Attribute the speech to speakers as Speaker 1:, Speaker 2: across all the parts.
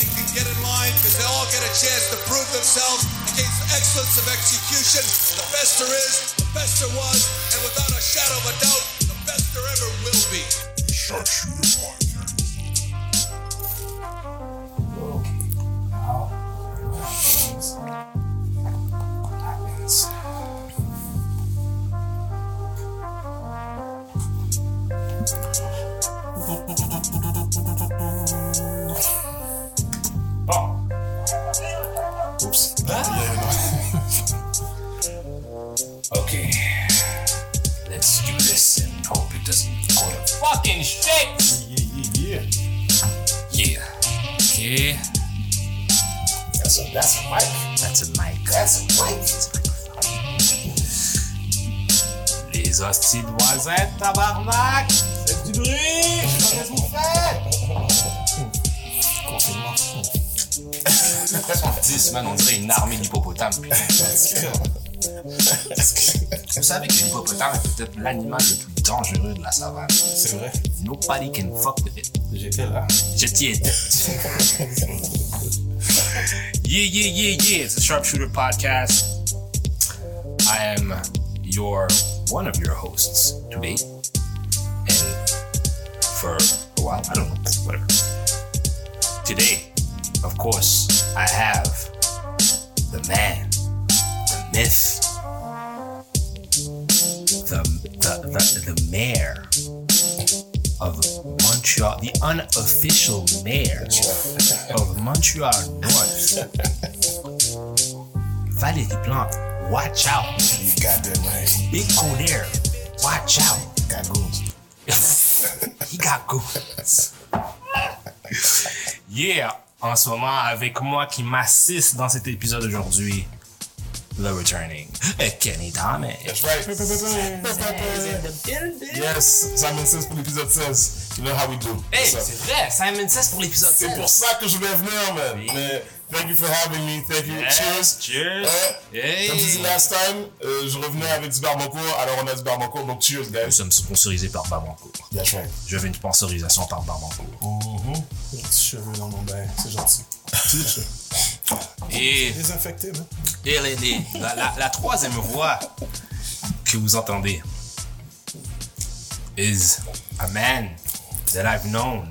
Speaker 1: can get in line because they all get a chance to prove themselves against the excellence of execution. The best there is, the best there was, and without a shadow of a doubt, the best there ever will be.
Speaker 2: Sharpshooter Podcast.
Speaker 3: Doesn't go to fucking shit.
Speaker 4: Yeah, yeah, yeah.
Speaker 3: Yeah. Okay.
Speaker 4: That's a, that's a mic.
Speaker 3: That's a mic.
Speaker 4: That's a mic.
Speaker 3: Les hosties de voisins, tabarnak! Faites du bruit! Qu'est-ce que vous faites?
Speaker 4: Confinement.
Speaker 3: 10, man, on dirait une armée d'hippopotames. Vous savez que l'hippopotame est peut-être l'animal le plus dangereux de la savane.
Speaker 4: C'est vrai.
Speaker 3: Nobody can fuck with it.
Speaker 4: J'étais là.
Speaker 3: Je t'y étais. Yeah, yeah, yeah, yeah. It's a Sharpshooter podcast. I am your one of your hosts today. And for a while, I don't know, whatever. Today, of course, I have the man, the myth, mayor of Montreal, the unofficial mayor of Montreal North. Valérie Plante, watch out.
Speaker 4: You got that right.
Speaker 3: Big Coder, watch out.
Speaker 4: Got.
Speaker 3: He got goals. Yeah, en ce moment, avec moi qui m'assiste dans cet épisode aujourd'hui, The Returning, euh, Kenny Thomas.
Speaker 4: That's right. Yes, Simon Says pour l'épisode 16. You know how we do.
Speaker 3: Hey,
Speaker 4: So,
Speaker 3: c'est vrai, Simon Says pour l'épisode
Speaker 4: C'est
Speaker 3: 16.
Speaker 4: pour ça que je voulais venir, man.
Speaker 3: Oui.
Speaker 4: Mais thank you for having me. Thank you.
Speaker 3: Yes,
Speaker 4: Cheers.
Speaker 3: cheers.
Speaker 4: Euh,
Speaker 3: Hey.
Speaker 4: Comme tu dis last time, euh, je revenais avec du Barbancourt. Alors on a du Barbancourt, donc cheers,
Speaker 3: Nous
Speaker 4: guys.
Speaker 3: sommes sponsorisés par Barbancourt.
Speaker 4: That's right.
Speaker 3: Je veux une sponsorisation par Barbancourt.
Speaker 4: Mm-hmm. Petit cheveux dans mon bain, c'est gentil.
Speaker 3: Et,
Speaker 4: Désinfecté, man.
Speaker 3: et les- les- la, la- la troisième voix que vous entendez is a man that I've known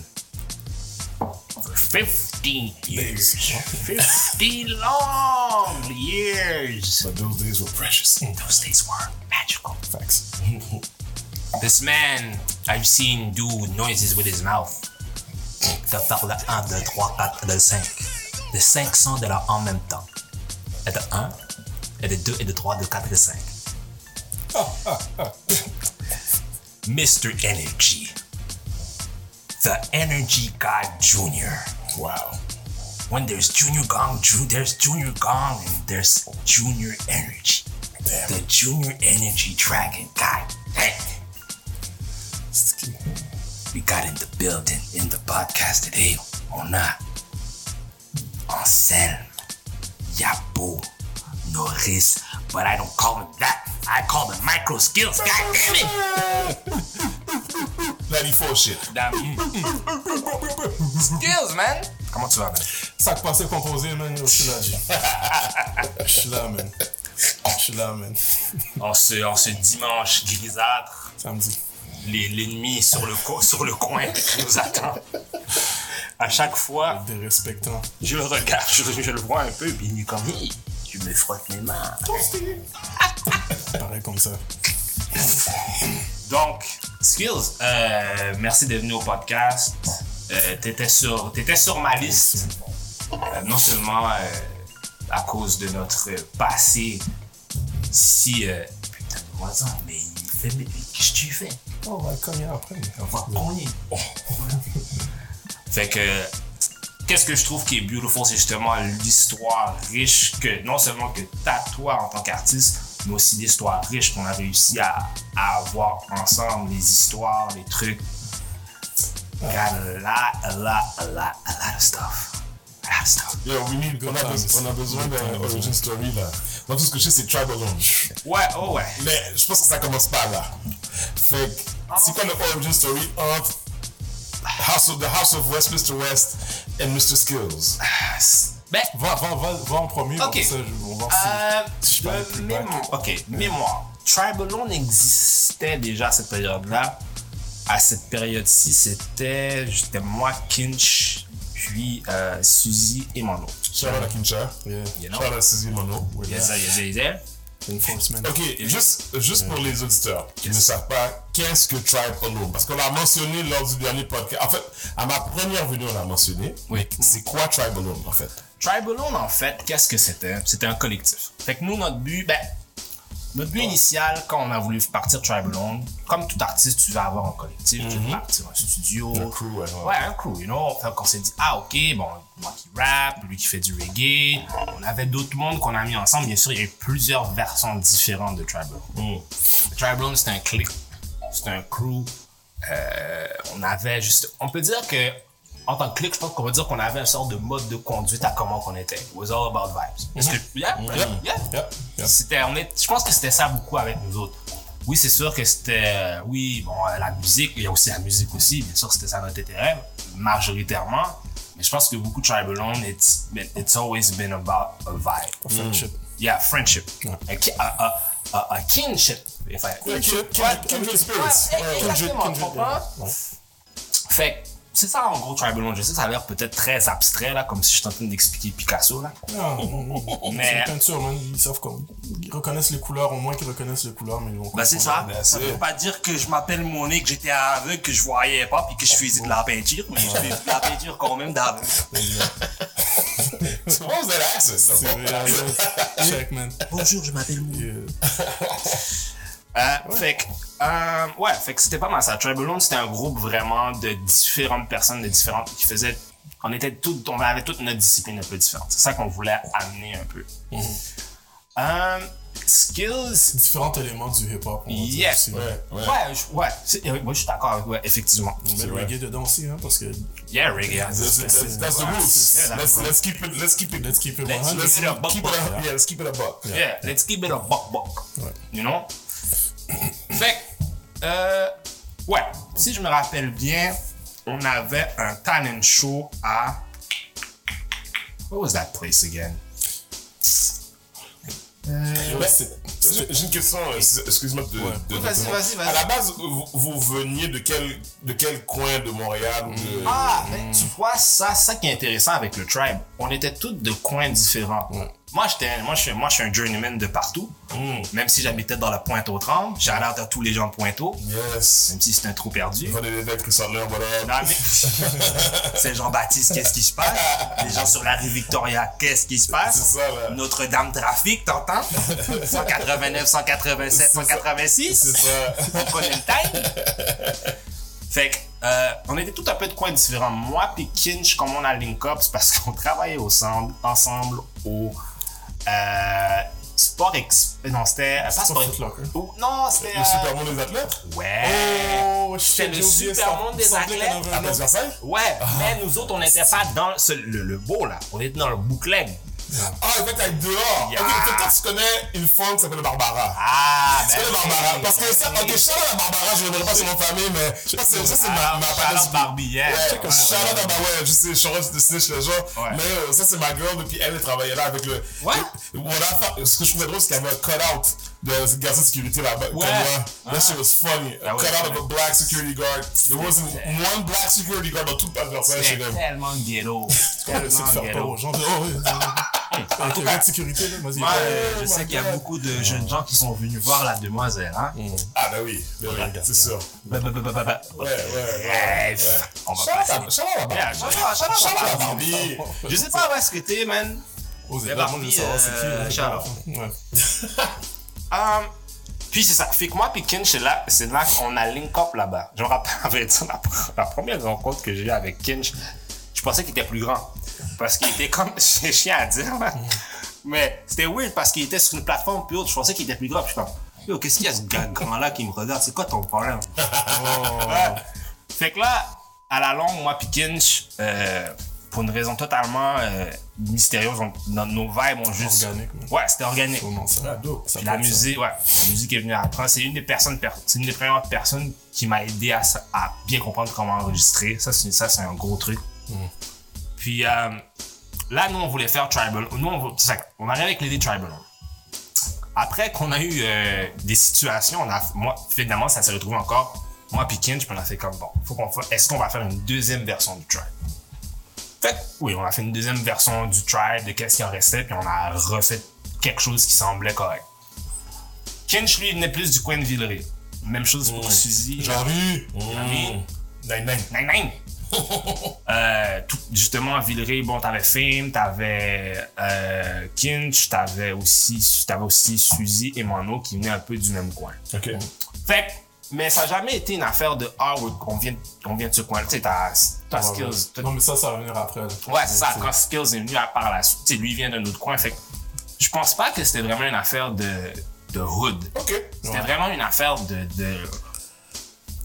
Speaker 3: for 15 years. 50 long years.
Speaker 4: But those days were precious.
Speaker 3: And those days were magical.
Speaker 4: Facts.
Speaker 3: This man, I've seen do noises with his mouth. De faire le 1, 2, 3, 4, de 5. De 5 sons de là en même temps. Et de 1, et de 2, et de 3, de 4, et de 5. Mr. Energy. The Energy God Jr.
Speaker 4: Wow.
Speaker 3: When there's Junior Gong, there's Junior Gong, and there's Junior Energy.
Speaker 4: Damn.
Speaker 3: The Junior Energy Dragon. God. We got in the building, in the podcast today. On a Anselme, Yabo, Norris, but I don't call them that. I call them micro skills. God damn it!
Speaker 4: 94 shit.
Speaker 3: Damn. skills, man. Comment tu vas, man?
Speaker 4: Ça que pensait composer, man, je suis là. Je suis là, man. Je suis là, man.
Speaker 3: En ce, en ce dimanche grisâtre,
Speaker 4: Samedi.
Speaker 3: les- l'ennemi sur le, co- sur le coin nous attend. À chaque fois,
Speaker 4: Dérespectant.
Speaker 3: je le regarde, je, je le vois un peu, puis il est comme, Je me frotte les mains.
Speaker 4: Pareil comme ça.
Speaker 3: Donc, Skills, euh, merci d'être venu au podcast. Euh, t'étais sur, t'étais sur ma liste, euh, non seulement euh, à cause de notre passé si euh, putain de voisin, mais il fait, mais qu'est-ce que tu fais?
Speaker 4: Oh, on va le cogner après.
Speaker 3: On va cogner. Fait que, qu'est-ce que je trouve qui est beautiful, c'est justement l'histoire riche que, non seulement que t'as toi en tant qu'artiste, mais aussi l'histoire riche qu'on a réussi à, à avoir ensemble, les histoires, les trucs. Got a lot, a lot, a lot, a lot of stuff. A lot of stuff.
Speaker 4: Yo, we need, on, a besoin, on a besoin d'un origin story là. Moi, tout ce que je sais, c'est Tribal Lounge.
Speaker 3: Ouais, oh ouais.
Speaker 4: Mais je pense que ça commence pas là. Fait que, c'est quoi le origin story entre House of, the House of Westminster West
Speaker 5: and Mr. Skills.
Speaker 3: Ben,
Speaker 4: Va, va, va, va en premier.
Speaker 3: Ok.
Speaker 4: comme ça, on va si-
Speaker 3: Euh,
Speaker 4: si
Speaker 3: de mémoire. Ok, mémoire. Tribalone existait déjà à cette période-là. À cette période-ci, c'était moi, Kinch, puis euh, Suzy et Mano.
Speaker 5: Shout out à Kincha.
Speaker 4: Yeah.
Speaker 3: You know?
Speaker 5: Shout out à Suzy Mono.
Speaker 3: Yes, sir, yes,
Speaker 4: Enforcement.
Speaker 5: Ok, juste, juste pour les auditeurs qui ne savent pas, qu'est-ce que Tribe Alone Parce qu'on l'a mentionné lors du dernier podcast. En fait, à ma première vidéo, on l'a mentionné.
Speaker 3: Oui.
Speaker 5: C'est quoi Tribe Alone, en fait?
Speaker 3: Tribalone, en fait, qu'est-ce que c'était? C'était un collectif. Fait que nous, notre but, ben, notre but initial, quand on a voulu partir Tribalone, comme tout artiste, tu veux avoir un collectif, tu veux partir un studio.
Speaker 5: Un crew, ouais, ouais.
Speaker 3: Ouais, un crew, you know. Fait qu'on s'est dit, ah, ok, bon, moi qui rappe, lui qui fait du reggae. On avait d'autres mondes qu'on a mis ensemble. Bien sûr, il y a eu plusieurs versions différentes de Tribalone. Tribalone, c'était un clique, c'était un crew. Euh, on avait juste. On peut dire que, en tant que clique, je pense qu'on peut dire qu'on avait une sorte de mode de conduite à comment qu'on était. It was all about vibes. Parce que, yeah, yeah, yeah.
Speaker 4: Yep.
Speaker 3: C'était, on est, je pense que c'était ça beaucoup avec nous autres. Oui, c'est sûr que c'était, oui, bon, la musique, il y a aussi la musique aussi, bien sûr, c'était ça notre intérêt, majoritairement. Mais je pense que beaucoup de Tribalone, it's, been- it's always been about a vibe.
Speaker 4: Friendship.
Speaker 3: Yeah, friendship. A, a, a, a, a kinship. If I,
Speaker 5: kindred spirits.
Speaker 3: Ouais,
Speaker 5: Ouais,
Speaker 3: exactement,
Speaker 4: kindred,
Speaker 3: tu comprends? Fait que c'est ça en gros Tribalone. Je sais que ça a l'air peut-être très abstrait, là, comme si je suis en train d'expliquer Picasso, là.
Speaker 4: Non, non, non.
Speaker 3: Mais-
Speaker 4: C'est une peinture, man. Ils savent comme. Ils reconnaissent les couleurs, au moins qu'ils reconnaissent les couleurs, mais ils vont
Speaker 3: Ben c'est ça. Ça veut pas dire que je m'appelle Monique, que j'étais aveugle, que je voyais pas, puis que je faisais de la peinture, mais je fais de la peinture quand même d'aveugle.
Speaker 5: Accent?
Speaker 4: C'est vrai. Check, man.
Speaker 3: Bonjour, je m'appelle Monique.
Speaker 4: Yeah.
Speaker 3: Euh, Fait que, euh, ouais, fait que c'était pas mal ça. Tribalone, c'était un groupe vraiment de différentes personnes, de différentes, qui faisaient, on était toutes, on avait toute notre discipline un peu différente. C'est ça qu'on voulait amener un peu. Euh, skills,
Speaker 4: Différents éléments du hip-hop. aussi.
Speaker 5: Ouais, ouais.
Speaker 3: ouais, je- ouais, c'est- euh, moi je suis d'accord avec, ouais, effectivement.
Speaker 4: On met le reggae dedans aussi, hein, parce que.
Speaker 3: Yeah, reggae.
Speaker 5: That's, that's, that's the
Speaker 3: Ouais,
Speaker 5: roots.
Speaker 3: c'est- yeah,
Speaker 5: Let's, let's keep it. Let's keep it.
Speaker 4: Let's keep it
Speaker 3: Let's
Speaker 4: 100.
Speaker 5: Let's
Speaker 3: keep it a buck,
Speaker 5: keep
Speaker 3: buck.
Speaker 5: it a, yeah, let's keep it a buck.
Speaker 3: Yeah, let's keep it a buck buck.
Speaker 4: Ouais.
Speaker 3: You know? Fait que, euh, ouais, si je me rappelle bien, on avait un talent show à. What was that place again?
Speaker 4: Ouais, c'est-
Speaker 5: J'ai une question, euh, excuse-moi de, de- de-
Speaker 3: vas-y, vas-y, vas-y.
Speaker 5: À la base, vous, vous veniez de quel, de quel coin de Montréal ou de...
Speaker 3: Ah, ben, tu vois, ça, ça qui est intéressant avec le tribe. On était tous de coins différents. Moi, j'étais, moi, je suis, moi, je suis un journeyman de partout. Même si j'habitais dans la Pointe-aux-Trembles, j'ai l'air à tous les gens de Pointe-aux,
Speaker 5: Yes.
Speaker 3: même si c'est un trou perdu.
Speaker 5: Voilà.
Speaker 3: C'est Jean-Baptiste, qu'est-ce qui se passe? Les gens sur la rue Victoria, qu'est-ce qui se passe? Notre-Dame Trafic, t'entends? 189, 187,
Speaker 5: C'est ça.
Speaker 3: 186.
Speaker 5: C'est ça.
Speaker 3: On connaît le time? Fait que, euh, on était tout un peu de coins différents. Moi puis Kinch, comme on a link up, c'est parce qu'on travaillait ensemble, ensemble au euh, Sport Ex... Non, c'était... Pas
Speaker 4: Sport
Speaker 3: Non, c'était...
Speaker 5: Le
Speaker 3: euh,
Speaker 5: super monde des athlètes?
Speaker 3: Ouais.
Speaker 4: Oh,
Speaker 3: C'était le super monde des athlètes. Ouais, mais nous autres, on n'était pas dans ce- le, le beau, là. On était dans le bootleg.
Speaker 5: Ah, en fait, avec dehors.
Speaker 3: Yeah.
Speaker 5: Ok, peut-être toi, tu connais une femme qui s'appelle Barbara.
Speaker 3: Ah,
Speaker 5: Tu connais Barbara? Parce que ça, ok, shout out à Barbara, je ne reviendrai pas sur mon famille, mais je pense que ça, c'est ma, ma
Speaker 3: Shout out Barbie, yeah.
Speaker 5: Ouais, out à Barbara, ouais, je sais, je suis de snitch les gens,
Speaker 3: Ouais.
Speaker 5: mais euh, ça, c'est ma girl, depuis elle, elle travaillait là avec le.
Speaker 3: Ouais.
Speaker 5: le- ce que je trouvais drôle, c'est qu'il y avait un cut-out de ce garçon de sécurité là-bas, comme
Speaker 3: Ouais.
Speaker 5: moi. That shit was funny.
Speaker 3: Ah
Speaker 5: cut-out
Speaker 3: ouais.
Speaker 5: of a black security guard. There wasn't one black security guard dans toute
Speaker 3: C'était
Speaker 5: them.
Speaker 3: tellement ghetto.
Speaker 4: De
Speaker 3: Tellement
Speaker 4: de, Oh, oui,
Speaker 3: En
Speaker 4: ok,
Speaker 3: tout cas,
Speaker 4: de sécurité, là, vas-y.
Speaker 3: moi, euh, je
Speaker 5: Oh
Speaker 3: sais qu'il y a beaucoup de jeunes gens qui sont venus voir la demoiselle, hein.
Speaker 5: Ah, ben oui, ben oui, c'est sûr.
Speaker 3: Bah, bah, bah, bah, bah, bah.
Speaker 5: Ouais, ouais, ouais.
Speaker 3: Bref, on va passer.
Speaker 5: à out. Barbie.
Speaker 3: Je sais pas où est-ce que t'es, man.
Speaker 4: Oh, c'est vraiment
Speaker 3: Barbie,
Speaker 4: de savoir c'est qui.
Speaker 3: euh,
Speaker 4: pas-
Speaker 3: out.
Speaker 4: Ouais.
Speaker 3: Um, puis c'est ça. Fait que moi puis Ken, c'est là, c'est là qu'on a link up là-bas. Je me rappelle, en fait, la, la première rencontre que j'ai eue avec Kinch, je pensais qu'il était plus grand. Parce qu'il était comme, c'est chiant à dire, là. Mais c'était weird parce qu'il était sur une plateforme plus haute. Je pensais qu'il était plus grand. Puis je suis comme, yo, qu'est-ce qu'il y a ce gars grand-là qui me regarde? C'est quoi ton problème? Ouais. Fait que là, à la longue, moi puis Kinch, euh, pour une raison totalement euh, mystérieuse, on- nos- nos vibes ont juste.
Speaker 4: Organique.
Speaker 3: Ouais, c'était organique.
Speaker 4: Ça.
Speaker 5: Ah.
Speaker 4: Ça
Speaker 3: Puis la
Speaker 4: être ça.
Speaker 3: musique, ouais, la musique est venue après. C'est une des personnes, per- c'est une des premières personnes qui m'a aidé à, à bien comprendre comment enregistrer. Ça, c'est, ça, c'est un gros truc. Puis euh, là, nous, on voulait faire Tribal. Nous, on, on arrive avec l'idée Tribal. Après qu'on a eu euh, des situations, on a, moi, finalement, ça s'est retrouvé encore. Moi, puis Kinch, puis on a fait comme bon, faut qu'on est-ce qu'on va faire une deuxième version du Tribe? Fait oui, on a fait une deuxième version du Tribe, de qu'est-ce qui en restait, puis on a refait quelque chose qui semblait correct. Kinch, lui, il venait plus du coin de Villeray. Même chose pour Suzy.
Speaker 4: J'arrive.
Speaker 3: Jarry.
Speaker 4: Nine, nine.
Speaker 3: Nine, nine. Euh, tout- justement, à Villeray, bon, t'avais Fame, t'avais euh, Kinch, t'avais aussi, t'avais aussi Suzy et Mano qui venaient un peu du même coin.
Speaker 4: Ok.
Speaker 3: Fait mais ça n'a jamais été une affaire de ah, on vient, on vient de ce coin. Tu sais,
Speaker 4: Ouais, ouais.
Speaker 3: Skills.
Speaker 4: Non, mais ça, ça va venir après. là.
Speaker 3: Ouais, c'est ça. Quand Skills est venu à part la suite, tu sais, lui vient d'un autre coin. Fait que je pense pas que c'était vraiment une affaire de, de hood.
Speaker 4: Ok.
Speaker 3: C'était
Speaker 4: Ouais.
Speaker 3: vraiment une affaire de. de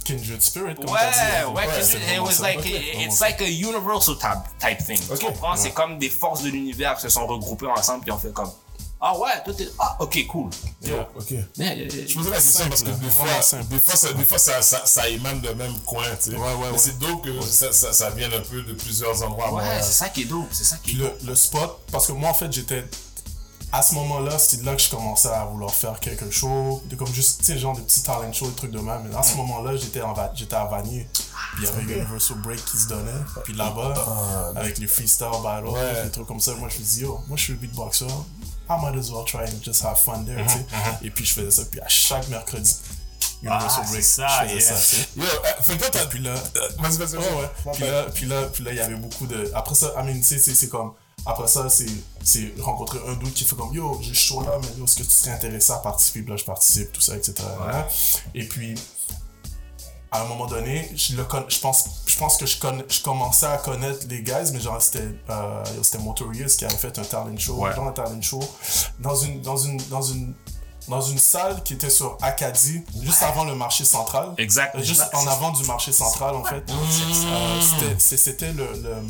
Speaker 4: Kindred Spirit, comme
Speaker 3: Ouais,
Speaker 4: dit.
Speaker 3: ouais,
Speaker 4: c'est
Speaker 3: it was
Speaker 4: ça.
Speaker 3: like,
Speaker 4: vraiment
Speaker 3: it's like a universal type, type thing.
Speaker 4: Ok.
Speaker 3: Tu comprends? C'est comme des forces de l'univers qui se sont regroupées ensemble puis on fait comme, ah ouais, tout est, ah, ok, cool.
Speaker 4: Yeah, ok.
Speaker 3: Yeah, yeah, yeah.
Speaker 5: Je posais la question parce que des fois, des fois, ça, des fois ça, ça, ça émane de même coin, tu sais.
Speaker 4: Ouais, ouais,
Speaker 5: Mais
Speaker 4: ouais.
Speaker 5: c'est dope que ça, ça, ça vienne un peu de plusieurs endroits.
Speaker 3: Ouais, c'est ça qui est dope, c'est ça qui est dope.
Speaker 4: le, le spot, parce que moi en fait j'étais. À ce moment-là, c'est là que je commençais à vouloir faire quelque chose, de comme juste, tu sais, genre des petits talent shows, des trucs de même. Mais à ce moment-là, j'étais à Vanier. Puis il y avait Universal Break qui se donnait. Puis là-bas, avec les freestyle battles,
Speaker 5: Ouais.
Speaker 4: des trucs comme ça, moi je me dis, yo, moi je suis beatboxer. I might as well try and just have fun there, tu sais. Et puis je faisais ça. Puis à chaque mercredi, Universal
Speaker 3: Ah,
Speaker 4: Break,
Speaker 3: ça,
Speaker 4: je faisais
Speaker 3: yeah.
Speaker 4: ça, tu sais.
Speaker 5: Yo, euh, fait que toi.
Speaker 4: Puis là,
Speaker 5: Vas-y, vas-y, vas-y.
Speaker 4: Puis là, puis là, puis là, il y avait beaucoup de. Après ça, I mean, tu sais, c'est comme. Après ça, c'est rencontrer un doute qui fait comme Yo, j'ai chaud là, mais est-ce que tu serais intéressé à participer? Puis là, je participe, tout ça, etc. Et puis, à un moment donné, je, le con- je, pense, je pense que je, je commençais à connaître les guys, mais genre, c'était euh, Motorius qui avait fait un talent show,
Speaker 3: Ouais.
Speaker 4: genre un talent show, dans une, dans une, dans une, dans une salle qui était sur Acadie, juste avant le marché central.
Speaker 3: Exact.
Speaker 4: Juste
Speaker 3: exact.
Speaker 4: en avant du marché central, en fait. Euh, c'était- c'est- C'était le. le-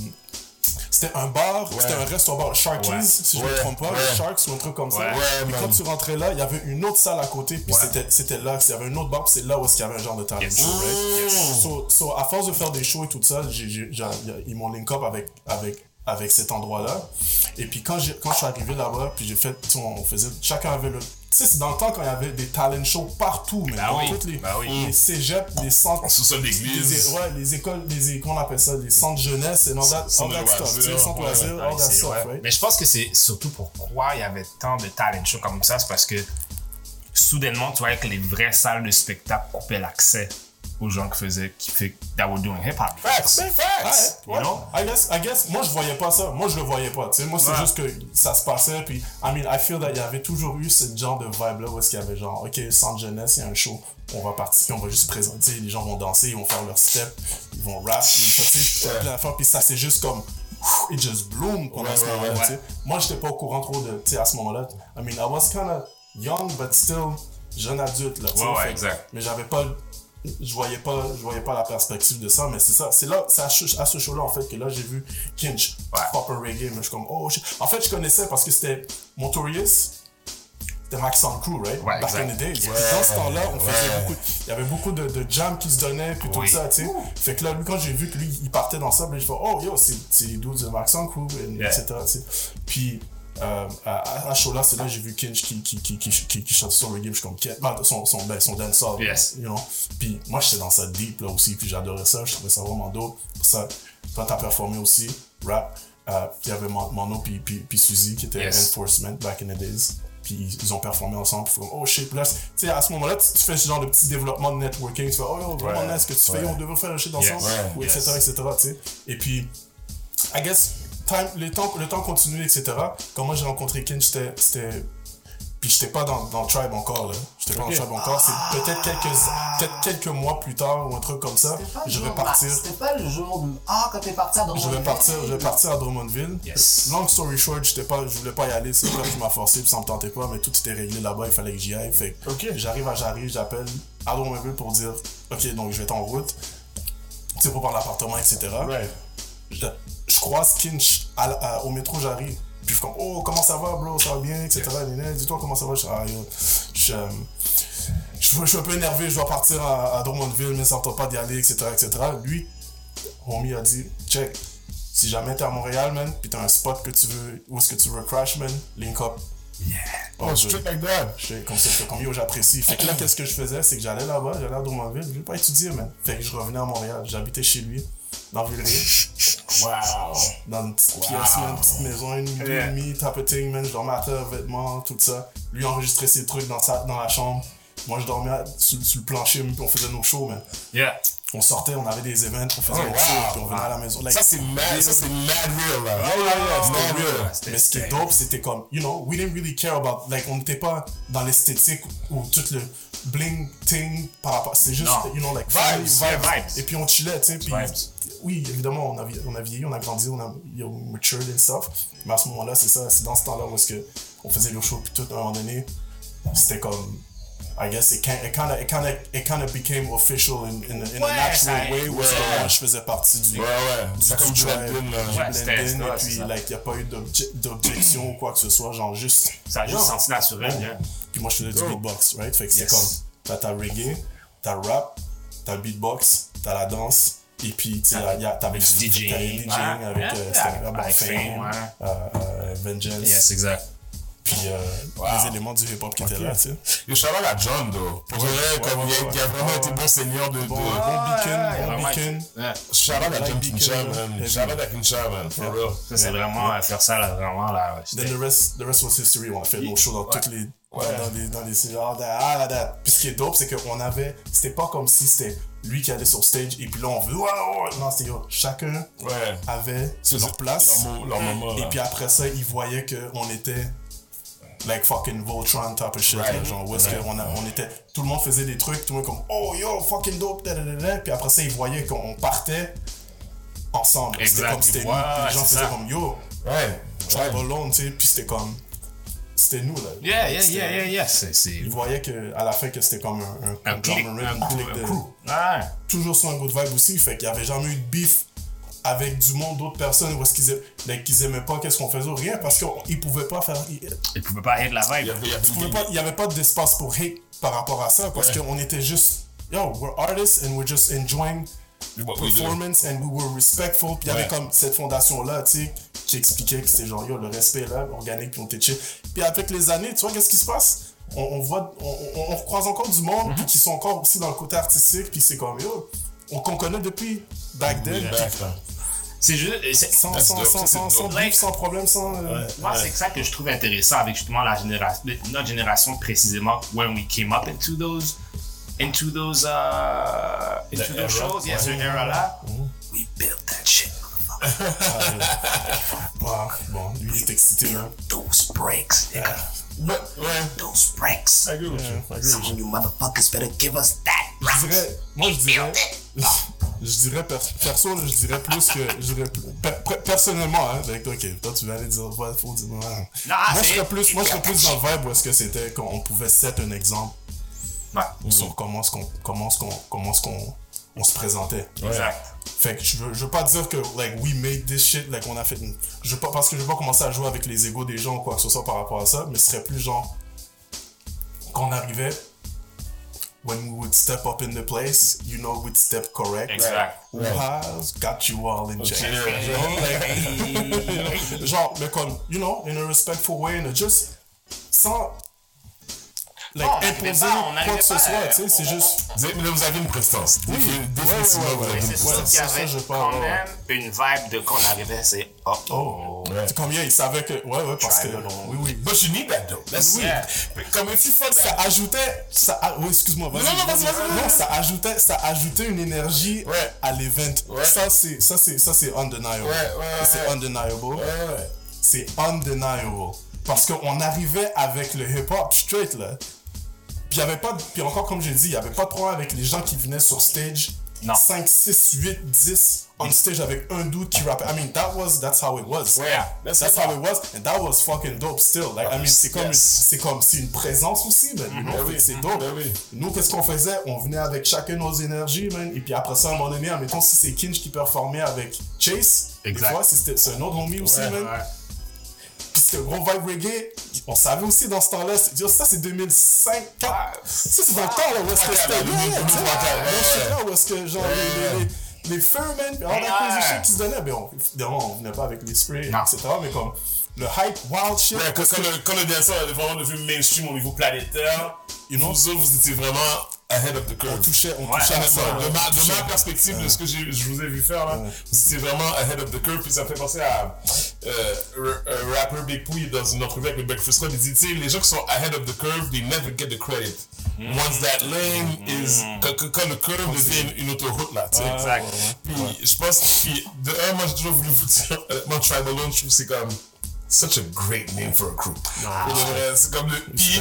Speaker 4: c'était un bar, c'était un restaurant, Sharkies,
Speaker 3: Ouais.
Speaker 4: si je ne me trompe pas. Sharks ou un truc comme ça. Et quand tu rentrais là, il y avait une autre salle à côté, puis c'était- là, il y avait un autre bar, puis c'est là où est-ce qu'il y avait un genre de talent
Speaker 3: Yes.
Speaker 4: show, right?
Speaker 3: Yes.
Speaker 4: So, so, à force de faire des shows et tout ça, ils m'ont link up avec, avec, avec cet endroit-là. Et puis quand, j'ai- quand je suis arrivé là-bas, puis j'ai fait, on faisait, chacun avait le. Tu sais, c'est dans le temps quand il y avait des talent shows partout, mais
Speaker 3: Bah
Speaker 4: dans
Speaker 3: oui,
Speaker 4: toutes les,
Speaker 3: bah oui.
Speaker 4: les cégeps, les centres.
Speaker 5: Sous-sol
Speaker 4: les,
Speaker 5: d'église.
Speaker 4: ouais, les écoles, les, qu'on appelle ça, les centres jeunesse, et all that, all that stuff, centres
Speaker 5: ouais,
Speaker 4: loisirs,
Speaker 3: Ouais,
Speaker 4: all that
Speaker 3: c'est-
Speaker 4: stuff,
Speaker 3: ouais.
Speaker 4: right?
Speaker 3: Mais je pense que c'est surtout pourquoi il y avait tant de talent shows comme ça, c'est parce que soudainement, tu voyais que les vraies salles de spectacle coupaient l'accès aux gens qui faisaient, qui fait, that were doing hip hop.
Speaker 5: Facts, facts.
Speaker 4: Ouais, ouais.
Speaker 3: know?
Speaker 4: I guess, I guess, moi je voyais pas ça. Moi je le voyais pas. Tu sais, moi c'est
Speaker 3: Ouais.
Speaker 4: juste que ça se passait. Puis, I mean, I feel that il y avait toujours eu ce genre de vibe là où est-ce qu'il y avait genre, ok, centre jeunesse, il y a un show, on va participer, on va juste présenter, les gens vont danser, ils vont faire leur step, ils vont rap, puis, tu sais, plein d'affaires. Puis ça c'est juste comme, it just bloom pendant
Speaker 5: Ouais,
Speaker 4: ce
Speaker 5: ouais,
Speaker 4: moment-là.
Speaker 3: ouais.
Speaker 4: tu sais. Moi j'étais pas au courant trop de, tu sais, à ce moment-là. I mean, I was kind of young, but still jeune adulte là.
Speaker 3: Ouais, ouais,
Speaker 4: Fait-
Speaker 3: exact.
Speaker 4: Mais j'avais pas je voyais pas je voyais pas la perspective de ça mais c'est ça c'est là c'est à, ce- à ce show là en fait que là j'ai vu Kinch
Speaker 3: Ouais.
Speaker 4: proper reggae mais je suis comme oh en fait je connaissais parce que c'était Motorius c'était Max on Crew right?
Speaker 3: Ouais,
Speaker 4: back in the days
Speaker 3: Ouais.
Speaker 4: dans ce temps là on faisait
Speaker 5: Ouais.
Speaker 4: beaucoup il y avait beaucoup de, de jams qui se donnaient puis
Speaker 3: Oui.
Speaker 4: tout ça tu sais fait que là lui quand j'ai vu que lui il partait dans ça ben, je fais oh yo c'est les dudes de Max on Crew et-
Speaker 3: Yeah.
Speaker 4: etc puis euh, à, à ce show-là, c'est là que j'ai vu Kinch qui, qui, qui, qui, qui, chantait son reggae, je suis comme, son, son, ben, son dancehall,
Speaker 3: Yes.
Speaker 4: you know. Puis moi, j'étais dans ça deep, là, aussi, puis j'adorais ça, je trouvais ça vraiment dope. Ça, toi, t'as performé aussi, rap, euh, puis il y avait Man- Mano puis, puis, puis Suzy, qui était
Speaker 3: Yes.
Speaker 4: Enforcement, back in the days. Puis ils, ils ont performé ensemble, puis comme, oh shit, là, tu sais, à ce moment-là, tu, tu fais ce genre de petit développement de networking, tu fais, oh yo, vraiment
Speaker 3: Ouais.
Speaker 4: nice, ce que tu fais, on devrait faire un shit ensemble,
Speaker 3: Yes.
Speaker 4: ou
Speaker 3: Yes.
Speaker 4: etc., etc., tu sais. Et puis, I guess, time, le, temps, le temps continue, etc. Quand moi j'ai rencontré Ken, j'étais. Puis j'étais pas dans, dans le tribe encore, là. J'étais pas dans le tribe encore. C'est peut-être quelques, quelques mois plus tard ou un truc comme ça.
Speaker 6: C'était pas le
Speaker 4: Je vais
Speaker 6: jour-
Speaker 4: partir.
Speaker 6: C'était pas le jour de. Ah, quand t'es parti à
Speaker 4: Je vais
Speaker 6: Drummondville?
Speaker 4: partir, je vais partir à Drummondville.
Speaker 3: Yes.
Speaker 4: Long story short, j'étais pas, je voulais pas y aller, c'est que je m'as forcé, puis ça me tentait pas, mais tout était réglé là-bas, il fallait que j'y aille. Fait j'arrive à j'arrive, j'appelle à Drummondville pour dire, ok, donc je vais être en route. Tu sais, pour prendre l'appartement, etc.
Speaker 5: Right.
Speaker 4: je, je croise Kinch à- à- au métro, j'arrive. Puis je suis comme, oh, comment ça va, bro, ça va bien, etc. Nina, Dis-toi comment ça va. Je suis, ah, je, euh, je, je suis un peu énervé, je dois partir à, à Drummondville, mais ça tente pas d'y aller, etc., etc. Lui, homie a dit, check, si jamais t'es à Montréal, man, pis t'as un spot que tu veux, où est-ce que tu veux crash, man, link up.
Speaker 5: Oh, straight like that.
Speaker 4: J'étais comme ça, comme yo, j'apprécie. Fait que là, qu'est-ce que je faisais, c'est que j'allais là-bas, j'allais à Drummondville, je voulais pas étudier, man. Fait que je revenais à Montréal, j'habitais chez lui, dans Villeray,
Speaker 5: Wow.
Speaker 4: dans une petite pièce, man, une petite maison, une
Speaker 3: Yeah.
Speaker 4: et demi, thing, man. Je dormais à terre, vêtements, tout ça. Lui enregistrait ses trucs dans, sa, dans la chambre. Moi, je dormais sur, sur le plancher, puis on faisait nos shows, man.
Speaker 3: Yeah.
Speaker 4: On sortait, on avait des events, on faisait
Speaker 5: Oh,
Speaker 4: nos
Speaker 5: wow.
Speaker 4: shows, puis on venait à la maison. Like,
Speaker 5: Ça, c'est mad, ça, c'est mad real, là.
Speaker 4: Yeah, yeah, yeah, c'était real.
Speaker 5: real.
Speaker 4: Mais ce qui est dope, c'était comme, you know, we didn't really care about, like, on n'était pas dans l'esthétique ou tout le bling thing par rapport, c'est juste,
Speaker 3: Non.
Speaker 4: you know, like,
Speaker 3: Vibes, yeah, vibes.
Speaker 4: Et puis on chillait, tu sais, puis,
Speaker 3: Vibes.
Speaker 4: oui, évidemment, on a, on a vieilli, on a grandi, on a matured and stuff. Mais à ce moment-là, c'est ça, c'est dans ce temps-là où est-ce que on faisait le show, puis tout, à un moment donné, c'était comme, I guess it kind, it kind of, it kind of, it kind of became official in, in, a- in
Speaker 3: Ouais,
Speaker 4: a natural
Speaker 3: ça-
Speaker 4: way où
Speaker 3: ouais.
Speaker 4: moi, je faisais partie du,
Speaker 5: Ouais, ouais.
Speaker 4: du
Speaker 5: Ça comme
Speaker 4: du drive, du
Speaker 3: Ouais, c'était- c'était-
Speaker 4: et
Speaker 3: ouais,
Speaker 4: puis,
Speaker 3: c'est ça.
Speaker 4: like, y a pas eu d'obje- d'objection ou quoi que ce soit, genre juste.
Speaker 3: Ça a juste
Speaker 4: Non.
Speaker 3: senti naturel, yeah.
Speaker 4: Puis moi, je faisais du beatbox, right? Fait que c'est
Speaker 3: Yes.
Speaker 4: comme, t'as ta reggae, t'as rap, t'as beatbox, t'as la danse, et puis, tu sais, t'avais
Speaker 3: du DJing,
Speaker 4: DJing
Speaker 3: ouais.
Speaker 4: avec,
Speaker 3: Ouais,
Speaker 4: euh,
Speaker 3: ouais. Avec
Speaker 4: Fame,
Speaker 3: ouais.
Speaker 4: euh, euh, Vengeance,
Speaker 3: Yes, exact.
Speaker 4: Puis euh, les éléments du hip-hop qui étaient là, tu sais.
Speaker 5: Yo, shout out à John, though. Pour
Speaker 4: Ouais,
Speaker 5: vrai,
Speaker 4: ouais,
Speaker 5: comme
Speaker 4: ouais,
Speaker 5: il il a vraiment été bon seigneur de.
Speaker 4: Bon,
Speaker 5: de-
Speaker 4: bon beacon, bon
Speaker 3: vraiment,
Speaker 4: beacon.
Speaker 5: Shout out à John man. Shout out à man. For real.
Speaker 3: Ça, c'est vraiment, euh, faire ça, là, vraiment, là, ouais,
Speaker 4: Then the rest, the rest was history. On a fait nos shows dans toutes les, dans,
Speaker 5: Ouais.
Speaker 4: dans les, dans les, genre, ah, là, là. Puis ce qui est dope, c'est qu'on avait, c'était pas comme si c'était lui qui allait sur stage et puis là on veut. Non, yo, chacun
Speaker 5: Ouais.
Speaker 4: avait
Speaker 5: C'est
Speaker 4: leur place.
Speaker 5: Leur, mo- leur moment,
Speaker 4: Et
Speaker 5: là.
Speaker 4: puis après ça, ils voyaient qu'on était like fucking Voltron type of shit.
Speaker 5: Right.
Speaker 4: là, genre, où est-ce
Speaker 5: Right.
Speaker 4: qu'on a, on était, tout le monde faisait des trucs, tout le monde comme, oh yo, fucking dope, da, da, da, da. Puis après ça, ils voyaient qu'on partait ensemble. C'était comme, c'était
Speaker 3: ils
Speaker 4: nous. les gens faisaient
Speaker 3: ça.
Speaker 4: comme, yo,
Speaker 5: Ouais.
Speaker 4: Alone, tu sais, puis c'était comme, c'était nous, là.
Speaker 3: Yeah, yeah, yeah, yeah, yeah, c'est, c'est
Speaker 4: Ils voyaient que, à la fin que c'était comme un, un,
Speaker 3: un clic,
Speaker 4: conglomerate,
Speaker 3: un
Speaker 4: un clic
Speaker 3: un
Speaker 4: de-
Speaker 3: crew. Ouais.
Speaker 4: toujours sur un good vibe aussi. Fait qu'il y avait jamais eu de beef avec du monde, d'autres personnes, où est-ce qu'ils like, aimaient pas qu'est-ce qu'on faisait ou rien, parce qu'ils pouvaient pas faire. Ils,
Speaker 3: Il pouvait pas hate la
Speaker 5: Il y
Speaker 3: vibe.
Speaker 5: avait, il y avait
Speaker 4: pouvaient pas- il y avait pas d'espace pour hate par rapport à ça, parce
Speaker 5: Ouais.
Speaker 4: qu'on était juste. Yo, we're artists and we're just enjoying
Speaker 5: What we
Speaker 4: performance and we were respectful. Puis il y avait comme cette fondation-là, tu sais, qui expliquait que c'était genre, yo, le respect là, organique, puis on était chill. Puis avec les années, tu vois, qu'est-ce qui se passe? On, on voit, on, on, on recroise encore du monde, puis qui sont encore aussi dans le côté artistique, puis c'est comme, yo, on, qu'on connaît depuis back then,
Speaker 5: Back, là.
Speaker 3: C'est juste,
Speaker 4: sans,
Speaker 5: That's
Speaker 4: sans, sans, sans, sans, sans problème, sans. euh,
Speaker 3: Moi, c'est ça que je trouve intéressant avec justement la génération, notre génération précisément, when we came up into those, into those, uh, into
Speaker 5: The
Speaker 3: those shows,
Speaker 5: ouais.
Speaker 3: era-là, we built that shit, motherfucker.
Speaker 4: ah, bon, lui, il est excité, là.
Speaker 3: Those breaks, nigga.
Speaker 5: Ouais. Ouais.
Speaker 3: Those breaks.
Speaker 5: I agree with you. I agree with
Speaker 3: Some of you motherfuckers better give us that.
Speaker 4: Je dirais, moi, je dirais. Je dirais, per- perso, je dirais plus que. Je dirais, plus- per- per- personnellement, hein, like, ok, toi, tu vas aller dire, ouais, faut dire, non. moi, je serais plus, moi, je serais plus dans le vibe où est-ce que c'était qu'on pouvait set un exemple
Speaker 3: Ouais,
Speaker 4: sur comment est-ce qu'on, comment est-ce qu'on, comment est-ce qu'on, on se présentait.
Speaker 3: exact.
Speaker 4: Fait que je veux, je veux pas dire que, like, we made this shit, like, on a fait une, je veux pas, parce que je veux pas commencer à jouer avec les égos des gens ou quoi que ce soit par rapport à ça, mais ce serait plus genre, quand on arrivait, when we would step up in the place, you know, we'd step correct.
Speaker 3: Exact.
Speaker 4: Who has got you all in check. You know, like, genre, mais comme, you know, in a respectful way, and just, sans, like,
Speaker 3: Non, on arrivait
Speaker 4: imposer
Speaker 3: pas, on
Speaker 4: quoi que ce soit,
Speaker 3: euh,
Speaker 4: tu sais, c'est
Speaker 3: on-
Speaker 4: juste,
Speaker 5: Vous avez- mais vous avez une prestance. Défi- Définitivement,
Speaker 4: ouais, ouais,
Speaker 5: vous avez une
Speaker 3: C'est qu'il y
Speaker 4: ça, je
Speaker 3: quand
Speaker 4: parle, ouais.
Speaker 3: même une vibe de qu'on arrivait, c'est oh oh.
Speaker 4: oh,
Speaker 5: Ouais.
Speaker 4: c'est combien il savait que, ouais, ouais, parce que,
Speaker 3: on-
Speaker 4: oui, oui.
Speaker 5: But you need that, though. That's
Speaker 4: Oui.
Speaker 5: yeah. Comme if you fuck
Speaker 4: ça ajoutait ça a- oui excuse-moi vas-y
Speaker 5: Non, non, vas-y, vas-y,
Speaker 4: non ça ajoutait ça ajoutait une énergie
Speaker 5: Ouais.
Speaker 4: à l'event
Speaker 5: Ouais.
Speaker 4: ça c'est ça c'est ça c'est undeniable
Speaker 5: Ouais, ouais,
Speaker 4: c'est undeniable
Speaker 5: Ouais, ouais.
Speaker 4: c'est undeniable parce qu'on arrivait avec le hip hop straight là puis il y avait pas puis encore comme j'ai dit il y avait pas de problème avec les gens qui venaient sur stage
Speaker 3: Non.
Speaker 4: 5 6 8 10 on stage avec un dude qui rappait I mean that was that's how it was
Speaker 5: Ouais.
Speaker 4: That's, that's how it was, and that was fucking dope still. Like, I mean, c'est comme,
Speaker 5: Yes.
Speaker 4: c'est comme, c'est une présence aussi, man. you know,
Speaker 5: Ben
Speaker 4: c'est dope.
Speaker 5: Ben oui.
Speaker 4: Nous, qu'est-ce qu'on faisait? On venait avec chacun nos énergies, man. Et puis après ça, à un moment donné, admettons, si c'est Kinch qui performait avec Chase,
Speaker 3: Exact.
Speaker 4: des fois, c'est un autre homie aussi,
Speaker 5: Ouais,
Speaker 4: man.
Speaker 3: Ouais.
Speaker 4: C'était un gros vibe reggae. On savait aussi dans ce temps-là, ça c'est 2005, 4. Ça c'est dans le temps là où est-ce que c'était.
Speaker 5: là,
Speaker 4: Yeah, yeah, tu sais,
Speaker 5: 2003,
Speaker 4: dans ce
Speaker 5: ouais,
Speaker 4: shit-là où est-ce que genre les- les- all that qui se donnait. Ben, on, on venait pas avec les sprays, etc. Mais comme, le hype, wild shit.
Speaker 5: Quand, le, quand le est vraiment devenu mainstream au niveau planétaire,
Speaker 4: You know?
Speaker 5: vous vous étiez vraiment ahead of the curve.
Speaker 4: on touchait, on
Speaker 3: Ouais,
Speaker 4: touchait à ça.
Speaker 5: De, ma, de perspective, de ce que je vous ai vu faire, là, étiez vraiment ahead of the curve, puis ça me fait penser à euh, un- un rapper Big Pooh dans une entrevue avec le Breakfast Club, il dit, tu sais, les gens qui sont ahead of the curve, they never get the credit. Once that lane is, quand, le curve devient une, une autoroute, là, tu sais.
Speaker 3: Exact.
Speaker 5: Puis je pense, puis de un, moi j'ai toujours voulu vous dire, honnêtement, Tribalone, je trouve que c'est comme such a great name for a crew. Vrai, C'est comme le. Puis,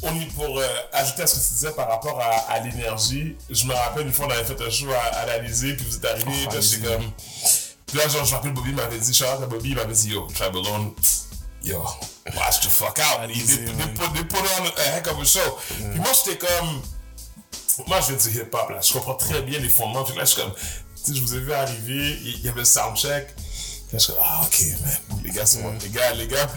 Speaker 5: pour euh, ajouter à ce que tu disais par rapport à, à l'énergie, je me rappelle une fois on avait fait un show à, à l'Alizé, puis vous êtes arrivé, puis là j'étais comme. Puis là, genre, je me rappelle Bobby m'avait dit, Charlotte à Bobby, il m'avait dit, yo, Tribalone, yo, watch the fuck out. They,
Speaker 4: Alizé,
Speaker 5: they, put, they put on a heck of a show. Puis moi, j'étais comme. Moi, je fais du hip-hop, là. Je comprends très bien les fondements. Puis là, je suis comme. Tu sais, je vous ai vu arriver, il y avait le soundcheck. Là, je suis ah, ok, man. Les gars sont. Les gars, les gars,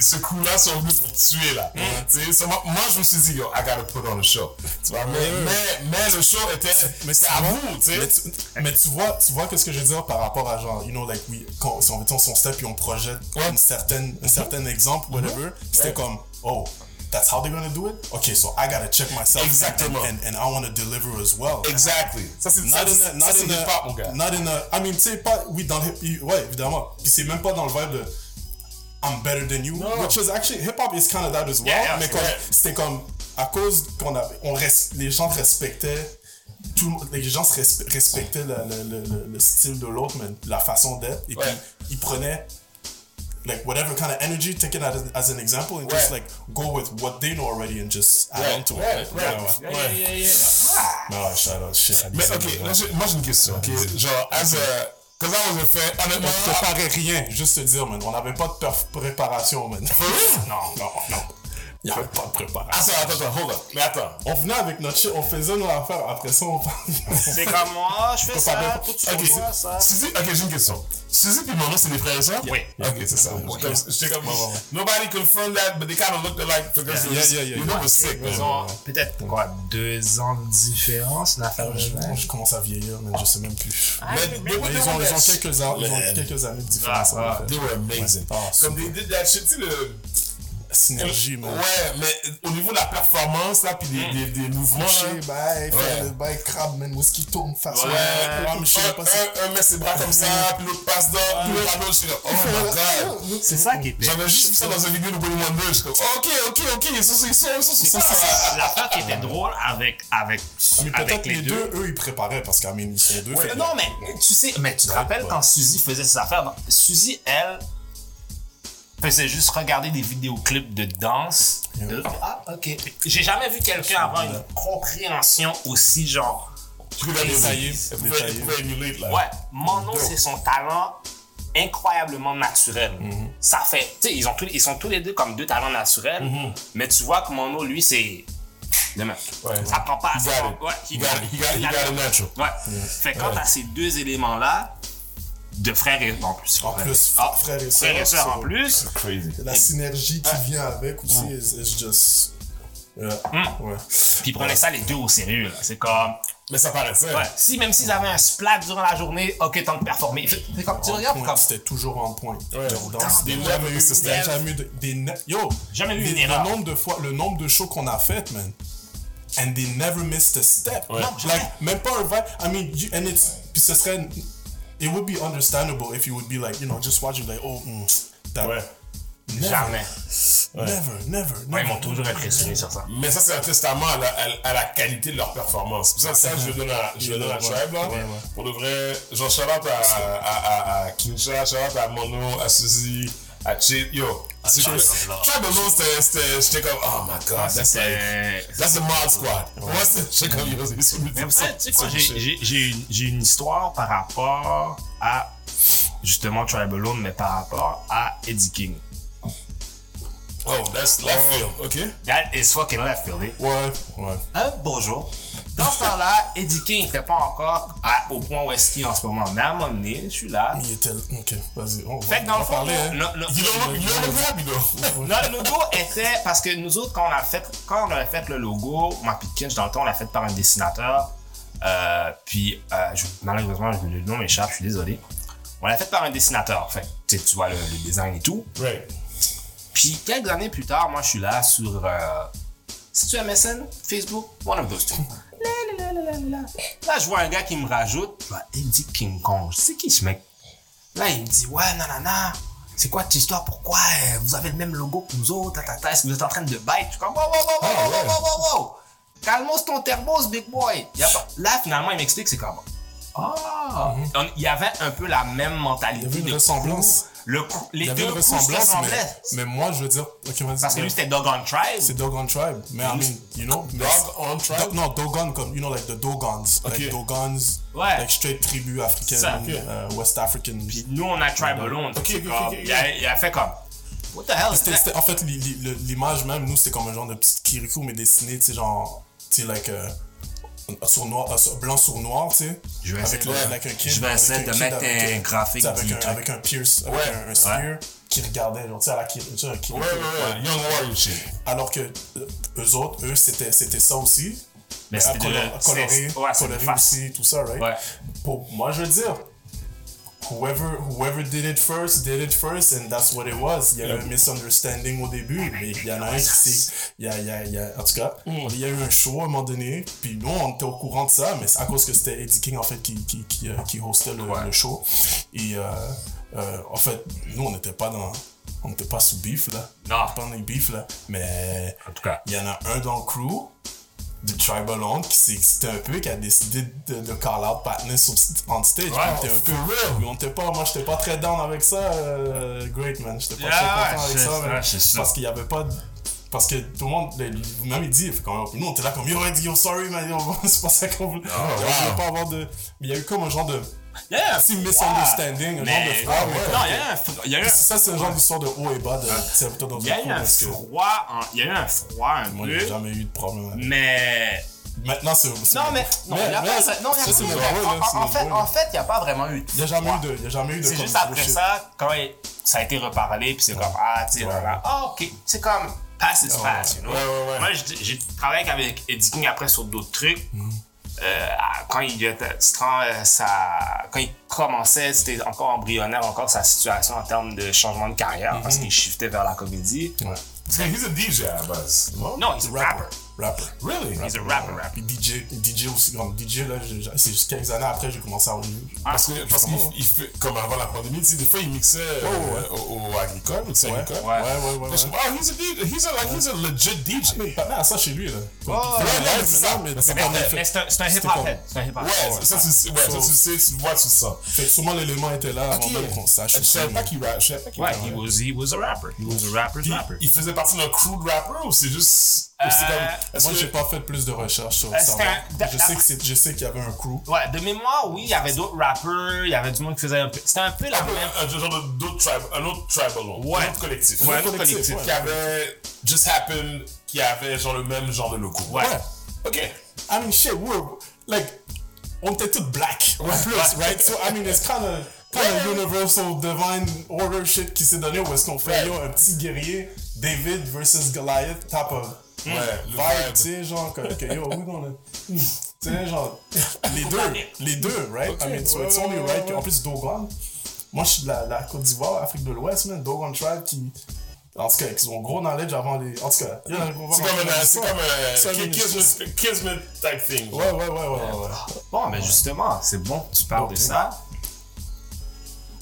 Speaker 5: ce coup-là sont venus pour tuer, là. Tu sais, c'est moi, je me suis dit, yo, I gotta put on a show. Tu vois, mais, mais, mais le show était.
Speaker 4: Mais tu
Speaker 5: à vous, tu sais.
Speaker 4: mais tu vois, tu vois qu'est-ce que je veux dire par rapport à genre, you know, like, we, quand, si on mettons son step puis on projette
Speaker 5: Ouais.
Speaker 4: une certaine, un certain exemple, whatever, puis c'était comme, oh, that's how they're gonna do it? Okay, so I gotta check myself.
Speaker 5: Exactement.
Speaker 4: And, and, and I wanna deliver as well.
Speaker 5: Exactly. Ça, c'est
Speaker 4: Not
Speaker 5: ça,
Speaker 4: in a, not
Speaker 5: ça,
Speaker 4: in a,
Speaker 5: hip-hop, mon gars.
Speaker 4: not in a, I mean, tu sais, pas, oui, dans le hip, ouais, évidemment. Puis c'est même pas dans le vibe de, I'm better than you,
Speaker 5: Non.
Speaker 4: which is actually, hip hop is kind of that as well,
Speaker 3: Yeah,
Speaker 4: mais comme,
Speaker 5: vrai.
Speaker 4: c'était comme, à cause qu'on avait, on res- les gens respectaient, tout, le monde- les gens respectaient le, le, le, le- le style de l'autre, mais la façon d'être, et
Speaker 5: Ouais.
Speaker 4: puis ils prenaient, like, whatever kind of energy, take it as, as an example, and just, like, go with what they know already and just add
Speaker 5: Ouais,
Speaker 4: on to it.
Speaker 5: ouais,
Speaker 4: right?
Speaker 5: ouais.
Speaker 4: Yeah.
Speaker 3: Yeah, yeah, yeah, yeah.
Speaker 4: Non, shout out, shit.
Speaker 5: Mais ok,
Speaker 4: ouais.
Speaker 5: là, j'ai- moi j'ai une question. Ok, genre, as a. Cause I was a fan. Honnêtement,
Speaker 4: On préparait rien, juste te dire, man. On n'avait pas de perf- préparation, man. Non, non, non. Il n'y avait pas de préparation.
Speaker 5: Attends, attends, attends, hold up. Mais attends.
Speaker 4: On venait avec notre shit, on faisait nos affaires. Après ça, on parlait.
Speaker 3: C'est comme moi, je fais ça, tout
Speaker 5: Ok,
Speaker 3: tu vois ça.
Speaker 5: Suzy, ok, j'ai une question. Suzy puis Mono, c'est des frères et sœurs?
Speaker 3: Oui.
Speaker 5: Ok, c'est ça. J'étais comme, nobody confirmed that, but they kind of looked alike because
Speaker 4: Yeah, yeah, yeah,
Speaker 5: you know was sick, man.
Speaker 3: Ils ont peut-être quoi, deux ans de différence, une affaire de
Speaker 4: je,
Speaker 3: même.
Speaker 4: je commence à vieillir, mais je sais même plus.
Speaker 3: Ah,
Speaker 5: Mais-
Speaker 4: ils ont, ils ont quelques, ans, ils ont
Speaker 5: Man.
Speaker 4: quelques années de différence.
Speaker 3: Ah,
Speaker 4: en
Speaker 3: ah.
Speaker 5: They were amazing.
Speaker 4: Ah,
Speaker 5: Comme they did that shit, tu sais, le.
Speaker 4: Synergie, man.
Speaker 5: Ouais, mais au niveau de la performance, là, puis des, des, des mouvements,
Speaker 4: Toucher,
Speaker 5: là.
Speaker 4: bye, faire
Speaker 5: Ouais.
Speaker 4: le bye crabe, man. Où est-ce qu'il tourne face
Speaker 3: Ouais.
Speaker 4: Ouais, mais je sais pas si.
Speaker 5: un, un met ses bras comme ça, puis l'autre passe là, puis l'autre je suis là, oh my god.
Speaker 3: C'est ça qui était.
Speaker 5: J'avais juste vu ça dans une vidéo de Willy Wonder, je suis comme, ok, ok, ok, ils sont, ils sont, ils sont, ils sont, ça.
Speaker 3: L'affaire qui était drôle avec, avec,
Speaker 4: Mais
Speaker 3: avec
Speaker 4: peut-être
Speaker 3: les,
Speaker 4: les
Speaker 3: deux.
Speaker 4: eux, ils préparaient parce qu'à ils sont deux.
Speaker 3: Non, mais tu sais, mais tu te rappelles quand Suzy faisait ses affaires? Suzy, elle, faisait juste regarder des vidéoclips de danse. de- ah, ok. J'ai jamais vu quelqu'un avoir une compréhension aussi genre.
Speaker 5: Tu peux détailler.
Speaker 3: Ouais, Mono, c'est son talent incroyablement naturel.
Speaker 4: Mhm.
Speaker 3: Ça fait, tu sais, ils, ont tous- ils sont tous les deux comme deux talents naturels,
Speaker 4: Mhm.
Speaker 3: mais tu vois que Mono, lui, c'est. Demain.
Speaker 5: Ouais.
Speaker 3: Ça prend pas. Ouais,
Speaker 5: got, he got it natural.
Speaker 3: Ouais. Fait quand t'as ces deux éléments-là, de frères et en plus.
Speaker 4: En plus,
Speaker 3: Ah,
Speaker 4: frères et
Speaker 3: frères et
Speaker 4: sœurs,
Speaker 3: sœurs en
Speaker 4: so-
Speaker 3: plus.
Speaker 5: Crazy.
Speaker 4: La synergie qui vient avec aussi, is, is just. Yeah. Ouais.
Speaker 3: Puis ils prenaient ça les deux au sérieux. C'est comme.
Speaker 5: Mais ça paraissait.
Speaker 3: Ouais. Si même s'ils avaient un splat durant la journée, ok, tant de performer. C'est comme tu regardes comme.
Speaker 4: C'était toujours en point.
Speaker 5: Ouais.
Speaker 4: Jamais eu, jamais eu de, des ne- yo,
Speaker 3: Jamais eu
Speaker 4: des-
Speaker 3: une
Speaker 4: le
Speaker 3: erreur.
Speaker 4: nombre de fois, le nombre de shows qu'on a fait, man. And they never missed a step.
Speaker 5: Ouais.
Speaker 3: Non.
Speaker 4: Like, même pas un vibe. I mean, you, and it's, puis ce serait, it would be understandable if you would be like, you know, just watching like, oh, mm, that.
Speaker 5: Ouais.
Speaker 4: Never,
Speaker 3: Jamais.
Speaker 4: never, never,
Speaker 3: Ouais,
Speaker 4: never.
Speaker 3: ils m'ont toujours impressionné sur ça.
Speaker 5: Mais ça, c'est un testament à la, à- à la qualité de leur performance. Ça, ça je le donne à, je donne à
Speaker 4: Ouais,
Speaker 5: Tribe, là.
Speaker 4: ouais, ouais.
Speaker 5: Pour de vrai, genre, shout out à, à, à, à Kinsha, shout out à Mono, à Suzy, à Chip. Yo, c'était, j'étais comme, oh my god, that's like,
Speaker 3: C'est.
Speaker 5: that's the mod squad. J'étais comme, yo, c'est
Speaker 3: j'ai- une- j'ai une histoire par rapport à justement Tribal mais par rapport à Eddie King.
Speaker 5: Oh, that's left field, ok?
Speaker 3: That is fucking left field. eh?
Speaker 4: Ouais, ouais.
Speaker 3: Un bonjour. Dans ce temps-là, Eddie King n'était pas encore à- au point où est-ce qu'il est en ce moment. Mais à un moment donné, je suis là.
Speaker 4: Il était, ok, vas-y, on
Speaker 3: Fait
Speaker 4: va,
Speaker 3: que dans
Speaker 4: on
Speaker 3: le fond,
Speaker 4: parler, hein.
Speaker 5: don't look happy, though.
Speaker 3: notre logo était parce que nous autres quand on a fait quand on avait fait le logo, puis Kinch dans le temps on l'a fait par un dessinateur. Euh, puis, euh, je- malheureusement, le nom m'échappe, je suis désolé. On l'a fait par un dessinateur, en fait. Tu tu vois le, le design et tout.
Speaker 5: Right.
Speaker 3: Puis, quelques années plus tard, moi, je suis là sur. Euh, C'est-tu MSN? Facebook? One of those two. Là, là, là, là, là, là. Là, je vois un gars qui me rajoute. Je vois Eddie King Kong. C'est qui ce mec? Là, il me dit, ouais, nanana. C'est quoi cette histoire? Pourquoi euh, vous avez le même logo que nous autres? Est-ce que vous êtes en train de bite? Je suis comme, wow, wow, wow, wow, wow, wow, wow, wow. Calmos ton terbos, big boy. Il Là, finalement, il m'explique, c'est comme, ah, On- il y avait un peu la même mentalité.
Speaker 4: Il y avait une
Speaker 3: de
Speaker 4: ressemblance.
Speaker 3: Le les
Speaker 4: Il y avait
Speaker 3: deux
Speaker 4: une
Speaker 3: crews se
Speaker 4: ressemblance,
Speaker 3: ressemblaient.
Speaker 4: mais, mais moi, je veux dire.
Speaker 3: Parce que lui, c'était Dog on Tribe.
Speaker 4: C'est Dogon Tribe. Mais I mean, you know.
Speaker 5: Dog on tribe?
Speaker 4: Do- non, Dogon, comme, you know, like the Dogons.
Speaker 5: Ok.
Speaker 4: Like Dogons.
Speaker 3: Ouais.
Speaker 4: Like straight tribu africaine.
Speaker 3: Ça,
Speaker 5: ok.
Speaker 4: euh, West African.
Speaker 3: Puis nous, on a Tribe Alone. Il, a, il a fait comme. What the hell
Speaker 4: C'était- c'était- en fait, l'image même, nous, c'était comme un genre de petit Kirikou, mais dessiné, tu sais, genre, tu sais, like, euh, sur noir, euh, blanc sur noir, tu sais.
Speaker 3: Je vais
Speaker 4: avec,
Speaker 3: essayer
Speaker 4: le-
Speaker 3: de-
Speaker 4: avec un kid.
Speaker 3: je vais
Speaker 4: avec
Speaker 3: essayer de
Speaker 4: kid
Speaker 3: mettre
Speaker 4: avec
Speaker 3: un graphique
Speaker 4: avec un,
Speaker 3: truc.
Speaker 4: avec un Pierce, avec un, un spear, qui regardait, genre, tu sais, à la Kirikou, tu sais, un Kirikou.
Speaker 5: Ouais, ouais, ouais. Young Warrior shit.
Speaker 4: Alors que euh, eux autres, eux, c'était c'était ça aussi.
Speaker 3: Mais
Speaker 4: À
Speaker 3: c'était
Speaker 4: coloré, coloré aussi, tout ça, right?
Speaker 3: Ouais.
Speaker 4: Pour moi, je veux dire, whoever, whoever did it first, did it first, and that's what it was. Il y a eu un misunderstanding au début, mais il y en a un qui s'est. il y a- il y a- il y a- En tout cas,
Speaker 3: Mm.
Speaker 4: il y a eu un show à un moment donné, puis nous, on était au courant de ça, mais c'est à cause que c'était Eddie King, en fait, qui, qui, qui, euh, qui hostait le,
Speaker 3: Ouais.
Speaker 4: le show. Et euh, euh, en fait, nous, on n'était pas dans. On n'était pas sous beef, là.
Speaker 3: Non.
Speaker 4: Pas dans les beef, là. Mais
Speaker 3: En tout cas.
Speaker 4: il y en a un dans le crew de Tribal On qui s'est excité un peu, qui a décidé de, de call out Patness sur, on stage. On était un peu
Speaker 5: real?
Speaker 4: on était pas, moi j'étais pas très down avec ça, euh, Great man. J'étais pas
Speaker 3: Yeah,
Speaker 4: très content avec ça,
Speaker 3: ça,
Speaker 4: man.
Speaker 3: c'est ça.
Speaker 4: Parce qu'il y avait pas de. Parce que tout le monde, le- vous-même il dit, nous on était là comme yo, yo, sorry man, c'est pas ça qu'on voulait.
Speaker 3: Ah,
Speaker 4: on voulait pas avoir de. Mais il y a eu comme un genre de.
Speaker 3: Il y a eu un
Speaker 4: petit misunderstanding, un genre de froid.
Speaker 3: Non, il y a un froid. Y a eu un
Speaker 4: Ça, c'est un genre d'histoire de haut et bas de. dans
Speaker 3: il y a eu un froid. Il y a eu un froid un
Speaker 4: Moi, j'ai jamais eu de problème avec
Speaker 3: Mais.
Speaker 4: Maintenant, c'est.
Speaker 3: Non, mais. Non, il y a
Speaker 4: mais
Speaker 3: pas. Non, il a en- fait, il n'y a pas vraiment eu de.
Speaker 4: Il y a jamais eu de. Il a jamais eu de.
Speaker 3: C'est juste après ça, quand ça a été reparlé, puis c'est comme, ah, tu sais, là, ah, ok. C'est comme, pass is pass, you know. Moi, j'ai- j'ai travaillé avec Eddie King après sur d'autres trucs. Euh, quand il était, quand, euh, ça, quand il commençait, c'était encore embryonnaire, encore sa situation en termes de changement de carrière, parce qu'il shiftait vers la comédie.
Speaker 4: Ouais.
Speaker 5: He's a DJ à la base. non?
Speaker 3: Non, il est rapper.
Speaker 4: Rapper.
Speaker 5: Really?
Speaker 3: He's a rapper, rapper.
Speaker 4: Puis DJ, DJ aussi, comme DJ, là, c'est juste quelques années après, j'ai commencé à avoir
Speaker 5: Parce que parce qu'il il fait comme avant la pandémie, tu sais, des fois il mixait euh,
Speaker 4: ouais.
Speaker 5: au, au agricole, au
Speaker 4: Ouais, ouais,
Speaker 5: agricole.
Speaker 4: ouais, ouais, ouais.
Speaker 5: Oh, he's a he's a like he's a legit DJ.
Speaker 4: Mais pas à ça chez lui, là.
Speaker 3: Ouais,
Speaker 5: ouais,
Speaker 4: la
Speaker 5: c'est ça.
Speaker 4: mais c'est
Speaker 3: un, hip-hop head. C'est un hip-hop
Speaker 5: Ouais, ça, tu sais, ouais, ça, tu sais, tu le vois, tu sens.
Speaker 4: Fait que sûrement l'élément était là avant même qu'on sache.
Speaker 5: Je savais pas qu'il rap, je savais pas qu'il
Speaker 3: Ouais, he was, he was a rapper. He was a rapper's rapper.
Speaker 5: il faisait partie d'un crew de rappers ou c'est juste. C'est
Speaker 3: Euh,
Speaker 5: comme.
Speaker 4: Moi, j'ai pas fait plus de recherches sur
Speaker 3: Euh,
Speaker 4: ça? Je sais que je sais qu'il y avait un crew.
Speaker 3: Ouais, de mémoire, oui, il y avait d'autres rappers, il y avait du monde qui faisait un peu. C'était un peu la même.
Speaker 5: un genre de- d'autres un autre tribal,
Speaker 3: Ouais.
Speaker 5: un autre collectif.
Speaker 3: Ouais, un
Speaker 4: autre collectif, ouais.
Speaker 5: Qui avait Just Happen, qui avait genre le même genre de logo.
Speaker 3: Ouais.
Speaker 4: Ouais.
Speaker 5: Ok.
Speaker 4: I mean, shit, we're like, on était tous black. En plus, right? So, I mean, it's kind of, kind of universal divine order shit qui s'est donné où est-ce qu'on fait,
Speaker 5: Ouais.
Speaker 4: yo, un petit guerrier, David versus Goliath, type of
Speaker 5: Ouais, le
Speaker 4: vibe, tu sais, genre, que, que yo, we gonna. hmm, Tu sais, genre, les deux, les deux, right? I mean, so it's only right.
Speaker 5: ouais.
Speaker 4: En plus, Dogon, moi, je suis de la, la Côte d'Ivoire, Afrique de l'Ouest, man, Dogon Tribe qui. En tout cas, ils ont gros knowledge avant les. En tout cas, on
Speaker 5: C'est comme un, c'est comme un Kismet, type thing.
Speaker 4: Ouais, ouais, ouais, ouais, ouais. ouais.
Speaker 3: Bon, mais justement, c'est bon que tu parles de ça.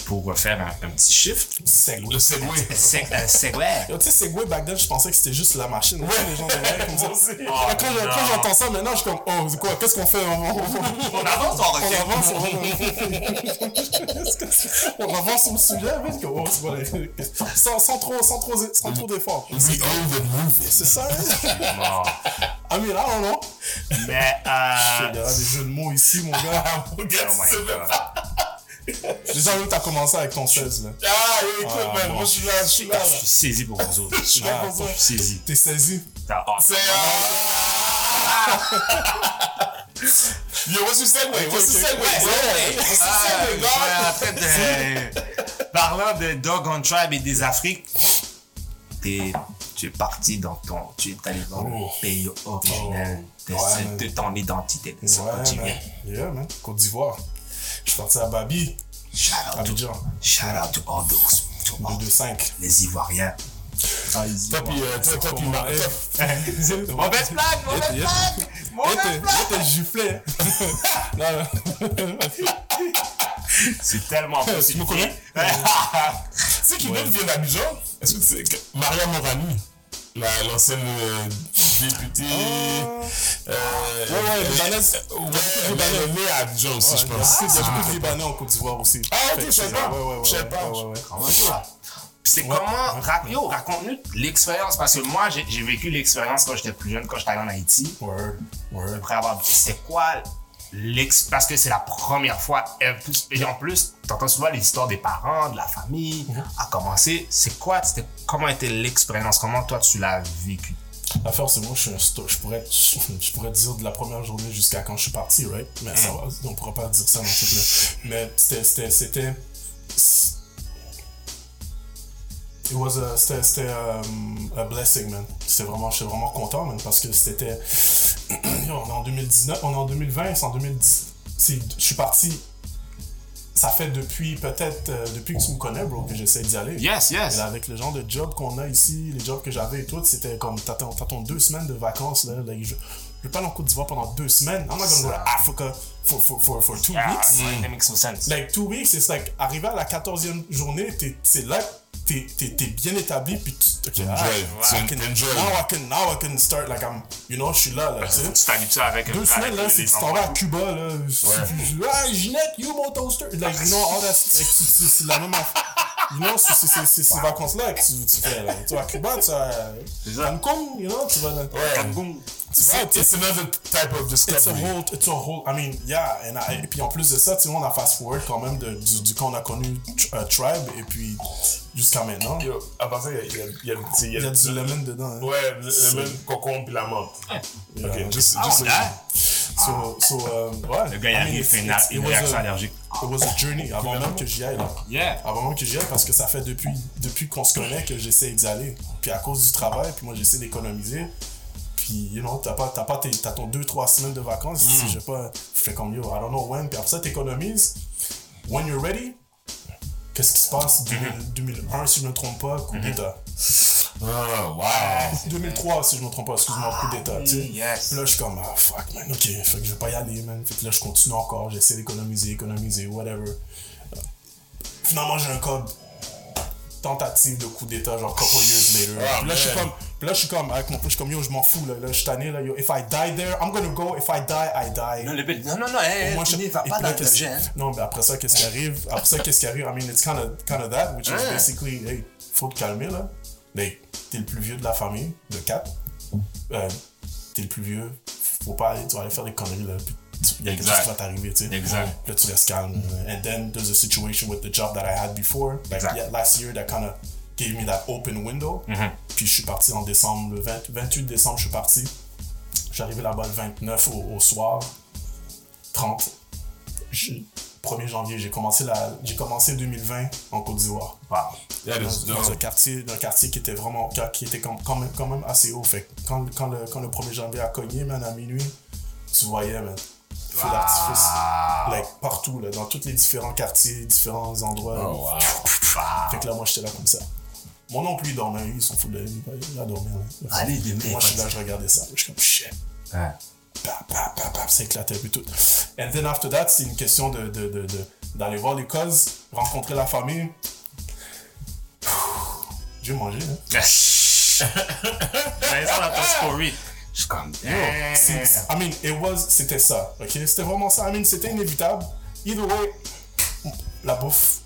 Speaker 3: Pour refaire un, un petit shift.
Speaker 4: Segway.
Speaker 5: Segway.
Speaker 3: Segway?
Speaker 4: Tu sais, Segway, back then, je pensais que c'était juste la machine. Ouais, les gens comme ça.
Speaker 5: Moi aussi.
Speaker 4: Ah, quand je-
Speaker 3: non.
Speaker 4: j'entends ça, maintenant, je suis comme, oh, quoi, qu'est-ce qu'on fait? On, on- on-
Speaker 3: On avance, on
Speaker 4: on avance, on, on avance sur le sujet, mais oh, sans, sans trop, sans trop, sans trop d'efforts.
Speaker 5: We own the movie.
Speaker 4: C'est ça, hein? I mean, I don't know.
Speaker 3: Mais, euh.
Speaker 4: a des jeux de mots ici, mon gars.
Speaker 5: Mon gars,
Speaker 3: Oh my God.
Speaker 4: Déjà, que t'as commencé avec ton 16, là.
Speaker 5: Ah, écoute,
Speaker 4: Ah,
Speaker 5: man,
Speaker 4: bon.
Speaker 5: moi je suis là, je suis là.
Speaker 3: Je
Speaker 5: là.
Speaker 3: suis saisi pour vous autres.
Speaker 5: Je suis là pour ça.
Speaker 3: Je suis saisi.
Speaker 4: T'es saisi?
Speaker 3: Ah,
Speaker 5: C'est. ah. Yo, what's your segue? What's your segue? bro? What's your
Speaker 3: Ah,
Speaker 5: segue,
Speaker 3: je suis en train de- Parlant de Dog on Tribe et des Afriques, t'es, tu es parti dans ton, tu es allé dans
Speaker 4: Oh.
Speaker 3: le pays originel de,
Speaker 4: Ouais, man.
Speaker 3: de ton identité, de ce
Speaker 4: Ouais,
Speaker 3: que tu viens.
Speaker 4: Yeah, man. Côte d'Ivoire. Je suis parti à Babi,
Speaker 3: Shout out,
Speaker 4: Abidjan.
Speaker 3: shout out to all those, to all
Speaker 4: 2-2-5.
Speaker 3: les Ivoiriens.
Speaker 4: Ah,
Speaker 5: Toi, puis, euh, toi, toi, puis,
Speaker 4: Comment-
Speaker 5: Mar-
Speaker 4: eh,
Speaker 5: toi-
Speaker 3: Mauvaise blague, mauvaise blague, mauvaise
Speaker 4: t'es- là, t'es giflé. Non, non.
Speaker 3: C'est tellement
Speaker 4: Tu me
Speaker 3: possible.
Speaker 4: connais?
Speaker 5: Tu sais qui vient d'Abidjan Est-ce que tu sais que Maria Morani, l'ancienne euh, députée. euh,
Speaker 4: Ah. Ouais, ouais, libanaise.
Speaker 5: euh, Ouais, elle est née à Abidjan aussi, je pense.
Speaker 4: beaucoup- il y a
Speaker 5: Ah,
Speaker 4: beaucoup de Libanais en Côte d'Ivoire aussi.
Speaker 5: Ah, ok, je sais
Speaker 4: c'est-
Speaker 5: pas.
Speaker 4: Ouais, ouais, ouais.
Speaker 5: Je sais pas.
Speaker 4: ouais, ouais, ouais.
Speaker 3: Comment ça? Puis c'est
Speaker 4: Ouais.
Speaker 3: comment, ra- yo, raconte-nous l'expérience, parce que moi, j'ai vécu l'expérience quand j'étais plus jeune, quand j'étais allé en Haïti.
Speaker 4: Word, word.
Speaker 3: après avoir c'est quoi parce que c'est la première fois et en plus- t'entends souvent les histoires des parents de la famille à commencer c'est quoi c'était comment était l'expérience? Comment toi tu l'as vécu?
Speaker 4: C'est moi, je suis un sto- Je pourrais, je pourrais dire de la première journée jusqu'à quand je suis parti, right? Mais ça va, on pourra pas dire ça dans tout le. Mais c'était. C'était. C'était. It was a, c'était, c'était um, a blessing, man. C'était vraiment, j'étais vraiment content, man, parce que c'était. On est en 2019, on est en 2020, c'est en 2010. c'est- Je suis parti. Ça fait depuis, peut-être, euh, depuis que tu me connais, bro, que j'essaie d'y aller.
Speaker 3: yes yes
Speaker 4: Et là, avec le genre de job qu'on a ici, les jobs que j'avais et tout, c'était comme t'as ton, t'as ton deux semaines de vacances là. like, je, je vais pas aller en Côte d'Ivoire pendant deux semaines. I'm not gonna go to Africa for, for, for, for two
Speaker 3: Ah,
Speaker 4: weeks.
Speaker 3: ouais, that makes no sense
Speaker 4: Like two weeks, it's like arrivé à la 14e journée, t'es- c'est là t'es, t'es, t'es bien établi puis tu ok,
Speaker 5: Enjoy.
Speaker 4: ah,
Speaker 5: Tu
Speaker 4: I can-
Speaker 5: enjoy.
Speaker 4: now I can now I can start like I'm you know je suis là là tu sais.
Speaker 3: tu t'habitues avec
Speaker 4: Deux semaines là, c'est tu t'en vas à. Cuba là. Ah, Ginette, you mon toaster. Like, you know, all that. Like, c'est- la même affaire. You know, c'est c'est- c'est- c'est ces vacances-là que tu, tu fais là. Tu vas à Cuba, tu vas à Cancun, you know, tu vas là.
Speaker 5: Ouais.
Speaker 4: Tu tu
Speaker 5: It's another type of
Speaker 4: It's a
Speaker 5: discovery.
Speaker 4: whole, it's a whole, I mean, yeah, and I- et puis en plus de ça, tu sais, on a fast forward quand même de, du, du quand on a connu euh, Tribe et puis jusqu'à maintenant.
Speaker 5: Yo, à part ça, il y a, il y a, il y a, tu sais, il y a-
Speaker 4: Il y a du lemon dedans. Hein.
Speaker 5: Ouais, le, le même concombre puis la menthe.
Speaker 4: Yeah.
Speaker 5: Ok,
Speaker 3: ouais, hein?
Speaker 4: So, so, ouais.
Speaker 3: le gars il
Speaker 4: I mean,
Speaker 3: arrive
Speaker 4: it's-
Speaker 3: fait une, réaction
Speaker 4: a-
Speaker 3: allergique
Speaker 4: It was a journey avant même que j'y aille. Là.
Speaker 3: yeah
Speaker 4: Avant même que j'y aille parce que ça fait depuis, depuis qu'on se connaît que j'essaie d'y aller. Puis à cause du travail, puis moi j'essaie d'économiser. Puis, you know, t'as pas, t'as pas tes, t'as ton 2-3 semaines de vacances. Si j'ai pas, je fais comme yo, I don't know when. Puis après ça, t'économises. When you're ready, qu'est-ce qui se passe? 2000 2001, si je me trompe pas, coup d'état.
Speaker 5: Ah, wow.
Speaker 4: 2003, si je me trompe pas, excuse-moi, coup d'état. tu sais.
Speaker 3: yes
Speaker 4: Puis là, je suis comme, ah, fuck, man, ok, fait que je vais pas y aller, man. Fait que là, je continue encore, j'essaie d'économiser, économiser, whatever. Finalement, j'ai un code tentative de coup d'état, genre couple years later.
Speaker 5: Ah,
Speaker 4: là, je suis comme, puis là, je suis comme, avec mon je suis comme, yo, je m'en fous, là, là, je suis tanné, là, yo, if I die there, I'm gonna go, if I die, I die.
Speaker 3: non, le non non non hey,
Speaker 4: Moi, je- et
Speaker 3: pas dans le gène
Speaker 4: Non, mais après ça, qu'est-ce qui arrive? Après ça, qu'est-ce qui arrive? I mean, it's kind of, kind of that, which is basically, hey, faut te calmer, là. Mais t'es le plus vieux de la famille, de quatre. Euh, t'es le plus vieux, faut pas aller, tu vas aller faire des conneries, là. Puis il y a quelque chose
Speaker 3: Exact.
Speaker 4: qui va t'arriver, tu sais.
Speaker 3: Exact.
Speaker 4: Là, tu restes calme. And then there's a situation with the job that I had before. Like,
Speaker 3: Exact.
Speaker 4: yeah, last year, that kind of gave me that open window.
Speaker 3: Mm-hmm.
Speaker 4: Puis je suis parti en décembre, le 20 28 décembre, je suis parti. J'arrivais là-bas le 29 au, au soir. 30. Je- 1er janvier, j'ai commencé, la, j'ai commencé 2020 en Côte d'Ivoire.
Speaker 3: wow
Speaker 4: Dans, un quartier, dans un quartier qui était vraiment, qui était quand, même, quand même assez haut. Fait quand, quand, le, quand le 1er janvier a cogné, man, à minuit, tu voyais, man, feu d'artifice, like, partout, là, dans tous les différents quartiers, différents endroits.
Speaker 5: Oh, wow.
Speaker 4: Fait que là, moi, j'étais là comme ça. Mon oncle, lui, dormait, ils sont fous de lui, il a dormi.
Speaker 3: Allez, demain,
Speaker 4: Moi, je suis là, je regardais ça. Je suis comme, shit.
Speaker 3: Ouais.
Speaker 4: Pap, pap, pap, pap, ça éclatait puis tout. And then after that, c'est une question de, de, de, de- d'aller voir les causes, rencontrer la famille. J'ai mangé, hein.
Speaker 3: J'avais ça story. Je suis comme,
Speaker 4: I mean, it was, c'était ça, ok? C'était vraiment ça. I mean, c'était inévitable. Either way, la bouffe,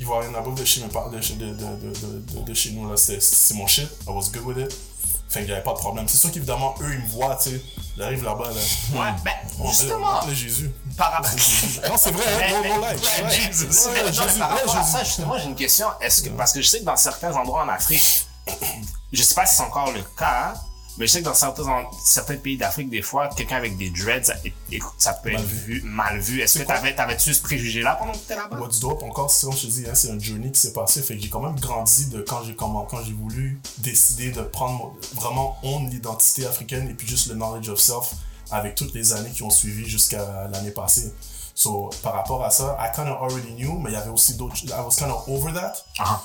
Speaker 4: ivoirienne, la bouffe de chez, mes de, chez- de, chez nous, là, c'est mon shit. I was good with it. Fait qu'il n'y avait pas de problème. C'est sûr qu'évidemment, eux, ils me voient, tu sais. J'arrive là-bas, là.
Speaker 3: Ouais, ben,
Speaker 4: On-
Speaker 3: justement,
Speaker 4: Le Jésus.
Speaker 3: par rapport
Speaker 4: Non, c'est vrai, hein?
Speaker 3: Non,
Speaker 4: Jésus,
Speaker 3: mais par
Speaker 4: ouais,
Speaker 3: rapport à
Speaker 4: Jésus.
Speaker 3: ça, justement, j'ai une question. Est-ce que, parce que je sais que dans certains endroits en Afrique, je sais pas si c'est encore le cas, Mais je sais que dans certains, pays d'Afrique, des fois, quelqu'un avec des dreads, ça, peut être
Speaker 4: Mal
Speaker 3: vu, mal vu. Est-ce que t'avais, t'avais-tu ce préjugé-là pendant que t'étais là-bas?
Speaker 4: What's dope, encore, c'est comme je te dis, hein, c'est un journey qui s'est passé. Fait que j'ai quand même grandi de quand j'ai quand j'ai voulu décider de prendre vraiment on l'identité africaine et puis juste le knowledge of self avec toutes les années qui ont suivi jusqu'à l'année passée. So, par rapport à ça, I kind of already knew, mais il y avait aussi d'autres, I was kind of over that.
Speaker 3: Ah.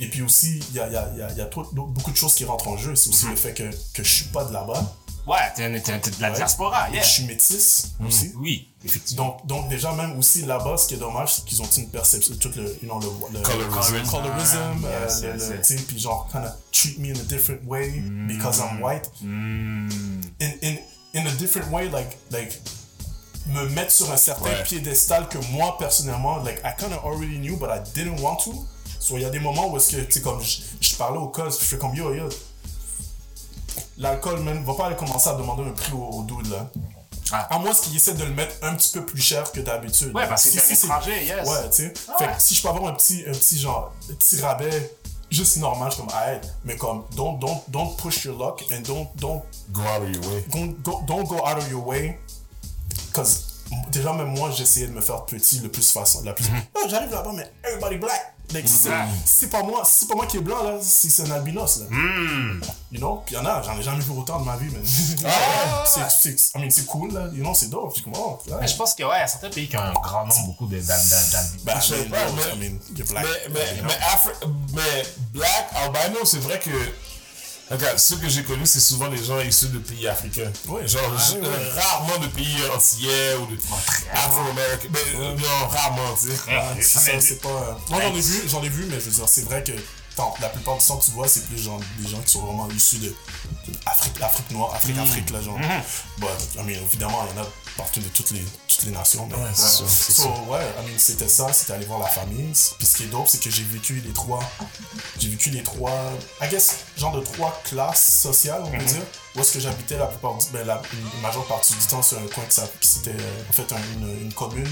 Speaker 4: Et puis aussi, il y a, il y a, il y a, il y a trop- beaucoup de choses qui rentrent en jeu. C'est
Speaker 3: Mm-hmm.
Speaker 4: aussi le fait que, que je suis pas de là-bas.
Speaker 3: Ouais, t'es, de la diaspora, yeah.
Speaker 4: Je suis métisse aussi.
Speaker 3: Oui, effectivement.
Speaker 4: Donc, donc déjà même aussi là-bas, ce qui est dommage, c'est qu'ils ont une perception, tout le, you know, le, le
Speaker 5: Colorism.
Speaker 4: colorism,
Speaker 3: Ah,
Speaker 4: euh,
Speaker 3: yes, yes, yes.
Speaker 4: puis genre kind of treat me in a different way because I'm white.
Speaker 3: Mm.
Speaker 4: In, in, in a different way, like, like me mettre sur un certain
Speaker 5: Ouais.
Speaker 4: piédestal que moi personnellement, like I kind of already knew, but I didn't want to. So il y a des moments où est-ce que, tu sais, comme je, parlais au cause, je fais comme yo, yo. L'alcool, man, va pas aller commencer à demander un prix au, au dude là.
Speaker 3: Ah.
Speaker 4: À moins qu'il essaie de le mettre un petit peu plus cher que d'habitude.
Speaker 3: Ouais, parce que
Speaker 4: Si-
Speaker 3: t'es un
Speaker 4: si c'est-
Speaker 3: étranger, yes.
Speaker 4: Ouais, tu sais.
Speaker 3: Ah
Speaker 4: Fait
Speaker 3: ouais.
Speaker 4: que si je peux avoir un petit, un petit genre, un petit rabais juste normal, je suis comme, ah, mais comme, don't, don't, don't push your luck and don't, don't,
Speaker 5: Go out of your way.
Speaker 4: don't, go, don't go out of your way. Cause déjà, même moi, j'essayais de me faire petit le plus façon, la plus. Non, j'arrive là-bas, mais everybody black. Like, c'est- pas moi, c'est pas moi qui est blanc là, c'est un albinos là.
Speaker 3: Hmm.
Speaker 4: You know, puis y en a, j'en ai jamais vu autant de ma vie, mais c'est, c'est, I mean, c'est cool là, you know, c'est dope. Comme, oh.
Speaker 3: Mais je pense que, ouais, y a certains pays qui ont un grand nombre, beaucoup de, d'al- d'al- d'albinos.
Speaker 4: Bah,
Speaker 5: Je sais pas, mais-
Speaker 4: I mean, you're black.
Speaker 5: Mais, mais,
Speaker 4: you know?
Speaker 5: mais, Afri- mais Black, albino, c'est vrai que. Regarde, ceux que j'ai connus, c'est souvent des gens issus de pays africains.
Speaker 4: Ouais.
Speaker 5: Genre,
Speaker 4: Ah, ouais.
Speaker 5: rarement de pays antillais ou de afro-américains. Mais euh, non, rarement, tu sais.
Speaker 3: Ouais.
Speaker 4: c'est pas. euh, Moi, j'en ai vu, j'en ai vu, mais je veux dire, c'est vrai que la plupart du temps, tu vois, c'est plus genre des gens qui sont vraiment issus de, de Afrique, Afrique noire, Afrique,
Speaker 3: Mm.
Speaker 4: Afrique, là, genre. Bah, I mean, évidemment, il y en a partout de toutes les, toutes les nations. Mais,
Speaker 5: Ouais, c'est sûr, c'est
Speaker 4: So,
Speaker 5: sûr.
Speaker 4: ouais, I mean, c'était ça, c'était aller voir la famille. Puis ce qui est dope, c'est que j'ai vécu les trois. J'ai vécu les trois. I guess, genre de trois classes sociales, on peut
Speaker 3: Mm-hmm.
Speaker 4: dire. Où est-ce que j'habitais la plupart du. Ben, la une majeure partie du temps sur un coin qui c'était en fait un- une, une commune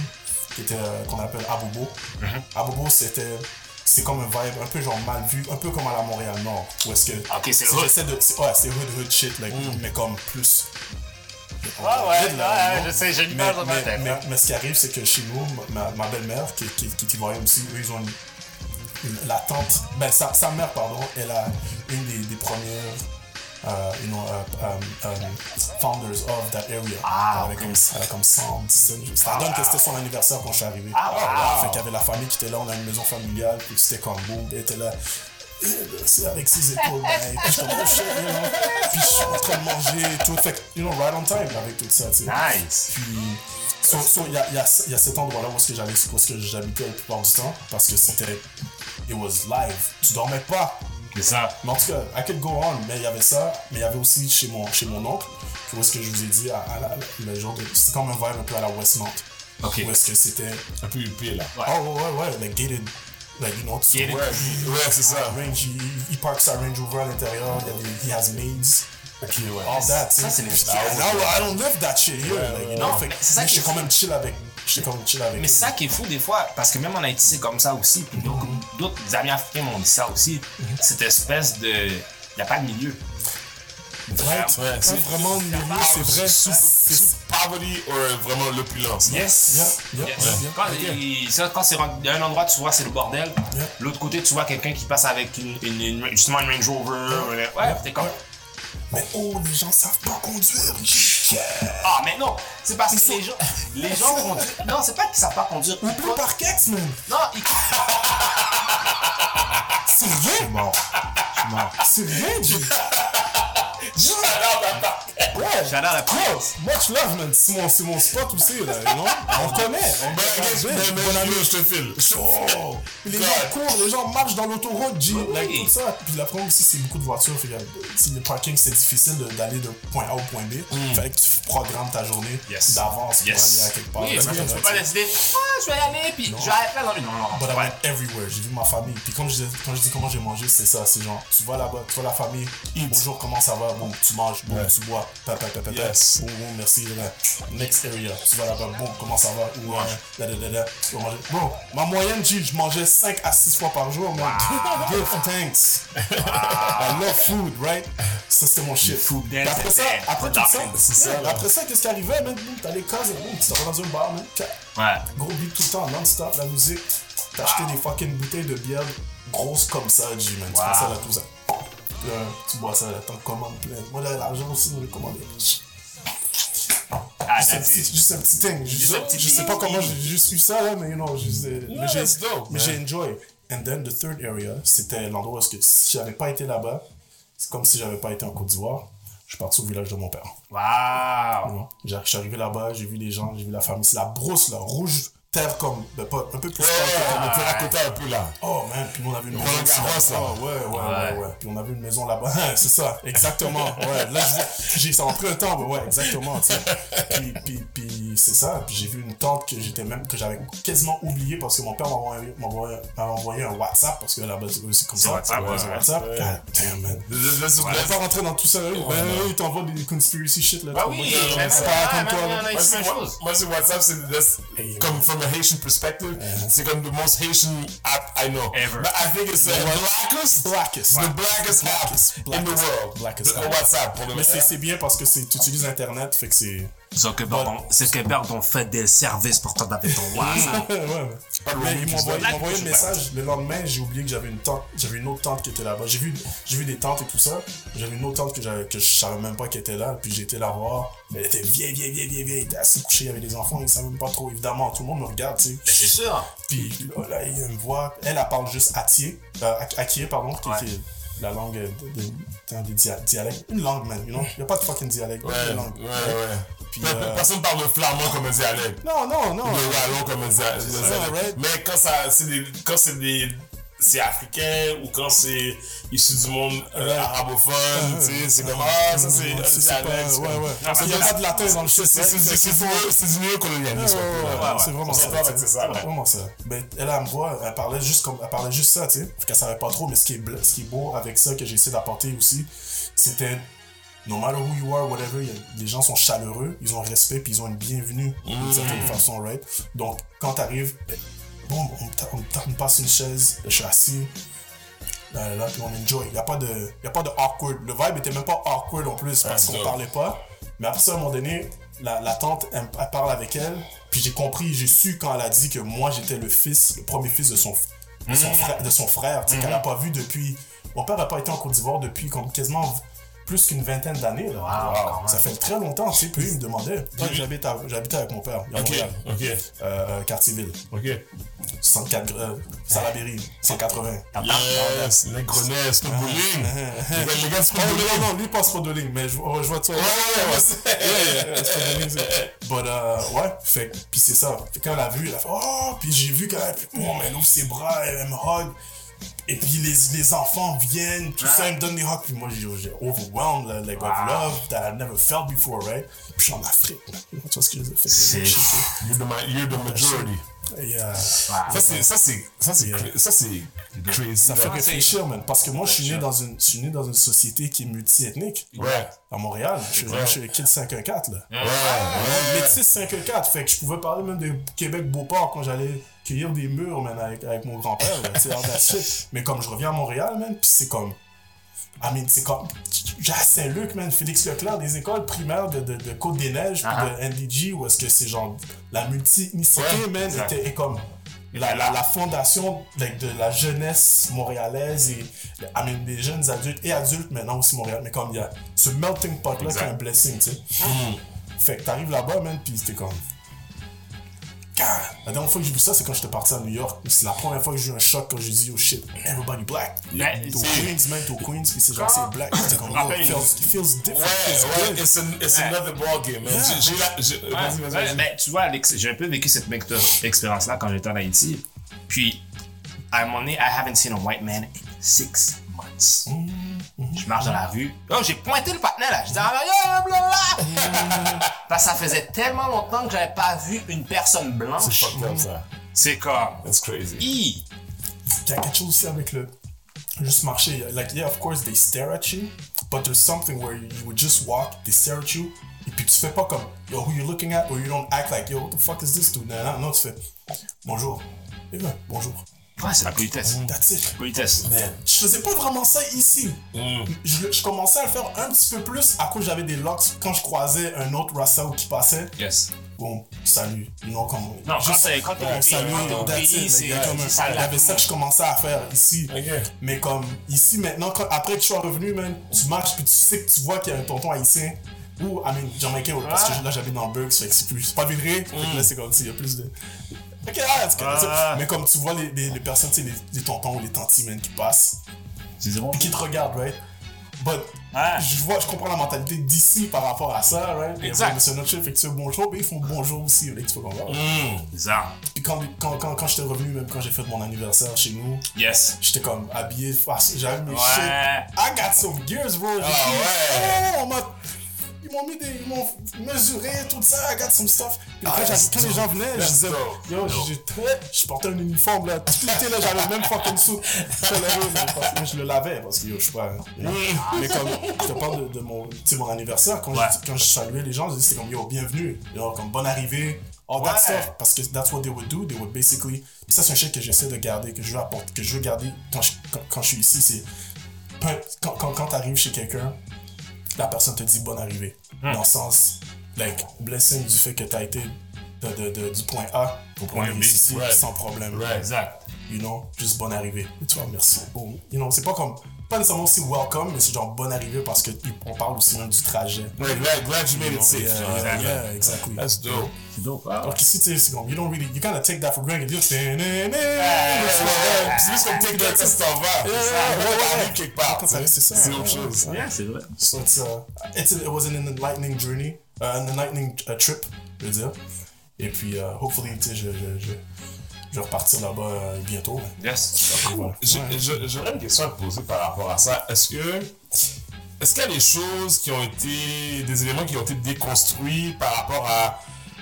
Speaker 4: qui était euh, qu'on appelle Abobo.
Speaker 3: Mm-hmm.
Speaker 4: Abobo, c'était. C'est comme un vibe un peu genre mal vu, un peu comme à la Montréal-Nord. Où est-ce que.
Speaker 3: Ok, c'est hood.
Speaker 4: de. c'est- Ouais, c'est hood hood shit, like, mais comme plus.
Speaker 3: Ouais, ouais,
Speaker 4: là,
Speaker 3: ouais,
Speaker 4: know.
Speaker 3: je sais, j'ai une image dans ma tête.
Speaker 4: mais- mais ce qui arrive, c'est que chez nous, ma, ma belle-mère, qui, qui, qui est ivoirienne aussi, eux, ils ont une, une- la tante, ben sa, sa mère, pardon, elle a une des, des premières, euh, you know, uh, um, um, founders of that area.
Speaker 3: Ah,
Speaker 4: elle avait
Speaker 3: ok.
Speaker 4: comme, elle avait comme 100, 17, ça donne que c'était son anniversaire quand je suis arrivé.
Speaker 3: Ah, wow.
Speaker 4: Fait qu'il y avait la famille qui était là, on a une maison familiale, puis c'était comme boum, elle était là. C'est avec ses épaules, ben, puis je suis comme, oh shit, you know. Puis je suis en train de manger et tout. Fait que, you know, right on time avec tout ça, tu sais.
Speaker 3: Nice.
Speaker 4: Puis, so, so, il y, a, il y, a, il y a cet endroit-là où est-ce que j'allais, où est-ce que j'habitais la plupart du temps, parce que c'était, it was live. Tu dormais pas.
Speaker 3: C'est ça.
Speaker 4: Mais en tout cas, I could go on, mais il y avait ça, mais il y avait aussi chez mon, chez mon oncle, où est-ce que je vous ai dit, à, à la- le genre de, c'est comme un vibe un peu à la Westmont.
Speaker 3: Ok.
Speaker 4: Où est-ce que c'était,
Speaker 5: Un peu huppé, là.
Speaker 3: Ouais.
Speaker 4: oh ouais, ouais, like gated, like, you know, tu
Speaker 3: Gated.
Speaker 5: Ouais, ouais, c'est ça.
Speaker 4: Range, il, il parque sa Range Rover à l'intérieur, il y a des, he has maids.
Speaker 5: Ok, ouais.
Speaker 4: all that.
Speaker 3: ça,
Speaker 4: tu
Speaker 3: c'est les-
Speaker 4: I, I don't live that shit here. like, you know,
Speaker 3: Non, c'est ça
Speaker 4: j'étais
Speaker 3: est
Speaker 4: quand même chill avec. J'étais quand même chill avec.
Speaker 3: Mais
Speaker 4: eux.
Speaker 3: ça qui est fou des fois, parce que même en Haïti, c'est comme ça aussi. Puis d'autres amis africains m'ont dit ça aussi. Cette espèce de. Il n'y a pas de milieu.
Speaker 5: Ouais, c'est-
Speaker 4: vraiment le milieu, c'est vrai.
Speaker 5: Sous, poverty ou vraiment l'opulence.
Speaker 3: Yes.
Speaker 4: Yeah, yeah,
Speaker 3: Yes.
Speaker 4: yeah.
Speaker 3: Quand,
Speaker 4: Ok.
Speaker 3: il- ça, quand c'est endroit, tu vois, c'est le bordel. L'autre côté, tu vois quelqu'un qui passe avec une, une- une- justement une Range Rover. Ouais, t'es comme.
Speaker 4: Mais oh, les gens savent pas conduire.
Speaker 3: Ah, mais non, c'est parce que les gens, les gens conduisent. Non, c'est pas qu'ils savent pas conduire.
Speaker 4: Ou plus par Kex, man.
Speaker 3: Non, ils.
Speaker 4: C'est rien.
Speaker 3: Bon, je suis mort.
Speaker 4: C'est rien, G. Ouais.
Speaker 3: Shout out à
Speaker 4: much love, man. C'est mon, c'est mon spot aussi, là. You know? On connaît. On
Speaker 5: Ben,
Speaker 4: connaît.
Speaker 5: mais, mais,
Speaker 4: Bon ami.
Speaker 5: je te file.
Speaker 4: Oh. Les gens courent, les gens marchent dans l'autoroute, G, like,
Speaker 3: Oui.
Speaker 4: tout ça. Puis la première aussi, c'est beaucoup de voitures. Fait que, si le parking, c'est difficile d'aller de point A au point B. Fait que tu programmes ta journée
Speaker 3: Yes.
Speaker 4: d'avance pour
Speaker 3: Yes.
Speaker 4: aller à quelque part.
Speaker 3: Oui,
Speaker 4: Parce que,
Speaker 3: tu peux pas décider, ah, je vais y aller, puis je vais aller faire. Non, non, non.
Speaker 4: But I went everywhere. J'ai vu ma famille. Puis quand je, dis- quand je dis comment j'ai mangé, c'est ça. C'est genre, tu vas là-bas, tu vois la famille. Bonjour, comment ça va? Bon, tu manges. Bon, tu bois. Pa, pa, pa, pa, pa.
Speaker 5: Yes.
Speaker 4: Bon, merci. Next area. Tu vas là-bas. Bon, comment ça va? Ou, euh, da, da, da, da. Tu vas manger. Bro, ma moyenne, G, je mangeais 5 à 6 fois par jour, man. Give thanks. I love food, right? Ça, c'était mon shit.
Speaker 3: food
Speaker 4: après ça, après tout ça, c'est après ça, qu'est-ce qui arrivait, man? Boum, T'as les cases, boum, tu t'en vas dans un bar, man.
Speaker 3: Ouais.
Speaker 4: Gros beat tout le temps, non-stop, la musique. T'achetais des fucking bouteilles de bière grosses comme ça, G, man. Tu
Speaker 3: Wow.
Speaker 4: ça là, tout ça. Là, tu bois ça, là, t'en commandes plein. Moi, là, l'argent aussi, on le.
Speaker 3: Ah,
Speaker 4: un petit- juste un petit thing.
Speaker 3: Juste un petit
Speaker 4: je sais pas comment j'ai juste eu ça, là, mais you know, juste, mais j'ai mais enjoy. And then the third area, c'était l'endroit où que si j'avais pas été là-bas, c'est comme si j'avais pas été en Côte d'Ivoire. Je suis parti au village de mon père. J'ai- Je suis arrivé là-bas, j'ai vu les gens, j'ai vu la famille. C'est la brousse, là, rouge, terre comme, ben, pas, un peu plus
Speaker 5: Ouais,
Speaker 4: terre
Speaker 5: on peut raconter un peu là.
Speaker 4: Oh man, puis on avait une maison.
Speaker 5: Roland là.
Speaker 4: Ah, ouais, ouais,
Speaker 3: Ouais.
Speaker 4: ouais, ouais. Puis on avait une maison là-bas. c'est ça, exactement. Ouais, là, j'ai, ça a pris un temps, mais ouais, exactement, tu sais. Puis, puis, puis c'est ça. Puis j'ai vu une tante que j'étais même, que j'avais quasiment oublié parce que mon père m'a envoyé, un WhatsApp parce que là-bas, c'est c'est comme ça.
Speaker 3: WhatsApp,
Speaker 4: Ouais,
Speaker 3: ouais,
Speaker 4: c'est
Speaker 3: ouais.
Speaker 4: WhatsApp.
Speaker 5: Ouais.
Speaker 4: God damn, man. On va pas rentrer dans tout ça, là. Ouais, ils t'envoient des conspiracy shit, là.
Speaker 3: Bah
Speaker 4: tu
Speaker 3: oui,
Speaker 4: comme toi,
Speaker 5: Moi, c'est WhatsApp, c'est comme. From a Haitian perspective, c'est comme the most Haitian app I know.
Speaker 3: Ever.
Speaker 5: But I think it's the blackest,
Speaker 4: Blackest.
Speaker 5: the blackest app
Speaker 4: Blackest.
Speaker 5: in the world.
Speaker 4: Blackest app.
Speaker 5: WhatsApp pour le
Speaker 4: Mais c'est, bien parce que tu utilises Internet, fait que c'est.
Speaker 7: Zuckerberg,
Speaker 4: Bon.
Speaker 7: on- Zuckerberg ont fait des services pour avec ton WhatsApp.
Speaker 4: ouais, ouais.
Speaker 5: De
Speaker 4: Mais
Speaker 5: qui
Speaker 4: envoyé, le message le lendemain, j'ai oublié que j'avais une tante, j'avais une autre tante qui était là-bas. J'ai vu, j'ai vu des tantes et tout ça. J'avais une autre tante que j'avais, que je savais même pas qu'elle était là, puis été la voir. Elle était vieille, vieille, vieille, vieille, vieille. Elle était assise couchée, il y avait des enfants, ils savaient même pas trop. Évidemment, tout le monde me regarde, tu sais.
Speaker 3: C'est sûr.
Speaker 4: Puis là, là, il me voit. Elle, elle parle juste Atié, euh, pardon, qui,
Speaker 3: Ouais.
Speaker 4: qui la langue de, de- dans des dia- dialectes. Une langue, man, you know? Il n'y a pas de fucking dialecte.
Speaker 5: Ouais,
Speaker 4: une
Speaker 5: ouais,
Speaker 4: langue.
Speaker 5: ouais.
Speaker 4: Puis, euh,
Speaker 5: Personne parle de flamand comme un dialecte.
Speaker 4: Non, non, non.
Speaker 5: De wallon comme dialecte.
Speaker 4: right?
Speaker 5: Mais quand ça, c'est des, quand c'est des, c'est africain ou quand c'est issu du monde euh, arabophone, tu sais, c'est comme, ah, ça c'est
Speaker 4: C'est- c'est pas-
Speaker 5: dialecte. c'est
Speaker 4: ouais, ouais.
Speaker 3: Mais
Speaker 4: pas de latin dans le shit.
Speaker 5: C'est c'est- c'est- c'est du néo- c'est du néocolonialisme.
Speaker 4: C'est vraiment ça. tu
Speaker 5: c'est ça.
Speaker 4: C'est vraiment ça. Ben, elle, elle me voit, elle parlait juste comme, elle parlait juste ça, tu sais. Fait qu'elle savait pas trop, mais ce qui est, ce qui est beau avec ça que j'ai essayé d'apporter aussi, c'était, no matter who you are, whatever, a- les gens sont chaleureux, ils ont respect, puis ils ont une bienvenue d'une certaine façon, right? Donc, quand t'arrives, bon, on, on passe une chaise, je suis assis, là, là, puis on enjoy. Il n'y a, pas de- y a pas de awkward. Le vibe était même pas awkward en plus parce qu'on parlait pas. Mais après ça, à un moment donné, la, la tante, elle, elle parle avec elle. Puis j'ai compris, j'ai su quand elle a dit que moi j'étais le fils, le premier fils de son, de son frère, de son frère sais, qu'elle n'a pas vu depuis. Mon père n'a pas été en Côte d'Ivoire depuis comme quasiment plus qu'une vingtaine d'années. là.
Speaker 3: Wow,
Speaker 4: Ça fait très longtemps, tu sais. Puis il me demandait. J'habite à- J'habitais avec mon père, à
Speaker 5: Ok,
Speaker 4: Montréal,
Speaker 5: ok,
Speaker 4: euh, Quartier-Ville.
Speaker 5: ok.
Speaker 4: 64, euh, Salaberry, 180.
Speaker 5: Yes, les grenades, le bowling. Les gars, les gars,
Speaker 4: non, non, non, lui passe pas de ligne, mais je, oh, je vois toi.
Speaker 5: Ouais, ouais, ouais,
Speaker 4: But, euh, ouais, fait, puis c'est ça. Fait, quand elle a vu, elle a fait, oh, puis j'ai vu qu'elle, puis, oh, mais elle ouvre ses bras, elle, elle me hug. Et puis les, les enfants viennent, tout ça, ils me donnent des hugs. Puis moi, j'ai overwhelmed, là, like, of love that I've never felt before, right? Puis je suis en Afrique. Tu vois ce que je? Fait
Speaker 3: C'est-
Speaker 5: You're the, you're the majority.
Speaker 4: Euh,
Speaker 5: Ça, c'est, ça, c'est, ça, c'est,
Speaker 4: Yeah.
Speaker 5: ça, c'est crazy.
Speaker 4: ça fait réfléchir, man. Parce que moi, je suis né dans une, je suis né dans une société qui est multi-ethnique.
Speaker 5: Ouais.
Speaker 4: À Montréal. Je suis,
Speaker 5: Ouais.
Speaker 4: je suis kid 514, là.
Speaker 5: Ouais, ouais.
Speaker 4: Métis 514. Fait que je pouvais parler même de Québec-Beauport quand j'allais cueillir des murs, man, avec, avec mon grand-père, tu sais. Mais comme je reviens à Montréal, man, pis c'est comme. I mean, c'est comme. J'ai Saint-Luc, man, Félix Leclerc, des écoles primaires de, de, de Côte-des-Neiges,
Speaker 3: Ah
Speaker 4: de NDG, où est-ce que c'est genre. La multi-ethnicité,
Speaker 5: Ouais,
Speaker 4: man,
Speaker 3: exact.
Speaker 4: était est comme. La, la, la fondation de la jeunesse montréalaise et I mean, des jeunes adultes et adultes maintenant aussi Montréal. Mais comme il y a ce melting pot là qui est un blessing, tu sais. Fait que t'arrives là-bas, man, pis c'était comme. God. La dernière fois que j'ai vu ça, c'est quand j'étais parti à New York. C'est la première fois que j'ai eu un choc quand j'ai dit, oh shit, everybody black.
Speaker 3: Mais
Speaker 4: T'es au
Speaker 3: c'est-
Speaker 4: Queens, man, t'es au Queens, pis c'est genre, c'est black. C'est comme,
Speaker 3: me
Speaker 4: oh,
Speaker 3: rappelle
Speaker 4: it feels, it feels different.
Speaker 5: Ouais, ouais, it's, an, it's
Speaker 3: Ouais.
Speaker 5: another ball game, man.
Speaker 4: Yeah.
Speaker 3: Ouais,
Speaker 5: vas-y, vas-y,
Speaker 3: ouais,
Speaker 5: vas-y.
Speaker 3: mais tu vois, Alex, j'ai un peu vécu cette même expérience-là quand j'étais en Haïti. Puis, à un moment donné, I haven't seen a white man in six months. Je marche dans la rue. Oh, j'ai pointé le partenaire là. Je dis, ah, yo, blablabla. Parce que ça faisait tellement longtemps que j'avais pas vu une personne
Speaker 5: C'est
Speaker 3: blanche.
Speaker 5: fucked up, ça.
Speaker 3: C'est comme.
Speaker 5: That's crazy.
Speaker 4: Il y a quelque chose aussi avec le. Juste marcher. Like, yeah, of course, they stare at you, but there's something where you would just walk, they stare at you, et puis tu fais pas comme, yo, who you looking at, or you don't act like, yo, what the fuck is this dude? Non, non, non, tu fais, bonjour. Et ben, bonjour.
Speaker 3: Ouais, c'est la politesse.
Speaker 4: That's it.
Speaker 3: Politesse.
Speaker 5: Man.
Speaker 4: Je faisais pas vraiment ça ici.
Speaker 5: Mm.
Speaker 4: Je, je commençais à le faire un petit peu plus à cause j'avais des locks quand je croisais un autre Russell qui passait.
Speaker 3: Yes.
Speaker 4: Bon, salut. Non, comme.
Speaker 3: Non,
Speaker 4: juste-
Speaker 3: quand t'es pays,
Speaker 4: salut,
Speaker 3: c'est-
Speaker 4: comme il y avait ça que je commençais à faire ici.
Speaker 5: Ok.
Speaker 4: Mais comme ici maintenant, quand- après que je sois revenu, man, tu marches puis tu sais que tu vois qu'il y a un tonton haïtien ou, I mean, jamaïcain, parce que là j'habite dans Burks, fait que c'est plus. Pas viré, que là c'est comme s'il y a plus de. Ok, ah,
Speaker 3: Ah.
Speaker 4: Mais comme tu vois les, les, les personnes, tu sais, les, les tontons ou les tantis, man, qui passent,
Speaker 3: C'est bon.
Speaker 4: qui te regardent, right? But, je vois, je comprends la mentalité d'ici par rapport à ça, right?
Speaker 3: Exact.
Speaker 4: Mais C'est notre chef, fait que tu bonjour, mais ils font bonjour aussi, là, tu peux comprendre.
Speaker 5: Mm.
Speaker 3: Bizarre.
Speaker 4: Puis quand, quand, quand, quand j'étais revenu, même quand j'ai fait mon anniversaire chez nous,
Speaker 3: Yes.
Speaker 4: j'étais comme habillé, j'avais mes
Speaker 3: Ouais.
Speaker 4: shit. I got some gears, bro.
Speaker 5: Ah ouais.
Speaker 4: Oh, on m'a- Ils m'ont mis des. Ils m'ont mesuré, tout ça. I got some stuff. Puis après,
Speaker 5: Ah,
Speaker 4: quand les gens venaient, je disais, yo, très. Je portais un uniforme, là. Tout l'été, là, j'avais le même fucking suit. Je le lavais, mais parce que je le lavais, parce que yo, je suis pas. Mais comme, je te parle de, de mon, mon anniversaire, quand,
Speaker 3: Ouais.
Speaker 4: je, quand je saluais les gens, je disais, c'était comme, yo, bienvenue. Yo, comme, bonne arrivée. All that
Speaker 3: Ouais.
Speaker 4: stuff. Parce que that's what they would do. They would basically. Puis ça, c'est un shit que j'essaie de garder, que je veux apporter, que je veux garder quand je, quand, quand je suis ici. C'est. Quand, quand, quand t'arrives chez quelqu'un, la personne te dit bonne arrivée.
Speaker 3: Hmm.
Speaker 4: Dans le sens, like, blessing du fait que t'as été de, de, de- du point A au point B
Speaker 3: B.
Speaker 4: ici,
Speaker 5: Right.
Speaker 4: sans problème.
Speaker 5: Right.
Speaker 3: Exact.
Speaker 4: You know, juste bonne arrivée. Et tu vois, merci. Bon, you know, c'est pas comme. Pas nécessairement aussi welcome, mais c'est genre bonne arrivée parce que on parle aussi même du trajet.
Speaker 5: Ouais, glad, glad you made it safe.
Speaker 4: Yeah,
Speaker 3: exactly.
Speaker 4: yeah, exactly.
Speaker 5: That's dope.
Speaker 3: C'est dope. Ah,
Speaker 4: Donc ici, tu sais, c'est comme, you don't really, you kind of take that for granted. You just,
Speaker 5: Ouais, C'est juste comme take that tu t'en vas. quelque part.
Speaker 4: C'est ça.
Speaker 5: C'est autre chose.
Speaker 3: Yeah, c'est vrai.
Speaker 4: So it's, uh, it's it was an enlightening journey, uh, an enlightening uh, trip, je veux dire. Et puis, uh, hopefully, tu sais, je, je, je, je vais repartir là-bas euh, bientôt.
Speaker 3: Yes.
Speaker 4: Voilà.
Speaker 5: J'aurais une question à te poser par rapport à ça. Est-ce que. Est-ce qu'il y a des choses qui ont été. des éléments qui ont été déconstruits par rapport à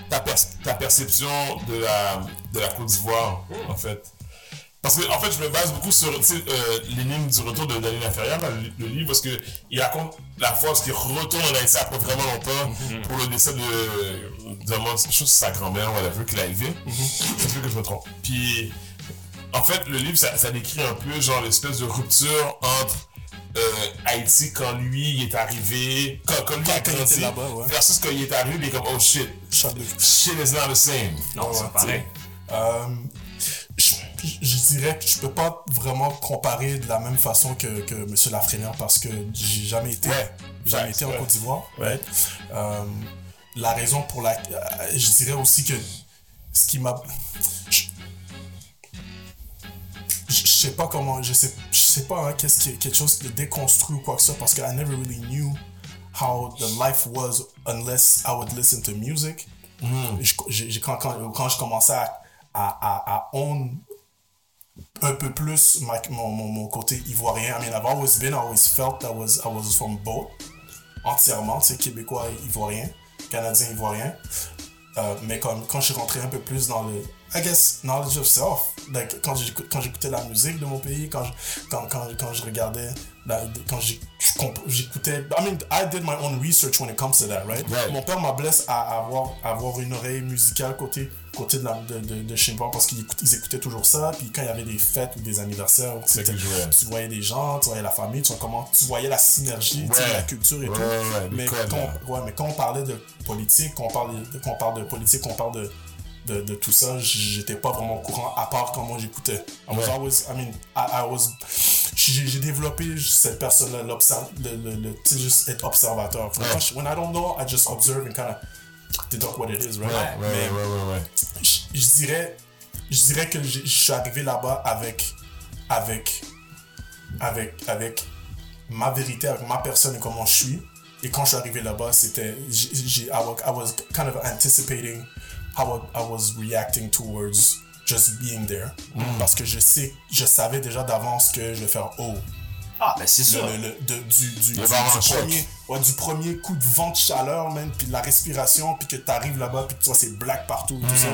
Speaker 5: ta, pers- ta perception de la, de la Côte d'Ivoire, en fait? Parce que, en fait, je me base beaucoup sur euh, l'énigme du retour de Daniel Inférieur, dans le, le livre, parce qu'il raconte la où il retourne en Haïti après vraiment longtemps pour le décès de, de, mon- je pense que c'est sa grand-mère, whatever, qu'il a élevé. C'est sûr que je me trompe. Puis, en fait, le livre, ça, ça décrit un peu, genre, l'espèce de rupture entre euh, Haïti quand lui il est arrivé, quand, quand lui a
Speaker 4: Quand
Speaker 5: grandi,
Speaker 4: ouais.
Speaker 5: versus quand il est arrivé, il est comme, oh shit, shit is not the same.
Speaker 3: Non, c'est pareil.
Speaker 4: Euh, je, je dirais que je peux pas vraiment comparer de la même façon que, que M. Lafrenière parce que j'ai jamais été,
Speaker 5: Ouais.
Speaker 4: jamais été en. Côte d'Ivoire.
Speaker 5: Ouais.
Speaker 4: Euh, la raison pour la, euh, je dirais aussi que ce qui m'a, je, je je sais pas comment, je sais, je sais pas hein, qu'est-ce qui est quelque chose de déconstruit ou quoi que ce soit parce que I never really knew how the life was unless I would listen to music. Je- j'ai- j'ai- quand, quand, quand je commençais à, à, à, à own un peu plus mon, mon, mon côté ivoirien. I mean, I've always been, I always felt I was, I was from both, entièrement, sais, québécois ivoirien, canadien ivoirien. Euh, mais comme, quand je suis rentré un peu plus dans le, I guess, knowledge of self, like, quand j'écoutais la musique de mon pays, quand je, quand, quand, quand je regardais, la- quand j'écoutais, I mean, I did my own research when it comes to that, right?
Speaker 5: Right.
Speaker 4: Mon père m'a blessé à avoir, à avoir une oreille musicale côté, côté de, la, de, de, de chez moi parce qu'ils écoutaient, toujours ça. Puis quand il y avait des fêtes ou des anniversaires, tu voyais des gens, tu voyais la famille, tu, vois comment, tu voyais la synergie tu sais, de la culture et
Speaker 5: Ouais,
Speaker 4: tout.
Speaker 5: ouais,
Speaker 4: mais, quand, mais on parlait de politique, quand on parle de, quand on parle de politique, quand on parle de, de, de tout ça, j'étais pas vraiment au courant, à part quand moi j'écoutais. I was always, I mean, I, I was, j'ai développé cette personne-là, le, le, le, juste être observateur. Quand je- when I don't know, I just observe and kind of deduct what it is, right?
Speaker 5: Ouais,
Speaker 4: Mais-
Speaker 5: ouais, ouais, ouais,
Speaker 4: je, je dirais je dirais que je je suis arrivé là-bas avec avec avec avec ma vérité avec ma personne et comment je suis et quand je suis arrivé là-bas c'était was, I was kind of anticipating how I, was reacting towards just being there parce que je sais je savais déjà d'avance que je vais faire oh
Speaker 3: Ah, ben c'est sûr.
Speaker 4: le- le- de- du, premier, ouais, du premier coup de vent de chaleur, man, puis de la respiration, puis que t'arrives là-bas, puis que tu vois c'est black partout, tout ça.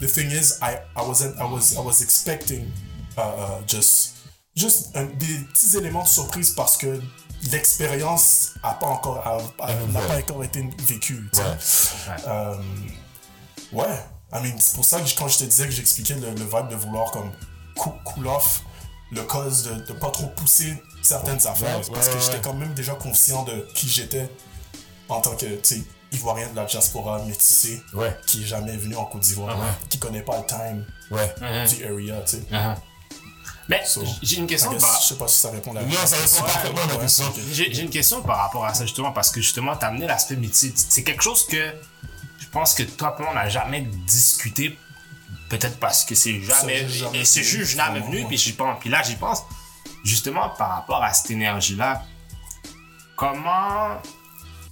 Speaker 4: The thing is, I, I wasn't, I was, I was expecting uh, uh, just, just un- des petits éléments de surprise parce que l'expérience pas encore, n'a pas encore été vécue.
Speaker 5: Ouais.
Speaker 4: Euh, ouais, I mean, c'est pour ça que je- quand je te disais que j'expliquais le, le vibe de vouloir comme cool off le cause de, de pas trop pousser certaines affaires
Speaker 5: Ouais,
Speaker 4: parce
Speaker 5: ouais,
Speaker 4: que j'étais quand même déjà conscient de qui j'étais en tant que tu sais ivoirien de la diaspora métissé
Speaker 5: Ouais.
Speaker 4: qui est jamais venu en Côte d'Ivoire
Speaker 5: Uh-huh.
Speaker 4: qui connaît pas le time
Speaker 5: Ouais.
Speaker 4: du area tu sais
Speaker 3: Uh-huh. Mais
Speaker 4: So,
Speaker 3: j'ai une question par...
Speaker 4: je sais pas si ça répond à la
Speaker 5: Non, ça répond parfaitement à la question.
Speaker 3: J'ai une question par rapport à ça, justement, parce que justement, t'as amené l'aspect métier. C'est quelque chose que pense que toi on n'a jamais discuté. Peut-être parce que c'est jamais.
Speaker 4: Jamais
Speaker 3: et c'est juste jamais venu, puis j'y pense. Puis là, j'y pense. Justement, par rapport à cette énergie-là, comment.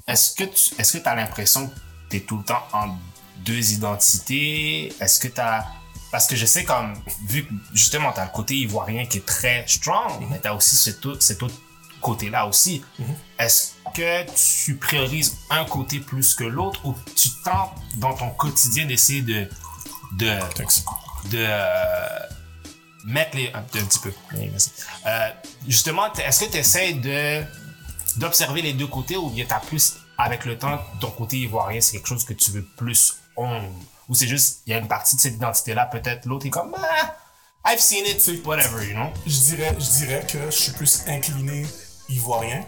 Speaker 3: Est-ce que tu est-ce que as l'impression que tu es tout le temps en deux identités? Est-ce que tu as. Parce que je sais, comme, vu que justement, tu as le côté ivoirien qui est très strong,
Speaker 4: Mhm.
Speaker 3: mais tu as aussi cet autre, cet autre côté-là aussi. Est-ce que tu priorises un côté plus que l'autre ou tu tentes dans ton quotidien d'essayer de. de de euh, mettre les un, petit peu. Euh, justement est-ce que tu essaies de d'observer les deux côtés ou bien t'as plus avec le temps ton côté ivoirien c'est quelque chose que tu veux plus ou c'est juste il y a une partie de cette identité là peut-être l'autre est comme ah, I've seen it whatever you know?
Speaker 4: Je dirais, je dirais que je suis plus incliné ivoirien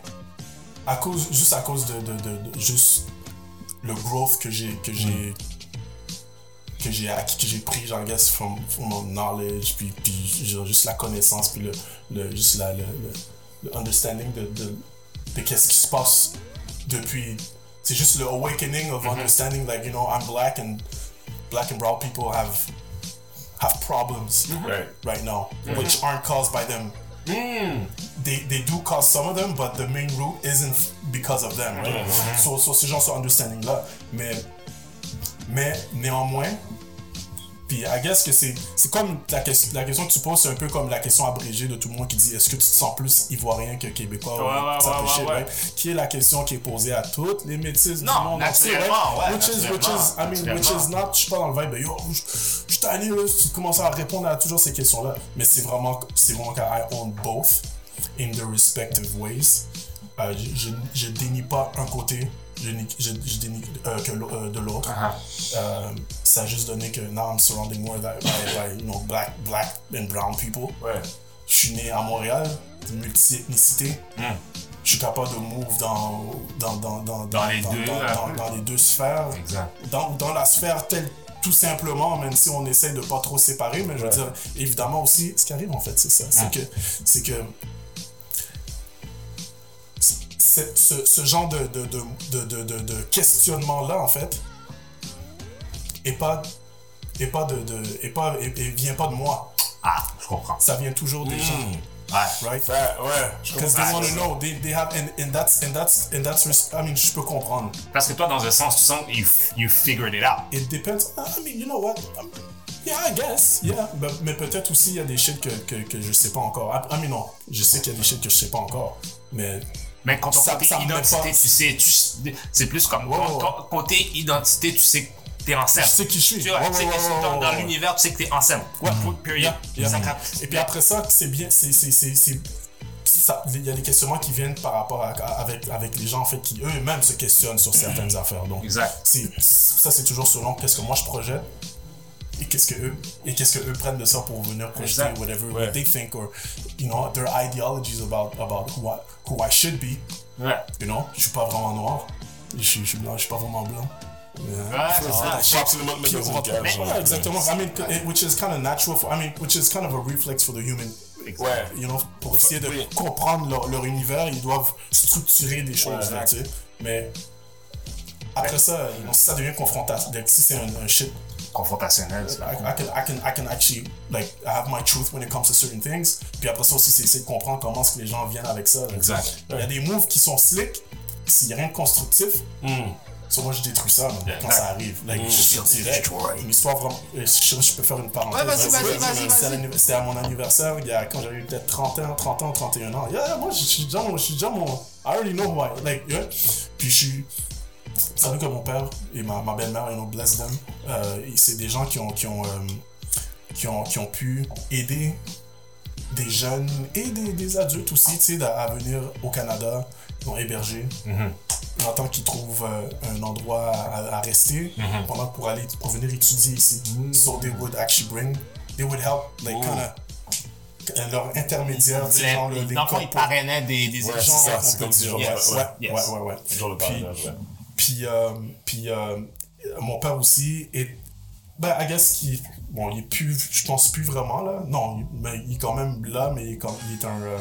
Speaker 4: à cause, juste à cause de, de, de- de- juste le growth que j'ai, que j'ai, que j'ai acquis, que j'ai pris, j'en guess, from, from mon knowledge, puis, puis genre, juste la connaissance, puis le, le, juste la, le, le, le understanding de, de, de qu'est-ce qui se passe depuis. C'est juste le awakening of understanding, like, you know, I'm black and black and brown people have have problems
Speaker 5: Right.
Speaker 4: right now, which aren't caused by them. They, they do cause some of them, but the main root isn't because of them, right? So, so ces gens sont understanding là. Mais, mais néanmoins, puis I guess que c'est c'est comme la, question- la question que tu poses, c'est un peu comme la question abrégée de tout le monde qui dit est-ce que tu te sens plus ivoirien que québécois?
Speaker 3: Ouais?
Speaker 4: Qui est la question qui est posée à toutes les métis du
Speaker 3: Non,
Speaker 4: monde entier, right?
Speaker 3: naturellement,
Speaker 4: Which is, which is, I mean, which is not, je suis pas dans le vibe, yo, je tanné, là, tu commences à répondre à toujours ces questions-là. Mais c'est vraiment, c'est vraiment quand I own both in the respective ways. Euh, je, je, je dénie pas un côté, je, je, euh, que euh, de l'autre. Euh, ça a juste donné que now I'm surrounded more by, by, you know, black, black and brown people.
Speaker 5: Ouais.
Speaker 4: Je suis né à Montréal, multi-ethnicité. Je suis capable de move dans, dans, dans, dans,
Speaker 3: Dans les deux,
Speaker 4: dans, les deux sphères.
Speaker 3: Exact.
Speaker 4: Dans, la sphère telle, tout simplement, même si on essaie de pas trop séparer, mais je veux dire, évidemment aussi, ce qui arrive en fait, c'est ça. C'est que, c'est que ce, ce genre de, de, de, de, questionnement-là, en fait, est pas, est pas de, est pas, est- vient pas de moi.
Speaker 3: ah je comprends
Speaker 4: Ça vient toujours des gens,
Speaker 3: ouais
Speaker 4: right?
Speaker 5: Ouais, ouais.
Speaker 4: Because they want to know, they, they have, and, and that's, and that's, and that's, res- I mean, je peux comprendre.
Speaker 3: parce que toi dans un sens tu sens que you, you figured it out
Speaker 4: It depends. I mean, you know what? Um, yeah, I guess. Yeah. Mais, mais peut-être aussi, il y a des shit que, que, que je sais pas encore. I, I mean, non. Je sais qu'il y a des shit que je sais pas encore. Mais
Speaker 3: Mais quand ton
Speaker 4: Ça-
Speaker 3: côté
Speaker 4: ça
Speaker 3: identité, tu sais, tu- c'est plus comme ton côté identité, tu sais que t'es en scène.
Speaker 4: Je sais qui je suis.
Speaker 3: Tu vois, tu sais
Speaker 4: ouais,
Speaker 3: dans, l'univers, tu sais que t'es en scène.
Speaker 4: Ouais.
Speaker 3: Period.
Speaker 4: Yeah, yeah.
Speaker 3: Crame.
Speaker 4: Et puis après ça, c'est bien. c'est c'est- c'est- c'est- ça- Il y a des questionnements qui viennent par rapport à, à- avec, avec les gens en fait, qui eux-mêmes se questionnent sur certaines affaires. Donc,
Speaker 3: Exact.
Speaker 4: ça, c'est toujours selon qu'est-ce que moi je projette et qu'est-ce que eux et qu'est-ce que eux prennent de ça pour venir projeter
Speaker 3: Exact.
Speaker 4: whatever what they think or you know their ideologies about about who I, who I should be.
Speaker 3: Ouais.
Speaker 4: You know, je suis pas vraiment noir. Je suis, je suis blanc, je suis pas vraiment blanc.
Speaker 3: Ouais, ça.
Speaker 5: Mettre dans une cage.
Speaker 4: Ouais, exactement. I mean, it- which is kind of natural for, I mean, which is kind of a reflex for the human.
Speaker 5: Ouais.
Speaker 4: You know, pour essayer de
Speaker 5: Oui.
Speaker 4: comprendre leur, leur univers, ils doivent structurer des choses, là, tu sais. Mais après ça, know, si ça devient confrontation, si c'est un, un shit,
Speaker 3: Confrontationnel.
Speaker 4: I, I can, I can, I can actually, like, I have my truth when it comes to certain things. Puis après ça aussi, c'est essayer de comprendre comment est-ce que les gens viennent avec ça. là.
Speaker 3: Exact.
Speaker 4: Il y a des moves qui sont slick, s'il n'y a rien de constructif, So, moi, je détruis ça man, quand ça arrive. Like, je suis direct. Une histoire vraiment. euh, Je je peux faire une parenthèse.
Speaker 3: Ouais, vas-y, vas-y,
Speaker 4: C'était
Speaker 3: vas-y,
Speaker 4: à C'était mon anniversaire, il y a, quand j'avais eu peut-être 30 ans, 30 ans, 31 ans. Yeah, yeah, moi, je suis déjà mon. Je I already know who I like, yeah. Puis je suis. Vous savez que mon père et ma, ma belle-mère, you know, bless them, euh, c'est des gens qui ont, qui, ont, euh, qui, ont, qui ont pu aider des jeunes et des, des adultes aussi, tu sais, à, venir au Canada, ils ont hébergé. En tant qu'ils trouvent euh, un endroit à, à rester pendant pour aller pour venir étudier ici. So they would actually bring, they would help, like kind of euh, leur intermédiaire, tu genre le- les
Speaker 3: Dans le fond, ils parrainaient des, des
Speaker 5: Ouais, c'est
Speaker 4: genre,
Speaker 5: ça,
Speaker 4: on peut
Speaker 5: comme
Speaker 4: dire,
Speaker 3: yes,
Speaker 4: ouais,
Speaker 3: yes.
Speaker 4: ouais, ouais, ouais.
Speaker 5: Genre le
Speaker 4: Puis-
Speaker 5: parrainage, ouais.
Speaker 4: Puis, euh, puis euh, mon père aussi est. Ben, I guess qu'il. Bon, il est plus. Je pense plus vraiment là. Non, il, mais il est quand même là, mais il est, comme, il est un. euh,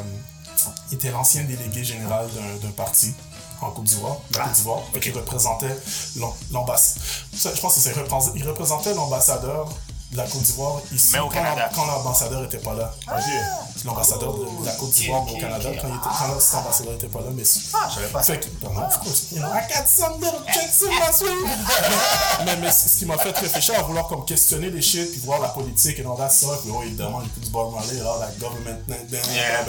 Speaker 4: il était l'ancien délégué général d'un- parti en Côte d'Ivoire. La Côte d'Ivoire. Qui représentait l'ambassade. Je pense que c'est. représentait l'ambassadeur de la Côte d'Ivoire ici.
Speaker 3: Mais au
Speaker 4: quand
Speaker 3: Canada.
Speaker 4: la- Quand l'ambassadeur était pas là. C'est l'ambassadeur de, de la Côte d'Ivoire
Speaker 3: ok,
Speaker 4: au Canada
Speaker 3: ok.
Speaker 4: quand, il était, quand cet ambassadeur était pas là. Mais
Speaker 6: Ah, je savais pas ça.
Speaker 4: fait que, non, of course, you know, I got some little checks in my sleeve. mais, mais ce qui m'a fait réfléchir à vouloir comme questionner les shit, puis voir la politique et all that stuff, puis oh, évidemment, j'écoute du Bob Marley, là, la government,
Speaker 3: Yeah.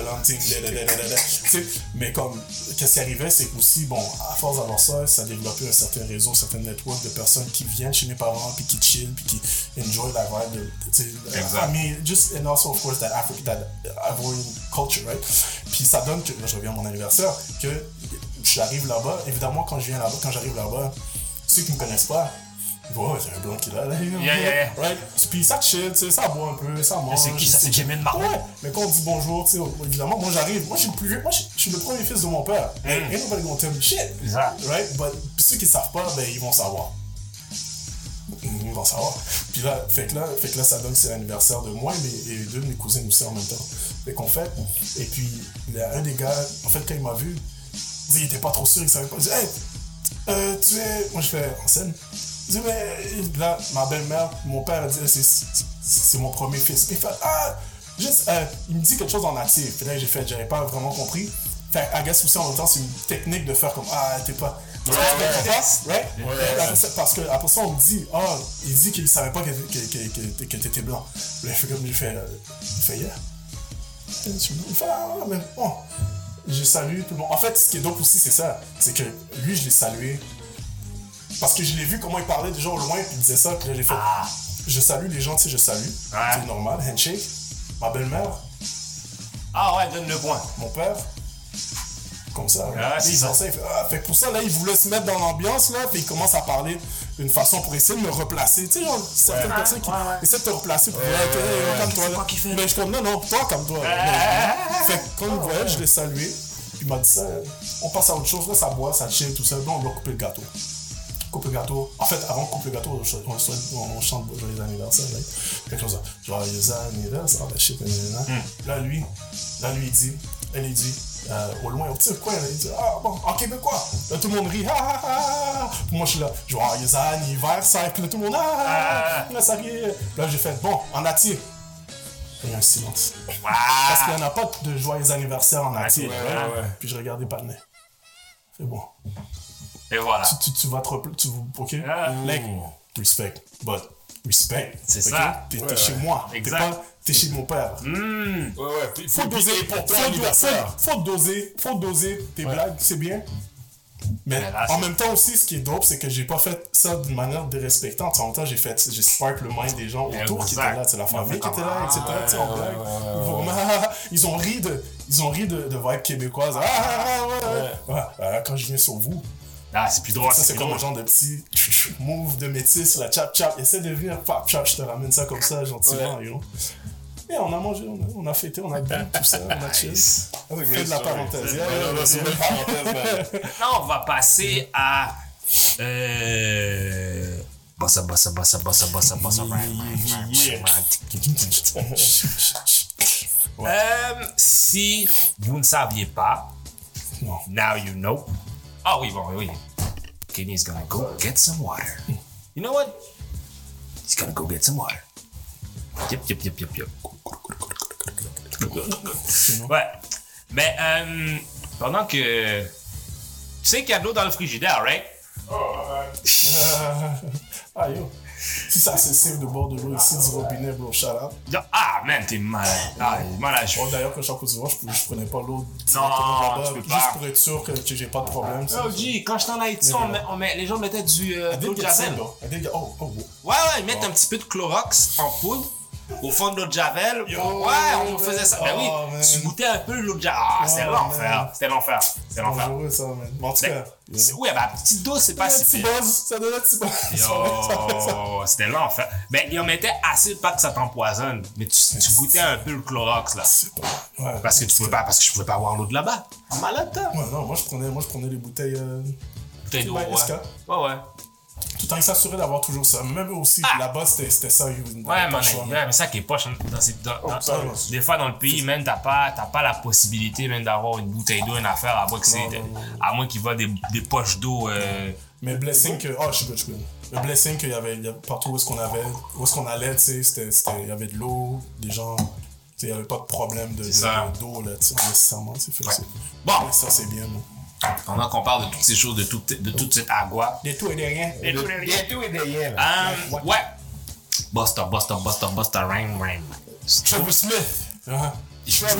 Speaker 4: Mais comme, qu'est-ce qui arrivait, c'est qu'aussi, bon, à force d'avoir ça, ça a développé un certain réseau, un certain network de personnes qui viennent chez mes parents, puis qui chill, puis qui enjoy la vibe de, tu sais,
Speaker 3: Exact.
Speaker 4: I mean, just, and also, of course, that African, that Ivorian culture, right? Puis ça donne que, là, je reviens à mon anniversaire, que j'arrive là-bas, évidemment, quand je viens là-bas, quand j'arrive là-bas, ceux qui me connaissent pas, oh, c'est un blanc qui est là.
Speaker 3: Yeah, yeah, yeah.
Speaker 4: Right? Puis ça chill, tu sais, ça boit un peu, ça mange.
Speaker 3: c'est qui, ça, c'est Jimmy Marley?
Speaker 4: Ouais, mais quand on dit bonjour, tu sais, évidemment, moi j'arrive, moi je suis le plus vieux, moi je suis le premier fils de mon père. Ain't ain't nobody gonna tell me shit.
Speaker 3: Exact.
Speaker 4: Right? But ceux qui savent pas, ben ils vont savoir. Savoir. Puis là, fait que là, fait que là ça donne que c'est l'anniversaire de moi mais, et deux de mes cousines aussi en même temps. Fait qu'on fait. Et puis, il y a un des gars, en fait, quand il m'a vu, il était pas trop sûr, il savait pas. Il dit, hey, euh, tu es. Moi je fais en scène. Il dit, mais là, ma belle-mère, mon père a dit, c'est- mon premier fils. Il fait, ah, juste, euh, il me dit quelque chose en natif. Puis là, j'ai fait, j'avais pas vraiment compris. Fait, I aussi en même temps, c'est une technique de faire comme, ah, t'es pas. Parce que après ça, on me dit, ah, il dit qu'il savait pas que, que, que, que, t'étais blanc. Là, je fais comme, j'ai fait, euh, il fait, yeah. Il fait, ah, mais bon. Je salue tout le monde. En fait, ce qui est dope aussi, c'est ça. C'est que lui, je l'ai salué. Parce que je l'ai vu comment il parlait déjà au loin, puis il disait ça, puis là, j'ai fait. Je salue les gens, tu sais, je salue.
Speaker 3: Ouais.
Speaker 4: C'est normal, handshake. Ma belle-mère,
Speaker 3: Ah ouais, donne le point.
Speaker 4: mon père. Comme ça. Là,
Speaker 3: c'est
Speaker 4: il
Speaker 3: ça.
Speaker 4: pensait, ah, fait pour ça, là, il voulait se mettre dans l'ambiance, là, puis il commence à parler d'une façon pour essayer de me replacer. Tu sais, genre, certaines personnes qui
Speaker 6: ouais, ouais.
Speaker 4: essaient de te replacer pour dire, là.
Speaker 6: quoi qu'il fait?
Speaker 4: Mais je suis comme, non, non, toi, comme toi. fait quand il voyait, je l'ai salué, puis il m'a dit ça, on passe à autre chose, là, ça boit, ça chill, tout ça, non, on doit couper le gâteau. Coupe le gâteau. En fait, avant de couper le gâteau, on, ch- on, souhaite- on, on chante joyeux anniversaire, là. Quelque chose là. Joyeux anniversaire, la shit, nanana. Là, lui, là, lui, il dit, elle, il dit, euh, au loin, au petit coin, il dit, ah, bon, en québécois. Là, tout le monde rit, ah, ah, ah, ah. Moi, je suis là, joyeux anniversaire, puis là, tout le monde, ah, ah, ah. là, ça rit. Là, j'ai fait, bon, en atier. Il y a un silence. Parce qu'il n'y en a pas de joyeux anniversaire en atier.
Speaker 3: ouais,
Speaker 4: right?
Speaker 5: ouais, ouais.
Speaker 4: Puis je regardais pas le nez. C'est bon
Speaker 3: Et voilà.
Speaker 4: tu, tu vas te repl- tu ok?
Speaker 3: Ah.
Speaker 4: like respect but respect
Speaker 3: C'est
Speaker 4: ok?
Speaker 3: ça.
Speaker 4: t'es chez moi
Speaker 3: Exact.
Speaker 4: T'es chez mon père.
Speaker 5: Ouais, ouais.
Speaker 4: Faut doser.
Speaker 5: pour ton anniversaire.
Speaker 4: faut, doser. Faut doser tes blagues c'est bien. Mais
Speaker 3: là,
Speaker 4: en même temps aussi ce qui est dope c'est que j'ai pas fait ça d'une manière dérespectante. En même temps j'ai fait j'ai spark le mind des gens autour qui étaient là. C'est la famille qui était là etc
Speaker 3: Ah,
Speaker 4: en blague. Ils ont ri de ils ont ri de, de vibe québécoise ah, ah, ah, quand je viens sur vous.
Speaker 3: Ah, c'est plus drôle.
Speaker 4: ça, c'est comme un genre de petit move de métis, la chap chap. Essaie de venir, pap chap, je te ramène ça comme ça, gentiment, you know. Et on a mangé, on a, on a fêté, on a bu, tout ça, on a chill. Fait de la parenthèse.
Speaker 3: Là, on va passer à. Euh. Bossa, bossa, bossa, bossa, bossa, bossa. Si vous ne saviez pas,
Speaker 4: Non.
Speaker 3: now you know. Ah oui, bon, oui. Kenny's gonna go get some water. You know what? He's gonna go get some water. Yep, yep, yep, yep, yep. Ouais. Mais, euh, pendant que. Tu sais qu'il y a de l'eau dans le frigidaire, right?
Speaker 4: Ah yo. Si ça c'est safe de bord de l'eau ici du robinet, bro, shout out.
Speaker 3: Ah, man, t'es malade. Ah, malade. je-
Speaker 4: Bon, d'ailleurs, quand je suis en Côte d'Ivoire, je, je prenais pas l'eau
Speaker 3: Non,
Speaker 4: directement là-bas,
Speaker 3: tu peux
Speaker 4: juste
Speaker 3: pas.
Speaker 4: pour être sûr que j'ai pas de problème.
Speaker 3: Oh, G, quand j'étais en Haïti, on met- on met- les gens mettaient du euh, de l'eau de javel.
Speaker 4: oh, oh, oh.
Speaker 3: Ouais, ouais, ils mettent un petit peu de Clorox en poudre. Au fond de l'eau de Javel.
Speaker 4: Yo,
Speaker 3: ouais, on
Speaker 4: man.
Speaker 3: faisait ça. Ben oui,
Speaker 4: Oh, man.
Speaker 3: tu goûtais un peu l'eau de Javel. Ah, c'était
Speaker 4: Oh,
Speaker 3: l'enfer. C'était l'enfer. C'était l'enfer.
Speaker 4: Dangereux, ça, man. Mais en tout
Speaker 3: C'est-
Speaker 4: cas,
Speaker 3: c'est- Ouais, bah, petite dose, c'est pas si pire.
Speaker 4: ça donne un petit buzz.
Speaker 3: Yo, c'était l'enfer. Ben, il en mettait assez pas que ça t'empoisonne, mais tu, tu goûtais un peu le Clorox, là.
Speaker 4: C'est. Ouais.
Speaker 3: Parce que tu pouvais pas, parce que je pouvais pas avoir l'eau de là-bas. Malade, toi?
Speaker 4: Ouais, non, moi je prenais, moi, je prenais les bouteilles euh,
Speaker 3: Bouteille d'eau,
Speaker 4: Ouais.
Speaker 3: Ouais, ouais.
Speaker 4: Tout en s'assurer d'avoir toujours ça. Même aussi, là-bas, c'était c'était ça.
Speaker 3: Ouais,
Speaker 4: le choix,
Speaker 3: mais ça qui est poche, hein, dans ces- dans- dans-
Speaker 4: ça, ouais.
Speaker 3: des fois dans le pays, même, t'as pas, pas la possibilité même d'avoir une bouteille d'eau, une affaire, à moins que c'est,
Speaker 4: Non, non, non,
Speaker 3: à moins qu'il va des, des poches d'eau, euh,
Speaker 4: Mais blessing que. Oh, je suis good, je suis good. Le blessing qu'il y avait, il y avait partout où est-ce qu'on avait, où est-ce qu'on allait, tu sais, il y avait de l'eau, des gens. Il n'y avait pas de problème de- de- d'eau, là, sais, nécessairement. que
Speaker 3: Ouais.
Speaker 4: c'est-
Speaker 3: Bon,
Speaker 4: Ça, c'est bien, moi.
Speaker 3: Pendant qu'on parle de toutes ces choses, de, toute de toute cette agua?
Speaker 4: Des tout et des rien.
Speaker 5: Il y a tout et derrière, là.
Speaker 3: Euh, ouais. Buster, Buster, Buster, Buster, Rain, Rain.
Speaker 5: Trevor Smith.
Speaker 4: Ah, Junior.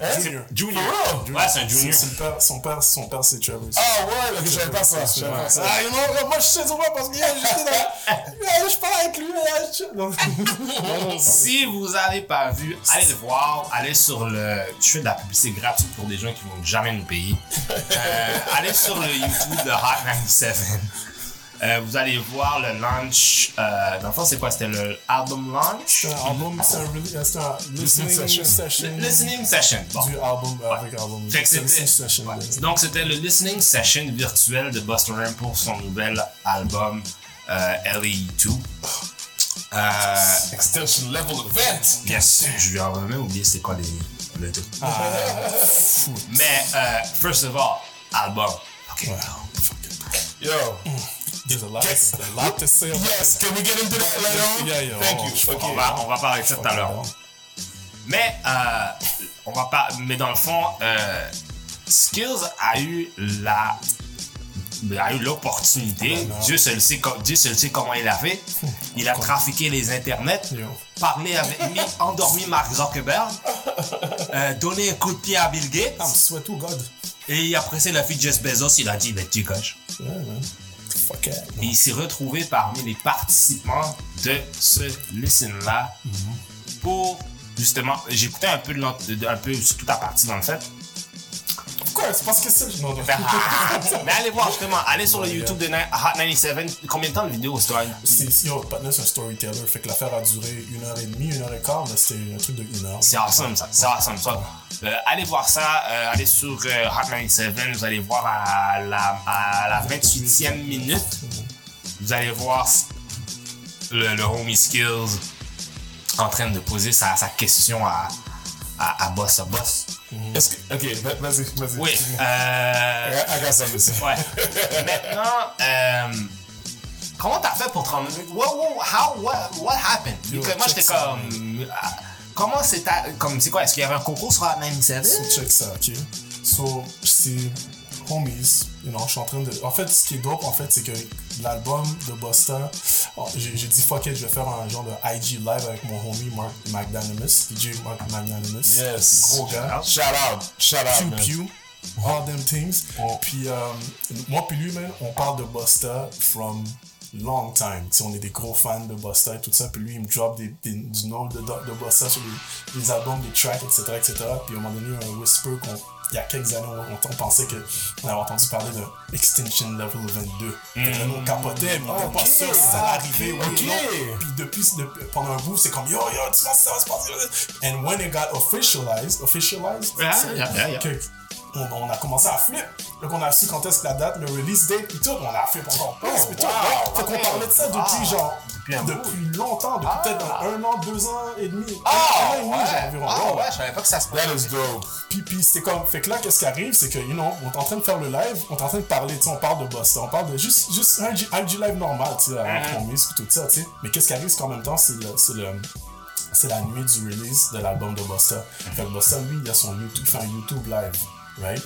Speaker 5: Hein?
Speaker 4: Junior.
Speaker 3: Junior. Ouais, c'est un junior.
Speaker 4: Le père, son père, son père, c'est Trevor.
Speaker 5: Ah ouais, je savais pas ça. Pas ça.
Speaker 4: Ah, non, moi je sais souvent parce que j'étais dans. Je parle avec lui. je-.
Speaker 3: Si vous avez pas vu, allez le voir. Allez sur le. Je fais de la publicité gratuite pour des gens qui vont jamais nous payer. Euh, allez sur le YouTube de Hot 97. Euh, vous allez voir le launch. Euh, dans le fond, c'est quoi? C'était le album launch?
Speaker 4: Album, c'est un, un listening
Speaker 5: session.
Speaker 4: session.
Speaker 3: Listening session. Bon.
Speaker 4: Du album avec album.
Speaker 3: Fait que
Speaker 4: session.
Speaker 3: ouais. Donc, c'était le listening session virtuel de Buster Rhymes pour son nouvel album euh, LE2. Euh,
Speaker 5: Extension level event.
Speaker 3: yes, je lui avais même oublié c'était quoi les, le truc. Mais, euh, first of all, album. Ok.
Speaker 5: Yo.
Speaker 4: There's a lot, a lot to say.
Speaker 5: Yes, can we get into that later on?
Speaker 4: Yeah, yeah,
Speaker 5: Thank
Speaker 4: oh,
Speaker 5: you. Okay.
Speaker 3: On va, on va parler de ça tout à l'heure. Mais, euh, on va pas. Mais dans le fond, euh, Skills a eu la. a eu l'opportunité. Dieu seul sait, Dieu seul sait comment il a fait. Il a trafiqué les internets,
Speaker 4: Yo.
Speaker 3: parlé avec lui, endormi Mark Zuckerberg, euh, donné un coup de pied à Bill Gates.
Speaker 4: I'm sweat to God.
Speaker 3: Et après, c'est la fille de Jeff Bezos, il a dit, ben, tu gauche.
Speaker 4: Yeah. Fuck it.
Speaker 3: Et il s'est retrouvé parmi les participants de ce listen-là pour justement. J'écoutais un peu, de un peu toute la partie dans le fait.
Speaker 4: Pourquoi? C'est parce que c'est. Non, non.
Speaker 3: Mais allez voir justement, allez sur le YouTube de Hot 97. Combien de temps de vidéo, Story
Speaker 4: C'est si yo, Patna, c'est un storyteller. Fait que l'affaire a duré une heure et demie, une heure et quart, mais c'était un truc de une heure.
Speaker 3: C'est awesome ça, c'est awesome ça. Euh, allez voir ça, euh, allez sur euh, Hot 97, vous allez voir à la, à la 28e minute, vous allez voir le, le homie Skills en train de poser sa, sa question à, à, à Boss à Boss.
Speaker 5: Est-ce que. Ok, va- vas-y, vas-y.
Speaker 3: Oui, euh,
Speaker 5: to say.
Speaker 3: ouais. Maintenant, euh, comment t'as fait pour te rendre... What, what, how, what, what happened?
Speaker 4: Yo,
Speaker 3: moi, j'étais
Speaker 4: ça,
Speaker 3: comme... ah, Comment c'est comme c'est quoi est-ce qu'il y avait un concours sur Hot 97
Speaker 4: So check ça, ok? So, c'est homies, you know, je suis en train de... En fait, ce qui est dope, en fait, c'est que l'album de Busta, oh, j'ai dit fuck it, je vais faire un genre de IG live avec mon homie Mark Magnanimous, DJ Mark Magnanimous.
Speaker 5: Yes.
Speaker 4: Gros gars.
Speaker 5: Shout out. Shout out,
Speaker 4: Pew. Pew, all them things. Puis euh, moi puis lui, man, on parle de Busta from long time. Tu sais, on est des gros fans de Busta et tout ça. Puis lui, il me drop des, des- du nom de, de Busta sur les, les albums, des tracks, etc., etc. Puis un moment donné, un whisper qu'on il y a quelques années, on, on pensait que on avait entendu parler de Extinction Level 22. Fait que là, nous, on capotait, mais on était pas
Speaker 5: Ok.
Speaker 4: sûr si ça allait arriver ou
Speaker 5: Ok.
Speaker 4: non. Puis depuis, depuis- pendant un bout, c'est comme yo, yo, tu penses que ça va se passer? And when it got officialized, officialized,
Speaker 3: yeah, yeah, yeah.
Speaker 4: que on, on a commencé à flip. Donc on a su quand est-ce que la date, le release date, puis tout, on a flip encore plus. puis tout.
Speaker 3: wow,
Speaker 4: fait qu'on parlait de ça depuis genre,
Speaker 3: un
Speaker 4: depuis, longtemps, depuis peut-être un an, deux ans et demi,
Speaker 3: Ah,
Speaker 4: un an et demi genre, environ.
Speaker 3: Ah
Speaker 4: Ouais.
Speaker 3: ouais, je savais pas que ça se
Speaker 5: That is dope.
Speaker 4: Puis, puis c'est comme, fait que là, qu'est-ce qui arrive, c'est que, you know, on est en train de faire le live, on est en train de parler, tu sais, on parle de Boston, on parle de juste, juste un, G- un G live normal, tu sais, entre homies, puis tout ça, tu sais. Mais qu'est-ce qui arrive, c'est qu'en même temps, c'est le, c'est le, c'est la nuit du release de l'album de Busta. Fait que Busta, lui, il a son YouTube, il fait un YouTube live, right?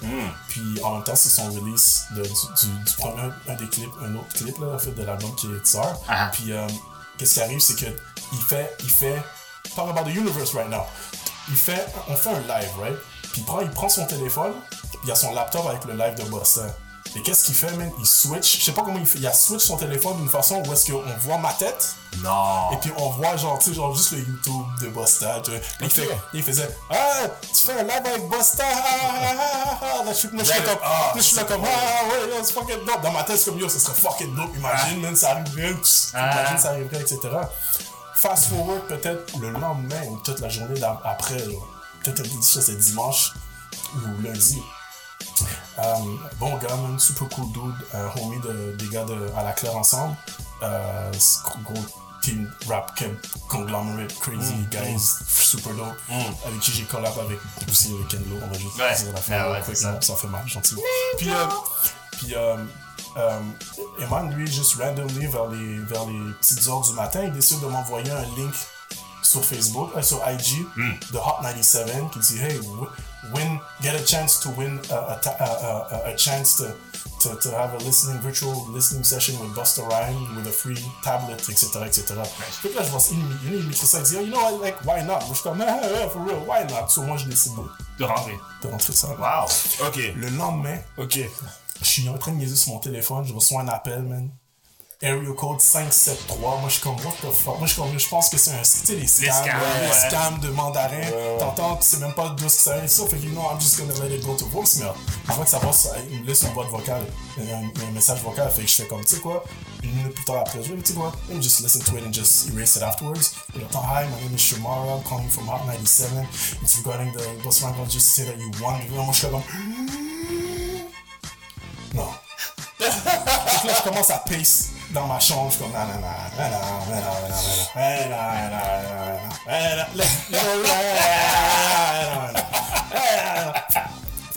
Speaker 4: Puis en même temps, c'est son release de, du, du, du premier, un des clips, un autre clip, là, en fait, de l'album qui est Tsar.
Speaker 3: Ah.
Speaker 4: Puis euh, qu'est-ce qui arrive, c'est que il fait, il fait, talk about the universe right now. Il fait, on fait un live, right? Puis il prend, il prend son téléphone, puis il y a son laptop avec le live de Busta. Et qu'est-ce qu'il fait, man? Il switch. Je sais pas comment il fait. Il a switch son téléphone d'une façon où est-ce qu'on voit ma tête.
Speaker 3: Non.
Speaker 4: Et puis on voit genre, tu sais, genre juste le YouTube de Busta. tu vois. Il, fait, il faisait Ah, tu fais un live avec. Ah, ah, ah, ah, ah. Là, je suis là comme,
Speaker 5: Ah,
Speaker 4: je suis là comme, ah, ouais, c'est fucking dope. Dans ma tête, c'est comme, yo, ce serait fucking dope. Imagine, man, ça arriverait.
Speaker 3: Ah.
Speaker 4: Imagine, ça arriverait, etc. Fast forward, peut-être le lendemain ou toute la journée après, peut-être ça, c'est dimanche ou lundi. Um, bon gars, man, super cool dude, euh, homie de, des gars de, à la Claire ensemble. Euh, gros team rap conglomerate, crazy guys, super dope. Avec qui j'ai collab avec aussi avec Kenlo, on va juste
Speaker 3: Ouais.
Speaker 4: dire la fin.
Speaker 3: Ah ouais,
Speaker 4: quick,
Speaker 3: c'est ça.
Speaker 4: fait mal, gentiment. Puis, euh, puis euh, euh, Eman, lui, juste randomly, vers les, vers les petites heures du matin, il décide de m'envoyer un link sur Facebook, euh, sur IG, de Hot 97, qui dit Hey, win, get a chance to win a, chance to, to, to have a listening, virtual listening session with Busta Rhymes with a free tablet, etc. etc. Fait que là, je vois, il, il, m'écrit ça, il dit Oh, You know, what, like, why not? Moi, je suis comme, Ah, for real, why not? So, moi, je décide de,
Speaker 3: De rentrer.
Speaker 4: de rentrer ça.
Speaker 3: Wow.
Speaker 5: Ok.
Speaker 4: Le lendemain,
Speaker 5: Ok.
Speaker 4: je suis en train de niaiser sur mon téléphone, je reçois un appel, man. Area code 573. Moi, je suis comme, what the fuck? Moi, je, suis comme, je pense que c'est un. Tu sais, les scams,
Speaker 3: scams,
Speaker 4: là, les
Speaker 3: ouais.
Speaker 4: scams de mandarin. T'entends, tu sais même pas d'où ça vient, ça. Fait que, you know, I'm just gonna let it go to voicemail. Vois que ça passe, il me laisse une boîte vocale, un, un message vocal. Fait que je fais comme, tu sais quoi? Une minute plus tard après, je vais, tu sais quoi? Let me just listen to it and just erase it afterwards. Hi, my name is Shamara, I'm calling from Hot 97. It's regarding the bus rank. I'll just say that you won. Moi, je suis comme, non. Donc là, je commence à pace dans ma chambre, je suis comme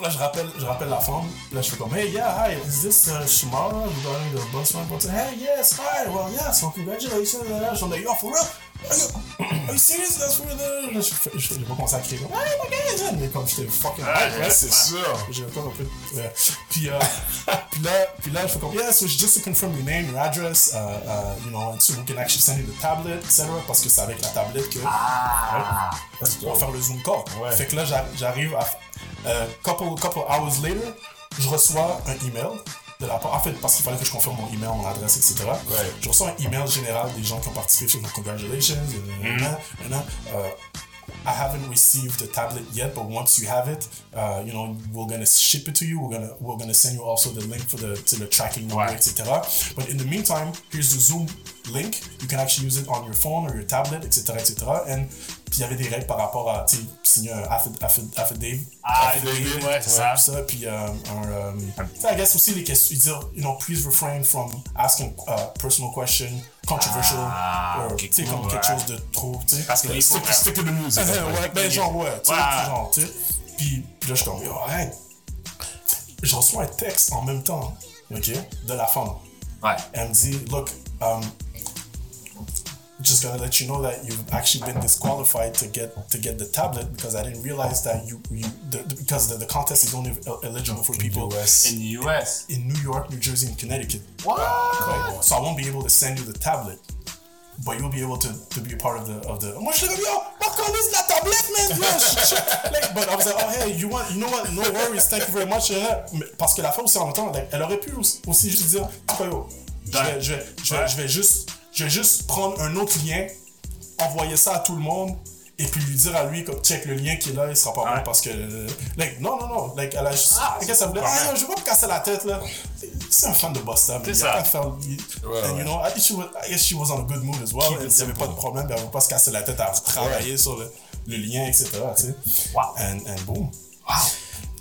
Speaker 4: Là, je rappelle, je rappelle la femme. Là, je fais comme Hey, yeah, hi, is this uh, Shemara regarding the bus? Hey, yes, hi, well, yes, well, congratulations. I'm like, yo, for real? Are you, serious? That's for je je- pas commencé à crier, comme, hey, my God, mais comme j'étais fucking right?
Speaker 5: C'est sûr.
Speaker 4: J'ai encore un peu. ouais. Puis, euh, puis là, puis là, je fais comme, yeah, so just to confirm your name, your address, uh, uh, you know, and so we can actually send you the tablet, etc. Parce que c'est avec la tablette que.
Speaker 3: Ah.
Speaker 4: Ouais, on va faire le Zoom call.
Speaker 5: Ouais.
Speaker 4: Fait que là, j'a- j'arrive à. Euh, couple, couple hours later, je reçois un email de la part. En fait, parce qu'il fallait que je confirme mon email, mon adresse, etc.
Speaker 5: Ouais.
Speaker 4: Je reçois un email général des gens qui ont participé sur Congratulations. euh,
Speaker 5: Mm-hmm.
Speaker 4: euh, euh, euh, I haven't received the tablet yet, but once you have it, uh, you know, we're gonna ship it to you. We're gonna we're gonna send you also the link for the to the tracking number, etc. But in the meantime, here's the Zoom link. You can actually use it on your phone or your tablet, etc., etc. And puis il y avait des règles par rapport à signer un affid- affid- affidavit.
Speaker 3: Ah,
Speaker 4: affidavit,
Speaker 3: ouais, c'est ça.
Speaker 4: ça. Puis euh, un, euh, tu sais, I guess aussi les questions, dire, you know, please refrain from asking uh, personal question, controversial,
Speaker 3: Ah,
Speaker 4: or,
Speaker 3: ok,
Speaker 4: tu sais,
Speaker 3: cool,
Speaker 4: comme
Speaker 3: ouais.
Speaker 4: quelque chose de trop, tu sais.
Speaker 3: Parce que les.
Speaker 5: Stick, stick to the music.
Speaker 4: ouais, ben genre, ouais, tu sais, genre, tu sais. Puis, puis là, je suis comme, yo. Je reçois un texte en même temps, ok, de la femme.
Speaker 3: Ouais.
Speaker 4: Elle me dit, look, um, just gonna let you know that you've actually been disqualified to get to get the tablet because I didn't realize that you you the, the- because the, the contest is only eligible for people
Speaker 5: US.
Speaker 3: In the US.
Speaker 4: in New York, New Jersey, and Connecticut. Right. So I won't be able to send you the tablet, but you'll be able to, to be a part of the of the. Moi, je suis comme, yo, fuck on this la tablette, man. Yo, shit, shit. Like, but I was like, oh hey, you want, you know what? No worries, thank you very much. mais- Parce que la femme aussi en même temps, like, elle aurait pu aussi, aussi juste dire, tu vois, yo, je vais, je vais, je vais, je vais juste, je vais juste prendre un autre lien, envoyer ça à tout le monde. Et puis lui dire à lui, comme, check le lien qui est là, il sera pas bon parce que. Like, non, non, non. Like, elle a juste. qu'est-ce que ça voulait? Ah, yo, je vais pas me casser la tête, là. C'est un fan de Boston. mais
Speaker 3: C'est
Speaker 4: il a
Speaker 3: ça.
Speaker 4: pas faire-
Speaker 5: Ouais,
Speaker 4: and,
Speaker 5: ouais.
Speaker 4: you know, I, she was, I guess she was on a good mood as well. Il n'y avait pas de problème, elle ne pas se casser la tête à travailler sur le, le lien, etc. Tu sais.
Speaker 3: Wow.
Speaker 4: And, and boom.
Speaker 3: Wow.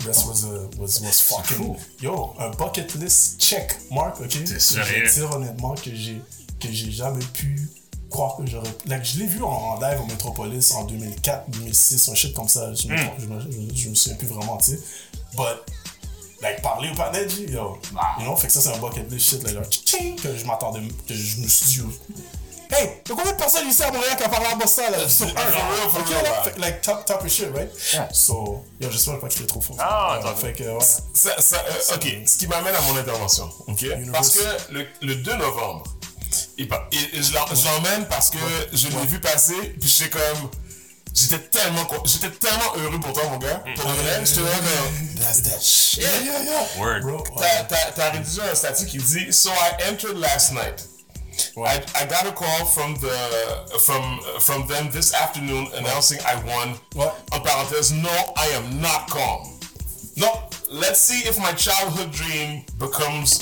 Speaker 4: The rest was, uh, was, was fucking.
Speaker 3: cool.
Speaker 4: Yo, un bucket list check, Mark, ok? Je
Speaker 3: sérieux?
Speaker 4: vais dire honnêtement que j'ai que j'ai jamais pu croire que j'aurais. Like, je l'ai vu en, live au Metropolis en 2004, 2006, un shit comme ça. Je me,
Speaker 3: Hmm.
Speaker 4: je, me, je, je me souviens plus vraiment, tu sais. But, like, parler au panel, yo. You know, fait que ça, c'est un bucket list shit, là, genre, que je m'attendais, que je me suis dit, Hey, il y a combien de personnes ici à Montréal qui ont parlé à Boston, là? Sur un,
Speaker 5: for real, for
Speaker 4: que, like, top, top of shit, right? So, yo, j'espère pas qu'il est trop fort.
Speaker 3: Ah,
Speaker 4: Ouais,
Speaker 3: attends.
Speaker 4: Fait que, ouais.
Speaker 5: Ça, ça, euh, ok, ce qui m'amène à mon intervention. ok? Parce que le, le 2 novembre, et, pa- et- et je l'emmène parce que je l'ai vu passer, puis j'étais comme. J'étais tellement, j'étais tellement heureux pour toi, mon gars. Pour le vrai, j'étais là comme, that's that shit.
Speaker 4: Yeah, yeah, yeah.
Speaker 3: Word.
Speaker 4: Bro.
Speaker 5: T'as, rédigé un statut qui dit So I entered last night. I, I got a call from the from from them this afternoon announcing I won.
Speaker 4: Ouais.
Speaker 5: En parenthèse, no, I am not calm. No, let's see if my childhood dream becomes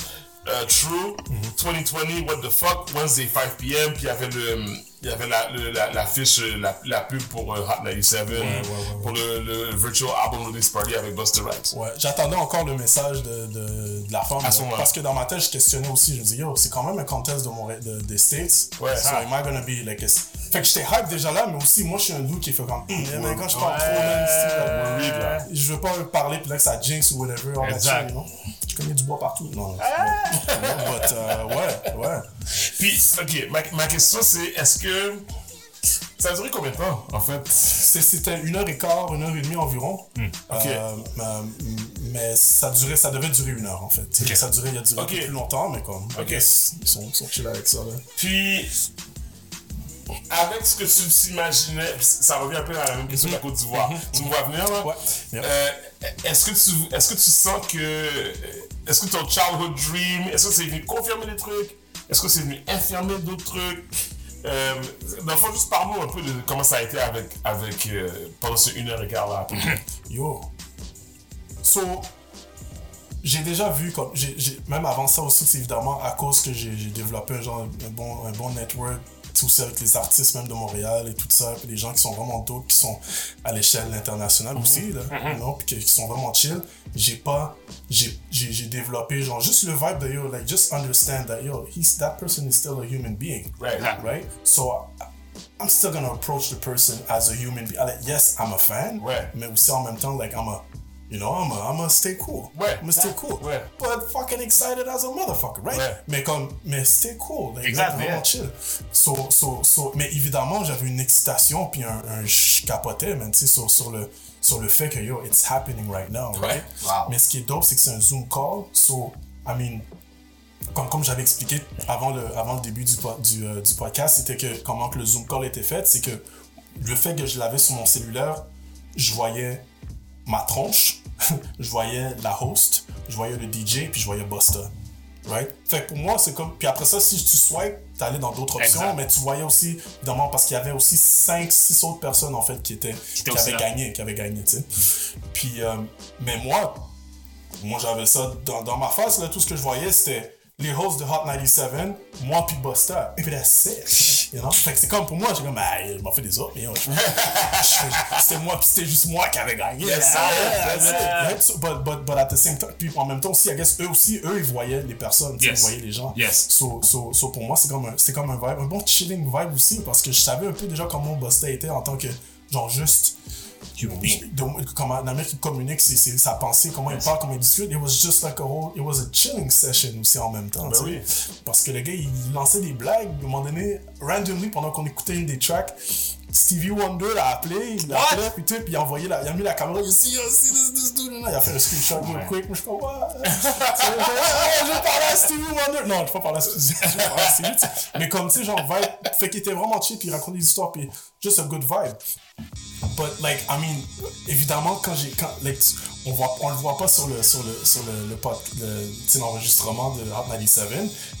Speaker 5: uh, true. 2020, what the fuck, Wednesday 5 p.m. Puis il y avait le il y avait la, le- la, la fiche, euh, la, la pub pour euh, Hot 97, pour le, le Virtual Album Release Party avec Buster Rhymes.
Speaker 4: Ouais, j'attendais encore le message de, de, de la femme.
Speaker 5: À
Speaker 4: là. parce que dans ma tête, je questionnais aussi. Je me disais, yo, c'est quand même un contest de Monréal- de, des States.
Speaker 5: Ouais.
Speaker 4: So, am I gonna be like. a- Fait que j'étais hype déjà là, mais aussi, moi, je suis un dude qui fait comme. Hum, mais quand je parle trop. Je veux pas parler, puis là, que ça jinx ou whatever.
Speaker 3: Exact.
Speaker 4: shit, you know? Je connais du bois partout. Non, but, euh, ouais, ouais.
Speaker 5: Puis, ok, ma, ma question c'est est-ce que. Ça a duré combien de temps, en fait?
Speaker 4: C'était une heure et quart, une heure et demie environ.
Speaker 5: ok.
Speaker 4: Euh, euh, mais ça durait, ça devait durer une heure en fait.
Speaker 3: Ok.
Speaker 4: Ça durait, il a duré plus longtemps, mais comme,
Speaker 5: Ok.
Speaker 4: ils sont, sont chill avec ça là.
Speaker 5: Puis, avec ce que tu t'imaginais, ça revient un peu à la même question de la Côte d'Ivoire. Tu me vois venir, là?
Speaker 4: Ouais.
Speaker 5: Euh, est-ce que tu est-ce que tu sens que est-ce que ton childhood dream est-ce que c'est venu confirmer des trucs? Est-ce que c'est venu infirmer d'autres trucs? Euh, dans le fond juste parle-nous un peu de comment ça a été avec avec euh, pendant ce une heure et quart là
Speaker 4: Yo. So, j'ai déjà vu, comme, j'ai, même avant ça aussi, c'est évidemment à cause que j'ai, j'ai développé un, genre, un, bon, un bon network, ça avec les artistes même de Montréal et tout ça, puis les gens qui sont vraiment dope, qui sont à l'échelle internationale aussi, là, you know, puis qui, sont vraiment chill. J'ai pas, j'ai, développé, genre, juste le vibe de yo, like, just understand that, yo, he's, that person is still a human being.
Speaker 5: Right.
Speaker 4: Right? So, I'm still gonna approach the person as a human being. Like, yes, I'm a fan,
Speaker 5: Ouais.
Speaker 4: mais aussi en même temps, like, I'm a, you know, I'm a, I'm a stay cool.
Speaker 5: Ouais.
Speaker 4: I'm stay cool.
Speaker 5: Ouais.
Speaker 4: But fucking excited as a motherfucker, right?
Speaker 5: Ouais.
Speaker 4: Mais comme, mais stay cool. Like,
Speaker 3: Exact,
Speaker 4: vraiment chill. So, so, so, mais évidemment, j'avais une excitation, puis un, un je capotais, man, tu sais, sur, sur le, sur le fait que, yo, it's happening right now, right?
Speaker 3: Wow.
Speaker 4: Mais ce qui est dope, c'est que c'est un Zoom call, so, I mean, comme, comme j'avais expliqué avant le, avant le début du, euh, du podcast, c'était que comment que le Zoom call était fait, c'est que le fait que je l'avais sur mon cellulaire, je voyais ma tronche, je voyais la host, je voyais le DJ, puis je voyais Busta. Right? Fait que pour moi, c'est comme. Puis après ça, si tu swipes, t'allais dans d'autres options,
Speaker 3: Exact.
Speaker 4: mais tu voyais aussi, évidemment, parce qu'il y avait aussi 5-6 autres personnes, en fait, qui étaient. Qui, avaient gagné, qui avaient gagné, tu sais. Puis, euh, mais moi, moi j'avais ça dans, dans ma face, là, tout ce que je voyais, c'était les hosts de Hot 97, moi puis Busta. Et puis that's it. You know? Fait que c'est comme pour moi, j'ai comme, ah, je m'en fais des autres, mais c'était moi, puis c'était juste moi qui avait gagné. Yeah, that's it, right? So, but, but, but at the same time, puis en même temps aussi, I guess, eux aussi, eux, ils voyaient les personnes,
Speaker 3: Yes.
Speaker 4: ils voyaient les gens.
Speaker 3: Yes.
Speaker 4: So, so, so pour moi, c'est comme, un- c'est comme un vibe, un bon chilling vibe aussi, parce que je savais un peu déjà comment Busta était en tant que, genre, juste comment Namir qui communique c'est, c'est sa pensée, comment il parle, comment il discute. It was just like a whole, it was a chilling session aussi en même temps.
Speaker 5: oui.
Speaker 4: Parce que le gars, il lançait des blagues. À un moment donné, randomly, pendant qu'on écoutait une des tracks, Stevie Wonder l'a appelé, il l'a appelé, puis, tout, puis il a envoyé la, il a mis la caméra, il Yo, see this, this dude, il a fait un screenshot real quick, mais je sais pas, sais, je vais parler à Stevie Wonder. Non, je vais pas parler à Stevie, je vais parler à Stevie. Mais comme, tu sais, genre, vibe, fait qu'il était vraiment chill, puis il racontait des histoires, puis just a good vibe. But like, I mean, évidemment, quand j'ai, quand, like, on voit, on le voit pas sur le, sur le, sur le, le, sais, l'enregistrement de Hot 97,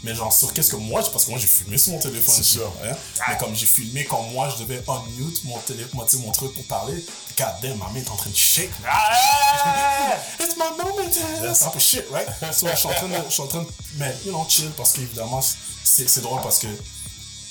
Speaker 4: mais genre sur qu'est-ce que moi, parce que moi j'ai filmé sur mon téléphone.
Speaker 5: C'est sûr.
Speaker 4: hein. Mais comme j'ai filmé quand moi je devais unmute mon téléphone, sais, mon truc pour parler, god damn, ma main est en train de shake.
Speaker 3: Ah!
Speaker 4: It's my moment. C'est un peu shit, right? So, je suis en train de, je suis en train de, mais, you know, chill, parce qu'évidemment, c'est, c'est drôle parce que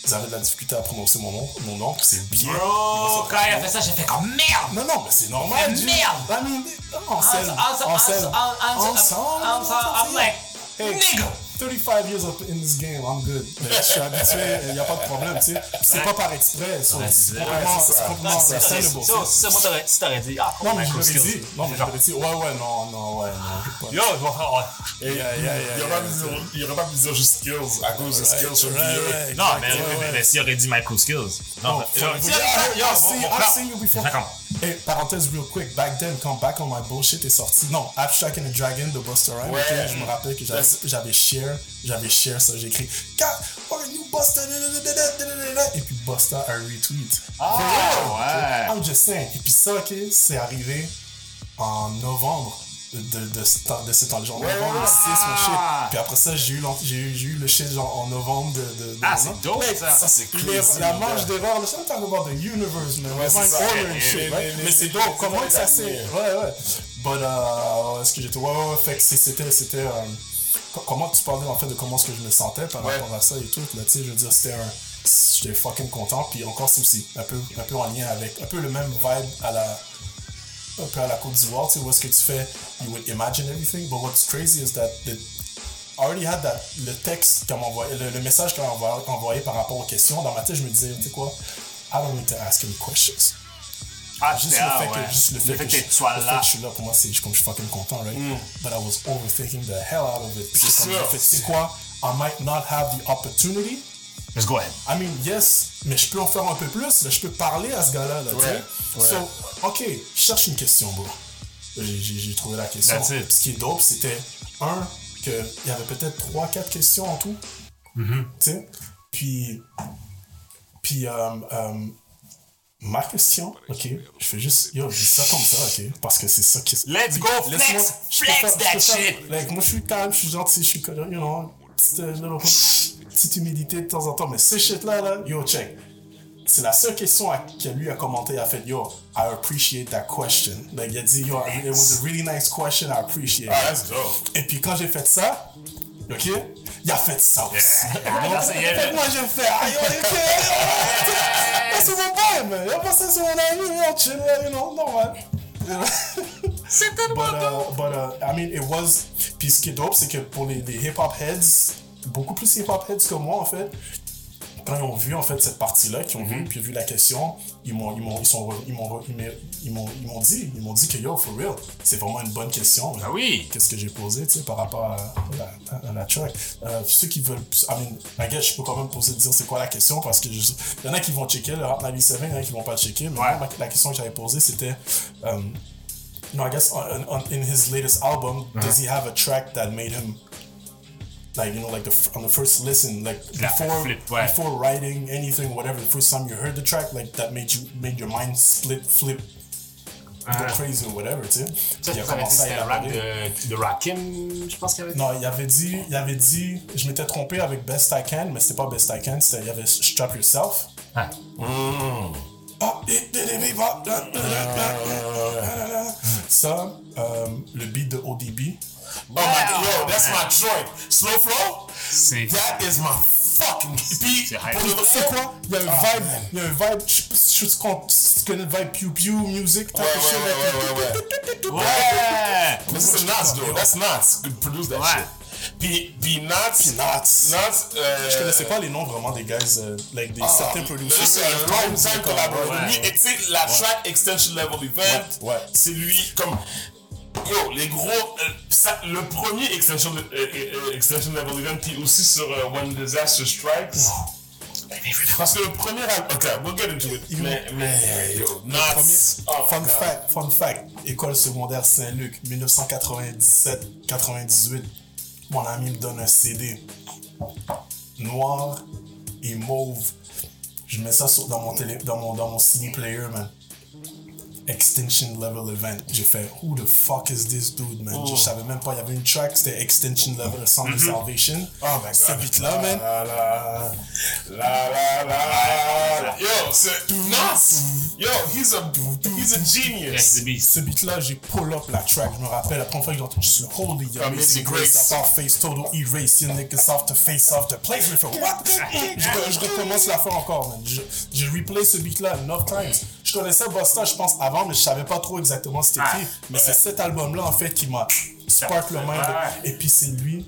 Speaker 4: ils avaient de la difficulté à prononcer mon nom, mon nom, c'est bien.
Speaker 3: Bro, quand il a fait ça, j'ai fait comme merde!
Speaker 4: Non, non, mais c'est normal.
Speaker 3: Merde!
Speaker 4: I mean, Ansel,
Speaker 3: Ansel,
Speaker 4: Ansel,
Speaker 3: Ansel, Ansel,
Speaker 4: Ensemble,
Speaker 3: Ansel, I'm like,
Speaker 4: Hey,
Speaker 3: nigga!
Speaker 4: 35 years up in this game, I'm good. Mais Je suis habitué, il n'y a pas de problème, tu sais. C'est pas par exprès, so c'est
Speaker 3: c'est-
Speaker 4: complètement,
Speaker 5: ouais, c'est ça.
Speaker 3: moi, t'aurais- si t'aurais dit, ah,
Speaker 4: Non, mais je
Speaker 3: micro
Speaker 4: l'aurais
Speaker 3: skills.
Speaker 4: dit. Non, mais je l'aurais dit. Ouais, ouais, non, non, ouais, non.
Speaker 3: Yo, je ouais.
Speaker 5: Et
Speaker 4: Yeah, yeah,
Speaker 5: il aurait pas pu dire- juste skills à cause de skills sur le
Speaker 4: Right,
Speaker 5: vidéo.
Speaker 4: right,
Speaker 3: Non, mais, s'il aurait dit micro skills. Non,
Speaker 4: I've seen- you before. Hey, parenthèse real quick, back then, quand Back on My Bullshit est sorti, non, Abstract and the Dragon de Buster Rhymes, je me rappelle que j'avais, j'avais j'avais share ça, j'ai et puis Buster a retweet.
Speaker 3: Ah ouais!
Speaker 4: Ah, I'm just saying. Et puis ça, ok, c'est arrivé en novembre de, de, ce temps, de genre novembre 6 shit. Ah. Puis après ça, j'ai eu, j'ai eu, le shit genre en novembre de.
Speaker 3: ah, c'est dope ça!
Speaker 5: C'est crazy.
Speaker 4: La manche d'erreur, le shit, talking about the universe, man.
Speaker 5: Ouais, c'est
Speaker 4: mais c'est dope, comment ça. Ouais, ouais. But, euh, est-ce que j'étais. Ouais, ouais, fait que c'était. c'était euh, comment tu parlais en fait de comment est-ce que je me sentais par
Speaker 5: Ouais.
Speaker 4: rapport à ça et tout. Là, tu sais, je veux dire, c'était un. J'étais fucking content. Puis encore, c'est aussi un peu, un peu en lien avec. Un peu le même vibe à la. Un peu à la Côte d'Ivoire, tu sais, où est-ce que tu fais. You would imagine everything. But what's crazy is that. The, I already had that, le texte qu'elle m'envoyait, le, le message qu'elle m'a envoyé, envoyé par rapport aux questions. Dans ma tête, je me disais, tu sais quoi, I don't need to ask any questions.
Speaker 3: Ah,
Speaker 4: Juste le
Speaker 3: ah,
Speaker 4: fait
Speaker 3: ouais.
Speaker 4: que, juste le fait que,
Speaker 3: que
Speaker 4: je,
Speaker 3: sois
Speaker 4: le
Speaker 3: là. Mm.
Speaker 4: que je suis là, pour moi, c'est comme je suis fucking content, right? But I was overthinking the hell out of it.
Speaker 5: C'est
Speaker 4: comme j'ai fait, sais quoi, I might not have the opportunity.
Speaker 3: Let's go ahead.
Speaker 4: I mean, yes, mais je peux en faire un peu plus. Là, je peux parler à ce gars-là, là, tu sais?
Speaker 5: ouais.
Speaker 4: So, ok, je cherche une question, bro. J'ai- trouvé la question.
Speaker 3: That's it.
Speaker 4: Ce qui est dope, c'était, un, qu'il y avait peut-être trois, quatre questions en tout.
Speaker 3: Mm-hmm.
Speaker 4: Tu sais? Puis, puis euh, euh, ma question, ok, je fais juste, yo, je dis ça comme ça, ok, parce que c'est ça qui
Speaker 3: Let's go, flex, flex that shit.
Speaker 4: like, moi, je suis calme, je suis gentil, je suis, you know, petite, euh, little- petite humilité de temps en temps, mais ces shit-là, là, yo, check. C'est la seule question que lui a commenté, il a fait, yo, I appreciate that question. Like, il a dit, yo, it was a really nice question, I appreciate it.
Speaker 5: Ah, that's dope.
Speaker 4: Et puis quand j'ai fait ça, ok, il a fait ça aussi. Fait moi j'ai fait, aïe, ok, yo, c'est mon boy, man. Yo, pas ça, c'est mon ami, yo, chill, là, you know, normal.
Speaker 3: C'est tellement
Speaker 4: But, uh, but uh, I mean, it was. Puis ce qui est dope, c'est que pour les, les hip-hop heads, beaucoup plus hip-hop heads que moi, en fait, quand ils ont vu en fait cette partie-là, qui ont vu puis vu la question, ils m'ont ils m'ont ils sont ils m'ont ils m'ont ils m'ont ils m'ont dit ils m'ont dit que yo for real, c'est vraiment une bonne question.
Speaker 3: Ah oui.
Speaker 4: Qu'est-ce que j'ai posé, tu sais, par rapport à la, à la track. Euh, ceux qui veulent, I mean, I guess, je peux quand même poser dire c'est quoi la question parce que il y en a qui vont checker le Hot 97, il y en a qui vont pas checker. Mais
Speaker 3: Ouais.
Speaker 4: moi, la question que j'avais posée c'était, um, no, I guess on, on- in his latest album, does he have a track that made him like you know like the on the first listen like before
Speaker 3: flip, ouais.
Speaker 4: before writing anything whatever the first time you heard the track like that made you made your mind split flip go crazy or whatever tu sais
Speaker 3: Ça,
Speaker 4: il a commencé à
Speaker 3: rap de, de Rakim, je pense qu'il y avait dit.
Speaker 4: non il avait dit il avait dit je m'étais trompé avec Best I Can mais c'était pas Best I Can c'était il y avait Strap Yourself
Speaker 3: Ah.
Speaker 4: Ah, da. ça euh, le beat de ODB
Speaker 5: Oh my god, yo, that's my joint. Slow flow?
Speaker 3: C'est.
Speaker 5: That is my fucking. Puis,
Speaker 3: C'est hype.
Speaker 5: pour le vrai,
Speaker 4: c'est quoi? il y a un
Speaker 5: Ah,
Speaker 4: vibe il y a un vibe je sais pas si tu con- tu connais le vibe Pew Pew music type
Speaker 5: Ouais, ouais, ouais, ouais, ouais.
Speaker 3: Ouais!
Speaker 5: Mais ça, c'est Nas, though. That's Nas. Produce that
Speaker 3: Ouais.
Speaker 5: shit. Puis, puis Nas.
Speaker 4: Puis Nas.
Speaker 5: Nas. euh,
Speaker 4: Je connaissais pas les noms vraiment des guys, euh, like des certains
Speaker 5: Mais
Speaker 4: producers.
Speaker 5: c'est un long time collaborateur.
Speaker 3: Ouais.
Speaker 5: Lui, et tu sais, la track Extension Level Event,
Speaker 4: Ouais, ouais.
Speaker 5: c'est lui comme. Yo, les gros. euh, ça, le premier Extension, euh, euh, euh, Extension Level Event, puis aussi sur When Disaster Strikes. Parce que le premier album. Ok, we'll get into it. Mais, mais, yo, Nas. Oh,
Speaker 4: fun fact, fun fact, école secondaire Saint-Luc, 1997-98. Mon ami me donne un CD noir et mauve. Je mets ça sur- dans mon télé, dans mon, dans mon CD player, man. Extension Level Event. J'ai fait, who the fuck is this dude, man? Je savais même pas, il y avait une track, c'était Extension Level, Song of Salvation.
Speaker 5: Oh my god.
Speaker 4: Ce beat-là, man.
Speaker 5: La la la la la la. Yo, c'est Nas. Yo, he's a he's a genius.
Speaker 3: beast.
Speaker 4: Ce beat-là, j'ai pull up la track. Je me rappelle, la première fois que j'ai entendu, je suis holy,
Speaker 5: Amazing Grace.
Speaker 4: part face, total erase, you niggas off the face off the place. Je fais, what? je, re- je recommence la fin encore, man. Je, je replay ce beat-là enough times. Je connaissais Busta, je pense, avant, mais je savais pas trop exactement c'était
Speaker 3: Ah,
Speaker 4: qui. Mais c'est cet album-là, en fait, qui m'a spark le mind.
Speaker 3: Ouais.
Speaker 4: Et puis c'est lui,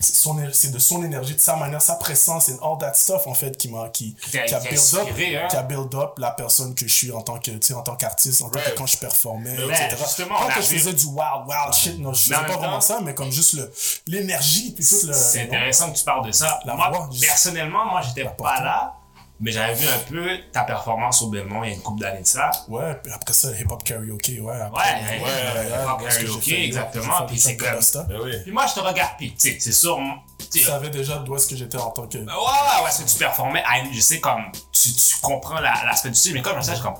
Speaker 4: c'est de son énergie, de sa manière, sa présence et all that stuff, en fait, qui m'a, qui,
Speaker 3: Qui a-
Speaker 4: qui a build up,
Speaker 3: hein.
Speaker 4: qui a build up la personne que je suis en tant que, tu sais, en tant qu'artiste, en tant que quand je performais, etc.
Speaker 3: justement, a
Speaker 4: que je faisais du wild, wild shit, non, je faisais pas vraiment
Speaker 3: temps-
Speaker 4: ça, mais comme juste le, l'énergie, puis tout le.
Speaker 3: C'est intéressant que tu parles de ça.
Speaker 4: La
Speaker 3: moi,
Speaker 4: voix,
Speaker 3: personnellement, moi, j'étais pas
Speaker 4: portée.
Speaker 3: là, mais j'avais vu un peu ta performance au Belmont il y a une couple d'années de ça.
Speaker 4: Ouais, puis après ça, hip-hop karaoke, ouais.
Speaker 3: Ouais, ouais,
Speaker 4: ouais,
Speaker 3: hip-hop
Speaker 4: parce
Speaker 3: karaoke,
Speaker 4: fait-
Speaker 3: exactement, puis c'est comme-.
Speaker 5: Ben oui.
Speaker 3: Puis moi, je te regarde, puis tu sais, c'est sûr, tu
Speaker 4: savais déjà d'où est-ce que j'étais en tant que.
Speaker 3: Ouais, ouais, ouais, c'est que tu performais. Je sais, comme, tu, tu comprends la- l'aspect du style, mais comme je sais, je suis comme,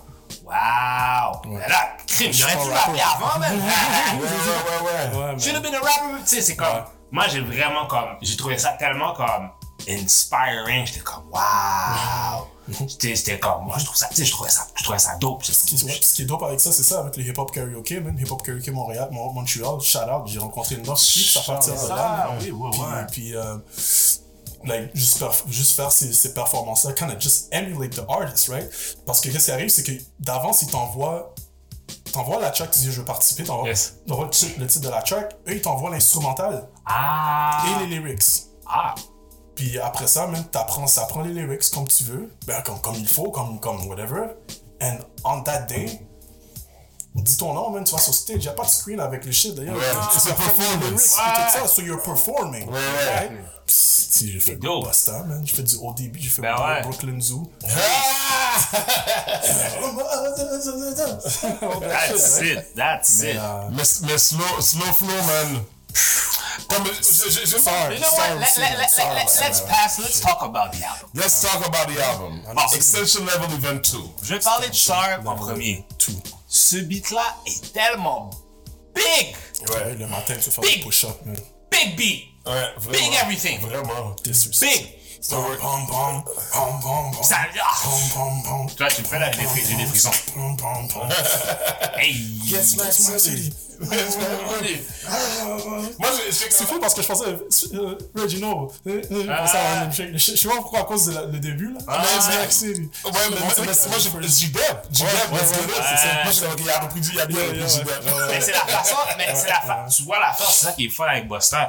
Speaker 3: waouh! Mais là, crime, j'aurais pu rapper avant, même.
Speaker 5: Ouais, ouais, ouais, ouais.
Speaker 4: Ouais,
Speaker 3: Should have been a rapper. Tu sais, c'est comme, moi, j'ai vraiment comme, j'ai trouvé ça tellement comme inspiring. J'étais comme, waouh! J'étais c'était comme, moi, je trouve ça, tu sais, je trouvais ça, je trouvais ça dope.
Speaker 4: Ce qui, ouais, ce qui est dope avec ça, c'est ça, avec le hip-hop karaoke, man. Hip-hop karaoke Montréal, Mon- Montreal, shout out, j'ai rencontré une autre fille, ça partir de là.
Speaker 3: Oui, oui,
Speaker 4: Puis, euh, like, juste, perf- juste faire ces, ces performances-là, kind of just emulate the artist, right? Parce que qu'est-ce qui arrive, c'est que d'avance, ils t'envoient t'envoies la track, tu dis je veux participer, t'envoies
Speaker 3: Yes.
Speaker 4: le titre de la track, eux ils t'envoient l'instrumental
Speaker 3: Ah!
Speaker 4: et les lyrics.
Speaker 3: Ah!
Speaker 4: Puis après ça, même, t'apprends, ça apprend les lyrics comme tu veux, ben, comme, comme il faut, comme, comme whatever. And on that day, dis ton nom, man, tu vas sur stage, y'a pas de screen avec le shit d'ailleurs.
Speaker 5: Ouais,
Speaker 4: Tu
Speaker 5: c'est
Speaker 4: les
Speaker 5: performance.
Speaker 4: lyrics, puis tout ça, so you're performing.
Speaker 5: Ouais, ouais.
Speaker 4: Right? Psst, si, j'ai fait
Speaker 3: dope.
Speaker 4: Busta, man, j'ai fait du ODB, j'ai fait
Speaker 3: Ben ouais.
Speaker 4: Brooklyn Zoo.
Speaker 3: That's it, that's
Speaker 4: Mais,
Speaker 3: it.
Speaker 4: euh,
Speaker 5: Mais, mais slow, slow flow, man.
Speaker 4: Sorry.
Speaker 3: Let's pass. Let's talk about the album.
Speaker 5: Let's talk about the album. Extension Level Event 2.
Speaker 3: Je vais parler de Sharp en premier.
Speaker 4: Tout.
Speaker 3: Ce beat-là est tellement big,
Speaker 4: Ouais, le matin, tu fais
Speaker 3: Big.
Speaker 4: des push-ups, man.
Speaker 3: big beat,
Speaker 5: Ouais, vraiment.
Speaker 3: big everything,
Speaker 5: Vraiment.
Speaker 4: Disrespect.
Speaker 3: big.
Speaker 4: Bom, bom, bom, bom, bom, bom.
Speaker 3: Ça, ah.
Speaker 4: Bom, bom.
Speaker 3: Toi, tu me fais là, j'ai des fris- j'ai des frissons.
Speaker 4: Bom, bom, bom.
Speaker 3: Hey.
Speaker 5: Yes,
Speaker 4: my
Speaker 5: city.
Speaker 4: city.
Speaker 5: Moi, je, je,
Speaker 4: C'est fou parce que je pensais, euh, Reginald, euh, euh, je pensais à Harlem Shake. je, je sais pas pourquoi à cause de la- le début là.
Speaker 3: Ah,
Speaker 4: mais City.
Speaker 5: Ouais, mais, mais, mais c'est moi, j'ai J-Deb. J-Deb,
Speaker 4: Ouais,
Speaker 5: let's c'est ça. Moi, ok, il a repris du, il a repris
Speaker 4: yeah,
Speaker 5: J-Deb.
Speaker 3: Mais c'est la façon, mais c'est la façon. Tu vois la force, c'est ça qui est fun avec Buster.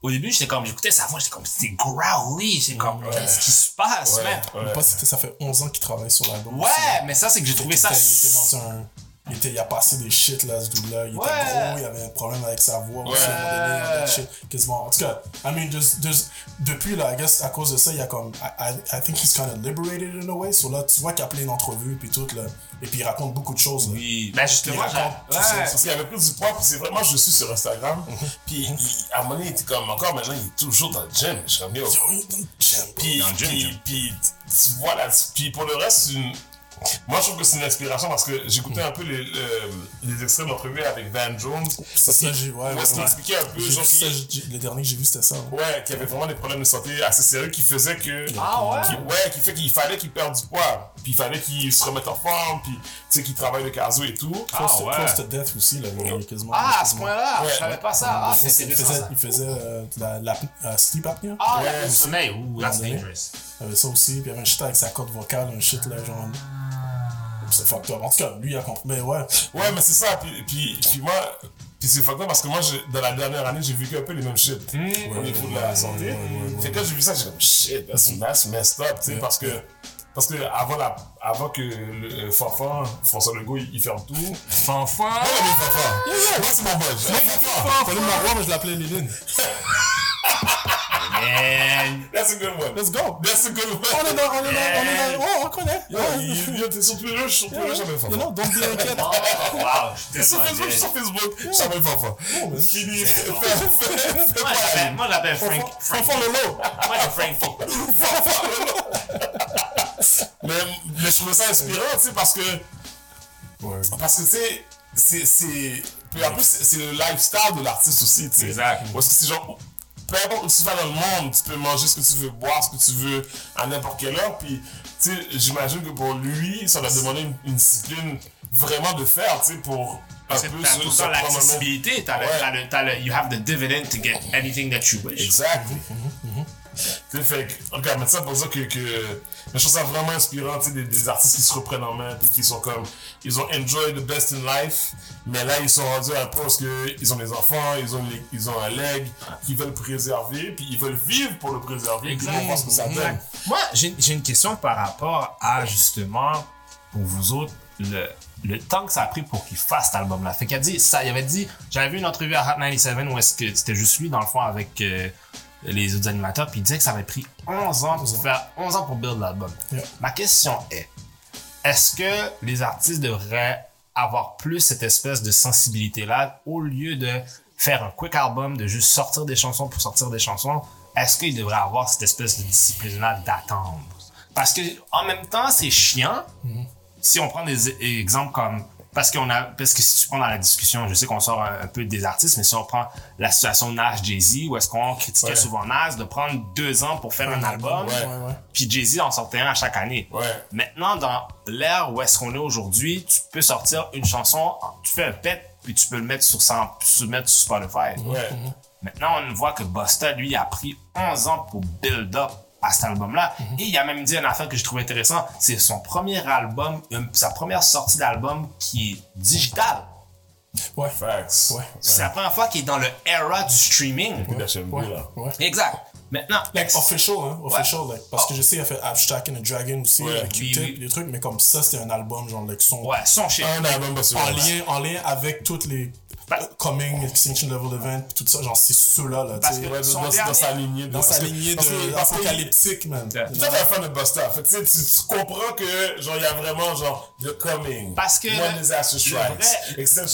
Speaker 3: Au début, j'étais comme, j'écoutais sa voix, j'étais comme, c'était growly, j'étais comme, qu'est-ce qui se passe,
Speaker 5: Ouais,
Speaker 3: man?
Speaker 5: ouais.
Speaker 4: Pas c'était- ça fait 11 ans qu'il travaille sur l'album.
Speaker 3: Ouais,
Speaker 4: aussi.
Speaker 3: mais ça, c'est que j'ai trouvé ça.
Speaker 4: était, il était dans un. Il, était, il a passé des shit là, ce dude-là. Il
Speaker 3: Ouais.
Speaker 4: était gros, il avait un problème avec sa voix aussi, à un moment donné, shit, quasiment. En tout cas, I mean, just, just, depuis là, I guess, à cause de ça, il y a comme. I, I, think he's kind of liberated in a way. So là, tu vois qu'il a plein d'entrevues, puis tout, là. Et puis il raconte beaucoup de choses, là.
Speaker 3: Oui, ben justement,
Speaker 4: Il raconte
Speaker 3: ouais.
Speaker 5: Parce qu'il avait pris du poids, puis c'est vraiment, je suis sur Instagram. Puis il- à un moment donné, il était comme, encore maintenant, il est toujours dans le gym. Je suis comme, yo.
Speaker 4: Yo, il est dans le gym, bro.
Speaker 5: Puis, puis, puis, tu vois là, puis pour le reste, une... moi je trouve que c'est une inspiration parce que j'écoutais un peu les, le- les d'entrevue avec Van Jones.
Speaker 4: C'est ça, j'ai. Ouais, ouais, ouais.
Speaker 5: expliquait un peu, genre,
Speaker 4: ça, le dernier que j'ai vu, c'était ça. hein.
Speaker 5: Ouais, qui avait vraiment des problèmes de santé assez sérieux qui faisait que.
Speaker 3: Ah ouais?
Speaker 5: qui- ouais, qui fait qu'il fallait qu'il perde du poids. Puis il fallait qu'il se remette en forme. Puis tu sais, qu'il travaille le cardio et tout.
Speaker 3: Ah
Speaker 4: to,
Speaker 3: ouais.
Speaker 4: close to death aussi, là. quasiment.
Speaker 3: Ah, à ce point-là,
Speaker 5: Ouais,
Speaker 3: je savais pas ça. Ah, c'est
Speaker 4: il faisait,
Speaker 3: ça.
Speaker 4: il faisait euh, la, la euh, sleep apnea.
Speaker 3: Ah,
Speaker 5: Ouais.
Speaker 3: le sommeil, ouh, that's dangerous.
Speaker 4: Il avait ça aussi, puis il y avait un shit avec sa corde vocale, un shit là, genre. C'est fucked up. En tout cas, lui, il a compris. Mais ouais.
Speaker 5: Ouais, mais c'est ça. Puis, puis, puis moi. Puis c'est fucked up parce que moi, dans la dernière année, j'ai vécu un peu les mêmes shit au niveau de la santé. Fait que quand j'ai vu ça, j'ai comme shit, that's, that's messed up, tu sais, parce que. Parce que avant, la, avant que le euh, Fanfan, François Legault, il, il ferme tout. Non,
Speaker 3: Fanfan.
Speaker 5: mais Fanfan! Moi, c'est mon boss. Fanfan!
Speaker 4: Fallait m'avoir, mais je l'appelais Léline.
Speaker 3: Man.
Speaker 5: That's a good one.
Speaker 4: Let's go.
Speaker 5: That's a good one.
Speaker 4: On est dans, on est dans, on est dans. Oh, on connaît.
Speaker 5: Yo, était sur Twitter, sur Twitter, j'avais
Speaker 4: You
Speaker 5: Fanfan.
Speaker 4: know, don't be inquiète.
Speaker 3: Oh, wow, je suis
Speaker 5: Sur Facebook,
Speaker 3: dead.
Speaker 5: sur Facebook, j'avais Fanfan.
Speaker 4: mais-
Speaker 5: Fini. Fais- fais- fais
Speaker 3: Moi, j'appelle- Moi, j'appelle Frank. Frank.
Speaker 4: Fanfan Lolo.
Speaker 3: Moi, j'ai Frankie.
Speaker 5: mais, mais je trouvais ça inspirant, tu sais, parce que,
Speaker 4: Ouais.
Speaker 5: parce que, tu sais, c'est, c'est, puis en plus, c'est c'est le lifestyle de l'artiste aussi, tu sais.
Speaker 3: Exact.
Speaker 5: Parce que c'est genre, peu importe où tu vas dans le monde, tu peux manger ce que tu veux, boire ce que tu veux à n'importe quelle heure, puis, tu sais, j'imagine que pour lui, ça va demander une, une discipline vraiment de faire, tu sais, pour
Speaker 3: Parce que t'as tout
Speaker 5: se
Speaker 3: le l'accessibilité, t'as
Speaker 5: Ouais.
Speaker 3: you have the dividend to get anything that you wish.
Speaker 5: Exact. Tu sais, fait que, regarde, mais ça pour dire que, que mais je trouve ça vraiment inspirant, tu des, des artistes qui se reprennent en main, puis qui sont comme, ils ont enjoy the best in life, mais là, ils sont rendus à un point parce que ils ont des enfants, ils ont, les- ils ont un leg qu'ils veulent préserver, puis ils veulent vivre pour le préserver, puis ce que ça donne.
Speaker 3: Moi, j'ai j'ai une question par rapport à justement, pour vous autres, le, le temps que ça a pris pour qu'il fasse cet album-là. Fait qu'il a dit, ça, il avait dit, j'avais vu une entrevue à Hot 97 où est-ce que c'était juste lui, dans le fond, avec euh, les autres animateurs, puis il disait que ça avait pris 11 ans pour faire 11 ans pour build l'album.
Speaker 4: Yeah.
Speaker 3: Ma question est, est-ce que les artistes devraient avoir plus cette espèce de sensibilité-là au lieu de faire un quick album, de juste sortir des chansons pour sortir des chansons, est-ce qu'il devrait avoir cette espèce de discipline-là d'attendre? Parce que en même temps, c'est chiant. Si on prend des e- exemples comme parce qu'on a parce que si tu prends dans la discussion, je sais qu'on sort un, un peu des artistes, mais si on prend la situation Nas Jay-Z, où est-ce qu'on critiquait
Speaker 5: Ouais.
Speaker 3: souvent Nas de prendre deux ans pour faire un album, puis Jay-Z en sortait un à chaque année.
Speaker 5: Ouais.
Speaker 3: Maintenant, dans l'ère où est-ce qu'on est aujourd'hui, tu peux sortir une chanson, tu fais un pet, puis tu peux le mettre sur, sur, mettre sur Spotify.
Speaker 5: Ouais.
Speaker 3: Maintenant, on voit que Busta, lui, a pris 11 ans pour build up à cet album-là. Et il a même dit une affaire que je trouve intéressant. C'est son premier album, euh, sa première sortie d'album qui est digital.
Speaker 4: Ouais.
Speaker 5: Facts.
Speaker 4: Ouais.
Speaker 3: C'est la première fois qu'il est dans le era du streaming.
Speaker 4: Ouais.
Speaker 5: là.
Speaker 4: Ouais.
Speaker 3: Exact. Maintenant,
Speaker 4: Like official, hein, official, like, parce que je sais, il a fait Abstract and a Dragon aussi,
Speaker 5: Ouais,
Speaker 4: avec
Speaker 3: oui,
Speaker 4: les trucs, mais comme ça, c'était un album, genre, like, son,
Speaker 3: ouais, son shit.
Speaker 5: Un album, bah, c'est
Speaker 4: en, lien, en lien avec toutes les Coming, Extinction Level Event, tout ça, genre, c'est ceux-là, là, tu sais.
Speaker 5: Ouais, dans, dans sa lignée de
Speaker 4: Dans sa lignée de apocalyptique, man.
Speaker 5: Toi, t'es un fan de. Fait que, tu, comprends que, genre, il y a vraiment, genre, The Coming.
Speaker 3: Parce que
Speaker 5: One Disaster Strikes.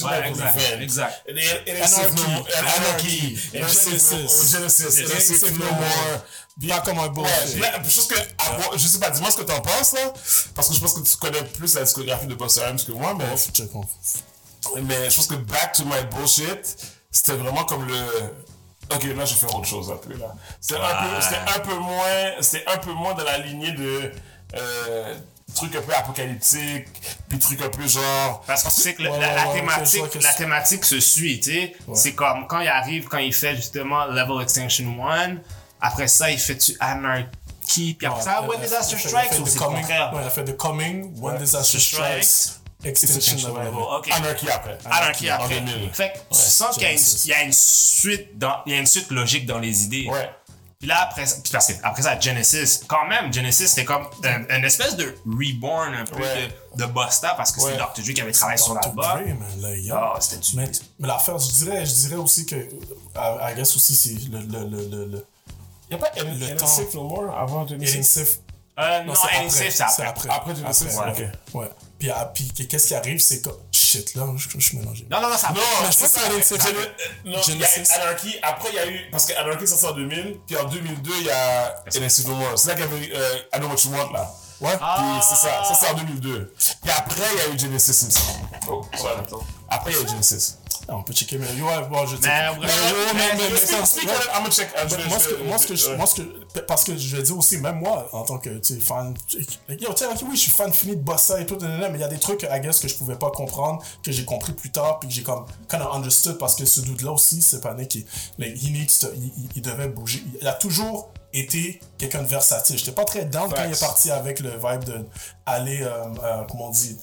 Speaker 3: Ouais,
Speaker 5: Level
Speaker 3: exact,
Speaker 5: Event.
Speaker 3: exact.
Speaker 4: Anarchy. Anarchy. Genesis.
Speaker 5: Genesis.
Speaker 4: No More. Pas comme un
Speaker 5: moi- je sais pas, dis-moi ce que t'en penses, là. Parce que je pense que tu connais plus la discographie de Busta Rhymes que moi, mais, Mais je pense que Back to My Bullshit, c'était vraiment comme le. Ok, là, je vais faire autre chose un peu, là. C'était un, un peu moins, c'était un peu moins dans la lignée de, euh, trucs un peu apocalyptiques, puis trucs un peu genre.
Speaker 3: Parce qu'on sait que le-
Speaker 4: Ouais,
Speaker 3: la, la thématique, la
Speaker 4: c'est-
Speaker 3: thématique se suit, tu sais. C'est comme quand il arrive, quand il fait justement Level Extinction 1, après ça, il fait tu Anarchy, puis après ça, When Disaster Strikes, ou c'est le contraire?
Speaker 4: Ouais, elle a fait The Coming, One Disaster
Speaker 3: Strikes,
Speaker 4: Extinction Level Event.
Speaker 3: Ok.
Speaker 5: Anarchy après.
Speaker 3: Anarchy après.
Speaker 5: 2000.
Speaker 3: Fait que tu sens qu'il y a une- il y, a une suite dans, il y a une suite logique dans les idées.
Speaker 5: Ouais.
Speaker 3: Puis là, après, puis parce que après ça, Genesis, quand même, Genesis, c'était comme un- une espèce de reborn un peu
Speaker 5: Ouais.
Speaker 3: de, de Busta parce que
Speaker 5: Ouais.
Speaker 3: c'était Dr. Dre qui avait travaillé sur l'album. Ah, c'était du.
Speaker 4: Mais, mais l'affaire, je dirais, je dirais aussi que, I, I guess aussi, c'est le, le, le, le, le
Speaker 5: Y'a pas
Speaker 4: Le
Speaker 5: N-
Speaker 4: temps.
Speaker 5: Safe No More avant
Speaker 4: Getting
Speaker 5: Genesis?
Speaker 4: Safe.
Speaker 3: Euh, non,
Speaker 4: c'est
Speaker 3: Safe, c'est après.
Speaker 5: Après Genesis,
Speaker 4: Après,
Speaker 5: ok.
Speaker 4: Ouais. Puis, ah, puis qu'est-ce qui arrive, c'est que. Shit, là, je, je suis mélangé.
Speaker 3: Non, non, non, ça
Speaker 5: Non,
Speaker 4: Mais
Speaker 5: c'est
Speaker 4: ça,
Speaker 5: ça.
Speaker 4: c'est
Speaker 5: Non, il y
Speaker 4: Genesis.
Speaker 5: a Anarchy. Après, il y a eu. Parce que Anarchy est sorti en 2000. Puis en 2002, il y a More. C'est là qu'il y avait eu euh, I Know What You Want, là.
Speaker 4: Ouais.
Speaker 5: Puis c'est ça. Ça, c'est en 2002. Puis après, il y a eu Genesis, il me semble. Oh, ouais, attends. Après, il y a eu Genesis.
Speaker 4: Ah, on peut checker, mais ouais, bon, je dis.
Speaker 3: Mais,
Speaker 4: Mais,
Speaker 3: ouais,
Speaker 4: ouais, mais, ouais. moi, ce que,
Speaker 5: vais-
Speaker 4: moi, ce que, je-
Speaker 5: ouais.
Speaker 4: moi, ce que, parce que je vais dire aussi, même moi, en tant que, fan, yo, tu sais, ok, oui, je suis fan fini de Bossa et tout, mais il y a des trucs, I guess, que je pouvais pas comprendre, que j'ai compris plus tard, puis que j'ai comme, kind of understood, parce que ce dude-là aussi, c'est pas né qui, like, he needs to, il, il- il devait bouger. Il a toujours été quelqu'un de versatile. J'étais pas très down quand il est
Speaker 5: Facts.
Speaker 4: parti avec le vibe de aller, euh, euh, comment on dit,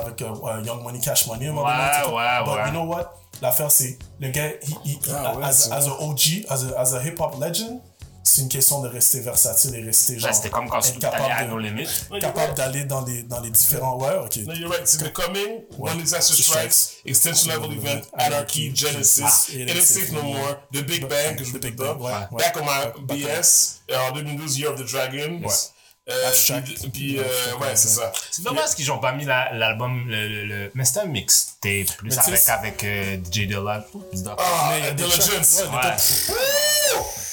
Speaker 4: avec euh, euh, Young Money, Cash Money,
Speaker 3: Ouais,
Speaker 4: ça.
Speaker 3: ouais,
Speaker 4: But
Speaker 3: ouais.
Speaker 4: you know what? L'affaire, c'est, le gars, he- he-
Speaker 5: Ah, ouais,
Speaker 4: as, as a OG, as a, as a hip-hop legend, c'est une question de rester versatile et rester genre.
Speaker 3: Ouais, C'était comme quand tu allais à
Speaker 4: capable
Speaker 3: nos limites.
Speaker 4: capable d'aller dans les, dans les différents. Ouais, ok.
Speaker 5: No, you're right. C'est The Coming, One Disaster
Speaker 4: Strikes,
Speaker 5: Extension Level Event, Anarchy, Genesis, It Is Safe No More, The Big Bang, que je vous. Back on my BS, en 2012, Year of the Dragon. Euh,
Speaker 4: Abstract.
Speaker 5: puis, puis, euh, ouais, c'est ça.
Speaker 3: C'est dommage qu'ils n'ont pas mis la- l'album, le, le, le- mais c'était un mixtape, plus avec, avec euh, DJ Dilla.
Speaker 5: Ah,
Speaker 4: Mais il y a des
Speaker 5: Diligence.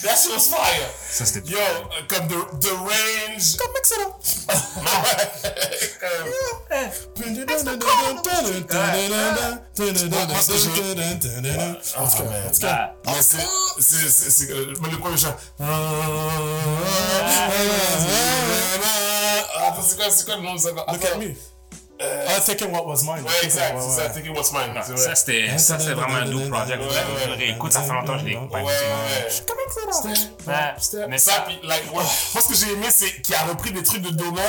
Speaker 5: That shit was fire.
Speaker 3: ça c'était.
Speaker 5: Yo, euh, comme The, the Range.
Speaker 4: Comme excellent.
Speaker 5: C'est, le premier chant. C'est quoi, c'est quoi le nom de ça?
Speaker 4: Me. Ah, Taking What Was Mine.
Speaker 5: Ouais, exact,
Speaker 4: Ouais,
Speaker 5: c'est
Speaker 4: ouais.
Speaker 5: ça, Taking What's Mine. C'est
Speaker 3: Ça c'était, ça c'est vraiment un dope project.
Speaker 4: Ouais,
Speaker 3: Ouais,
Speaker 5: ouais,
Speaker 3: je le réécoute, ça fait longtemps que je l'ai
Speaker 5: Ouais,
Speaker 3: pas
Speaker 5: ouais,
Speaker 3: écouté.
Speaker 5: ouais.
Speaker 3: Ouais, Mais
Speaker 5: Ça,
Speaker 3: ça,
Speaker 5: puis, like, ouais. Moi, ce que j'ai aimé, c'est qu'il a repris des trucs de Donuts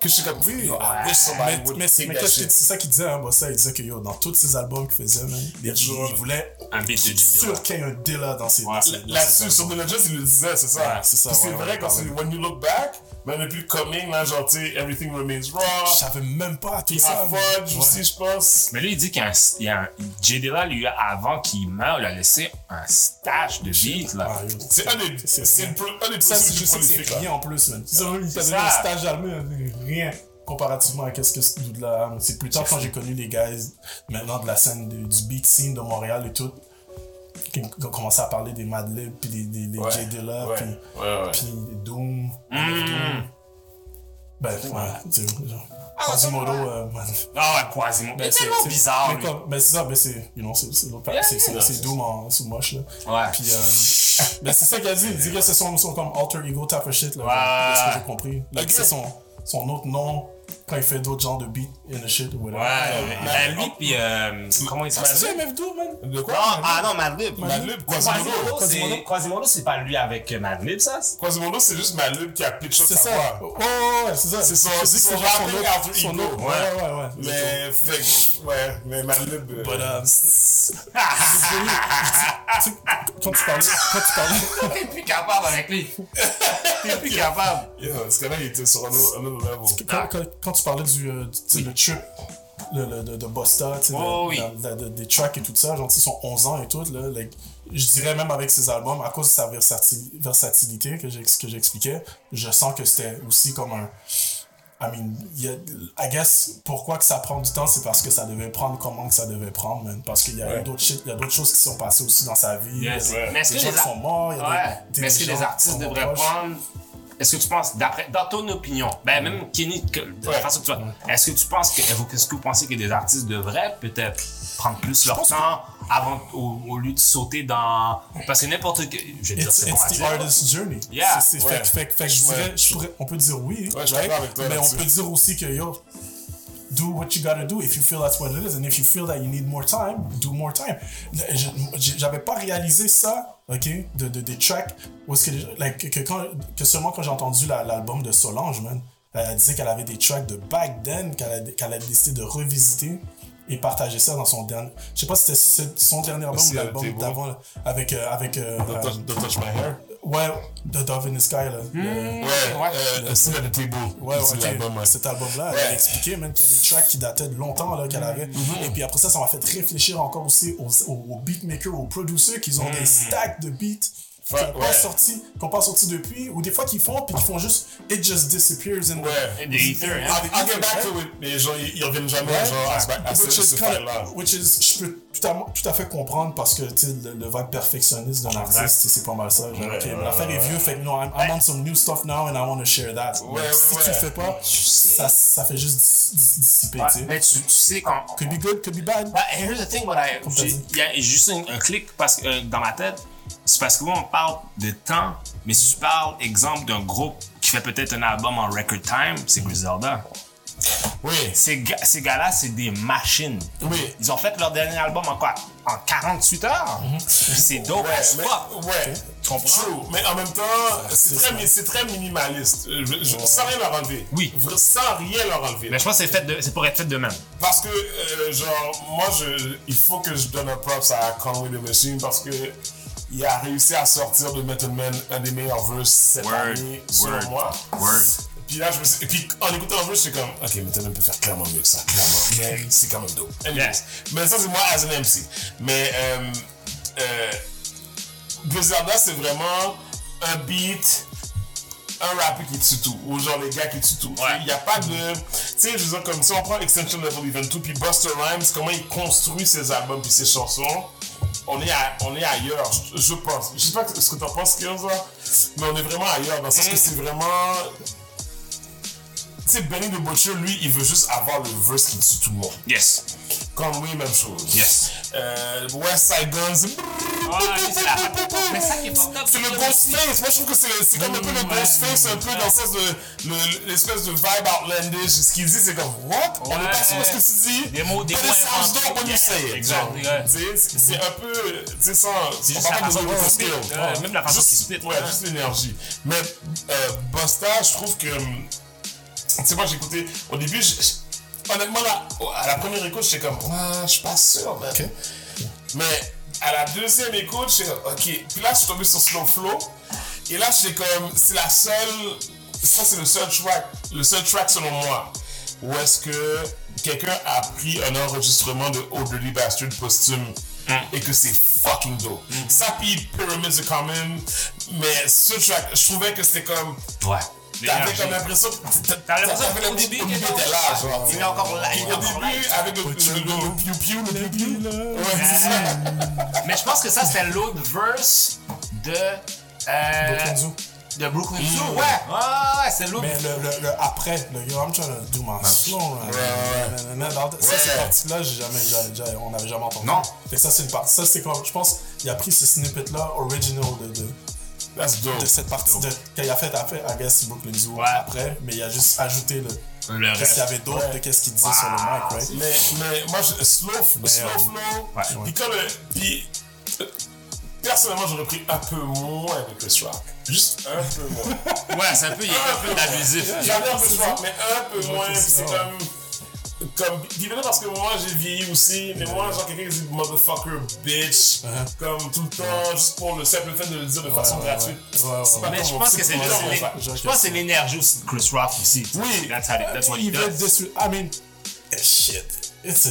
Speaker 5: que je suis comme, oui, I wish somebody
Speaker 4: Mais,
Speaker 5: would
Speaker 4: mais, c'est mais que- c'est ça qu'il disait, hein, Bossa, il disait que yo, dans tous ses albums qu'il faisait, il, voulait
Speaker 3: un beat de
Speaker 4: sûr qu'il y ait un Dilla dans ses,
Speaker 5: Là-dessus, sur Legends, il le disait, c'est ça.
Speaker 4: Ouais, c'est ça,
Speaker 5: c'est
Speaker 4: ouais,
Speaker 5: vrai,
Speaker 4: ouais,
Speaker 5: quand
Speaker 4: ouais.
Speaker 5: c'est When You Look Back, même depuis coming, là, genre, tu sais, Everything Remains Raw.
Speaker 4: Je savais même pas tout
Speaker 5: Puis
Speaker 4: Ouais.
Speaker 5: aussi, je pense.
Speaker 3: Mais lui, il dit qu'il y a un, il y a un J. Dilla, lui, avant qu'il meure, il a laissé un stash de beats, là.
Speaker 4: Ah,
Speaker 5: C'est un des,
Speaker 4: c'est
Speaker 5: c'est un des
Speaker 4: Ça, c'est- c'est rien en plus, man. C'est vrai, il t'a
Speaker 3: C'est
Speaker 4: donné un
Speaker 3: ça.
Speaker 4: stage allemand, rien comparativement à qu'est-ce que ce dude-là a. C'est plus tard quand j'ai connu les guys maintenant de la scène du, du beat scene de Montréal et tout. qui ont commencé à parler des Madlib, puis des, des, des
Speaker 5: Ouais. Ouais.
Speaker 4: puis,
Speaker 5: Ouais, ouais.
Speaker 4: puis Doom.
Speaker 3: Hmm.
Speaker 4: Doom. Ben, ouais, tu sais, genre. Quasimodo, euh, man.
Speaker 3: Ah ouais, Quasimo. Il
Speaker 4: Ben,
Speaker 3: est
Speaker 4: c'est-
Speaker 3: tellement bizarre,
Speaker 4: mais comme- Ben, c'est ça, ben, c'est, you know, c'est, c'est c'est, c'est, c'est Doom en sous moche, là.
Speaker 3: Ouais.
Speaker 4: Puis, euh, ben, c'est ça qu'il a dit. Il dit que c'est son, son comme alter ego type of shit, là.
Speaker 3: Ouais.
Speaker 4: genre, de ce que j'ai compris. Like,
Speaker 5: Ok.
Speaker 4: c'est son, son autre nom quand il fait d'autres genres de beats the shit ou whatever.
Speaker 3: Ouais, ben, lui, puis euh, comment il
Speaker 4: C'est
Speaker 3: s'appelle?
Speaker 4: MF Doom, man.
Speaker 5: De quoi?
Speaker 3: Non, ah non, Madlib.
Speaker 5: Madlib, Quasimodo.
Speaker 3: Quasimodo,
Speaker 4: Quasimodo.
Speaker 3: c'est c'est pas lui avec Madlib, ça?
Speaker 5: Quasimodo, c'est juste Malib qui a pitch up
Speaker 4: C'est
Speaker 5: sa
Speaker 4: ça.
Speaker 5: voix.
Speaker 4: Oh, ouais, ouais, c'est ça.
Speaker 5: C'est
Speaker 4: dis
Speaker 5: c'est son
Speaker 4: genre
Speaker 5: rapping
Speaker 4: son
Speaker 5: ego.
Speaker 4: autre-
Speaker 5: Ouais.
Speaker 4: Ouais, ouais, ouais.
Speaker 5: Mais, fait que, ouais, mais Malib. euh,
Speaker 4: But, um, quand tu parlais, quand tu parlais,
Speaker 3: T'es plus capable avec lui. T'es plus capable.
Speaker 5: Yeah, ce gars-là, il était sur un autre, level.
Speaker 4: quand tu parlais du, euh, du- le trip, le, le, de, de sais,
Speaker 3: Oh,
Speaker 4: de-
Speaker 3: oui.
Speaker 4: de- de- de- des tracks et tout ça, genre, tu sais, son 11 ans et tout, là, like, je dirais même avec ses albums, à cause de sa versati- versatilité que j'ai- que j'expliquais, je sens que c'était aussi comme un. I mean, y a, I guess, pourquoi que ça prend du temps, c'est parce que ça devait prendre comment que ça devait prendre, man. Parce qu'il y a
Speaker 5: Ouais.
Speaker 4: d'autres shit, il y a d'autres choses qui sont passées aussi dans sa vie.
Speaker 3: Yes.
Speaker 4: Il y a des-
Speaker 3: Mais est-ce que les
Speaker 4: sont morts, il y a
Speaker 3: Ouais.
Speaker 4: des,
Speaker 3: Mais est-ce que les artistes
Speaker 4: sont
Speaker 3: devraient
Speaker 4: proches.
Speaker 3: prendre. Est-ce que tu penses, d'après, dans ton opinion, ben même Kenny, que- de la
Speaker 5: Ouais.
Speaker 3: façon que tu vois, est-ce que tu penses que, est-ce que vous pensez que des artistes devraient peut-être prendre plus leur temps avant, au, au lieu de sauter dans. Parce que n'importe quel. Je vais dire,
Speaker 4: It's,
Speaker 3: c'est bon
Speaker 4: the artist's journey.
Speaker 3: Yeah.
Speaker 4: C'est- c'est-
Speaker 5: Ouais.
Speaker 4: fait, que- fait, que- fait que je dirais, je pourrais, on peut dire oui,
Speaker 5: Ouais, je suis
Speaker 4: right?
Speaker 5: d'accord avec toi
Speaker 4: mais on peut dire aussi que yo, do what you gotta do if you feel that's what it is, and if you feel that you need more time, do more time. J'avais pas réalisé ça, ok, de, de des tracks, est-ce que, like, que, quand, que seulement quand j'ai entendu la- l'album de Solange, man, elle disait qu'elle avait des tracks de back then qu'elle a, qu'elle a décidé de revisiter et partager ça dans son dernier. Je sais pas si c'était son dernier album ou l'album d'avant, avec euh, avec euh,
Speaker 5: Don't touch, don't touch my hair.
Speaker 4: Ouais, The Dove in the Sky, là. Le-
Speaker 5: Ouais, euh, Sit at the Table.
Speaker 4: Ouais, ouais,
Speaker 5: ouais.
Speaker 4: Cet album-là, elle
Speaker 5: Ouais.
Speaker 4: a expliqué, même qu'il y a des tracks qui dataient de longtemps, là, qu'elle avait. Et puis après ça, ça m'a fait réfléchir encore aussi aux, aux, aux beatmakers, aux producers qui ont des stacks de beats qui
Speaker 5: Ouais,
Speaker 4: n'ont pas
Speaker 5: ouais.
Speaker 4: sorti, qui ont pas sorti depuis, ou des fois qu'ils font, puis qui font juste It just disappears in the-
Speaker 5: Ouais.
Speaker 3: Ether, hein.
Speaker 5: I'll, I'll get back to it. Mais genre, ils, reviennent jamais,
Speaker 4: Ouais.
Speaker 5: genre, à, à ce,
Speaker 4: which,
Speaker 5: ce
Speaker 4: is kind
Speaker 5: file-là.
Speaker 4: of, which is, je peux tout à, tout à fait comprendre parce que tu sais, le, le vibe perfectionniste d'un artiste, c'est pas mal ça. Genre,
Speaker 5: Ouais,
Speaker 4: ok,
Speaker 5: ouais,
Speaker 4: l'affaire est vieux, fait que non, I'm, I'm on some new stuff now and I want to share that. Mais si
Speaker 5: ouais,
Speaker 4: tu le fais pas, ça, ça fait juste dis- dis- dissiper,
Speaker 3: Ouais,
Speaker 4: tu sais.
Speaker 3: mais tu, tu sais, quand.
Speaker 4: Could be good, could be bad.
Speaker 3: Here's the thing, what I- il y a juste un, un clic parce que, euh, dans ma tête. C'est parce que moi, on parle de temps, mais si tu parles, exemple, d'un groupe qui fait peut-être un album en record time, c'est Griselda.
Speaker 5: Oui.
Speaker 3: Ces, gars- ces gars-là, c'est des machines.
Speaker 5: Oui.
Speaker 3: Ils ont fait leur dernier album en quoi? En 48 heures? C'est dope
Speaker 5: Ouais,
Speaker 3: as
Speaker 5: mais,
Speaker 3: fuck.
Speaker 5: ouais.
Speaker 3: Tu comprends?
Speaker 5: True. Mais en même temps, c'est très, très minimaliste. Je- Sans rien leur enlever.
Speaker 3: Oui.
Speaker 5: Sans rien leur enlever.
Speaker 3: Mais je pense que c'est pour être fait de même.
Speaker 5: Parce que, euh, genre, moi, je, il faut que je donne un props à Conway the Machine parce que il a réussi à sortir de Method Man un des meilleurs verses cette
Speaker 3: Word,
Speaker 5: année, selon
Speaker 3: word,
Speaker 5: moi.
Speaker 3: word.
Speaker 5: Puis là, je me suis... Et puis, en écoutant un verse, j'étais comme, OK, Method Man peut faire clairement mieux que ça, clairement. Mais c'est quand même dope.
Speaker 3: Yes.
Speaker 5: Mais ça, c'est moi as an MC. Mais, euh, euh, Griselda, c'est vraiment un beat un rappeur qui tue tout, ou genre les gars qui tuent tout.
Speaker 3: Ouais.
Speaker 5: Il n'y a pas de. Tu sais, je veux dire, comme si on prend Extension Level Event 2 puis Buster Rhymes, comment il construit ses albums puis ses chansons, on est, on est ailleurs, je, pense. Je sais pas ce que t'en penses, là, mais on est vraiment ailleurs, dans sens que c'est vraiment. Tu sais, Benny the Butcher, lui, il veut juste avoir le verse qui tue tout le monde.
Speaker 3: Yes.
Speaker 5: Conway, même chose.
Speaker 3: Yes.
Speaker 5: Euh, West Side Guns, c'est.
Speaker 3: Ah, c'est la- Mais ça qui est fucked up,
Speaker 5: C'est le
Speaker 3: c'est
Speaker 5: Ghostface. Moi, je trouve que c'est comme un peu le Ghostface, un peu dans le sens de le- l'espèce de vibe outlandish. Ce qu'il dit, c'est comme, what? On est pas sûr de ce que tu dis.
Speaker 3: Des mots- des mots
Speaker 5: it sounds
Speaker 3: inventés.
Speaker 5: dope when you say it.
Speaker 3: Exact,
Speaker 5: Genre,
Speaker 3: ouais.
Speaker 5: tu sais, C'est un peu, tu sais, sans.
Speaker 3: C'est juste la façon même la façon qu'il spit,
Speaker 5: Ouais, juste l'énergie. Mais euh, Busta, je trouve que. hum, Tu sais, moi, j'ai écouté. Au début, honnêtement, là, à la première écoute, j'étais comme, ah, je suis pas sûr, man. Mais à la deuxième écoute, j'étais comme, ok. Puis là, je suis tombé sur Slow Flow. Et là, j'étais comme, c'est la seule. Ça, c'est le seul track, le seul track selon moi, où est-ce que quelqu'un a pris un enregistrement de Oh Dirty Bastard posthume et que c'est fucking dope. Ça, puis Pyramids are Common, mais ce track, je trouvais que c'était comme.
Speaker 3: Ouais.
Speaker 5: T'avais
Speaker 3: l'énergie.
Speaker 5: comme l'impression que t'a-
Speaker 3: T'as l'impression
Speaker 5: t'avais
Speaker 3: qu'au
Speaker 5: l'impression
Speaker 3: début,
Speaker 5: que
Speaker 3: qu'il
Speaker 5: Obi était là, genre.
Speaker 3: Il est encore là, il est
Speaker 5: Au
Speaker 3: encore là.
Speaker 5: début, avec le le- le- le piou-piou, le piou-piou. Ouais, c'est ça.
Speaker 3: Mais je pense que ça, c'était l'autre verse de. Euh,
Speaker 4: Brooklyn Zoo.
Speaker 3: de Brooklyn Zoo. Ouais, ouais, ouais, c'est l'autre.
Speaker 4: Mais le, le, le après, le yo, I'm trying to do my slow. Nanana, dans- Ça,
Speaker 5: Ouais.
Speaker 4: cette partie-là, j'ai jamais, j'ai- j'ai- on n'avait jamais entendu.
Speaker 3: Non.
Speaker 4: Fait que ça, c'est une partie. Ça, c'est comme, je pense, il a pris ce snippet-là, original de, de,
Speaker 5: That's dope.
Speaker 4: de cette partie, de, qu'il a fait après, I guess, Brooklyn Zoo
Speaker 3: Ouais.
Speaker 4: après, mais il a juste ajouté le.
Speaker 3: Le
Speaker 4: Qu'est-ce qu'il y avait d'autre de qu'est-ce qu'il disait sur le mic, right?
Speaker 5: Mais, mais moi, je, slow, slow
Speaker 4: euh,
Speaker 5: flow. Puis quand le. Puis. euh, Personnellement, j'aurais pris un peu moins de Chris Rock. Juste un peu moins.
Speaker 3: Ouais, c'est un peu, il est un peu abusif.
Speaker 5: J'adore Chris Rock, mais un peu moins. C'est comme. Comme, puis peut-être parce que moi j'ai vieilli aussi, mais moi, genre quelqu'un qui dit motherfucker, bitch, comme tout le temps, juste pour le simple fait de le dire de façon
Speaker 4: ouais,
Speaker 5: gratuite.
Speaker 4: ouais. Ouais, ouais,
Speaker 5: C'est pas
Speaker 3: Mais je pense que c'est je pense que c'est l'énergie aussi de Chris Rock aussi.
Speaker 5: Oui.
Speaker 3: That's, how, that's what he does.
Speaker 4: disre- I mean, eh, shit. It's a.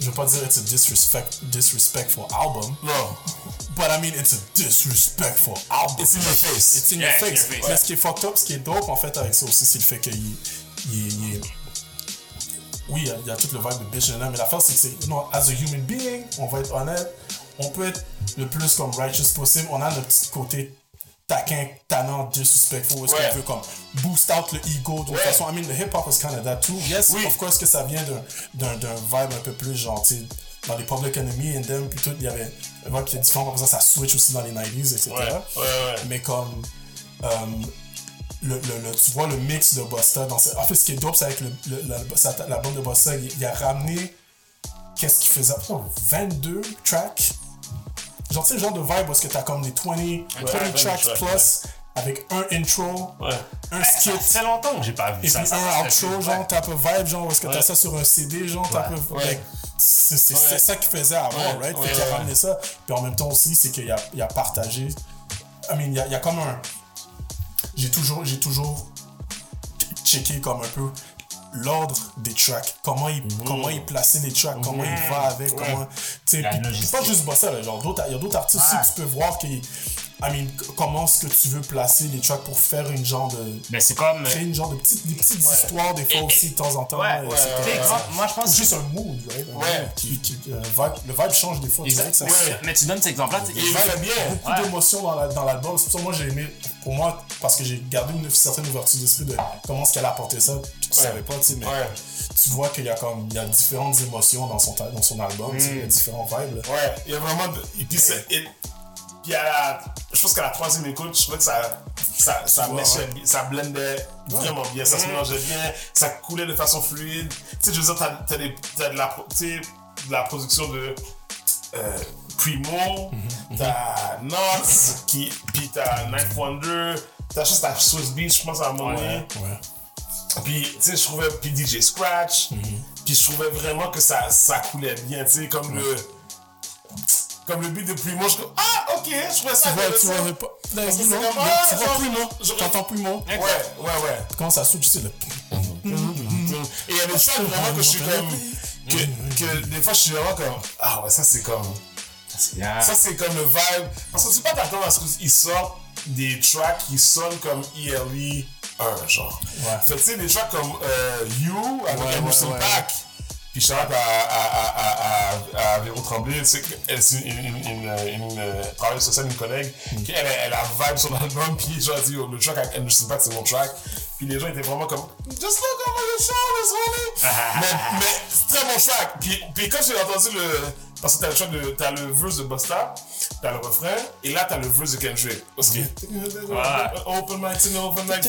Speaker 4: Je veux pas dire it's a disrespect, disrespectful album,
Speaker 5: Non.
Speaker 4: but I mean it's a disrespectful album.
Speaker 5: It's in your face.
Speaker 4: It's in
Speaker 3: Yeah,
Speaker 4: your
Speaker 3: in
Speaker 4: face.
Speaker 3: your face.
Speaker 4: Mais ce qui est fucked up, ce qui est dope en fait avec ça aussi, c'est le fait qu'il il, il est. Oui, il y a- il y, a tout le vibe de bitch mais l'affaire c'est que c'est. Know, as a human being, on va être honnête, on peut être le plus comme righteous possible. On a notre petit côté taquin, tannant, disrespectful, est-ce
Speaker 5: Ouais.
Speaker 4: qu'on veut comme boost out le ego d'une
Speaker 5: Ouais.
Speaker 4: façon. I mean, the hip hop is kind of that too. Yes,
Speaker 5: Oui.
Speaker 4: of course que ça vient d'un- vibe un peu plus gentil. Dans les Public Enemy and them, puis tout, il y avait un vibe qui était différent, comme ça, ça switch aussi dans les 90s, etc.
Speaker 5: Ouais.
Speaker 4: Mais comme. euh, le, le, le- tu vois le mix de Busta dans ce- En fait, ce qui est dope, c'est avec la, la bande de Busta, il, il a ramené. Qu'est-ce qu'il faisait oh, 22 tracks. Genre, tu sais, le genre de vibe où est-ce que t'as comme des 20, 20
Speaker 5: 20
Speaker 4: tracks plus, avec un intro,
Speaker 5: Ouais.
Speaker 4: un
Speaker 3: Ça
Speaker 4: skit.
Speaker 3: fait longtemps que j'ai pas vu
Speaker 4: Et
Speaker 3: ça.
Speaker 4: puis
Speaker 3: ça,
Speaker 4: un
Speaker 3: ça,
Speaker 4: outro,
Speaker 3: ouais.
Speaker 4: genre, t'as un peu vibe, genre, est-ce que t'as
Speaker 5: Ouais.
Speaker 4: ça sur un CD, genre, t'as un peu.
Speaker 5: Ouais.
Speaker 4: like, c'est
Speaker 5: Ouais.
Speaker 4: ça qu'il faisait avant,
Speaker 5: Ouais.
Speaker 4: right?
Speaker 5: Ouais,
Speaker 4: Fait qu'il a
Speaker 5: ouais,
Speaker 4: ramené ça. Puis en même temps aussi, c'est qu'il a, il a partagé. I mean, il y a, il y a comme un. J'ai toujours, j'ai toujours checké comme un peu l'ordre des tracks, comment il,
Speaker 5: Mhm.
Speaker 4: comment il plaçait les tracks, comment il va avec, comment, tu sais, pas juste Bossa, là, genre il y a d'autres artistes aussi, tu peux voir qui, I mean, comment est-ce que tu veux placer les tracks pour faire une genre de,
Speaker 3: Mais c'est comme.
Speaker 4: créer une genre de petites, des petites histoires des fois
Speaker 3: Et-
Speaker 4: aussi de temps en temps.
Speaker 3: Ouais, ouais,
Speaker 4: etc.
Speaker 3: Tu sais, moi- moi, je pense
Speaker 4: Ou
Speaker 3: que-
Speaker 4: juste un mood, right?
Speaker 5: Ouais.
Speaker 4: mood qui, qui- euh, vibe- le vibe change des fois.
Speaker 3: Exact.
Speaker 4: ça-
Speaker 3: Ouais. Mais tu donnes cet exemple-là.
Speaker 5: Il fait bien.
Speaker 4: beaucoup
Speaker 3: Ouais.
Speaker 4: d'émotions dans la- dans l'album. C'est pour ça que moi j'ai aimé, pour moi, parce que j'ai gardé une certaine ouverture d'esprit de comment est-ce qu'elle a apporté ça. Tu ne savais pas, tu sais, mais
Speaker 5: Ouais.
Speaker 4: tu vois qu'il y a comme il y a différentes émotions dans son, ta- dans son album, il y a différents vibes. là.
Speaker 5: Ouais, il y a vraiment. De... Et puis, c'est- puis à la... je pense qu'à la troisième écoute, je trouvais que ça, ça, ça, bien- ça blendait vraiment bien, ça se mélangeait bien, ça coulait de façon fluide. Tu sais, je veux dire, t'as, t'as, des- t'as de, la, de la production de euh, Primo, t'as Knox, qui, puis t'as Ninth Wonder, t'as juste ta Swiss Beach, je pense à un moment donné. Puis, tu sais, je trouvais, puis DJ Scratch, puis je trouvais vraiment que ça, ça coulait bien, tu sais, comme le. Comme le beat de Primo, je suis comme, ah, ok, je trouvais ça
Speaker 4: Tu vois, tu
Speaker 5: intéressant.
Speaker 4: vois, pas.
Speaker 5: Parce que c'est
Speaker 4: non,
Speaker 5: comme, ah,
Speaker 4: tu vois T'entends plus, non?
Speaker 5: Ouais, ouais, ouais.
Speaker 4: Comment ça switch, tu sais, le.
Speaker 5: Et il y a des tracks vraiment que je suis comme. Que, que des fois, je suis vraiment comme, ah ouais, ça c'est comme.
Speaker 3: Yeah.
Speaker 5: Ça c'est comme le vibe. Parce que tu peux pas t'attendre à ce qu'ils sortent des tracks qui sonnent comme ELE 1, genre.
Speaker 4: Ouais.
Speaker 5: Fait que tu sais, des tracks comme euh, You avec
Speaker 4: Ouais,
Speaker 5: Anderson
Speaker 4: ouais, ouais.
Speaker 5: Puis shout out à, à, à, à, Véro Tremblay, tu sais, que elle, c'est une, une, une, euh, travailleuse sociale, une collègue,
Speaker 4: Mm.
Speaker 5: qui elle, elle a vibe sur l'album, puis genre, elle dit, oh, le track avec Anderson Paak, c'est mon track. Puis les gens étaient vraiment comme, just look over your shoulders, honey. mais, mais c'est très bon track. Puis, puis quand j'ai entendu le. Parce que t'as le track de. T'as le verse de Busta, t'as le refrain, et là t'as le verse de Kendrick. Parce que. Open mic open mic.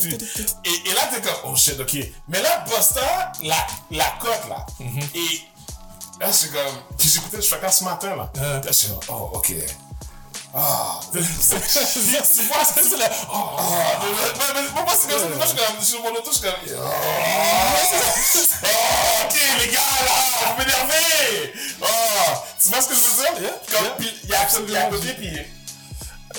Speaker 5: Et, et là t'es comme, oh shit, ok. Mais là, Busta, la, la cote là. Et là, c'est comme. Puis j'écoutais le track ce matin là. Là, je suis comme, oh, ok. Ah, tu vois, c'est là. Oh, mais, moi, c'est comme ça. Moi, je suis comme, je suis mon auto, je suis comme. Oh, oh, ok, les gars, là, vous m'énervez. Oh, tu vois ce que je veux dire? Comme, puis, il y a il y a un côté, puis.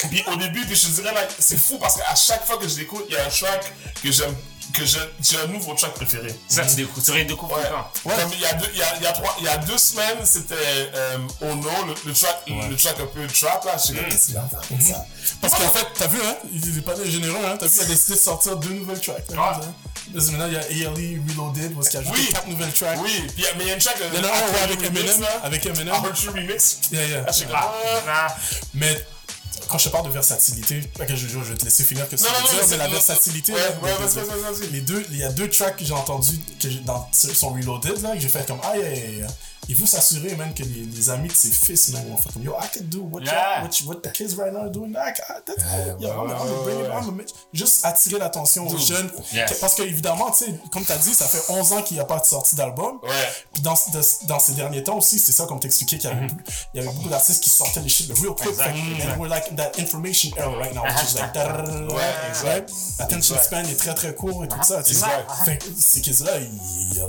Speaker 5: Puis au début, puis je te dirais, là, c'est fou parce qu'à chaque fois que je l'écoute, il y a un track que j'aime que je- j'ai un nouveau track préféré.
Speaker 3: Ça, tu découvres, tu redécouvres
Speaker 5: Ouais.
Speaker 3: quand?
Speaker 5: Comme il y a deux, il y a, il y a trois, il y a deux semaines, c'était euh, Oh No, le, le track, le track un peu trap là. Je sais pas qu'est-ce qu'il va faire avec ça.
Speaker 4: Parce qu'en fait, t'as vu, hein, il est pas généreux, hein, t'as vu, il a décidé de sortir deux nouvelles tracks. hein,
Speaker 3: Ouais.
Speaker 4: hein. Parce que maintenant, il y a ALE Reloaded, parce qu'il a ajouté
Speaker 5: Oui.
Speaker 4: quatre nouvelles tracks.
Speaker 5: Oui, puis il y a- mais il y a une track.
Speaker 4: Il y en a un ouais, avec Eminem,
Speaker 5: là.
Speaker 4: avec Eminem.
Speaker 5: You Remix.
Speaker 4: Yeah, yeah.
Speaker 5: Ah, je sais
Speaker 3: Ah,
Speaker 5: pas.
Speaker 3: non.
Speaker 4: Mais quand je te parle de versatilité, je, je, je vais te laisser finir que ça
Speaker 5: Non,
Speaker 4: veut
Speaker 5: non,
Speaker 4: dire,
Speaker 5: mais
Speaker 4: la versatilité,
Speaker 5: ouais, ouais,
Speaker 4: les deux, il y a deux tracks que j'ai entendus que dans son Reloaded là, que j'ai fait comme ah yeah, yeah, yeah. Il faut s'assurer man que les, les amis de ses fils man vont faire comme yo I can do what,
Speaker 3: Yeah.
Speaker 4: what, you- what the kids right now are doing. I can- that's cool. Yo,
Speaker 5: ouais,
Speaker 4: I'm, I'm
Speaker 5: ouais,
Speaker 4: gonna bring it,
Speaker 5: ouais.
Speaker 4: I'm gonna make- juste attirer l'attention aux jeunes
Speaker 3: Yes.
Speaker 4: Parce que évidemment tu sais comme t'as dit ça fait 11 ans qu'il n'y a pas de sortie d'album.
Speaker 5: Ouais.
Speaker 4: Puis dans, de- dans ces derniers temps aussi, c'est ça comme t'expliquais qu'il y avait, plus- il y avait beaucoup d'artistes qui sortaient les shit real quick. Fait and we're like in that information era right now, which is like
Speaker 5: Ouais,
Speaker 4: right? Attention span est très très court et tout ça. tu sais. Fait que ces kids-là, il,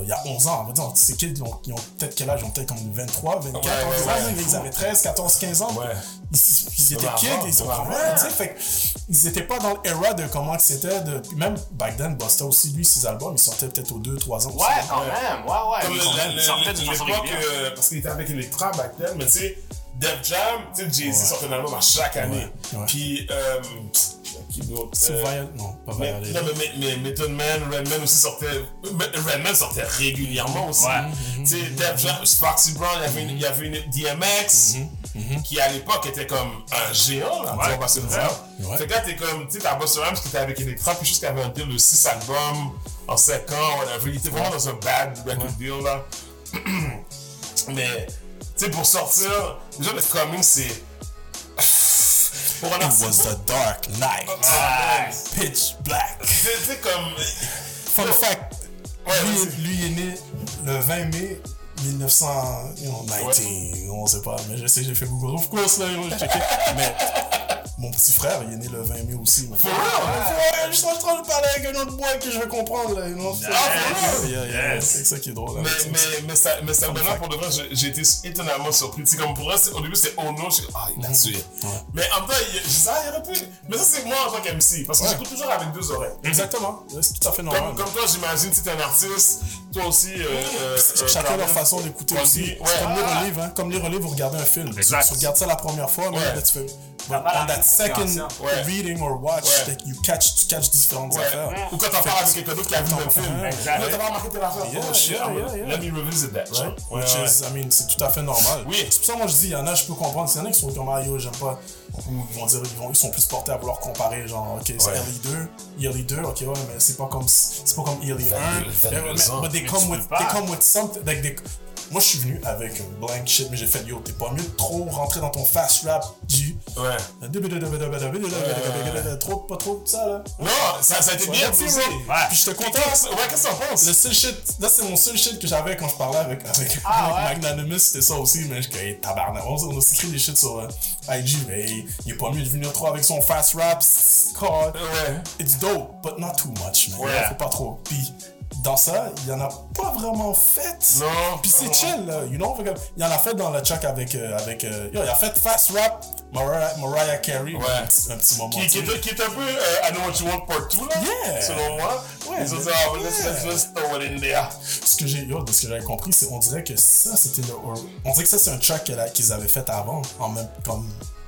Speaker 4: il y a 11 ans, on va dire, ces kids, ils ont, ils ont peut-être quel âge? Ils ont peut-être comme 23, 24,
Speaker 5: Ouais, ouais,
Speaker 4: 11 ans,
Speaker 5: ouais.
Speaker 4: mais ils avaient 13, 14, 15 ans.
Speaker 5: Ouais.
Speaker 4: Ils, ils étaient kids, ils sont
Speaker 5: même avant.
Speaker 4: ouais, tu sais, fait ils étaient pas dans l'era de comment que c'était. De... puis Même back then, Busta aussi, lui, ses albums, ils sortaient peut-être aux 2-3 ans. aussi.
Speaker 3: Ouais, quand même. Ouais, ouais.
Speaker 5: Comme
Speaker 3: Ils sortaient
Speaker 5: le-
Speaker 3: d'une façon
Speaker 5: l'époque,
Speaker 3: régulière.
Speaker 5: euh, parce qu'il était avec Electra back then, mais tu sais, Def Jam, tu sais, Jay-Z
Speaker 4: Ouais.
Speaker 5: sortait un album à chaque année.
Speaker 4: Ouais, ouais.
Speaker 5: Puis, euh, qui d'autre?
Speaker 4: C'est
Speaker 5: Euh,
Speaker 4: Non, pas
Speaker 5: mais,
Speaker 4: Violated.
Speaker 5: non, mais, mais, mais Method Man, Redman aussi sortait. mais Redman sortait régulièrement aussi.
Speaker 3: Ouais.
Speaker 5: Tu sais, Def Jam, Foxy Brown, il y avait une, il y avait une DMX, qui à l'époque était comme un géant, là,
Speaker 3: Ouais.
Speaker 5: on va se le
Speaker 3: Ouais.
Speaker 5: dire.
Speaker 4: Ouais.
Speaker 5: Fait que là, t'es comme, tu sais, t'as Busta Rhymes qui était avec Electra, puis juste qu'il avait un deal de 6 albums en 5 ans, whatever. Il était vraiment dans un bad record deal, là. Mais, tu sais, pour sortir, déjà, le coming, c'est.
Speaker 4: It was the dark night.
Speaker 5: Ah,
Speaker 4: Pitch black.
Speaker 5: Sais, comme.
Speaker 4: Fun fact,
Speaker 5: Ouais,
Speaker 4: lui, lui est né le 20 mai 1919, on sait pas, mais je sais, j'ai fait Google. Of course, là, j'ai checké. mais mon petit frère, il est né le 20 mai aussi. mais-
Speaker 5: real?
Speaker 4: Je suis en train de parler avec un autre boy que je vais comprendre, là. know, c'est-
Speaker 5: for
Speaker 4: ça qui est drôle.
Speaker 5: Mais,
Speaker 4: ça.
Speaker 5: mais, mais, ça, mais ça, maintenant, pour de vrai, j'ai- été étonnamment surpris. Tu sais, comme pour vrai, au début, c'était oh no, je suis ah, il l'a tué. Mais en même temps, je disais, ah, il aurait pu. Mais ça, c'est moi en tant qu'MC, parce que j'écoute toujours avec deux oreilles.
Speaker 4: Exactement, c'est tout à fait normal.
Speaker 5: Comme, toi, j'imagine, tu es un artiste, toi aussi. Euh, euh, euh,
Speaker 4: Chacun leur façon d'écouter aussi. C'est comme lire
Speaker 5: Ah.
Speaker 4: un livre, hein. Comme lire un livre, vous regardez un film. Tu, regardes ça la première fois, mais là, tu fais. But on that second.
Speaker 5: Ouais.
Speaker 4: reading or watch,
Speaker 5: Ouais.
Speaker 4: that you catch, tu catches différentes
Speaker 5: Ouais.
Speaker 4: affaires.
Speaker 5: Ou quand t'en parles avec quelqu'un d'autre qui a vu le film.
Speaker 3: Exact.
Speaker 5: Là, t'as pas remarqué telle affaire.
Speaker 4: Yeah,
Speaker 5: oh shit, let me revisit that.
Speaker 4: Right? Which is, I mean, c'est tout à fait normal.
Speaker 5: Oui.
Speaker 4: C'est pour ça que moi je dis, il y en a, je peux comprendre. Il y en a qui sont comme, ah yo, j'aime pas. Ou ils vont dire, ils, vont, ils sont plus portés à vouloir comparer, genre, ok, c'est
Speaker 5: Ouais.
Speaker 4: LE2, ELE2, ok, ouais, mais c'est pas comme, c'est pas comme ELE1.
Speaker 5: Vingt-deux-
Speaker 4: Mais-
Speaker 5: vingt-deux ans.
Speaker 4: But they come with, they come with something, like they- moi, je suis venu avec un blank shit, mais j'ai fait, yo, t'es pas mieux de trop rentrer dans ton fast rap du.
Speaker 5: Ouais.
Speaker 4: Trop, pas trop de ça, là.
Speaker 5: Non, ça, ça a été bien
Speaker 4: bro.
Speaker 3: Ouais.
Speaker 4: Puis j'étais content.
Speaker 5: Ouais, qu'est-ce que t'en penses?
Speaker 4: Le seul shit, là c'est mon seul shit que j'avais quand je parlais avec, avec,
Speaker 3: Ah,
Speaker 4: avec Magnanimous, c'était ça aussi, mais je hey, tabarnak, on, on a aussi écrit des shit sur euh, IG, mais il est pas mieux de venir trop avec son fast rap, called,
Speaker 5: Ouais.
Speaker 4: it's dope, but not too much, man,
Speaker 5: Ouais.
Speaker 4: faut pas trop. Puis dans ça, il y en a pas vraiment fait.
Speaker 5: Non.
Speaker 4: Puis c'est chill, là, you know, il y en a fait dans le track avec, euh, avec, euh, yo, il a fait fast rap, Mariah, Mariah Carey,
Speaker 5: Ouais.
Speaker 4: un, petit, un petit moment.
Speaker 5: Qui, qui, est, qui est un peu euh, I Know What You Want Part 2, là.
Speaker 4: Yeah.
Speaker 5: Selon moi.
Speaker 4: Ouais,
Speaker 5: Ils ont dit, ah, let's, just throw it in there.
Speaker 4: ce que j'ai yo, de ce que j'avais compris c'est on dirait que ça c'était le on dirait que ça c'est un track qu'ils avaient fait avant en même comme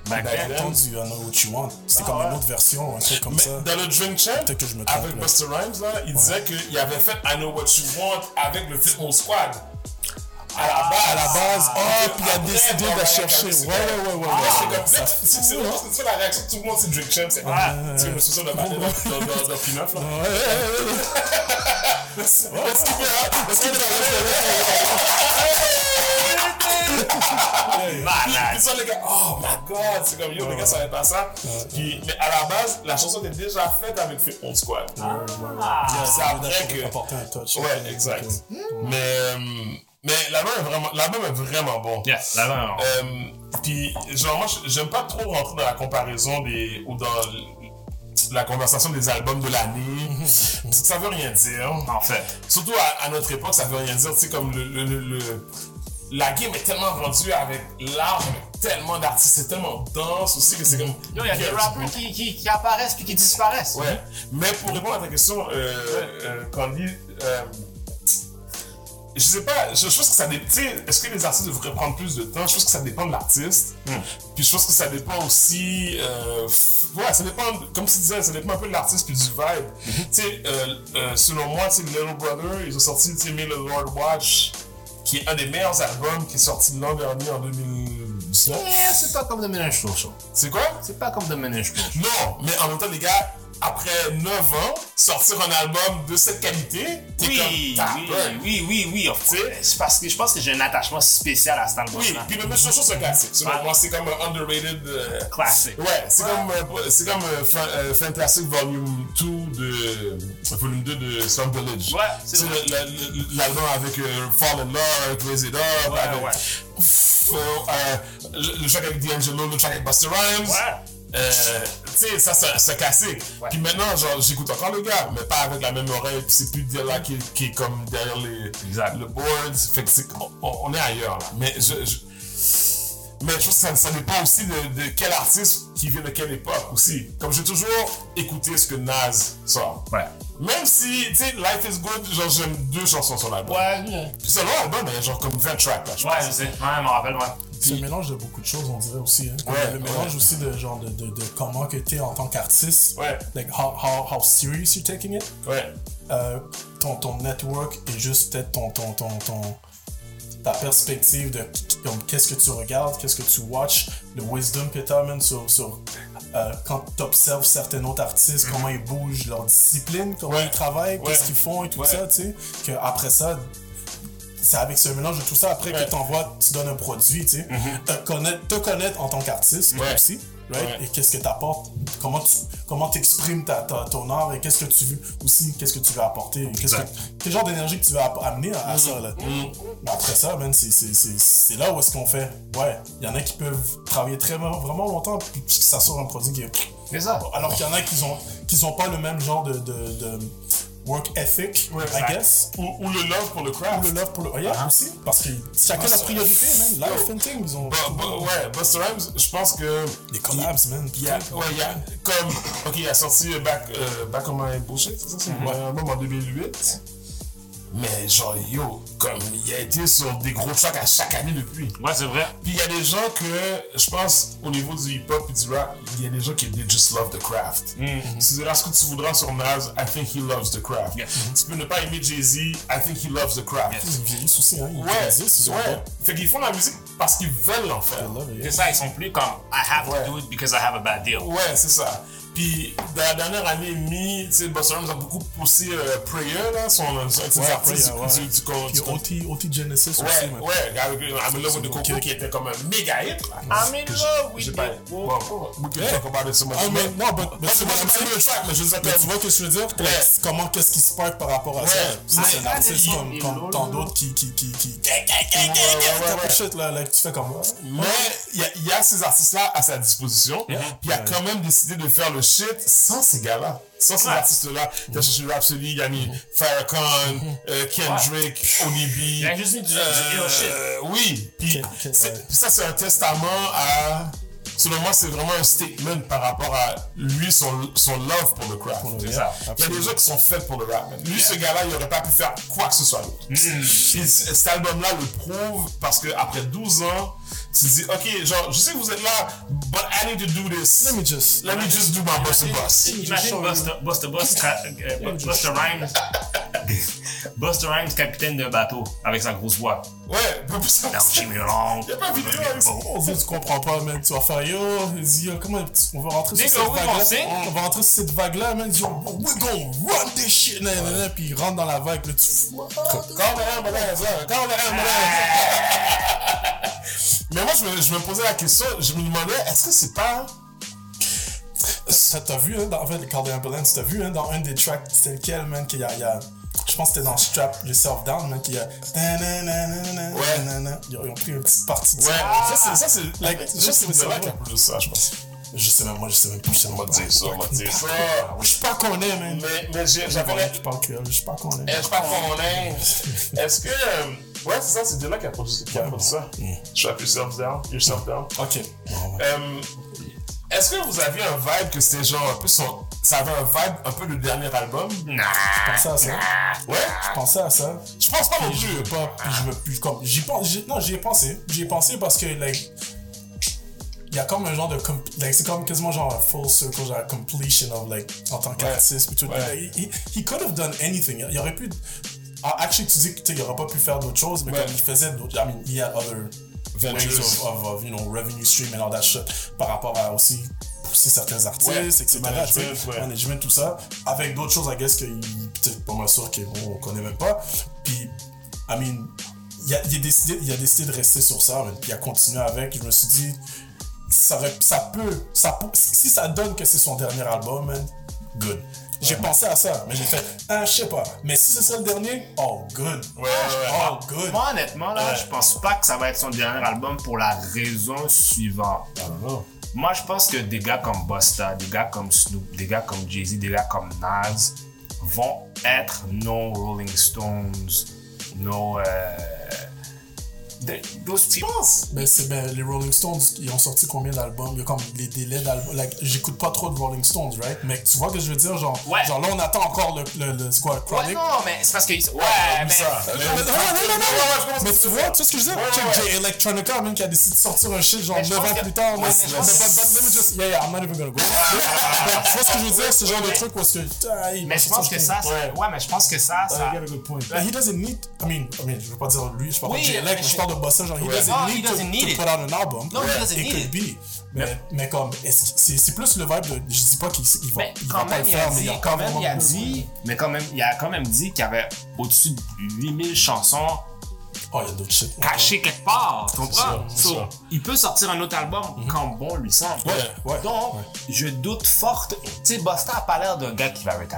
Speaker 3: Back
Speaker 4: dans
Speaker 3: then.
Speaker 4: du I Know What You Want c'était comme une autre version un truc comme
Speaker 5: Mais
Speaker 4: ça
Speaker 5: dans le Drink Champ,
Speaker 4: que je me trompe,
Speaker 5: avec. Buster Rhymes, là, il disait qu'il avait fait I Know What You Want avec le Flipmode Squad. À la base.
Speaker 4: à la base oh puis il a décidé de
Speaker 5: Mariah
Speaker 4: chercher ouais ouais ouais ouais,
Speaker 5: Ah,
Speaker 4: ouais,
Speaker 5: c'est comme
Speaker 4: ça-.
Speaker 5: C'est la réaction de tout le monde, c'est Drink Champ. C'est ah, tu sais, je me souviens de Madeleine dans, dans, P9, là.
Speaker 4: Ouais, ouais, ouais, ouais.
Speaker 5: Est-ce qu'il peut, est-ce qu'il Puis,
Speaker 3: Malade.
Speaker 5: puis ça, les gars, oh my god, c'est comme yo, les gars savaient pas ça. Puis, mais à la base, la chanson était déjà faite avec Flipmode Squad. C'est après que.
Speaker 4: apporter un touch
Speaker 5: Ouais, exact. Mais, euh, mais l'album est vraiment, l'album est vraiment bon.
Speaker 3: Là, non.
Speaker 5: Euh, puis, genre, moi, j'aime pas trop rentrer dans la comparaison des, ou dans la conversation des albums de l'année. Parce que ça veut rien dire.
Speaker 3: En fait.
Speaker 5: Surtout à, à notre époque, ça veut rien dire. Tu sais, comme le, le, le, le- la game est tellement rendue avec l'art, tellement d'artistes, c'est tellement dense aussi que c'est comme.
Speaker 3: Il y a des rappeurs qui, qui, qui apparaissent puis qui disparaissent.
Speaker 5: Ouais. Mais pour répondre à ta question, euh, euh, Candy, euh, je sais pas, je, je pense que ça dépend. Est-ce que les artistes devraient prendre plus de temps? Je pense que ça dépend de l'artiste. Puis je pense que ça dépend aussi. Euh, ouais, ça dépend, comme tu disais, ça dépend un peu de l'artiste puis du vibe. Tu sais, euh, euh, selon moi, Little Brother, ils ont sorti, tu sais, May the Lord Watch, qui est un des meilleurs albums qui est sorti l'an dernier en 2019.
Speaker 3: Eh, c'est pas comme The Minute Show.
Speaker 5: C'est quoi?
Speaker 3: C'est pas comme The Minute Show.
Speaker 5: Non, mais en même temps, les gars, après 9 ans, sortir un album de cette qualité,
Speaker 3: Oui,
Speaker 5: comme
Speaker 3: oui, oui, oui, oui. Parce que je pense que j'ai un attachement spécial à cet album.
Speaker 5: Oui, puis le Monsieur Show, c'est un classique. Selon moi, c'est comme un underrated. euh,
Speaker 3: Classique.
Speaker 5: Ouais, c'est comme, euh, c'est comme euh, euh, Fantastic Volume 2 de. euh, Volume 2 de Slum Village.
Speaker 3: Ouais, c'est
Speaker 5: l'album avec Fall in Love, Up,
Speaker 3: Ouais,
Speaker 5: avec.
Speaker 3: ouais.
Speaker 5: Pff, le, le track avec D'Angelo, le track avec Busta Rhymes.
Speaker 3: Ouais.
Speaker 5: Euh, tu sais, ça, c'est- classique.
Speaker 3: Ouais.
Speaker 5: Puis maintenant, genre, j'écoute encore le gars, mais pas avec la même oreille. Puis c'est plus dire là qui, qui est comme derrière les,
Speaker 3: Exact.
Speaker 5: le board. Fait que c'est, on, on est ailleurs, là. Mais je, je- mais je trouve que ça, ça dépend aussi de, de quel artiste qui vient de quelle époque aussi. Comme j'ai toujours écouté ce que Nas sort.
Speaker 3: Ouais.
Speaker 5: Même si, tu sais, Life is Good, genre, j'aime deux chansons sur l'album.
Speaker 3: Ouais,
Speaker 5: Puis c'est un long album, mais genre comme 20 tracks, là, je
Speaker 3: ouais,
Speaker 5: pense.
Speaker 3: je sais. Ouais, je m'en rappelle, ouais.
Speaker 4: C'est un mélange de beaucoup de choses, on dirait aussi. Hein.
Speaker 5: Ouais,
Speaker 4: le mélange
Speaker 5: ouais.
Speaker 4: aussi de genre de, de, de comment que t'es en tant qu'artiste.
Speaker 5: Ouais.
Speaker 4: Like how, how, how serious you're taking it.
Speaker 5: Ouais.
Speaker 4: Euh, ton, ton network et juste peut-être ton, ton, ton, ton, ta perspective de comme, qu'est-ce que tu regardes, qu'est-ce que tu watches, le wisdom que t'as, man, sur, sur euh, quand tu observes certains autres artistes, comment ils bougent, leur discipline, comment.
Speaker 5: Ouais.
Speaker 4: ils travaillent, qu'est-ce qu'ils font et tout
Speaker 5: Ouais.
Speaker 4: ça, tu sais. Que après ça, c'est avec ce mélange de tout ça, après que t'envoies, tu donnes un produit, tu sais. te, connaître, te connaître en tant qu'artiste, aussi, right?
Speaker 5: Ouais.
Speaker 4: Et qu'est-ce que t'apportes, comment tu comment t'exprimes ta, ta- ton art et qu'est-ce que tu veux aussi, qu'est-ce que tu veux apporter, que, quel genre d'énergie que tu veux amener à, à ça, là? Mais après ça, man, c'est- là où est-ce qu'on fait, ouais, il y en a qui peuvent travailler très vraiment longtemps puis ça sort un produit qui est...
Speaker 3: Ça.
Speaker 4: Alors qu'il y en a qui ont, qui ont pas le même genre de, de, de work ethic, I
Speaker 5: exact.
Speaker 4: guess.
Speaker 5: Ou, ou le love pour le craft.
Speaker 4: Ou le love pour le... Yeah, aussi. Parce que chacun a priorité, man. Life and thing, ils ont...
Speaker 5: Bah, bah, ouais, Busta Rhymes, je pense que.
Speaker 4: Des collabs, man.
Speaker 5: Il y a, ouais, il y a, comme, ok, il a sorti euh, Back, euh, Back on My Bullshit, c'est ça, c'est un album en 2008. Mais genre, yo, comme, il a été sur des gros tracks à chaque année depuis.
Speaker 3: Ouais, c'est vrai.
Speaker 5: Puis il y a des gens que, je pense, au niveau du hip-hop et du rap, il y a des gens qui they just love the craft. Tu diras ce que tu voudras sur Nas, I think he loves the craft.
Speaker 3: Yes.
Speaker 5: Tu peux ne pas aimer Jay-Z, I think he loves the craft.
Speaker 4: Ils vieillissent aussi, hein.
Speaker 5: Ouais,
Speaker 4: ont
Speaker 5: ouais. Fait qu'ils font la musique parce qu'ils veulent en faire.
Speaker 3: C'est ça, ils sont plus comme I have
Speaker 5: Ouais.
Speaker 3: to do it because I have a bad deal.
Speaker 5: Ouais, c'est ça. Puis, dans la dernière année et demie, tu sais, Rhymes a beaucoup poussé euh, Prayer, là, son, son, son
Speaker 4: Ouais,
Speaker 5: artiste
Speaker 4: Prayer,
Speaker 5: du,
Speaker 4: ouais.
Speaker 5: du, du, du-
Speaker 4: Puis
Speaker 5: du-
Speaker 4: OT, OT Genesis aussi,
Speaker 5: Ouais,
Speaker 4: man.
Speaker 5: ouais, avec euh, I'm in love with the Coco qui était comme un méga hit. là.
Speaker 3: I'm in love with the Coco.
Speaker 5: We can talk about it so much.
Speaker 4: Ah, mais
Speaker 5: Mais-
Speaker 4: non, but- but
Speaker 5: Moi,
Speaker 4: c'est
Speaker 5: pas le track, mais je veux dire
Speaker 4: Mais tu vois ce que je veux dire?
Speaker 5: Ouais.
Speaker 4: Comment, qu'est-ce qui spark par rapport à ça?
Speaker 5: Ouais.
Speaker 4: Ça, c'est un
Speaker 3: Mais-
Speaker 4: artiste
Speaker 3: Ah,
Speaker 4: comme, tant d'autres qui, qui, qui, qui,
Speaker 5: ouais, ouais, ouais.
Speaker 4: shit, là, là, tu fais comme,
Speaker 5: Mais il y, a- il y a ces artistes-là à sa disposition, puis il a quand même décidé de faire le shit sans ces gars-là. Sans ces
Speaker 3: Ouais.
Speaker 5: artistes-là. Il a cherché Rhapsody, il a mis Farrakhan, euh, Kendrick, Onibi.
Speaker 3: Il a juste mis du- du ill shit.
Speaker 5: Oui, puis
Speaker 4: Ken- Ken-
Speaker 5: c'est-
Speaker 4: ouais.
Speaker 5: puis ça c'est un testament à... Selon moi, c'est vraiment un statement par rapport à lui, son, son love pour le craft.
Speaker 4: le
Speaker 5: C'est
Speaker 4: rap,
Speaker 5: ça. Il y a des gens qui sont faits pour le rap. man. Lui, ce gars-là, il aurait pas pu faire quoi que ce soit d'autre.
Speaker 4: Mm.
Speaker 5: Cet album-là le prouve parce que après 12 ans, tu te dis, ok, genre, je sais que vous êtes là, but I need to do this.
Speaker 4: Let me just...
Speaker 5: Let me just do my boss to boss.
Speaker 3: Imagine Buster, euh, Buster Rhymes. Buster Rhymes, capitaine d'un bateau, avec sa grosse voix.
Speaker 5: Ouais, pas plus ça.
Speaker 3: Now she me wrong.
Speaker 5: Il y a pas de vidéo avec ça.
Speaker 4: On dit, tu comprends pas, man. Tu vas faire yo, yo, comment on va rentrer sur cette vague-là. On va rentrer sur cette vague-là, man. Yo, we gon' run this shit, nan, nan, nan. Puis il rentre dans la vague, là, tu fous.
Speaker 5: Quand on est ambulance, là. Quand on est ambulance. Mais moi, je me, je me posais la question, je me demandais, est-ce que c'est pas.
Speaker 4: T'as t'as vu, hein, dans, en fait, le Call the Ambulance, t'as vu, hein, dans un des tracks, c'était lequel, man, qu'il y a, y a- je pense que c'était dans Strap Yourself Down, qu'il y a, nananana,
Speaker 5: Ouais.
Speaker 4: ils, ont, pris une petite partie de
Speaker 5: Ouais,
Speaker 4: ça.
Speaker 5: c'est. Ça, c'est.
Speaker 4: Like,
Speaker 5: je
Speaker 4: je
Speaker 5: sais
Speaker 4: sais
Speaker 5: que c'est là qu'il y a plus de ça, je pense.
Speaker 4: Je sais même, moi, je sais même plus, je sais même pas.
Speaker 5: dire ça, on va dire ça.
Speaker 4: Je suis pas qu'on est, man.
Speaker 5: Mais, mais j'avais.
Speaker 4: Je parle créole, je suis pas qu'on est.
Speaker 5: Je sais pas qu'on est. Est-ce que. euh, Ouais, c'est ça, c'est Dilla qui a produit, qui a produit ça. Strap yourself down, yourself down.
Speaker 4: Ok. Ouais.
Speaker 5: Est-ce que vous aviez un vibe que c'était genre un peu son. Ça avait un vibe un peu le dernier album?
Speaker 3: Nah.
Speaker 4: Je pensais à ça.
Speaker 5: Ouais?
Speaker 4: Je pensais à ça.
Speaker 5: Je pense pas non
Speaker 4: Puis je veux
Speaker 5: plus.
Speaker 4: pas, puis je veux plus comme j'y pense, j'y- non j'y ai pensé, j'y ai pensé parce que like il y a comme un genre de like c'est comme quasiment genre un full circle genre completion of like en tant qu'artiste.
Speaker 5: Ouais.
Speaker 4: Like, he, he could have done anything. Il aurait pu ah, actually tu dis que tu sais, il aurait pas pu faire d'autres choses mais
Speaker 5: Ouais.
Speaker 4: comme il faisait d'autres I mean he had other
Speaker 5: Ventures.
Speaker 4: of, of, of, you know revenue stream and all that shit par rapport à aussi pousser certains artistes
Speaker 5: Ouais,
Speaker 4: etc.
Speaker 5: management, ouais.
Speaker 4: management tout ça avec d'autres choses I guess que peut-être pas mal sûr qu'on connaît même pas puis I mean, il a, il, a décidé, il a décidé de rester sur ça, puis il a continué avec. Je me suis dit, ça, peut, ça si ça donne que c'est son dernier album, man, good. J'ai pensé à ça, mais j'ai fait, ah, je sais pas. Mais si c'est ça le dernier, oh, good.
Speaker 5: Ouais, ouais, ouais.
Speaker 4: Oh, good.
Speaker 3: Moi, honnêtement, là, je pense pas que ça va être son dernier album pour la raison suivante. Moi, je pense que des gars comme Busta, des gars comme Snoop, des gars comme Jay-Z, des gars comme Nas vont être nos Rolling Stones, nos. Euh, de- those people.
Speaker 4: Mais c'est ben, les Rolling Stones, ils ont sorti combien d'albums? Il y a comme les délais d'albums. Like, J'écoute pas trop de Rolling Stones, right? Mais tu vois ce que je veux dire? Genre,
Speaker 3: Ouais.
Speaker 4: genre là, on attend encore le, le, le
Speaker 3: Ouais,
Speaker 4: Chronic
Speaker 3: non, mais c'est parce que. Ouais, mais.
Speaker 5: ça.
Speaker 4: Non, non, non, non. Mais tu vois, tu sais ce que je veux dire?
Speaker 5: Ouais,
Speaker 4: Check
Speaker 5: ouais.
Speaker 4: Jay Electronica, même, qui a décidé de sortir un shit genre
Speaker 3: Mais je
Speaker 4: 9
Speaker 3: pense
Speaker 4: ans plus tard.
Speaker 3: Ouais,
Speaker 4: mais
Speaker 3: mais
Speaker 4: c'est- let me just- Yeah, yeah, I'm not even gonna go. Mais Tu vois ce que je veux dire? C'est genre de truc est-ce que.
Speaker 3: Mais je pense que ça, ouais, mais je pense que ça,
Speaker 4: he doesn't need. I mean, I mean, je veux pas dire lui, je parle pas de
Speaker 3: mais
Speaker 4: Elect,
Speaker 3: je-
Speaker 4: je parle de Bossa, genre, he doesn't
Speaker 3: No, he
Speaker 4: need to,
Speaker 3: doesn't need
Speaker 4: to
Speaker 3: it.
Speaker 4: put out an album.
Speaker 3: No, he doesn't
Speaker 4: It
Speaker 3: need
Speaker 4: could
Speaker 3: it.
Speaker 4: be. Mais, mais comme, c'est c'est plus le vibe de. Je dis pas qu'il il va, il va pas le faire, mais il a
Speaker 3: quand même, il a dit, mais quand même, il a quand même dit qu'il y avait au-dessus de 8000 chansons
Speaker 4: Oh, il y a d'autres shit.
Speaker 3: cachées quelque part, tu comprends? So, il peut sortir un autre album quand bon lui semble.
Speaker 4: Ouais, ouais.
Speaker 3: Donc,
Speaker 4: ouais.
Speaker 3: je doute fort. Tu sais, Busta a pas l'air d'un gars qui va retire.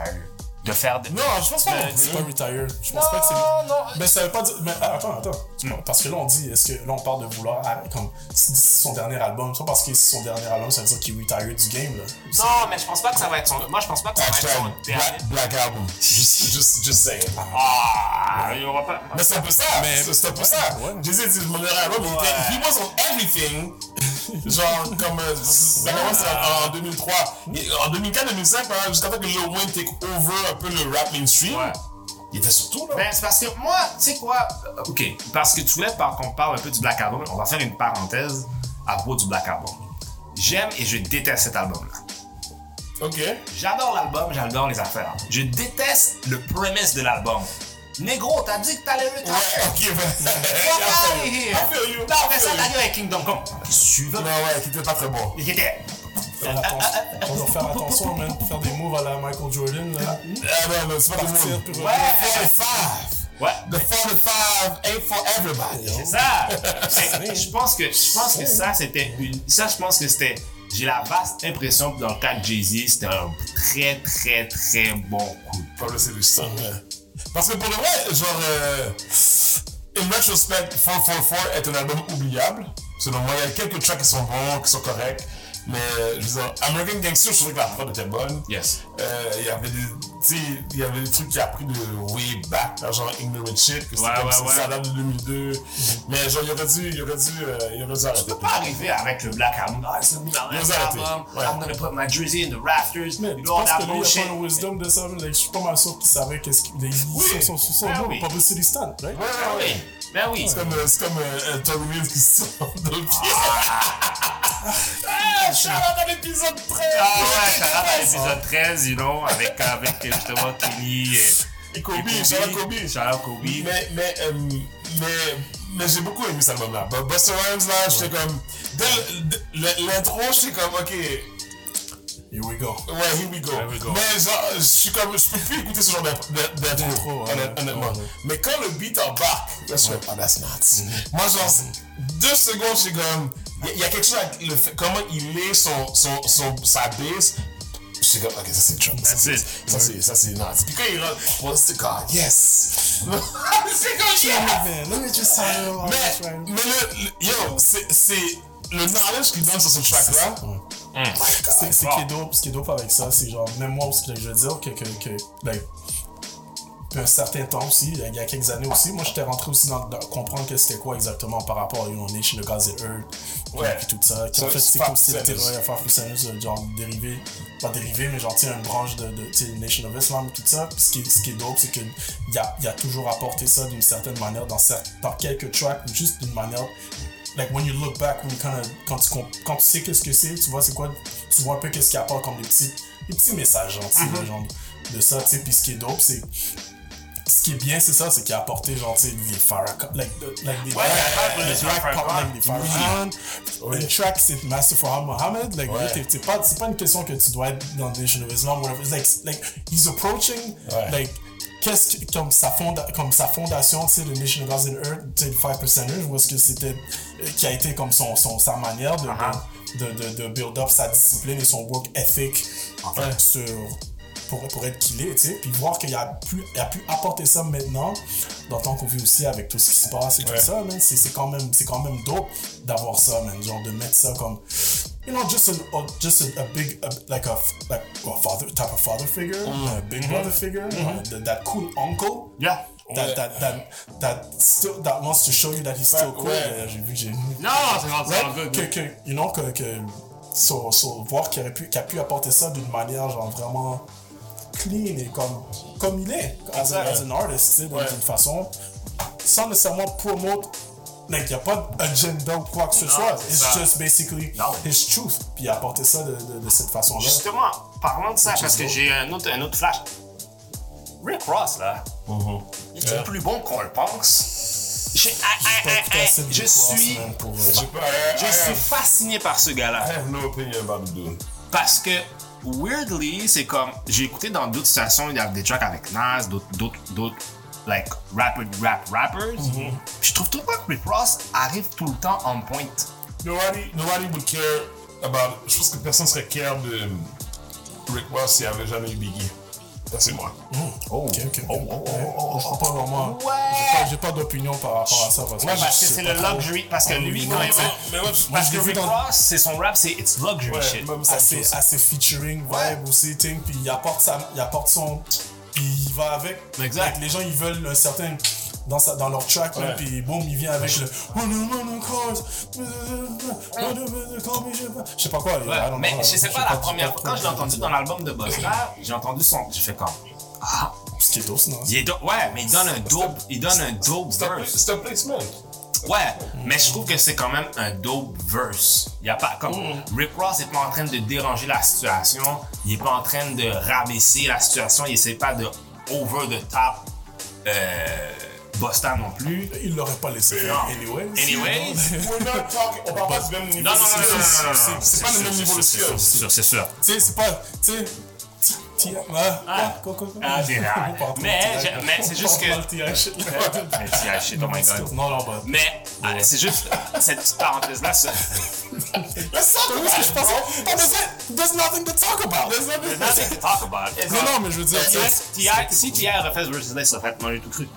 Speaker 3: De faire. De...
Speaker 5: Non, je pense pas. Non plus.
Speaker 4: C'est pas. Je pense
Speaker 3: Non,
Speaker 4: pas que c'est.
Speaker 3: non.
Speaker 4: Mais ça veut pas dire. Mais ah, attends, attends. Pas- Parce que là, on dit, est-ce que là, on parle de vouloir. ah, Comme, si c'est son dernier album, c'est pas parce que c'est son dernier album, ça veut dire qu'il retire du game, là.
Speaker 3: Non, mais je pense pas que ça va être son. Moi, je pense pas que ça va être son dernier.
Speaker 5: Black, Album. Just, just, just saying.
Speaker 3: Ah, il y aura pas.
Speaker 5: Mais c'est un peu ça.
Speaker 4: Mais-
Speaker 5: c'est un peu ça. Jay-Z dit mon dernier album, il était, he was on everything. Genre, comme, euh, c'est en, en 2003. Et En 2004-2005, hein, jusqu'à temps que Lil Wayne take over un peu le rap mainstream.
Speaker 3: Ouais.
Speaker 5: Il était surtout là.
Speaker 3: Ben, c'est parce que moi, tu sais quoi, euh, ok, parce que tu voulais par- qu'on parle un peu du Black Album, on va faire une parenthèse à propos du Black Album. J'aime et je déteste cet album-là.
Speaker 5: Ok.
Speaker 3: J'adore l'album, j'adore les affaires. Je déteste le premise de l'album. Négro, t'as dit que t'allais le
Speaker 5: Ouais, ok, ben.
Speaker 3: Fuck out of here!
Speaker 5: I feel you.
Speaker 3: Non, mais ça, t'as dit avec Kingdom Come. Suivant.
Speaker 5: Non, ouais, qui était pas très bon.
Speaker 3: Il était.
Speaker 4: Faire attention- On doit faire attention, man. Faire des moves à la Michael Jordan, là.
Speaker 5: Ah non, non, c'est pas le monde.
Speaker 4: puis
Speaker 3: Ouais!
Speaker 4: revenir.
Speaker 5: 45.
Speaker 3: Ouais.
Speaker 5: The 45 ain't for everybody.
Speaker 3: C'est ça! C'est- Je pense que, je pense que ça, c'était une. Ça, je pense que c'était. J'ai la vaste impression que dans le cas de Jay-Z, c'était un très, très, très bon coup.
Speaker 5: Pablo Célestin. Parce que pour le vrai, genre, euh, in retrospect, 444 est un album oubliable. Selon moi, il y a quelques tracks qui sont bons, qui sont corrects. Mais, je veux dire, American Gangster, je trouvais que la prod était bonne.
Speaker 3: Yes.
Speaker 5: Euh, il y avait des, sais, il y avait des trucs qui a pris de way back, genre Ignorant Shit, que c'était
Speaker 3: Ouais,
Speaker 5: comme
Speaker 3: ouais,
Speaker 5: ça,
Speaker 3: ouais.
Speaker 5: ça date de 2002. Mais genre, il aurait dû, il aurait dû, euh, il aurait dû arrêter.
Speaker 3: Tu peux pas arriver avec le Black Album. Ah, c'est. Album. I'm gonna put my jersey in the rafters.
Speaker 4: Mais
Speaker 3: You
Speaker 4: tu
Speaker 3: know, all
Speaker 4: penses
Speaker 3: that
Speaker 4: que lui, il
Speaker 3: bullshit.
Speaker 4: a pas un wisdom de ça? Like, je suis pas mal sûr qu'il savait qu'est-ce qu'il. il- Son, son, son nom,
Speaker 3: oui.
Speaker 4: publicity stunt, right?
Speaker 3: Oui. Ben oui.
Speaker 5: C'est comme, euh, c'est comme euh, un qui sort dans le pied. Ah, shout out à l'épisode 13.
Speaker 3: Ah ouais, ça à l'épisode 13, you know, avec, avec justement Kenny et,
Speaker 5: Et Kobe, out Kobe.
Speaker 3: Shout out Kobe.
Speaker 5: Mais, mais, euh, mais, mais j'ai beaucoup aimé cet album-là. Bu- Busta Rhymes, là, j'étais comme. Dès l'intro, j'étais comme, ok,
Speaker 4: Here we go.
Speaker 5: here we go.
Speaker 3: Here we go.
Speaker 5: Mais genre, je suis comme, je peux plus écouter ce genre d'int- d'intro,
Speaker 4: ouais,
Speaker 5: honnêt- honnêtement.
Speaker 4: ouais, ouais.
Speaker 5: Mais quand le beat embarque, là, je oh, that's nuts. Moi, genre, deux secondes, j'étais comme, il y a- quelque chose avec le fait, comment il est son, son, son, sa bass. J'étais comme, ok, ça c'est Trump. Ça c'est, ça c'est, ça c'est nuts. Puis quand il rentre, what's the God? Yes! c'est comme, yeah!
Speaker 4: Let me just
Speaker 5: Mais, mais le, le- yo, c'est, c'est le knowledge qu'il donne sur ce track-là.
Speaker 4: C'est c'est qui est dope, ce qui est dope avec ça, c'est genre, même moi, ce que je veux dire, que, que, que like, un certain temps aussi, il y a quelques années aussi. Moi, j'étais rentré aussi dans, dans comprendre que c'était quoi exactement par rapport à une Nation of Gods and Earth,
Speaker 5: Ouais.
Speaker 4: puis tout ça. Qui, en fait,
Speaker 5: c'est
Speaker 4: comme si c'était ouais, faire Fluxanus, euh, genre dérivé, pas dérivé, mais genre, tu sais, une branche de, de tu sais, Nation of Islam, tout ça. Puis ce qui est, ce qui est dope, c'est qu'il y a, il a toujours apporté ça d'une certaine manière dans, cer- dans quelques tracks, ou juste d'une manière like when you look back, when you kinda, quand, tu, quand tu sais qu'est-ce que c'est, tu vois c'est quoi, tu vois un peu qu'est-ce qu'il apporte comme des petits, des petits messages gentils,
Speaker 5: Mm-hmm.
Speaker 4: genre, de ça, tu sais, puis ce qui est dope, c'est, ce qui est bien, c'est ça, c'est qu'il a apporté, genre, tu sais, des Farrakhan, like, the- like des,
Speaker 3: Ouais,
Speaker 4: des
Speaker 3: Farrakhan.
Speaker 4: pop, like des Farrakhan, une track, c'est Master Farhad Mohammed, like,
Speaker 5: Ouais.
Speaker 4: t'es pas, c'est pas une question que tu dois être dans the Nation of Islam, whatever, it's like, like, he's approaching,
Speaker 5: Ouais.
Speaker 4: like, qu'est-ce que, comme sa, fonda, comme sa fondation, sais, le Nation of Gods Earth, tu le 5 percenters, où est-ce que c'était, euh, qui a été comme son, son, sa manière de, de, de, de, de build up sa discipline et son work ethic sur, pour, pour être qu'il est, tu sais, puis voir qu'il a pu, il a pu apporter ça maintenant, dans le temps qu'on vit aussi avec tout ce qui se passe et
Speaker 5: Ouais.
Speaker 4: tout ça, c'est c'est quand même, c'est quand même dope d'avoir ça, man, genre de mettre ça comme, you know, just a, a- just a, a big, a, like a, like a father, type of father figure, a big brother figure, uh, that, that cool uncle,
Speaker 3: Yeah.
Speaker 4: that,
Speaker 5: Ouais.
Speaker 4: that, that, that still, that wants to show you that he's still cool. Euh, J'ai vu j'ai
Speaker 3: Non, c'est
Speaker 4: que, que, you know, que, que so, so, voir qu'il aurait pu, qu'il a pu apporter ça d'une manière genre vraiment clean et comme, comme il est, as, a, as an artist, tu sais, d'une
Speaker 5: Ouais.
Speaker 4: façon, sans nécessairement promote, like, il n'y a pas d'agenda ou quoi que ce soit,
Speaker 3: c'est
Speaker 4: it's
Speaker 3: ça.
Speaker 4: just basically
Speaker 3: Non.
Speaker 4: his truth, puis il a apporté ça de, de, de cette façon-là.
Speaker 3: Justement, parlant de ça, parce que j'ai un autre, un autre flash. Rick Ross, là, il est
Speaker 5: Yeah.
Speaker 3: plus bon qu'on le pense. I- I- I- je suis,
Speaker 4: pour, euh,
Speaker 5: pas-
Speaker 3: je suis fasciné par ce gars-là.
Speaker 5: I have no opinion about the dude.
Speaker 3: Parce que, weirdly, c'est comme. J'ai écouté dans d'autres stations, il y a des tracks avec Nas, d'autres, d'autres, d'autres, like, rapper, rap rappers.
Speaker 5: Mm-hmm.
Speaker 3: Je trouve tout le temps que Rick Ross arrive tout le temps en point.
Speaker 5: Nobody, nobody would care about. Je pense que personne serait care de Rick Ross s'il n'y avait jamais eu Biggie. Ça, c'est moi.
Speaker 3: Oh,
Speaker 4: Ok, ok. Ouais, je crois pas vraiment.
Speaker 3: Ouais.
Speaker 4: J'ai pas, pas d'opinion par rapport à ça. Parce que
Speaker 3: Parce que
Speaker 4: je
Speaker 3: c'est le
Speaker 4: trop.
Speaker 3: luxury. Parce que lui,
Speaker 4: Non,
Speaker 3: quand
Speaker 4: sais,
Speaker 5: Mais moi, je-
Speaker 3: Parce
Speaker 4: je
Speaker 3: que Rick Ross, c'est son rap, c'est It's Luxury
Speaker 5: Ouais,
Speaker 3: shit.
Speaker 5: même
Speaker 4: assez, assez featuring vibe
Speaker 3: Ouais.
Speaker 4: aussi, sais, puis il apporte, sa, il apporte son. Puis il va avec.
Speaker 3: Exact.
Speaker 4: Like, les gens, ils veulent un certain. Dans, sa, dans leur track, là,
Speaker 5: Ouais.
Speaker 4: puis boum, il vient avec le. Je sais pas quoi.
Speaker 3: Ouais, mais je sais pas, la première fois, quand je l'ai entendu dans l'album de Busta, j'ai entendu son. J'ai fait comme. Ah,
Speaker 4: Ce qui est dope, sinon.
Speaker 3: il est do- Ouais, mais il donne un dope. Il donne un dope
Speaker 5: C'est un
Speaker 3: verse.
Speaker 5: c'est un placement.
Speaker 3: Ouais, mais je trouve que c'est quand même un dope verse. Il y a pas comme Rick Ross est pas en train de déranger la situation, il est pas en train de rabaisser la situation, il essaie pas de over the top euh, Busta non plus.
Speaker 4: Il l'aurait pas laissé faire.
Speaker 3: Non.
Speaker 4: Anyways.
Speaker 3: Anyways.
Speaker 5: We're not talking. On parle pas du même niveau.
Speaker 3: Non non non
Speaker 5: C'est pas le même niveau de
Speaker 3: c'est sûr, c'est sûr, c'est sûr.
Speaker 4: Tu sais, c'est pas. Tu sais. Ah,
Speaker 3: Mais c'est juste que-. Mais euh, c'est juste cette petite parenthèse là,
Speaker 4: Let's talk about it. There's, nothing to talk about. There's nothing
Speaker 3: to talk about.
Speaker 4: Non, non, mais je veux dire,
Speaker 3: T.I. Si T.I. aurait fait ce versus-là, serait fait manger tout cru.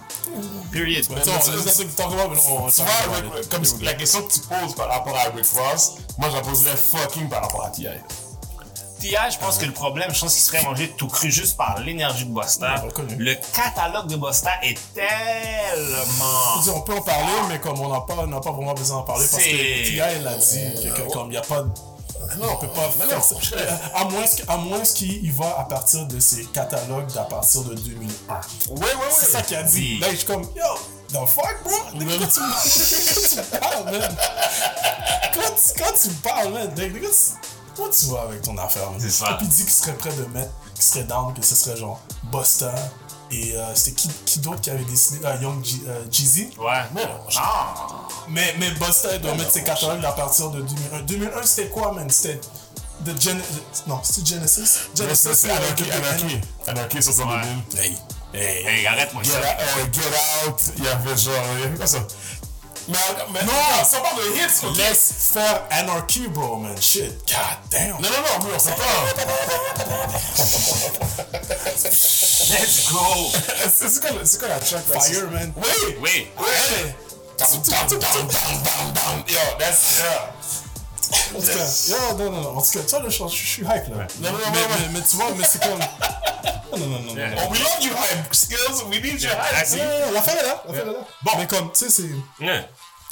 Speaker 3: Period.
Speaker 4: tu sais, on- there's nothing to talk about, mais on va
Speaker 5: Tu
Speaker 4: talk
Speaker 5: vois, comme la question que tu poses par rapport à Rick Ross, moi j'en poserais fucking par rapport à T.I.
Speaker 3: T.I., je pense que le problème, je pense qu'il serait mangé tout cru juste par l'énergie de
Speaker 4: reconnu.
Speaker 3: Le catalogue de Busta est tellement...
Speaker 4: Je veux dire, On peut en parler, mais comme on n'a pas, on n'a pas vraiment besoin d'en parler parce que
Speaker 3: C'est-
Speaker 4: Tia, elle a dit comme il n'y a pas de. On peut pas faire ça. À moins, que- à moins qu'il va à partir de ses catalogues à partir de 2001.
Speaker 5: Ouais, ouais, ouais.
Speaker 4: C'est ça qu'il a dit.
Speaker 3: Oui.
Speaker 4: Là, je suis comme, yo, the fuck, bro? Quoi tu tu parles, man? Quand tu, quand tu parles, man, quoi tu, où tu vas avec ton affaire, man?
Speaker 3: C'est ça.
Speaker 4: Et puis il dit qu'il serait prêt de mettre, qu'il serait down, que ce serait genre Busta. Et euh, c'était qui, qui d'autre qui avait décidé? Ah, Young G- euh, Jeezy?
Speaker 3: Ouais. Ah!
Speaker 4: Mais, mais Busta doit mettre ses catalogues à partir de 2001. 2001, c'était quoi, man? C'était. The Gen... Non, c'était Genesis? Genesis,
Speaker 5: C'est
Speaker 4: euh,
Speaker 5: Anarchy, Anarchy. Anarchy, ça, c'est
Speaker 3: Ouais.
Speaker 5: le
Speaker 4: Hey, hey.
Speaker 3: Hey, arrête-moi
Speaker 5: Get,
Speaker 3: ça.
Speaker 5: out, euh, get Out, il y avait genre. Il y avait quoi ça? Mais, mais non, ça parle de hits, ok?
Speaker 4: Laisse faire Anarchy, bro, man. Shit. God damn.
Speaker 5: Non, non, non, oui, on s'entend.
Speaker 3: Let's go!
Speaker 5: C'est c'est quoi, le- c'est quoi la track là?
Speaker 4: Fire, man.
Speaker 5: Oui!
Speaker 3: Oui.
Speaker 5: Oui! Bam, bam, bam, bam, bam, bam. Yo, that's. Yeah.
Speaker 4: En tout cas, non, non, non. En tout cas, toi, là, je, je suis hype, là.
Speaker 5: Non, non, non,
Speaker 4: mais,
Speaker 5: non.
Speaker 4: mais, mais tu vois, mais c'est comme. Non, non, non, non.
Speaker 3: Yeah.
Speaker 4: non.
Speaker 5: Oh, we love you, hype skills. We need your hype.
Speaker 4: La fin est là. La fin est là.
Speaker 3: Bon.
Speaker 4: Mais comme, tu sais, c'est.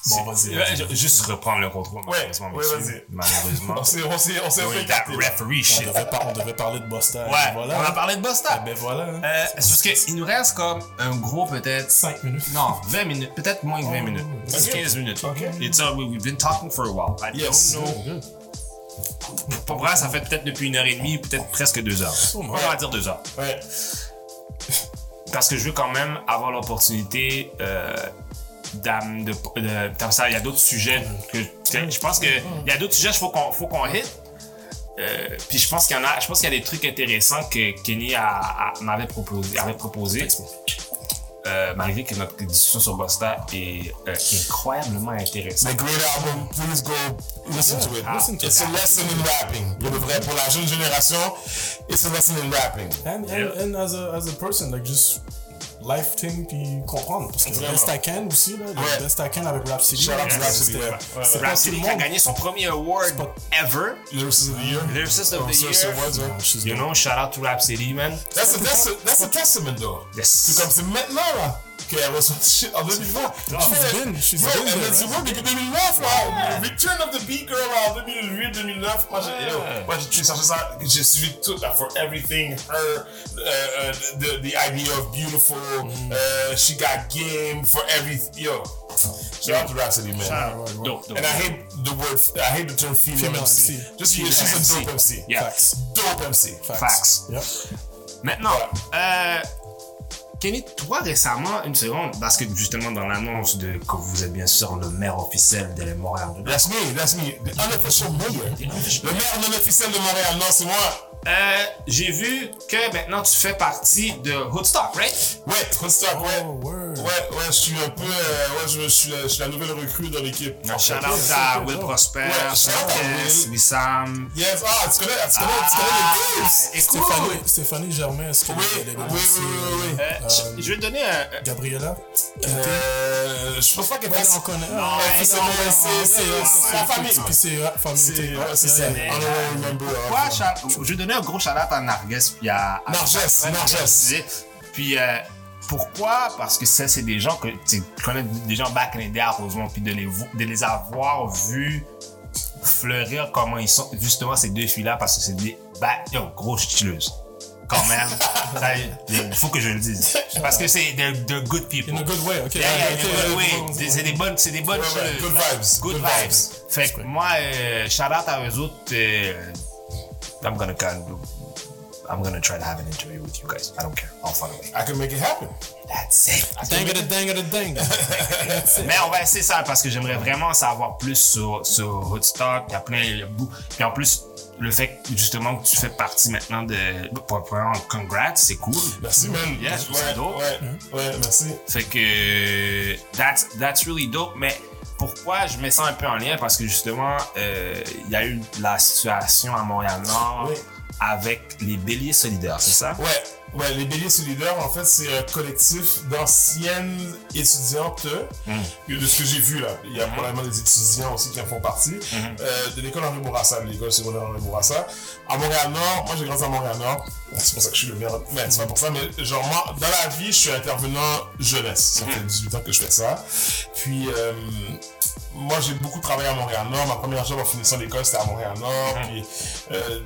Speaker 4: Bon, vas-y,
Speaker 3: je- Juste reprendre le contrôle,
Speaker 5: Ouais,
Speaker 3: malheureusement,
Speaker 5: ouais, vas-y.
Speaker 3: Malheureusement.
Speaker 5: On s'est, on s'est, on s'est
Speaker 3: Oui,
Speaker 5: fait
Speaker 3: that referee
Speaker 4: On
Speaker 3: shit.
Speaker 4: devait, par- on devait parler de Boston.
Speaker 3: Ouais,
Speaker 4: Voilà.
Speaker 3: on a parlé de Boston.
Speaker 4: Ben voilà. hein.
Speaker 3: Euh, c'est parce qu'il nous reste comme un gros peut-être
Speaker 4: 5 minutes.
Speaker 3: Non, 20 minutes, peut-être moins que 20 minutes.
Speaker 5: ok.
Speaker 3: 15 minutes.
Speaker 5: Ok.
Speaker 3: It's uh, we- we've been talking for a while. I
Speaker 5: Yes.
Speaker 3: don't know. Pour vrai, ça fait peut-être depuis une heure et demie, peut-être presque deux heures.
Speaker 4: Oh,
Speaker 3: On va dire deux heures.
Speaker 5: Ouais.
Speaker 3: Parce que je veux quand même avoir l'opportunité euh, d'am- de, de- ça, il y a d'autres sujets que je pense que il y a d'autres sujets qu'il faut qu'on faut qu'on hit. Euh, puis je pense qu'il y en a, je pense qu'il y a des trucs intéressants que Kenny a, a- m'avait proposé, avait proposé. Euh, malgré que notre discussion sur Bosta est euh, incroyablement intéressante.
Speaker 5: A great album. Please go listen to it.
Speaker 4: listen to
Speaker 5: it's
Speaker 4: it.
Speaker 5: a lesson in rapping. Pour le vrai, pour la jeune génération, it's a lesson in rapping.
Speaker 4: And, and,
Speaker 3: Yeah.
Speaker 4: and as, a, as a person, like, just life thing puis comprendre. Parce que
Speaker 5: Vraiment.
Speaker 4: Best I Can aussi, là,
Speaker 5: Ouais.
Speaker 4: Best I Can avec Rap City.
Speaker 5: Shout out to
Speaker 4: là,
Speaker 5: Rap City,
Speaker 4: c'était-
Speaker 5: ouais. Ouais,
Speaker 3: Rhapsody qui a gagné son premier award
Speaker 4: pas-
Speaker 3: ever,
Speaker 5: Lyricist of the Year.
Speaker 3: Lyricist of the Year. You know, shout out to Rhapsody, man.
Speaker 5: That's a, that's, a, that's a testament, though.
Speaker 3: Yes.
Speaker 5: C'est comme c'est maintenant, là, qu'elle reçoit ce shit en 2020.
Speaker 4: She's been- she's
Speaker 5: Bro,
Speaker 4: been
Speaker 5: elle
Speaker 4: there,
Speaker 5: a dit,
Speaker 4: right?
Speaker 5: ouais, depuis 2009, là. Return of the Beat Girl, là, en 2008, 2009. Moi, j'ai, yo, moi, j'ai cherché ça, j'ai suivi tout, là, for everything. Her, uh, uh, the, the idea of beautiful,
Speaker 4: Mm.
Speaker 5: uh, she got game for everything. Yo, shout out to Rhapsody, man.
Speaker 3: Dope, dope.
Speaker 5: And I hate the word, I hate the term female,
Speaker 4: Female
Speaker 5: MC.
Speaker 4: MC.
Speaker 5: Just
Speaker 3: Female
Speaker 5: she's a dope MC.
Speaker 3: Yeah.
Speaker 4: Facts.
Speaker 5: Dope MC.
Speaker 3: Facts.
Speaker 4: Yep.
Speaker 3: Maintenant, euh, Kenny, toi récemment, une seconde, parce que justement dans l'annonce de que vous êtes bien sûr le maire officiel de Montréal.
Speaker 5: That's me, that's me. The unofficial mayor. Le maire non officiel de Montréal, non, c'est moi.
Speaker 3: Euh, j'ai vu que maintenant tu fais partie de Hoodstock, right?
Speaker 5: Ouais, Woodstock, ouais.
Speaker 4: Oh, word.
Speaker 5: Ouais, ouais, je suis un peu. euh, ouais, je, je suis, la- je suis la nouvelle recrue dans l'équipe.
Speaker 3: Shout out à Will. Prosper,
Speaker 5: Ouais, Will.
Speaker 3: Wissam.
Speaker 5: Yes, ah, tu connais, tu connais, tu connais
Speaker 3: Ah,
Speaker 5: les dudes.
Speaker 3: écoute,
Speaker 4: Stéphanie, Stéphanie Germain, est-ce que
Speaker 5: Oui, oui, oui, oui, oui.
Speaker 3: euh, je- je vais te donner un.
Speaker 4: Gabriella?
Speaker 5: Euh, je pense pas qu'elle fasse.
Speaker 4: on connaît. Ah, non,
Speaker 5: c'est- c'est- famille.
Speaker 4: C'est ouais, famille.
Speaker 5: C'est c'est
Speaker 3: Charles- je vais donner un gros shout à Narges puis à. à-
Speaker 5: Narges, Narges.
Speaker 3: Puis euh, pourquoi? Parce que ça, c'est des gens que tu connais des gens back in the day à Rosemont, puis de les, vo- de les avoir vus fleurir comment ils sont, justement, ces deux filles-là, parce que c'est des back, yo, grosses chilleuses. Quand même. Il faut que je le dise. Parce que c'est they're, they're good people.
Speaker 4: In a good way, ok.
Speaker 3: Yeah, yeah,
Speaker 4: Ok,
Speaker 3: in a good
Speaker 4: ouais,
Speaker 3: way.
Speaker 4: ouais,
Speaker 3: Des-
Speaker 4: ouais.
Speaker 3: C'est des bonnes, c'est des bonnes
Speaker 5: Ouais, ouais,
Speaker 3: chilleuses.
Speaker 5: good vibes,
Speaker 3: Good,
Speaker 5: good
Speaker 3: vibes.
Speaker 5: vibes.
Speaker 3: Fait que moi, euh, shout out à eux autres. euh, I'm gonna kind of, I'm gonna try to have an interview with you guys. I don't care. I'll find a way.
Speaker 5: I can make it happen.
Speaker 3: That's it.
Speaker 4: Dang it, dang it, it.
Speaker 3: Mais on va essayer ça parce que j'aimerais vraiment savoir plus sur, sur Hoodstock. Il y a plein a beaucoup- Puis en plus, le fait que, justement que tu fais partie maintenant de. Pour, pour, congrats, c'est cool.
Speaker 5: Merci, man.
Speaker 3: Yeah,
Speaker 5: ouais,
Speaker 3: c'est dope.
Speaker 5: ouais, ouais, merci.
Speaker 3: Fait que that's, that's really dope. Mais pourquoi je mets ça un peu en lien? Parce que justement, euh, il y a eu la situation à Montréal-Nord
Speaker 5: Oui.
Speaker 3: avec les béliers solidaires, c'est ça?
Speaker 5: Ouais, ouais, les Béliers Solidaires, en fait, c'est un collectif d'anciennes étudiantes,
Speaker 3: Mm.
Speaker 5: de ce que j'ai vu là. Il y a probablement des étudiants aussi qui en font partie,
Speaker 3: Mm-hmm.
Speaker 5: euh, de l'école Henri Bourassa, de l'école secondaire Henri Bourassa. À Montréal-Nord, moi j'ai grandi à Montréal-Nord, c'est pour ça que je suis le maire, mais c'est pas pour ça, mais genre moi, dans la vie, je suis intervenant jeunesse. Ça fait 18 ans que je fais ça. Puis, euh, moi j'ai beaucoup travaillé à Montréal-Nord. Ma première job en finissant l'école, c'était à Montréal-Nord. Puis, euh,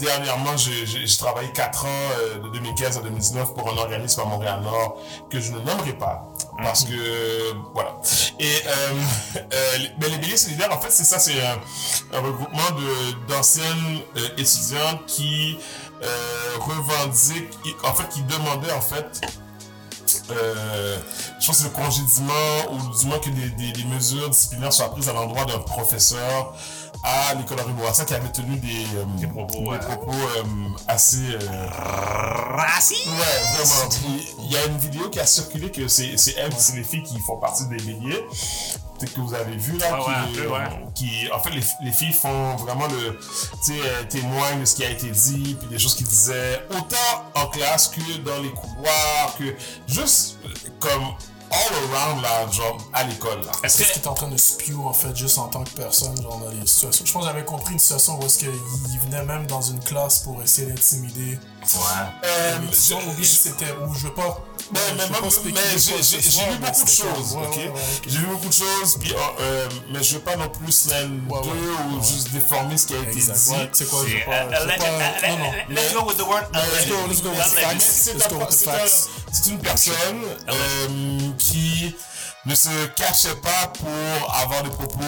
Speaker 5: Dernièrement, j'ai travaillé 4 ans, euh, de 2015 à 2019, pour un organisme à Montréal-Nord que je ne nommerai pas. Parce que, voilà. Et euh, euh, les- mais les Béliers Solidaires, en fait, c'est ça, c'est un, un regroupement de- d'anciennes euh, étudiantes qui euh, revendiquent, en fait, qui demandaient, en fait, euh, je pense que le congédiement ou du moins que des, des- des mesures disciplinaires soient prises à l'endroit d'un professeur à l'école Henri Bourassa qui avait tenu des, euh,
Speaker 3: propos,
Speaker 5: des
Speaker 3: ouais.
Speaker 5: propos, euh, assez... euh,
Speaker 3: Raciste!
Speaker 5: Ouais, vraiment. Il y a une vidéo qui a circulé que c'est c'est elles, c'est les filles qui font partie des béliers. Peut-être que vous avez vu là.
Speaker 3: Ouais,
Speaker 5: qui,
Speaker 3: ouais, ouais.
Speaker 5: en fait, les, les filles font vraiment le. Tu sais, témoignent de ce qui a été dit, puis des choses qu'ils disaient, autant en classe que dans les couloirs, que juste comme all around là, genre à l'école là.
Speaker 3: Est-ce
Speaker 4: ce
Speaker 3: que.
Speaker 4: qui est en train de spew en fait juste en tant que personne genre dans les situations? Je pense que j'avais compris une situation où est-ce qu'il venait même dans une classe pour essayer d'intimider
Speaker 5: Euh,
Speaker 4: Ça, ou bien c'était, ou je.
Speaker 5: Mais, mais,
Speaker 4: veux
Speaker 5: moi,
Speaker 4: pas spéculer
Speaker 5: mais j'ai vu
Speaker 4: mais
Speaker 5: beaucoup de choses,
Speaker 4: ouais,
Speaker 5: ok?
Speaker 4: ouais, ouais.
Speaker 5: J'ai vu beaucoup de choses, puis, euh, euh, mais je veux pas non plus
Speaker 4: Ouais, ouais.
Speaker 5: ou juste déformer ce qui a été
Speaker 4: Exact.
Speaker 5: dit.
Speaker 4: Ouais, c'est quoi, je
Speaker 3: C'est,
Speaker 4: pas.
Speaker 3: euh,
Speaker 4: Non, non.
Speaker 3: Let's go with the word.
Speaker 4: Let's go, let's go with the facts.
Speaker 5: une personne euh, qui ne se cachait pas pour avoir des propos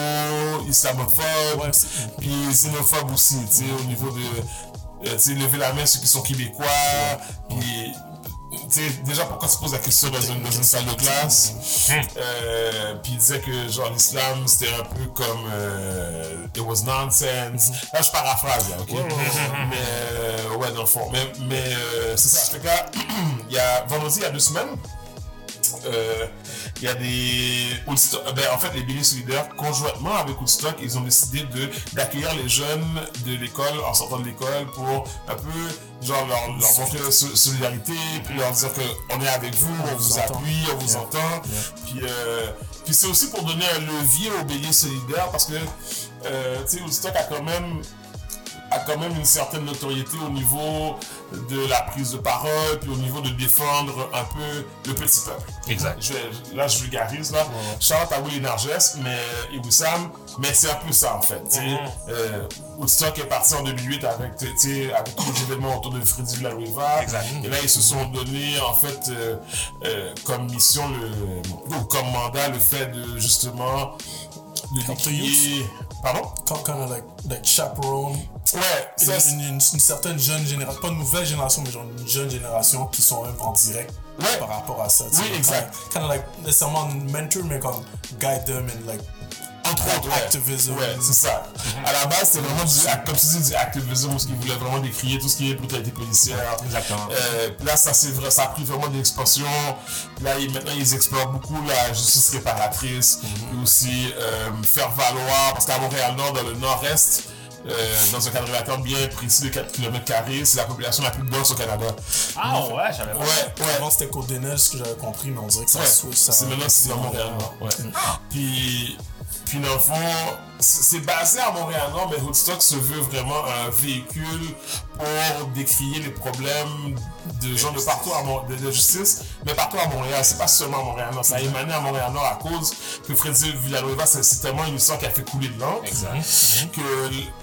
Speaker 5: islamophobes,
Speaker 4: Ouais,
Speaker 5: puis xénophobes aussi, tu sais, au niveau de, euh, sais, lever la main ceux qui sont québécois, puis, déjà pourquoi tu poses la question dans une, dans une salle de classe, euh, puis il disait que genre l'islam c'était un peu comme euh, it was nonsense. Là je paraphrase là, ok? Mais euh, ouais dans le fond, mais mais euh, c'est ça. Fait que là, il y a vendredi il y a deux semaines. Euh, il y a des Woodstock- ben, en fait les Béliers solidaires conjointement avec Woodstock ils ont décidé de d'accueillir les jeunes de l'école en sortant de l'école pour un peu genre leur, leur montrer la so- solidarité puis leur dire que on est avec vous on vous appuie on vous
Speaker 4: Yeah.
Speaker 5: entend puis euh, puis c'est aussi pour donner un levier aux Béliers solidaires parce que euh, tu sais Woodstock a quand même a quand même une certaine notoriété au niveau de la prise de parole, puis au niveau de défendre un peu le petit peuple.
Speaker 3: Exact.
Speaker 5: Je là, je vulgarise, là. Charlotte à Willy Narges, mais, et Wissam, mais c'est un peu ça, en fait. tu sais. Euh, Woodstock est parti en 2008 avec, tu sais, avec tous les événements autour de Freddy Villarriva.
Speaker 3: Exact.
Speaker 5: Et là, ils se sont donné, en fait, euh, euh, comme mission, le, ou comme mandat, le fait de, justement, de décrier... Pardon?
Speaker 4: Kind of like, like chaperone.
Speaker 5: Ouais,
Speaker 4: Une,
Speaker 5: ça, c'est-
Speaker 4: une, une- une certaine jeune génération, pas une nouvelle génération, mais genre une jeune génération qui sont même en direct
Speaker 5: Ouais.
Speaker 4: par rapport à ça.
Speaker 5: Oui, exact.
Speaker 4: Kind of like, nécessairement mentor, mais comme guide them and like
Speaker 5: Entre autres, ouais.
Speaker 4: activism.
Speaker 5: Ouais, c'est ça. À la base, c'était vraiment du, comme tu dis, du activism, parce qu'ils voulaient vraiment décrier tout ce qui est brutalité policière.
Speaker 3: Exactement.
Speaker 5: Euh, là, ça, c'est vrai, ça a pris vraiment de l'expansion. Là, ils- maintenant, ils explorent beaucoup la justice réparatrice, puis aussi euh, faire valoir, parce qu'à Montréal-Nord, dans le nord-est, euh, dans un quadrilatère bien précis de 4 km, c'est la population la plus dense au Canada.
Speaker 3: Ah ouais, j'avais pas.
Speaker 5: Ouais, ouais.
Speaker 4: Avant, c'était Côte des Neiges, ce que j'avais compris, mais on dirait que ça
Speaker 5: Ouais,
Speaker 4: switch. ça-
Speaker 5: c'est maintenant c'est à Montréal. Ouais. Puis, puis dans le fond, c'est basé à Montréal Nord, mais Woodstock se veut vraiment un véhicule pour décrier les problèmes de gens de partout à Mon- de, de justice, mais partout à Montréal. C'est pas seulement à Montréal Nord, ça a émané à Montréal Nord à cause que Freddy Villalobos, c'est tellement une histoire qui a fait couler de l'encre que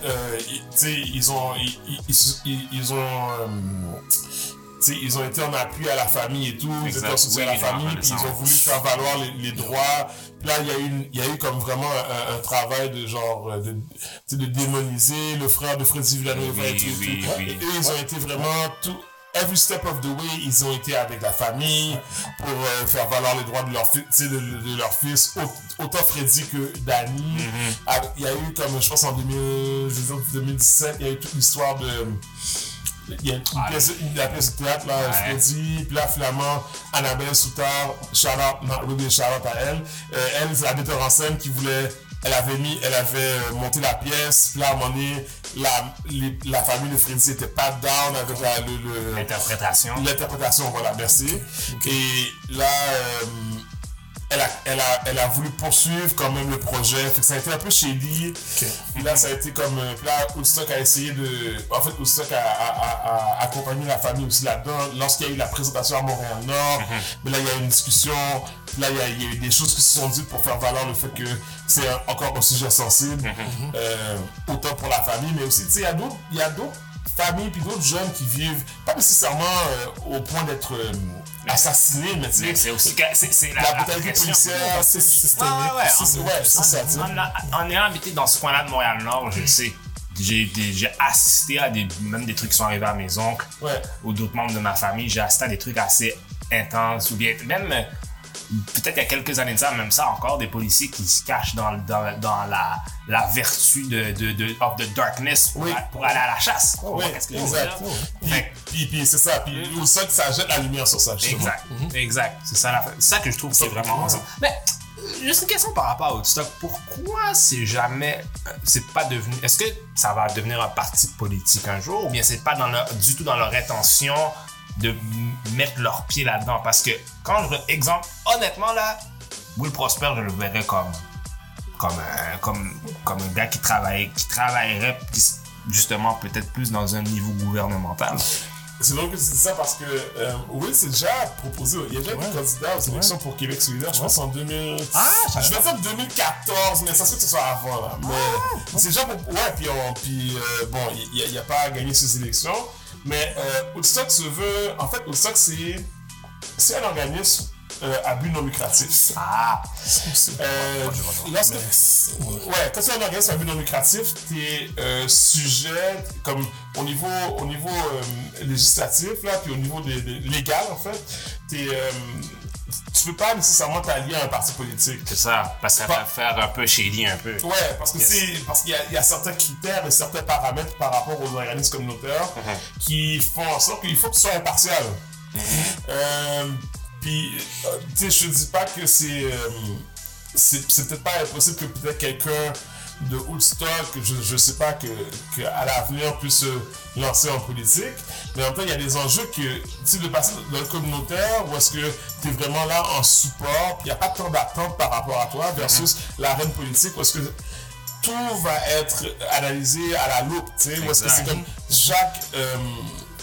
Speaker 5: euh, ils- tu sais, ils ont ils, ils- ils- ils ont euh, sais, ils ont été en appui à la famille et tout, ils étaient en soutien
Speaker 3: Oui,
Speaker 5: à la famille, puis ils ont voulu faire valoir les, les droits. Puis là, il y a eu, une- il y a eu comme vraiment un, un travail de genre euh, de, de démoniser le frère de Freddy Villanueva et
Speaker 3: Oui,
Speaker 5: tout. et
Speaker 3: oui,
Speaker 5: tout.
Speaker 3: oui.
Speaker 5: Et eux, ils ont été vraiment tout. Every step of the way, ils ont été avec la famille pour euh, faire valoir les droits de leur, de, de leur fils, Au- autant Freddy que Danny.
Speaker 3: Mm-hmm.
Speaker 5: Ah, Il y a eu comme, je pense en 2000, je veux dire, 2017, il y a eu toute l'histoire de il y a une,
Speaker 3: Ouais.
Speaker 5: pièce, une- la pièce de théâtre, là,
Speaker 3: Ouais.
Speaker 5: Freddy, puis là, finalement, Annabelle Soutard, not really shout out à elle. Euh, elle, c'est la metteur en scène qui voulait, elle avait mis, elle avait euh, monté la pièce, puis là, à un moment donné, la, les- la famille de Freddy était pas down avec la, le, le-
Speaker 3: L'interprétation.
Speaker 5: L'interprétation, voilà, merci. Et là, euh, elle, a, elle, a, elle a voulu poursuivre quand même le projet. Fait que ça a été un peu shady. Puis là, ça a été comme. euh, Puis là, Woodstock a essayé de. En fait, Woodstock a, accompagné la famille aussi là-dedans. Lorsqu'il y a eu la présentation à Montréal-Nord, mais là, il y a eu une discussion. Puis là, il y, a, il y a eu des choses qui se sont dites pour faire valoir le fait que c'est encore un sujet sensible. euh, autant pour la famille, mais aussi, tu sais, il y a d'autres. Familles puis d'autres jeunes qui vivent pas nécessairement euh, au point d'être euh, assassinés mais tu sais
Speaker 3: c'est aussi c'est la,
Speaker 5: la brutalité policière c'est systémique
Speaker 3: ouais, ouais.
Speaker 5: C'est ça.
Speaker 3: En, ayant habité dans ce coin-là de Montréal-Nord, je le sais. J'ai assisté à des, même des trucs qui sont arrivés à mes oncles ou d'autres membres de ma famille. J'ai assisté à des trucs assez intenses ou bien même peut-être il y a quelques années de ça, même ça encore, des policiers qui se cachent dans, dans, dans la, la vertu de, de, de of the darkness pour,
Speaker 5: Oui.
Speaker 3: a- pour aller à la chasse.
Speaker 5: oui
Speaker 3: Qu'est-ce que
Speaker 5: exact puis,
Speaker 3: Fait
Speaker 5: puis, puis c'est ça puis au ça ça jette la lumière sur ça justement.
Speaker 3: Exact, exact. C'est ça, c'est que je trouve qui est vraiment ça. Mais juste une question par rapport à Woodstock. Pourquoi c'est jamais, euh, c'est pas devenu, est-ce que ça va devenir un parti politique un jour ou bien c'est pas dans du tout dans leur intention de mettre leurs pieds là-dedans? Parce que quand je, exemple, honnêtement là, Will Prosper, je le verrais comme, comme un, comme, comme un gars qui travaille, qui travaillerait justement peut-être plus dans un niveau gouvernemental.
Speaker 5: c'est drôle que tu dis ça parce que euh, Will s'est déjà proposé, il y a déjà
Speaker 4: Ouais.
Speaker 5: été candidat aux élections pour Québec solidaire, je pense en 2000.
Speaker 3: Ah,
Speaker 5: je vais dire 2014, mais ça se peut que ce soit avant là. Mais
Speaker 3: Ah,
Speaker 5: c'est déjà pour. Ouais, puis, on- puis euh, bon, il n'y a, pas à gagner ces élections. Mais euh, Woodstock se veut. En fait, Woodstock, c'est c'est un organisme euh, à but non lucratif.
Speaker 3: Ah,
Speaker 5: Euh, lorsque,
Speaker 4: ouais.
Speaker 5: Quand tu es un organisme à but non lucratif, tu es sujet, comme au niveau, au niveau euh, législatif, là, puis au niveau des- des- légal, en fait, t'es, euh, tu peux pas nécessairement t'allier à un parti politique.
Speaker 3: c'est ça. Parce que ça va faire un peu shady un peu.
Speaker 5: Ouais, parce que
Speaker 3: Yes.
Speaker 5: c'est parce qu'il y, a- il y a certains critères et certains paramètres par rapport aux organismes communautaires
Speaker 3: Mhm.
Speaker 5: qui font en sorte qu'il faut que tu sois impartial.
Speaker 3: Mhm.
Speaker 5: Euh, puis, euh, tu sais, je dis pas que c'est euh, c'est c'est peut-être pas impossible que peut-être quelqu'un de Woodstock, je, je sais pas, que, que à l'avenir puisse se lancer en politique, mais en même temps, il y a des enjeux que, tu sais, de passer dans le communautaire, où est-ce que tu es vraiment là en support, puis il n'y a pas tant d'attente par rapport à toi, versus l'arène politique, où est-ce que tout va être analysé à la loupe, tu sais, où est-ce que c'est comme chaque, euh,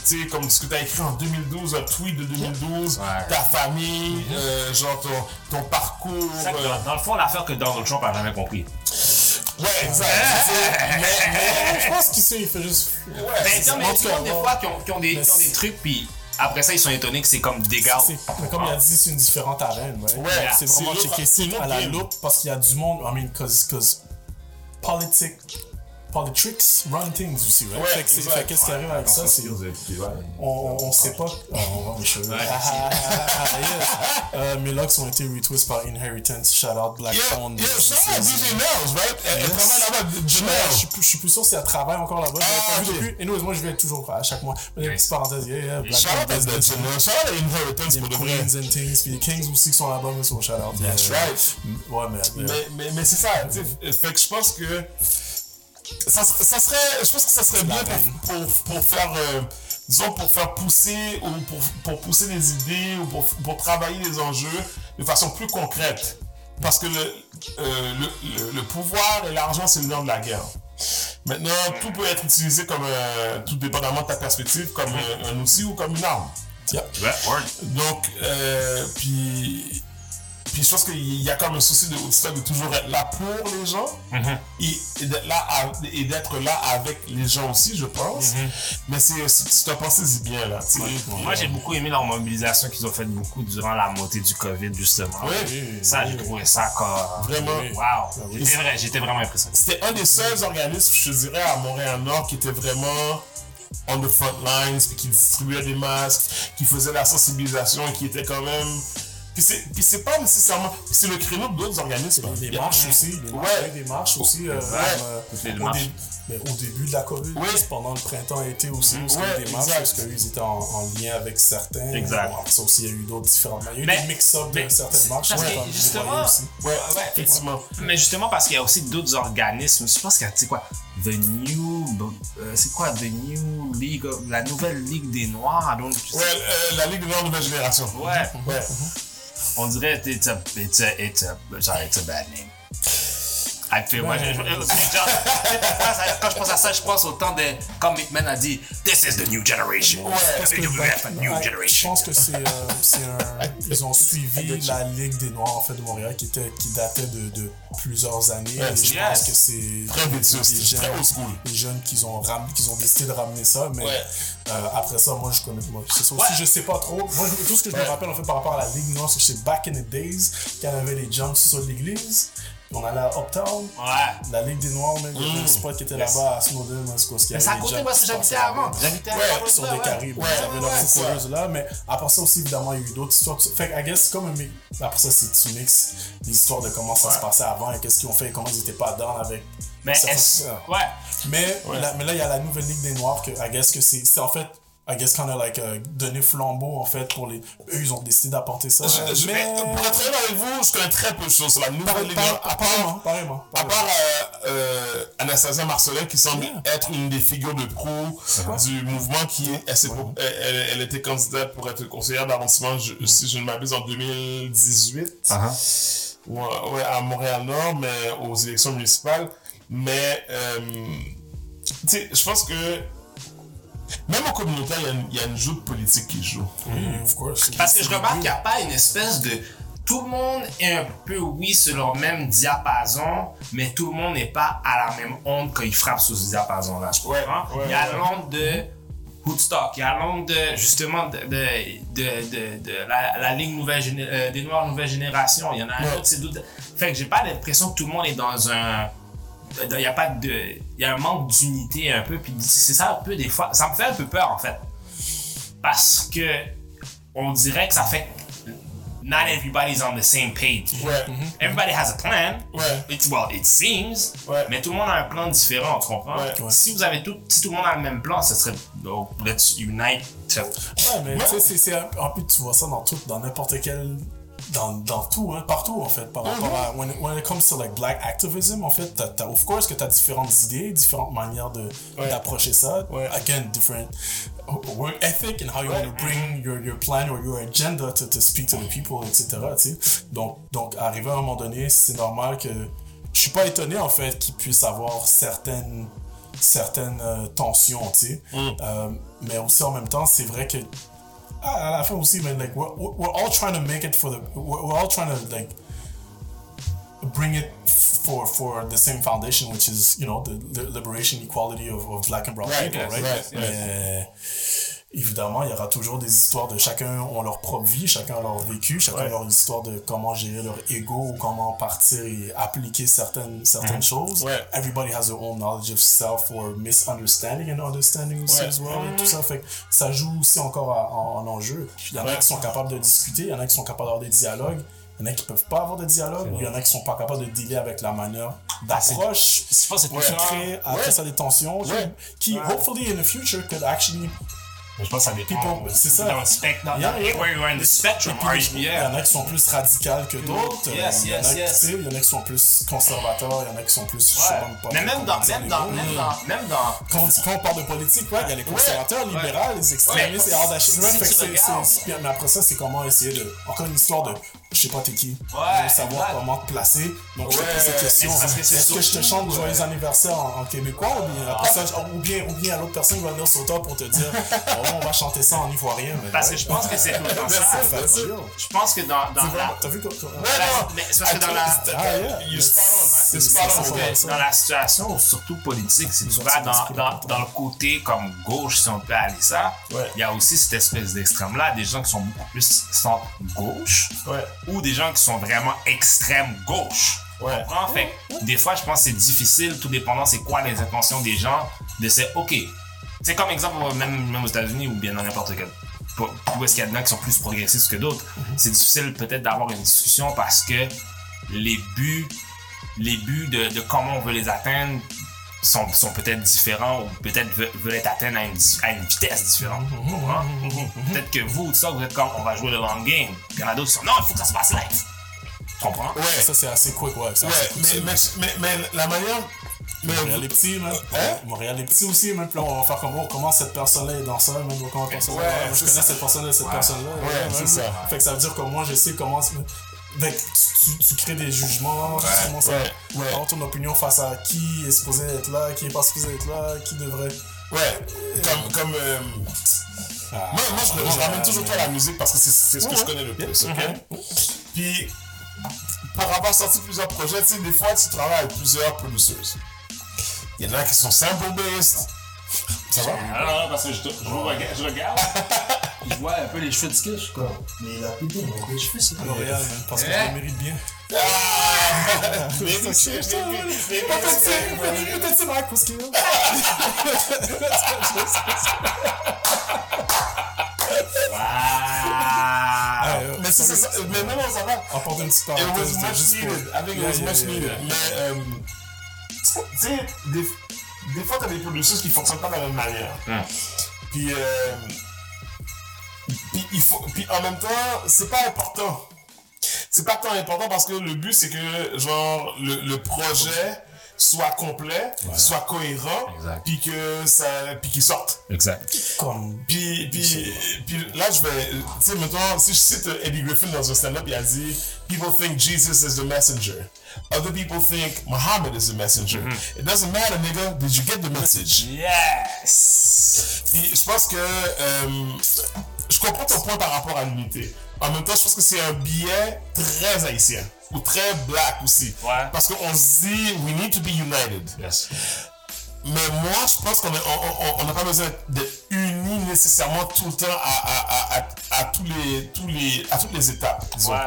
Speaker 5: tu sais, comme ce que tu as écrit en 2012, un tweet de 2012,
Speaker 3: Ouais.
Speaker 5: ta famille, euh, genre ton, ton parcours.
Speaker 3: Que
Speaker 5: euh,
Speaker 3: dans, dans le fond, l'affaire que Donald Trump a jamais compris.
Speaker 5: Ouais, exact. mais, mais,
Speaker 4: Je pense qu'il sait, il fait juste.
Speaker 5: ouais,
Speaker 3: Ben,
Speaker 5: c'est
Speaker 3: il y a il y des fois qui ont, qui ont des,
Speaker 4: Mais
Speaker 3: qui ont des trucs, puis après ça, ils sont étonnés que c'est comme des gars.
Speaker 4: C'est- mais comme il a dit, c'est une différente arène. Ouais.
Speaker 5: Ouais,
Speaker 4: c'est vraiment
Speaker 5: l'autre
Speaker 4: à la loupe parce qu'il y a du monde. I mean, cause, cause politique, politics run things aussi, right?
Speaker 5: Ouais,
Speaker 4: fait qu'est-ce qui arrive avec ça, c'est. On, on sait pas. Ah, on va mes cheveux. Ah, ah, ah, ah, yeah. Euh, mes locks ont été retweets par Inheritance. Shout out
Speaker 5: Yo,
Speaker 4: Blackstone.
Speaker 5: yo, shout out DJ Nels, right? Elle,
Speaker 4: Yes.
Speaker 5: travaille là-bas,
Speaker 4: Je,
Speaker 5: DJ
Speaker 4: je,
Speaker 5: Nels.
Speaker 4: suis plus- je suis plus sûr si elle travaille encore là-bas.
Speaker 5: Ah,
Speaker 4: pas vu
Speaker 5: ok.
Speaker 4: depuis. Anyways, moi, je vais toujours à chaque mois. Mais des petites parenthèses. Yeah, yeah. Black
Speaker 5: Shout out à
Speaker 4: Business.
Speaker 5: DJ Nels. Shout out à Inheritance
Speaker 4: Les
Speaker 5: pour de vrai.
Speaker 4: Queens and Things. Puis les Kings aussi qui sont là-bas, mais sont shout out.
Speaker 5: That's
Speaker 4: Euh,
Speaker 5: right.
Speaker 4: Ouais, mais. mais-
Speaker 5: Mais, mais, mais c'est ça, tu sais, fait que je pense que ça, ser- ça serait, je pense que ça serait bien pour, pour, pour faire, euh, disons, pour faire pousser ou pour, pour pousser les idées ou pour, pour travailler les enjeux de façon plus concrète. Parce que le, euh, le, le, le pouvoir et l'argent, c'est le nerf de la guerre. Maintenant, tout peut être utilisé comme, euh, tout dépendamment de ta perspective, comme un outil ou comme une arme.
Speaker 4: Yeah.
Speaker 5: Donc, euh, puis, puis je pense qu'il y a comme un souci de Woodstock de toujours être là pour les gens et, et d'être là, à- et d'être là avec les gens aussi, je pense. Mais c'est, c'est- tu t'as pensé si bien là.
Speaker 3: Moi, j'ai beaucoup aimé leur mobilisation qu'ils ont fait beaucoup durant la montée du COVID, justement.
Speaker 5: Ouais.
Speaker 3: Ça, j'ai trouvé ça comme.
Speaker 5: Vraiment.
Speaker 3: Wow.
Speaker 4: oui.
Speaker 3: J'étais vrai, j'étais vraiment impressionné.
Speaker 5: C'était un des seuls organismes, je dirais, à Montréal-Nord qui était vraiment on the front lines, puis qui distribuait des masques, qui faisait la sensibilisation et qui était quand même. Puis c'est, puis c'est pas nécessairement. puis c'est le créneau d'autres organismes.
Speaker 4: Les
Speaker 5: Il y a-
Speaker 4: marches aussi, les marches,
Speaker 5: Ouais.
Speaker 4: des marches aussi. euh,
Speaker 3: Ouais.
Speaker 4: comme, euh, au, dé- mais au début de la COVID, juste pendant le printemps et été aussi, parce qu'il y a eu
Speaker 5: Ouais,
Speaker 4: des marches,
Speaker 5: exact.
Speaker 4: parce qu'ils étaient en, en lien avec certains.
Speaker 3: Exact.
Speaker 4: Bon, après ça aussi, il y a eu d'autres différents. Il y a eu
Speaker 3: Mais-
Speaker 4: des mix-up de certaines marches.
Speaker 3: parce que justement-
Speaker 4: aussi.
Speaker 5: Ouais, effectivement.
Speaker 3: Mais justement, parce qu'il y a aussi d'autres organismes. Je pense qu'il y a, tu sais quoi, The New. euh, c'est quoi, The New League, of- la nouvelle Ligue des Noirs. Donc,
Speaker 5: Ouais, euh, la Ligue de la Nouvelle Génération.
Speaker 3: Ouais.
Speaker 5: Ouais.
Speaker 3: On dirait it's a, it's a, it's a, sorry, it's a bad name. Je- je- genre, quand je pense à ça, je pense au temps de, comme McMahon a dit, This is the new generation.
Speaker 4: Parce que,
Speaker 3: WWF, a new
Speaker 4: ouais, Je pense que c'est, euh, un. Ils ont suivi la Ligue des Noirs en fait de Montréal qui était qui datait de, de plusieurs années.
Speaker 5: Ouais,
Speaker 4: et je
Speaker 3: yes.
Speaker 4: pense que c'est
Speaker 5: Très
Speaker 4: les
Speaker 5: très
Speaker 4: jeunes-
Speaker 5: old school.
Speaker 4: Les jeunes qui ont ram- qui ont décidé de ramener ça, mais
Speaker 5: Ouais.
Speaker 4: euh, après ça, moi je connais moi, c'est ça aussi,
Speaker 3: Ouais.
Speaker 4: je sais pas trop. Moi tout ce que je me rappelle en fait par rapport à la Ligue Noire, c'est que c'est back in the days quand avait les jumps sur l'église. On allait à Uptown,
Speaker 3: Ouais.
Speaker 4: la Ligue des Noirs, même, il y avait un spot qui était là-bas à Snowden, en tout cas,
Speaker 3: Mais c'est à côté parce que j'habitais avant. J'habitais
Speaker 5: Ouais,
Speaker 3: avant.
Speaker 4: sur des Caraïbes.
Speaker 5: Ouais,
Speaker 4: ils avaient leur
Speaker 5: ouais,
Speaker 4: headquarters là, mais après ça aussi, évidemment, il y a eu d'autres histoires. Fait que, I guess, comme un mi- Après ça, c'est tu mixes l'histoire de comment ça se passait avant et qu'est-ce qu'ils ont fait et comment ils étaient pas dans avec.
Speaker 3: Mais
Speaker 4: ça,
Speaker 3: est-ce.
Speaker 4: ça.
Speaker 3: Ouais.
Speaker 4: Mais, là, mais là, il y a la nouvelle Ligue des Noirs que, I guess, que c'est en fait. I guess kind of like uh, donner flambeau en fait pour les. Eux ils ont décidé d'apporter ça.
Speaker 5: Je- je-
Speaker 4: mais.
Speaker 5: Pour être honnête avec vous, je connais très peu de choses sur la Nouvelle.
Speaker 4: Par-
Speaker 5: À
Speaker 4: Apparemment,
Speaker 5: part,
Speaker 4: apparemment.
Speaker 5: à part euh, euh, Anastasia Marcelin, qui semble
Speaker 4: Yeah.
Speaker 5: être une des figures de proue du mouvement, qui elle, elle, elle- elle était candidate pour être conseillère d'arrondissement, je- si je ne m'abuse, en 2018. Ouais, ouais, à Montréal-Nord, mais aux élections municipales. Mais, euh, tu sais, je pense que Même au communautaire, il y a une- il y, a une joute politique qui joue.
Speaker 4: Of course.
Speaker 3: Parce que je remarque qu'il n'y a pas une espèce de. Tout le monde est un peu, oui, sur leur même diapason, mais tout le monde n'est pas à la même onde quand ils frappent sur ce diapason-là. Je comprends?
Speaker 5: ouais,
Speaker 3: il y a
Speaker 5: ouais.
Speaker 3: l'onde de Woodstock, il y a l'onde de, justement, de, de, de, de, de la, la ligne nouvelle géné- euh, des Noirs Nouvelle Génération. Il y en a un autre, c'est d'autres. Fait que j'ai pas l'impression que tout le monde est dans un. Il y a pas de. Il y a un manque d'unité un peu, puis c'est ça un peu des fois. Ça me fait un peu peur, en fait parce que on dirait que ça fait que not everybody's on the same page.
Speaker 5: Ouais.
Speaker 3: Everybody has a plan.
Speaker 5: Ouais.
Speaker 3: It's, well, it seems.
Speaker 5: Ouais.
Speaker 3: Mais tout le monde a un plan différent, tu comprends?
Speaker 5: Ouais.
Speaker 4: Ouais.
Speaker 3: Si vous avez tout, si tout le monde a le même plan, ce serait oh, let's unite.
Speaker 4: Ouais, mais tu sais, c'est- c'est un, un peu, tu vois ça dans tout, dans n'importe quel. Dans, dans tout, hein, partout en fait, par rapport à. When, when it comes to like black activism, en fait, t'as, t'as- of course que t'as différentes idées, différentes manières de,
Speaker 5: Ouais.
Speaker 4: d'approcher ça.
Speaker 5: Ouais.
Speaker 4: Again, different work ethic and how you want to bring your, your plan or your agenda to, to speak to the people, etc. Donc, donc, arrivé à un moment donné, c'est normal que. Je suis pas étonné en fait qu'il puisse avoir certaines certaines euh, tensions, tu sais. Euh, mais aussi en même temps, c'est vrai que à la fin aussi, man, like we're, we're all trying to make it for the we're, we're all trying to like bring it for for the same foundation, which is you know the, the liberation, equality of, of black and brown
Speaker 5: Right,
Speaker 4: people,
Speaker 5: yes,
Speaker 4: right?
Speaker 5: right, yes.
Speaker 4: Mais évidemment, il y aura toujours des histoires de chacun ont leur propre vie, chacun a leur vécu, chacun a
Speaker 5: Ouais.
Speaker 4: leur histoire de comment gérer leur ego ou comment partir et appliquer certaines certaines choses.
Speaker 5: Ouais.
Speaker 4: Everybody has their own knowledge of self or misunderstanding and understanding aussi
Speaker 5: Ouais.
Speaker 4: as well et tout ça fait que ça joue aussi encore à- en, en enjeu. Il y en a qui sont capables de discuter, il y en a qui sont capables d'avoir des dialogues. Il y en a qui peuvent pas avoir de dialogue, ou il y en a qui sont pas capables de dealer avec la manière d'approche.
Speaker 3: Je pense que c'est plus
Speaker 4: qui
Speaker 3: ça.
Speaker 4: crée après
Speaker 5: Ouais.
Speaker 4: ça des tensions qui hopefully in the future could actually
Speaker 3: Je pense que ça dépend.
Speaker 4: C'est ça. Yeah.
Speaker 3: in the spectrum, are you,
Speaker 4: Il y en a qui sont plus radicales que d'autres.
Speaker 3: Yes,
Speaker 4: il, y en a,
Speaker 3: yes,
Speaker 4: qui-
Speaker 3: yes.
Speaker 4: tu sais, il y en a qui sont plus conservateurs, il y en a qui sont plus.
Speaker 3: Ouais. Mais même dans, même dans, même dans, même dans,
Speaker 4: Quand, on parle de politique, ouais, il y a les conservateurs, libéraux, les extrémistes, et hors d'achat. Mais après ça, c'est comment essayer de. Encore une histoire de. Je sais pas t'es qui.
Speaker 3: Ouais,
Speaker 4: de savoir
Speaker 3: exact.
Speaker 4: comment te placer. Donc je te
Speaker 5: Ouais,
Speaker 4: pose cette question.
Speaker 3: c'est
Speaker 4: Est-ce que je te chante
Speaker 3: ouais.
Speaker 4: joyeux anniversaire en, en québécois ou bien, après ça, ou bien, ou bien à l'autre personne qui va venir sur toi pour te dire oh, on va chanter ça en ivoirien. mais
Speaker 3: parce
Speaker 4: ouais.
Speaker 3: que je pense que c'est tout
Speaker 5: Bien
Speaker 3: ça. Je pense que dans, dans la,
Speaker 4: T'as vu que.
Speaker 5: Ouais, non.
Speaker 3: mais c'est parce que dans la,
Speaker 4: Ah.
Speaker 5: You spot on.
Speaker 4: C'est- ça.
Speaker 3: dans la situation, surtout politique, si tu vas dans, dans, dans le côté comme gauche, si on peut aller ça, il
Speaker 5: Ouais.
Speaker 3: y a aussi cette espèce d'extrême-là, des gens qui sont beaucoup plus centre-gauche,
Speaker 5: Ouais.
Speaker 3: ou des gens qui sont vraiment extrême gauche.
Speaker 5: Ouais.
Speaker 3: comprends? Fait des fois, je pense que c'est difficile, tout dépendant c'est quoi les intentions des gens, de se, OK. C'est comme exemple, même, même aux États-Unis ou bien dans n'importe quel. Où est-ce qu'il y a des gens qui sont plus progressistes que d'autres? C'est difficile peut-être d'avoir une discussion parce que les buts, les buts de, de comment on veut les atteindre sont, sont peut-être différents ou peut-être ve- veulent être atteints à une, di- à une vitesse différente. Peut-être que vous, tout ça, vous êtes comme on va jouer le long game. Puis il y en a d'autres qui sont non, il faut que ça se passe live. Tu comprends?
Speaker 5: Ouais.
Speaker 4: Ça, c'est assez quick, ouais. quick,
Speaker 5: mais,
Speaker 4: ça.
Speaker 5: mais, mais, mais la manière. Mais,
Speaker 4: Montréal est petit, man.
Speaker 5: Hein?
Speaker 4: Montréal est petit aussi, même. Puis là, on va faire comme, oh, comment cette personne-là est dans ça, même comment cette personne-là.
Speaker 5: Ouais,
Speaker 4: je connais
Speaker 5: ça.
Speaker 4: cette personne-là, cette personne-là.
Speaker 5: Ouais, c'est ça.
Speaker 4: Fait que ça veut dire que moi, je sais comment. Fait que tu, tu crées des jugements, tu commences
Speaker 5: ouais,
Speaker 4: à
Speaker 5: ouais.
Speaker 4: avoir ton opinion face à qui est supposé être là, qui est pas supposé être là, qui devrait.
Speaker 5: Ouais, comme. comme euh,
Speaker 4: Ah,
Speaker 5: moi, moi, je, je
Speaker 4: ouais,
Speaker 5: ramène toujours toi à la musique parce que c'est c'est ce que je connais le plus, ok? Puis, par avoir sorti plusieurs projets, tu sais, des fois, tu travailles avec plusieurs producers. Il y en a qui sont sample-based. Ça va?
Speaker 3: Non, non, parce que je, je, regarde, je regarde.
Speaker 6: Je vois un peu les cheveux de ski, je suis comme. Mais la plupart des cheveux, c'est pas
Speaker 4: Montréal, parce que
Speaker 3: Eh?
Speaker 4: je le mérite bien.
Speaker 5: Mais oui, c'est- mais
Speaker 4: Peut-être c'est euh,
Speaker 5: c'est ça, mais ça va.
Speaker 4: Apporte une petite
Speaker 5: It was much needed. I think it was much needed. Mais, euh, tu sais, des, des fois, t'as des producers qui fonctionnent pas de la même manière. Puis, euh, puis, il faut, puis en même temps, c'est pas important. C'est pas tant important parce que le but, c'est que, genre, le, le projet soit complet, soit cohérent,
Speaker 3: Exact.
Speaker 5: puis que ça, puis qu'il sorte.
Speaker 3: Exact.
Speaker 4: Comme.
Speaker 5: Puis, puis, puis là, je vais, tu sais, mettons, si je cite Eddie Griffin dans un stand-up, il a dit, People think Jesus is the messenger. Other people think Muhammad is the messenger. It doesn't matter, nigga. Did you get the message?
Speaker 3: Yes!
Speaker 5: Puis je pense que euh, je comprends ton point par rapport à l'unité. En même temps, je pense que c'est un biais très haïtien ou très black aussi.
Speaker 3: Ouais.
Speaker 5: Parce qu'on se dit, we need to be united.
Speaker 3: Yes.
Speaker 5: Mais moi, je pense qu'on n'a on, on- on n'a pas besoin d'être unis nécessairement tout le temps à, à, à, à, à tous les, tous les, à toutes les étapes.
Speaker 3: Ouais.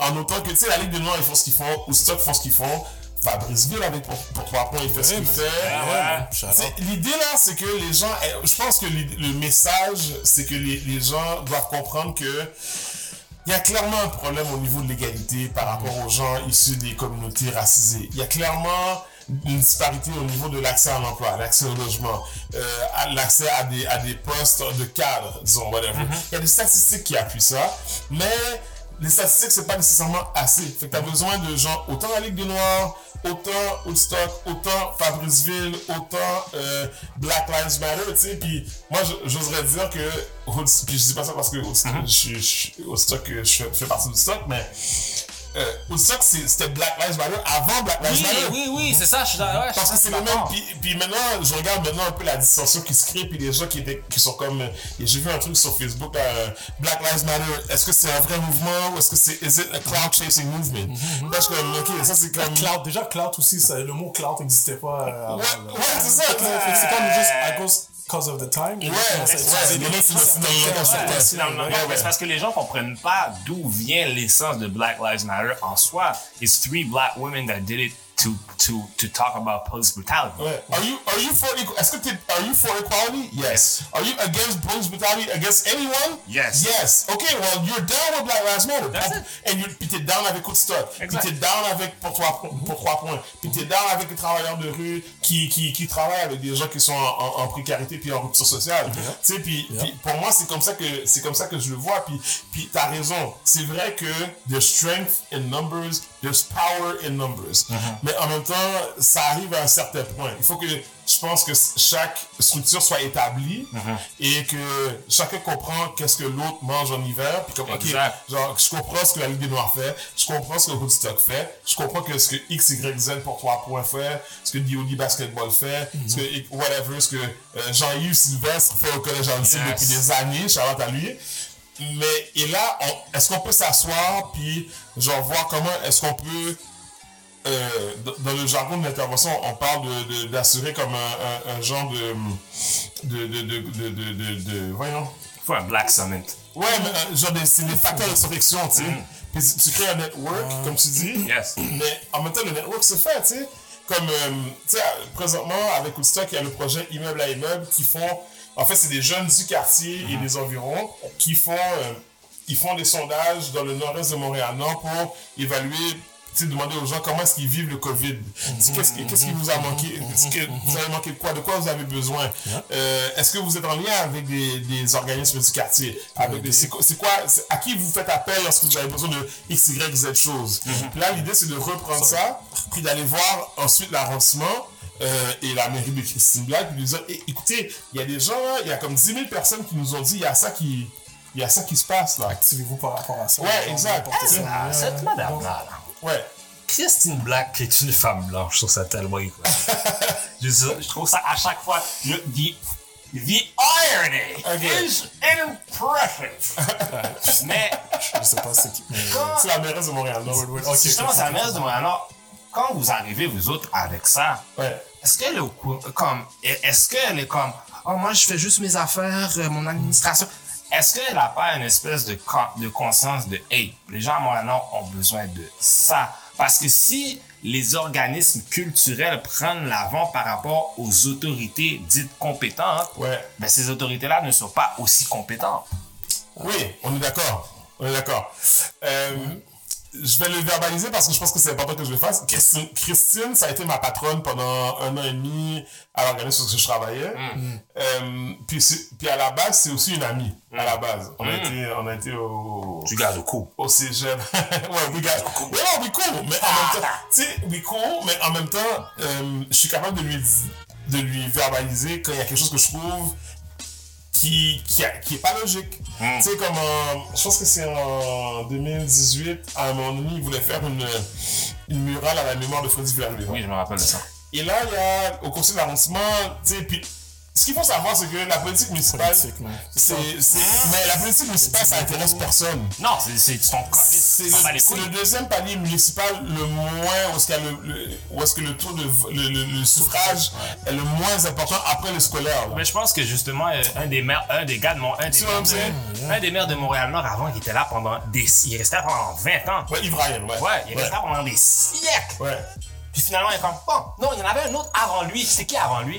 Speaker 5: En autant que, tu sais, la Ligue des Noirs, ils font ce qu'ils font, ou Stock font ce qu'ils font. Fabriceville avec pour, pour 3 points, il fait ce qu'il fait.
Speaker 3: ouais.
Speaker 4: Out.
Speaker 5: L'idée là, c'est que les gens, eh, je pense que le message, c'est que les, les gens doivent comprendre que il y a clairement un problème au niveau de l'égalité par rapport aux gens issus des communautés racisées. Il y a clairement une disparité au niveau de l'accès à l'emploi, l'accès au logement, euh, l'accès à des, à des postes de cadre, disons, whatever. Il y a des statistiques qui appuient ça, mais les statistiques, c'est pas nécessairement assez. Fait que t'as besoin de gens, autant la Ligue des Noirs, autant Woodstock, autant Fabriceville, autant euh, Black Lives Matter, tu sais. Puis moi, j'oserais dire que puis je dis pas ça parce que Woodstock, je, je, fais, je fais partie de Woodstock, mais euh, Woodstock, c'était Black Lives Matter avant Black Lives
Speaker 3: Oui,
Speaker 5: Matter.
Speaker 3: oui, oui, c'est ça, je suis d'accord.
Speaker 5: Parce que c'est le même. Puis, puis maintenant, je regarde maintenant un peu la dissension qui se crée, puis les gens qui, étaient, qui sont comme. euh, J'ai vu un truc sur Facebook, euh, Black Lives Matter, est-ce que c'est un vrai mouvement ou est-ce que c'est. Is it a cloud chasing movement? Là, je suis comme, ok, ça c'est comme.
Speaker 4: Cloud, déjà, cloud aussi, ça, le mot cloud n'existait pas euh, avant.
Speaker 5: Ouais, ouais, c'est ça.
Speaker 4: C'est comme juste à cause cause of the time?
Speaker 5: Ouais, c'est
Speaker 3: parce que les gens comprennent pas d'où vient l'essence de Black Lives Matter en soi. It's three black women that did it to to to talk about police brutality.
Speaker 5: Are you are you for are you equality? Yes. Are you against police brutality against anyone?
Speaker 3: Yes.
Speaker 5: Yes. Okay. Well, you're down with Black Lives Matter.
Speaker 3: That's it.
Speaker 5: And you puis t'es down avec Woodstock. Puis
Speaker 3: Exact.
Speaker 5: t'es down avec pour trois pour trois points. Puis t'es down avec les travailleurs de rue qui qui qui travaillent avec des gens qui sont en, en- en précarité puis en rupture sociale. Tu sais puis puis pour moi c'est comme ça que c'est comme ça que je le vois. Puis puis t'as raison. C'est vrai que there's strength in numbers, there's power in numbers. Mais en même temps ça arrive à un certain point. Il faut que je pense que chaque structure soit établie et que chacun comprend qu'est-ce que l'autre mange en hiver. Puis comme, genre, je comprends ce que la Ligue des Noirs fait, je comprends ce que Woodstock fait, je comprends que ce que X, Y, Z pour 3 points fait, ce que DOD Basketball fait, ce que whatever, ce que euh, Jean-Yves Sylvestre fait au Collège
Speaker 3: Yes.
Speaker 5: depuis des années, Charlotte à lui. Mais, et là, est-ce qu'on peut s'asseoir puis genre voir comment est-ce qu'on peut euh, dans- le jargon de l'intervention, on parle de- de- d'assurer comme un, un- un genre de de, de, de, de, de, de- de- voyons.
Speaker 3: For a black summit.
Speaker 5: Ouais, mais euh, genre des- c'est des facteurs de sélection, tu sais. Puis tu- crées un network, comme tu dis.
Speaker 3: Yes.
Speaker 5: Mais en même temps, le network se fait, tu sais. Comme, euh, tu sais, présentement, avec Woodstock, il y a le projet Immeuble à Immeuble qui font, en fait, c'est des jeunes du quartier et des environs qui font, euh, font des sondages dans le nord-est de Montréal-Nord pour évaluer, demander aux gens comment est-ce qu'ils vivent le COVID. Qu'est-ce qui, qu'est-ce qui vous a manqué? Est-ce que vous avez manqué de quoi? De quoi vous avez besoin? Euh, est-ce que vous êtes en lien avec des, des organismes du quartier? Avec des, c'est quoi, à qui vous faites appel lorsque vous avez besoin de X, Y, Z choses? Puis là, l'idée, c'est de reprendre ça, puis d'aller voir ensuite l'arrondissement, euh, et la mairie de Christine Black, puis dire, Eh, écoutez, il y a des gens, là, il y a comme 10 000 personnes qui nous ont dit, il y a ça qui, il y a ça qui se passe, là.
Speaker 4: Activez-vous par rapport à ça.
Speaker 5: Ouais, exact. Ah,
Speaker 3: cette madame-là, là.
Speaker 5: Ouais.
Speaker 3: Christine Black qui est une femme blanche, je trouve ça tellement quoi. je, je trouve ça à chaque fois. le- the, the irony
Speaker 5: Ok.
Speaker 3: is impressive. Mais
Speaker 4: Je sais pas c'est qui.
Speaker 5: C'est la mairesse de Montréal, non?
Speaker 3: Justement, c'est la mairesse de Montréal. Alors, quand vous arrivez, vous autres, avec ça,
Speaker 5: Ouais.
Speaker 3: Est-ce qu'elle est au comme, est-ce qu'elle est comme, oh, moi, je fais juste mes affaires, euh, mon administration. Est-ce qu'elle n'a pas une espèce de, de conscience de, hey, les gens à Montréal ont besoin de ça? Parce que si les organismes culturels prennent l'avant par rapport aux autorités dites compétentes,
Speaker 5: Ouais.
Speaker 3: ben, ces autorités-là ne sont pas aussi compétentes.
Speaker 5: Oui, on est d'accord. On est d'accord. Euh, je vais le verbaliser parce que je pense que c'est important que je le fasse. Christine, Christine, ça a été ma patronne pendant un an et demi à l'organisme sur lequel je travaillais. Euh, puis, puis à la base, c'est aussi une amie, à la base. On a été, on a été au,
Speaker 3: Tu gardes au coup.
Speaker 5: au cégep. ouais, we got, ouais, non, we cool, mais en même temps, tu sais, we cool, mais en même temps, euh, je suis capable de lui, de lui verbaliser quand il y a quelque chose que je trouve qui, qui, est pas logique. Tu sais, comme en- je pense que c'est en 2018, à un moment donné, il voulait faire une, une murale à la mémoire de Freddy Villanueva.
Speaker 3: Oui, je me rappelle de ça.
Speaker 5: Et là, il y a, au conseil d'arrondissement, tu sais, puis ce qu'il faut savoir, c'est que la politique municipale, c'est, c'est, mais la politique municipale, ça intéresse personne.
Speaker 3: Non, c'est c'est ton
Speaker 5: C'est
Speaker 3: code.
Speaker 5: le, c'est le deuxième palier municipal le moins, où est-ce, qu'il y a le, le- où est-ce que le taux de le, le- le suffrage est le moins important après le scolaire. là.
Speaker 3: Mais je pense que justement, euh, un des maires, un des gars de Mont, un des, maires un des maires de Montréal-Nord avant, qui était là pendant des, il restait là pendant 20 ans.
Speaker 5: Ouais, Yves Ryan, ouais.
Speaker 3: Ouais, il
Speaker 5: ouais.
Speaker 3: restait là pendant des siècles.
Speaker 5: Ouais.
Speaker 3: Puis finalement, il est comme, bon, non, il y en avait un autre avant lui. C'était qui avant lui?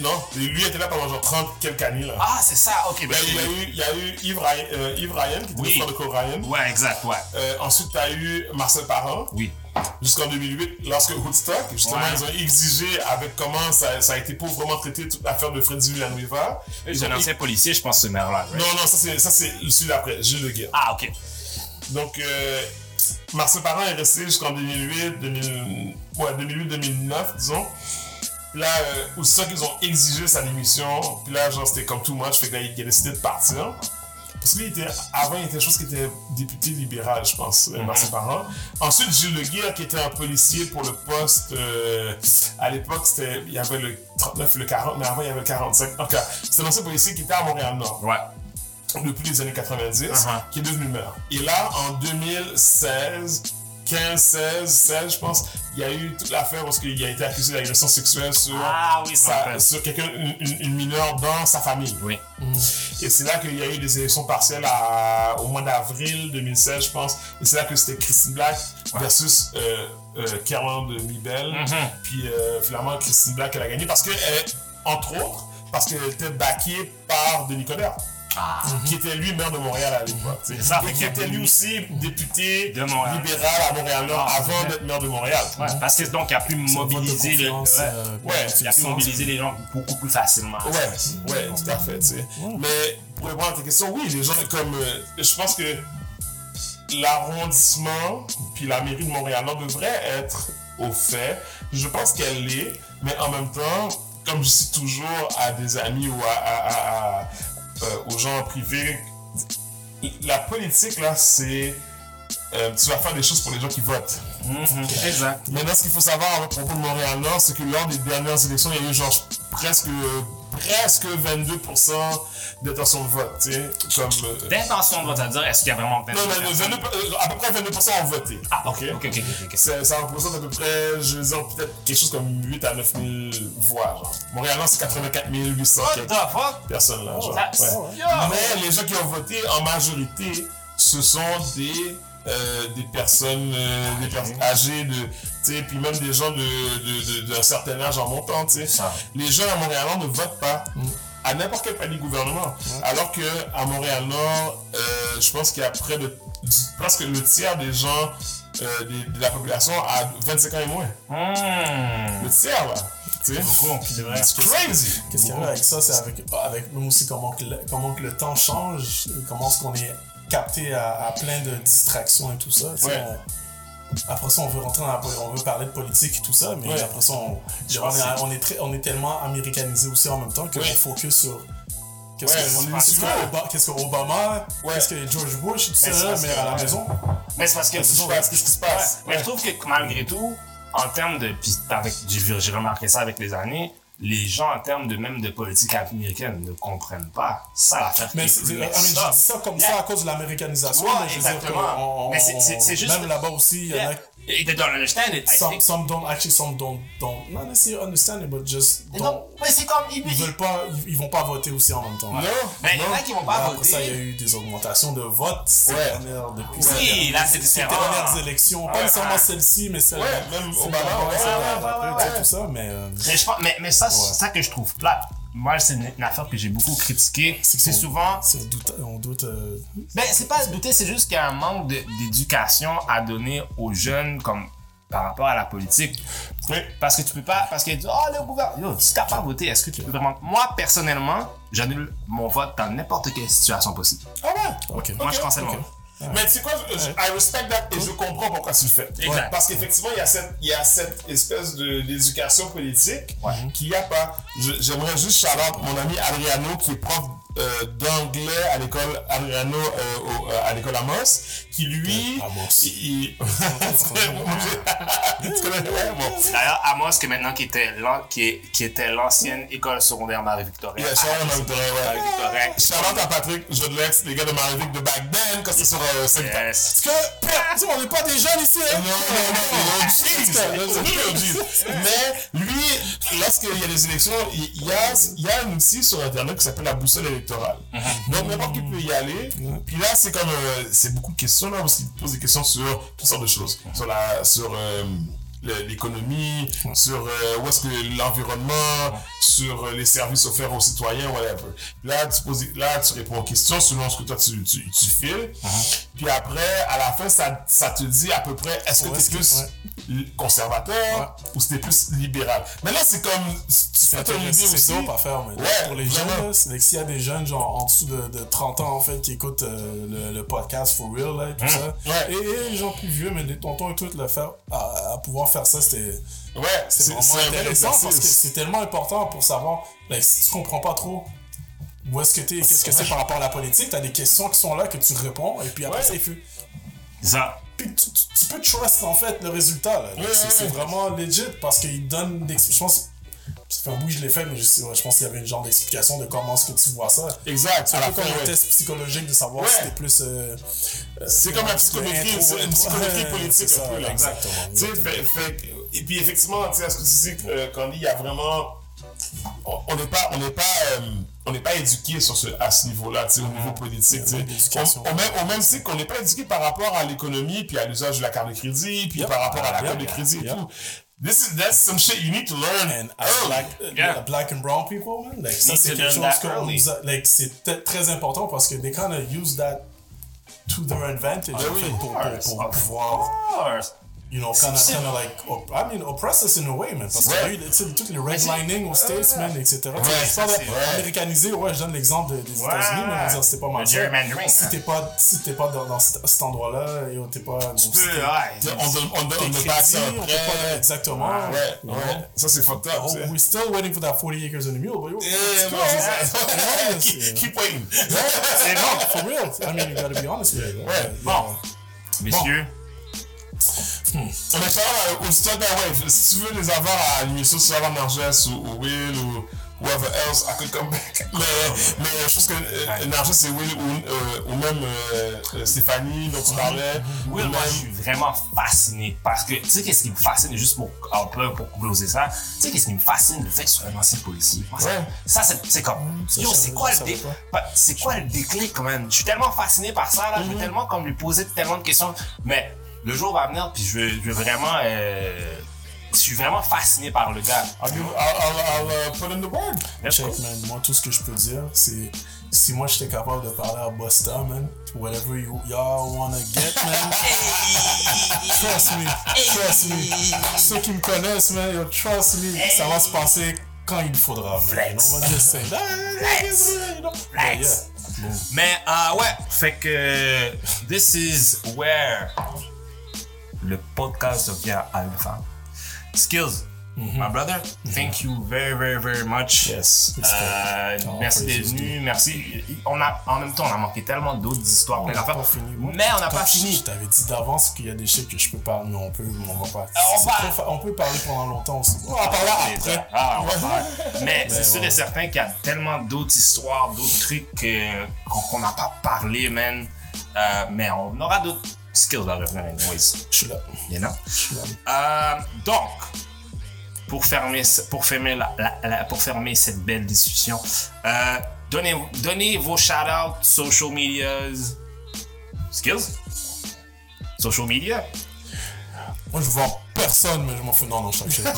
Speaker 5: Non, lui était là pendant genre 30 quelques années. Là.
Speaker 3: Ah, c'est ça, ok. ben,
Speaker 5: il, y a eu, il y a eu Yves Ryan, euh, Yves Ryan qui était
Speaker 3: Oui.
Speaker 5: le frère de Cole Ryan.
Speaker 3: Ouais, exact, ouais.
Speaker 5: Euh, ensuite, tu as eu Marcel Parent.
Speaker 3: Oui.
Speaker 5: jusqu'en 2008, lorsque Woodstock, justement,
Speaker 3: Ouais.
Speaker 5: ils ont exigé avec comment ça, ça a été pauvrement traité toute l'affaire de Freddy Villanueva.
Speaker 3: C'est un ancien policier, je pense, ce maire-là. right?
Speaker 5: Non, non, ça c'est, celui d'après, Gilles Le.
Speaker 3: Ah, ok.
Speaker 5: Donc, euh, Marcel Parent est resté jusqu'en 2008, 2000, ouais, 2008-2009, disons. Puis là, euh, Woodstock, ils ont exigé sa démission. Puis là, genre, c'était comme tout moi, je fais qu'il a décidé de partir. Parce que lui, il était, avant, il était, je pense qu'il était député libéral, je pense, euh, Marcel Parent. Ensuite, Gilles Le Guerre, qui était un policier pour le poste, euh, à l'époque, c'était, il y avait le 39 et le 40, mais avant, il y avait le 45. En tout cas, c'était un ancien policier qui était à Montréal-Nord
Speaker 3: Ouais.
Speaker 5: depuis les années 90,
Speaker 3: Uh-huh.
Speaker 5: qui est devenu maire. Et là, en 2016, 15, 16, 16, je pense, il y a eu toute l'affaire parce qu'il a été accusé d'agression sexuelle sur,
Speaker 3: Ah oui,
Speaker 5: sa- sur quelqu'un, une, mineure dans sa famille.
Speaker 3: Oui.
Speaker 5: Et c'est là qu'il y a eu des élections partielles à- au mois d'avril 2016, je pense. Et c'est là que c'était Christine Black versus euh, euh, Kerland Mibel.
Speaker 3: Mm-hmm.
Speaker 5: Puis euh, finalement, Christine Black, elle a gagné parce que, elle, entre autres, parce qu'elle était backée par Denis Coderre qui était lui maire de Montréal à l'époque. qui était lui aussi député
Speaker 3: De Montréal.
Speaker 5: libéral à Montréal-Nord
Speaker 3: Ah,
Speaker 5: avant d'être maire de Montréal.
Speaker 3: Ouais, parce que donc, il a pu mobiliser les.
Speaker 4: confiance,
Speaker 3: ouais.
Speaker 4: euh,
Speaker 5: Ouais,
Speaker 3: il a pu mobiliser les gens beaucoup plus facilement.
Speaker 5: Ouais, ouais, tout à fait, tu sais. Mais pour répondre à ta question, oui, les gens comme. euh, je pense que l'arrondissement puis la mairie de Montréal-Nord devrait être au fait. Je pense qu'elle l'est, mais en même temps, comme je dis toujours à des amis ou à, à- à- à, aux gens privés, la politique, là, c'est. euh, tu vas faire des choses pour les gens qui votent.
Speaker 3: Exact.
Speaker 5: Maintenant, ce qu'il faut savoir à propos de Montréal-Nord, c'est que lors des dernières élections, il y a eu genre presque, presque 22% d'intention de vote, tu sais, comme... euh,
Speaker 3: D'intention de vote, c'est-à-dire, est-ce qu'il y a vraiment 22
Speaker 5: non, non, 22, euh, à peu près 22% ont voté.
Speaker 3: Ah, ok, ok, ok, ok. ok.
Speaker 5: Ça, représente à peu près, je veux dire, peut-être quelque chose comme 8 à 9 000 voix, genre. Montréal-Nord, c'est 84 800
Speaker 3: What
Speaker 5: quelques
Speaker 3: the fuck?
Speaker 5: personnes, là, genre. Ouais. Mais les gens qui ont voté, en majorité, ce sont des, euh, des personnes, euh, des personnes âgées, de, tu sais, puis même des gens de, de, de- d'un certain âge en montant, tu sais.
Speaker 3: Ça.
Speaker 5: Les gens à Montréal-Nord ne votent pas à n'importe quel palier gouvernement. Alors que à Montréal-Nord, euh, je pense qu'il y a près de presque le tiers des gens euh, de, la population à 25 ans et moins.
Speaker 3: Hmm.
Speaker 5: Le tiers, là.
Speaker 3: C'est vrai.
Speaker 5: It's crazy.
Speaker 4: Qu'est-ce qu'il y a avec ça, c'est avec, avec même aussi comment que, le, comment que le temps change, comment est-ce qu'on est capté à, à plein de distractions et tout ça. tu
Speaker 5: Ouais.
Speaker 4: on- après ça, on veut rentrer dans la, on veut parler de politique et tout ça, mais
Speaker 5: Ouais.
Speaker 4: après ça, on, on, est,
Speaker 3: que
Speaker 4: on, est très, on est tellement américanisé aussi en même temps qu'on
Speaker 5: Ouais.
Speaker 4: focus sur qu'est-ce
Speaker 5: Ouais,
Speaker 4: que,
Speaker 5: on
Speaker 4: qu'est-ce
Speaker 5: sur-
Speaker 4: que que Obama, qu'est-ce que George Bush tout
Speaker 3: Mais
Speaker 4: ça, mais
Speaker 3: que-
Speaker 4: à la maison.
Speaker 3: Mais c'est parce que.
Speaker 5: Se passe? Qu'est-ce qui se passe?
Speaker 3: Mais je trouve que malgré tout, en termes de. Puis avec, j'ai j'ai remarqué ça avec les années, les gens, en termes de même de politique américaine, ne comprennent pas ça l'affaire.
Speaker 4: Mais
Speaker 3: est
Speaker 4: c'est- je
Speaker 3: ça.
Speaker 4: dis ça comme ça à cause de l'américanisation,
Speaker 3: Ouais,
Speaker 4: mais je veux dire que
Speaker 3: exactement.
Speaker 4: on-
Speaker 3: Mais c'est- c'est- c'est juste
Speaker 4: même là-bas aussi, il y en a.
Speaker 3: They don't understand it.
Speaker 4: Some, some don't actually, some don't, don't, not necessarily understand it, but just
Speaker 3: Non,
Speaker 4: don't,
Speaker 3: mais c'est comme. Ils,
Speaker 4: ils veulent pas, ils, ils vont pas voter aussi en même temps.
Speaker 5: Non,
Speaker 3: Mais il y en a qui vont pas
Speaker 4: Après ça, il y a
Speaker 3: voter.
Speaker 4: eu des augmentations de votes
Speaker 5: Ouais.
Speaker 4: dernières, depuis
Speaker 3: Oui, là, c'est
Speaker 4: ces
Speaker 3: différent.
Speaker 4: dernières élections. Pas nécessairement
Speaker 3: ouais.
Speaker 4: celle-ci, mais celle
Speaker 5: Ouais, même Obama, ouais, ouais,
Speaker 3: ouais.
Speaker 4: tout ça, mais euh,
Speaker 3: Mais, je pense- mais, mais ça, c'est ça que je trouve plate. Moi, c'est une, une affaire que j'ai beaucoup critiquée. C'est souvent.
Speaker 4: On doute, on doute euh,
Speaker 3: Ben, c'est pas douter, c'est juste qu'il y a un manque d'éducation à donner aux jeunes comme par rapport à la politique.
Speaker 5: Oui.
Speaker 3: Parce que tu peux pas. Parce qu'ils disent, oh, le gouvernement. Yo, si t'as pas voté, est-ce que tu peux vraiment. Moi, personnellement, j'annule mon vote dans n'importe quelle situation possible.
Speaker 5: Ah ouais?
Speaker 4: Ok.
Speaker 3: Moi, je cancelle mon
Speaker 4: ok.
Speaker 3: vote.
Speaker 5: Mais tu sais quoi, je, I respect that et je comprends pourquoi tu le fais.
Speaker 3: Exact.
Speaker 5: Parce qu'effectivement, il y a cette, il y a cette espèce de, d'éducation politique
Speaker 3: Ouais.
Speaker 5: qu'il n'y a pas. J'aimerais juste shout out mon ami Adriano qui est prof euh, d'anglais à l'école Adriano euh, euh, à l'école Amos, qui lui,
Speaker 4: Amos.
Speaker 5: il-.
Speaker 3: D'ailleurs, Amos, qui est maintenant qui était, qui est- qui était l'ancienne école secondaire Marie-Victorin.
Speaker 5: Yeah, Marie-Victorin.
Speaker 3: Marie-Victorin.
Speaker 5: Out à Patrick Jodlex, les gars de Marie-Vic de back then quand c'était sur euh,
Speaker 3: Yes.
Speaker 4: Parce que, on n'est pas des jeunes ici, hein?
Speaker 5: Non, non, non, c'est. C'est. Mais lui, lorsqu'il y a des élections, il y a, il y a un outil sur Internet qui s'appelle la boussole électorale. Donc, n'importe qui peut y aller. Puis là, c'est comme, euh, c'est beaucoup de questions là, parce qu'il pose des questions sur toutes sortes de choses. Sur la, sur, euh, l'économie, sur euh, où est-ce que l'environnement, sur euh, les services offerts aux citoyens, whatever. Là, tu poses, là, tu réponds aux questions selon ce que toi tu, tu, tu files. Puis après, à la fin, ça, ça te dit à peu près est-ce que
Speaker 4: Ouais,
Speaker 5: tu es plus conservateur ou c'était plus libéral? Mais là, c'est comme
Speaker 4: C'est
Speaker 5: aussi.
Speaker 4: dope à faire, mais pour les
Speaker 5: vraiment.
Speaker 4: jeunes, là, c'est que s'il y a des jeunes genre en dessous de, de 30 ans en fait qui écoutent euh, le, le podcast For Real là, et tout ça,
Speaker 5: Mmh. ouais.
Speaker 4: et, et les gens plus vieux, mais les tontons et tout, le faire, à, à pouvoir faire ça, c'était
Speaker 5: Ouais,
Speaker 4: c'est vraiment intéressant parce que c'est tellement important pour savoir, like, si tu comprends pas trop où est-ce que t'es, qu'est-ce que c'est par rapport à la politique, t'as des questions qui sont là que tu réponds, et puis après
Speaker 5: Ouais.
Speaker 4: ça, il fait...
Speaker 3: Ça.
Speaker 4: Puis tu, tu- tu peux trust en fait le résultat. c'est
Speaker 5: ouais,
Speaker 4: c'est
Speaker 5: ouais.
Speaker 4: vraiment legit parce qu'il donne des. Je pense. Ça que je l'ai fait, mais je, sais- pense qu'il y avait une genre d'explication de comment est-ce que tu vois ça.
Speaker 5: Exact.
Speaker 4: C'est un
Speaker 5: la
Speaker 4: peu comme un test psychologique de savoir
Speaker 5: Ouais.
Speaker 4: si t'es plus. euh,
Speaker 5: C'est comme la psychométrie, une psychométrie politique
Speaker 4: c'est
Speaker 5: un
Speaker 4: ça,
Speaker 5: peu, là, exact.
Speaker 4: exactement,
Speaker 5: Tu sais,
Speaker 4: exactement.
Speaker 5: fait- fait que- et puis effectivement, tu sais, ce que tu dis, euh, Candy, il y a vraiment, on on n'est pas, on n'est pas, euh, on n'est pas éduqué sur ce, à ce niveau-là, tu sais, au niveau politique, tu sais.
Speaker 4: manque d'éducation.
Speaker 5: On- Au même, au même titre qu'on n'est pas éduqué par rapport à l'économie, puis à l'usage de la carte de crédit, puis
Speaker 4: Yep.
Speaker 5: par rapport à la
Speaker 4: Yep.
Speaker 5: carte de crédit et tout. This is, that's some shit you need to learn.
Speaker 4: And as
Speaker 5: early.
Speaker 4: black, uh,
Speaker 3: Yeah.
Speaker 4: black and brown people, man, like, ça
Speaker 3: Need
Speaker 4: c'est quelque chose
Speaker 3: that
Speaker 4: qu'on
Speaker 3: early.
Speaker 4: like, c'est peut-être très important parce que they kind of use that to their advantage en
Speaker 5: oui.
Speaker 4: fait, pour, pour, pour pouvoir
Speaker 3: course.
Speaker 4: You know, kind of, kind of like, op- I mean, oppress us in a way, man. Parce que
Speaker 5: Ouais.
Speaker 4: tu sais, toutes les redlining aux States, man, etc. Tu sais, je parle
Speaker 3: ça,
Speaker 4: américanisé, ouais, je donne l'exemple de- des
Speaker 3: Ouais.
Speaker 4: États-Unis, mais dire, c'était pas mal
Speaker 3: Le
Speaker 4: ça. Si
Speaker 3: hein.
Speaker 4: t'es pas, si t'es pas dans, dans cet endroit-là, yo, t'es pas.
Speaker 3: Tu peux, ouais.
Speaker 5: On on on
Speaker 4: peut pas
Speaker 5: après.
Speaker 4: exactement.
Speaker 5: Ouais, ouais. Ça, c'est fucked up,
Speaker 4: we're still waiting for that 40 acres and a mule, but yo,
Speaker 5: Eh, ça.
Speaker 4: Yeah,
Speaker 5: Keep- waiting.
Speaker 4: C'est non, for real. I mean, you gotta be honest with it.
Speaker 5: Ouais,
Speaker 3: Bon. Messieurs,
Speaker 5: Mais ça va, au stade ouais, si tu veux les avoir à l'émission sur Avant Narges ou, ou Will ou whoever else, I could come back. Mais, mais je pense que euh, Narges c'est Will ou, euh, ou même euh, euh, Stéphanie dont tu parlais. ou
Speaker 3: Will, moi, je suis vraiment fasciné parce que, tu sais, qu'est-ce qui me fascine, juste pour, un peu pour closer ça, tu sais, qu'est-ce qui me fascine, le fait que tu sois un ancien policier. Moi, ça-
Speaker 5: Ouais.
Speaker 3: Ça, c'est c'est comme, yo, c'est quoi le dé- c'est quoi le déclic, quand même? Je suis tellement fasciné par ça, là, je veux tellement comme lui poser tellement de questions, mais le jour va venir, puis je veux, je veux vraiment, euh, je suis vraiment fasciné par le gars.
Speaker 5: I'll, give, I'll, I'll, I'll uh, put in the word.
Speaker 4: Check,
Speaker 3: go.
Speaker 4: man. Moi, tout ce que je peux dire, c'est si moi j'étais capable de parler à Busta, man, whatever you, y'all wanna get, man, trust me, trust me. Ceux qui me connaissent, man, yo, trust me, ça va se passer quand il faudra. man.
Speaker 3: Flex.
Speaker 4: On va just say,
Speaker 3: Flex. Flex. Mais euh, ouais, fait que this is where le podcast devient alpha. Skills, my brother, thank you very very very much.
Speaker 4: Yes.
Speaker 3: Euh,
Speaker 4: good.
Speaker 3: merci
Speaker 4: Oh,
Speaker 3: d'être venu, merci. On a, en même temps, on a manqué tellement d'autres histoires,
Speaker 4: On n'a pas fini.
Speaker 3: Mais on n'a pas fini.
Speaker 4: Je t'avais dit d'avance qu'il y a des shit que je peux parler, mais on peut, on va pas.
Speaker 3: on va-
Speaker 4: on peut parler pendant longtemps aussi. On va parler après.
Speaker 3: Ah, on va parler. Mais c'est sûr et certain qu'il y a tellement d'autres histoires, d'autres trucs euh, qu'on qu'on n'a pas parlé, man. Euh, mais on aura d'autres skills à revenir, anyways.
Speaker 4: Je suis là.
Speaker 3: You know?
Speaker 4: Je suis là.
Speaker 3: Euh, donc, pour fermer, pour fermer, la, la- la- pour fermer cette belle discussion, euh, donnez, donnez vos shout-outs, social medias, skills, social media?
Speaker 4: Moi, je vois personne, mais je m'en fous. Non, non, je non.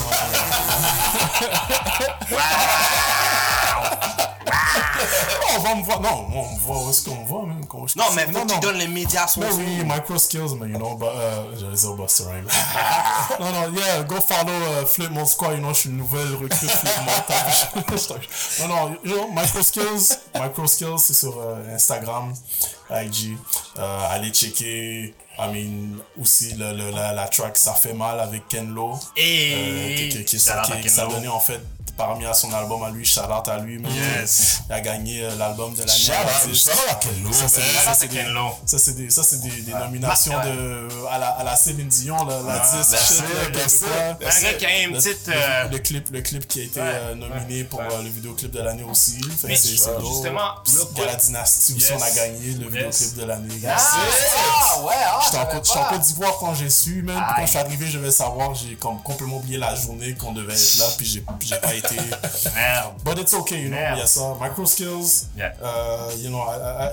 Speaker 4: On va me voir. Non, on me voit où est-ce qu'on me voit, même. Qu'on-
Speaker 3: Non, mais faut que tu donnes les médias
Speaker 4: Mais
Speaker 3: sociaux.
Speaker 4: oui, micro skills, mais you know, but, uh, j'allais dire Buster Rhymes. non, non, yeah, go follow uh, Flip Mon Squad, you know, je suis une nouvelle recrue Flip non, non, you know, micro skills, micro skills, c'est sur euh, Instagram, IG. Euh, allez checker, I mean, aussi le, le- la, la track Ça fait mal avec Ken Lo.
Speaker 3: Et
Speaker 4: Euh, qui, qui, qui, qui-
Speaker 3: à
Speaker 4: qui
Speaker 3: Ken
Speaker 4: s'est
Speaker 3: Lo.
Speaker 4: Parmi à son album à lui, out à lui. man.
Speaker 3: Yes.
Speaker 4: Il a gagné euh, l'album de l'année. À l'artiste. Ça, c'est
Speaker 5: man?
Speaker 4: des- ça, c'est des- ça, c'est des, des, des nominations
Speaker 3: Ouais.
Speaker 4: de, à, la, à la Céline Dion, la, la
Speaker 5: it, that's
Speaker 3: Un gars qui a une
Speaker 4: Le-
Speaker 3: petite.
Speaker 4: le,
Speaker 3: euh,
Speaker 4: le clip, le clip qui a été
Speaker 3: Ouais,
Speaker 4: euh, nominé pour
Speaker 3: ouais.
Speaker 4: le vidéoclip de l'année aussi. Fait
Speaker 3: Mais
Speaker 4: c'est c'est
Speaker 3: justement,
Speaker 4: a la dynastie aussi, on a gagné le vidéoclip de l'année.
Speaker 3: Ah, ah, ouais, ah,
Speaker 4: J'étais en Côte- d'Ivoire quand j'ai su, même. Quand je suis arrivé, je vais savoir, j'ai comme complètement oublié la journée qu'on devait être là, puis j'ai pas été.
Speaker 3: Merde.
Speaker 4: But it's okay, you know,
Speaker 3: Merde.
Speaker 4: il y a ça. Micro skills,
Speaker 3: Yeah.
Speaker 4: euh, you know,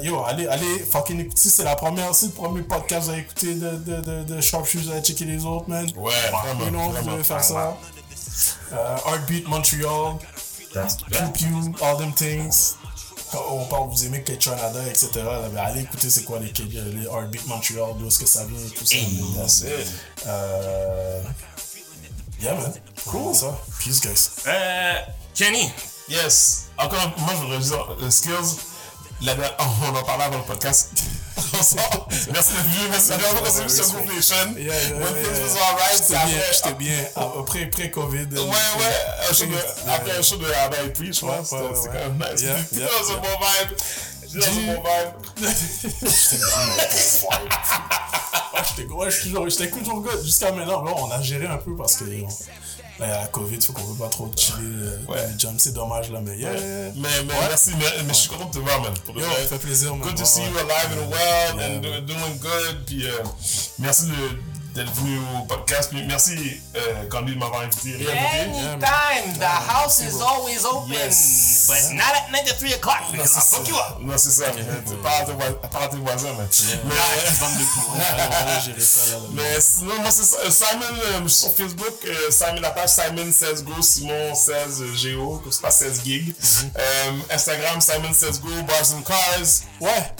Speaker 4: yo, allez, allez, fucking écouter, c'est la première, c'est le premier podcast avez écouté de, de, de, de Sharpshooters, allez checker les autres, man.
Speaker 5: Ouais, vraiment.
Speaker 4: You know, vous devez faire ça. Euh, Heartbeat Montreal, Pew Pew, All Them Things. Quand on parle, vous aimez Canada, etc. ben, allez écouter c'est quoi les, les Heartbeat Montreal, d'où est-ce que ça vient, tout ça.
Speaker 5: It.
Speaker 4: Euh, yeah, man. Cool. Ça. Peace, guys.
Speaker 3: Euh, Kenny.
Speaker 5: Yes. Encore, moi, je voudrais dire, euh, skills, la dernière- on en parlait avant le podcast. merci d'être venu, merci d'avoir reçu sur Group Nation.
Speaker 4: Yeah, yeah,
Speaker 5: When
Speaker 4: yeah,
Speaker 5: things
Speaker 4: yeah.
Speaker 5: was alright,
Speaker 4: J'étais bien, j'étais bien. Après, après COVID.
Speaker 5: Ouais, ouais, show de, après un show de Abba et puis, je
Speaker 4: Ouais,
Speaker 5: pense,
Speaker 4: ouais,
Speaker 5: c'était
Speaker 4: ouais.
Speaker 5: quand même nice.
Speaker 4: Yeah,
Speaker 5: C'était dans un bon vibe.
Speaker 4: Ouais, ouais, j'étais toujours, j'étais toujours good jusqu'à maintenant. Là, on a géré un peu parce que on- là, il y a la COVID, fait qu'on veut pas trop chiller euh,
Speaker 5: Ouais.
Speaker 4: jumps. C'est dommage là, mais yeah.
Speaker 5: Mais, mais merci, mais, mais je suis content de te voir, man. Pour
Speaker 4: Yo, ça fait plaisir, man.
Speaker 5: Good to
Speaker 4: Ouais,
Speaker 5: see
Speaker 4: ouais.
Speaker 5: you alive and well
Speaker 4: Yeah.
Speaker 5: and do- doing good. Puis euh, merci de- d'être venu au podcast. Puis merci, euh, Candy, de m'avoir invité.
Speaker 3: Anytime. The house is always open.
Speaker 5: Yes.
Speaker 3: But not at 93 o'clock because I'll
Speaker 5: c'est
Speaker 3: fuck you up.
Speaker 5: Non, c'est ça. Pas à tes voisins, mais. Mais,
Speaker 4: ça là. là.
Speaker 5: mais sinon, moi, c'est ça. Euh, Simon, euh, je suis sur Facebook, euh, Simon, la page Simon 16 Go, Simon 16 Go, c'est pas 16 gig. Euh, Instagram, Simon 16 Go, Bars and Cars.
Speaker 4: Ouais.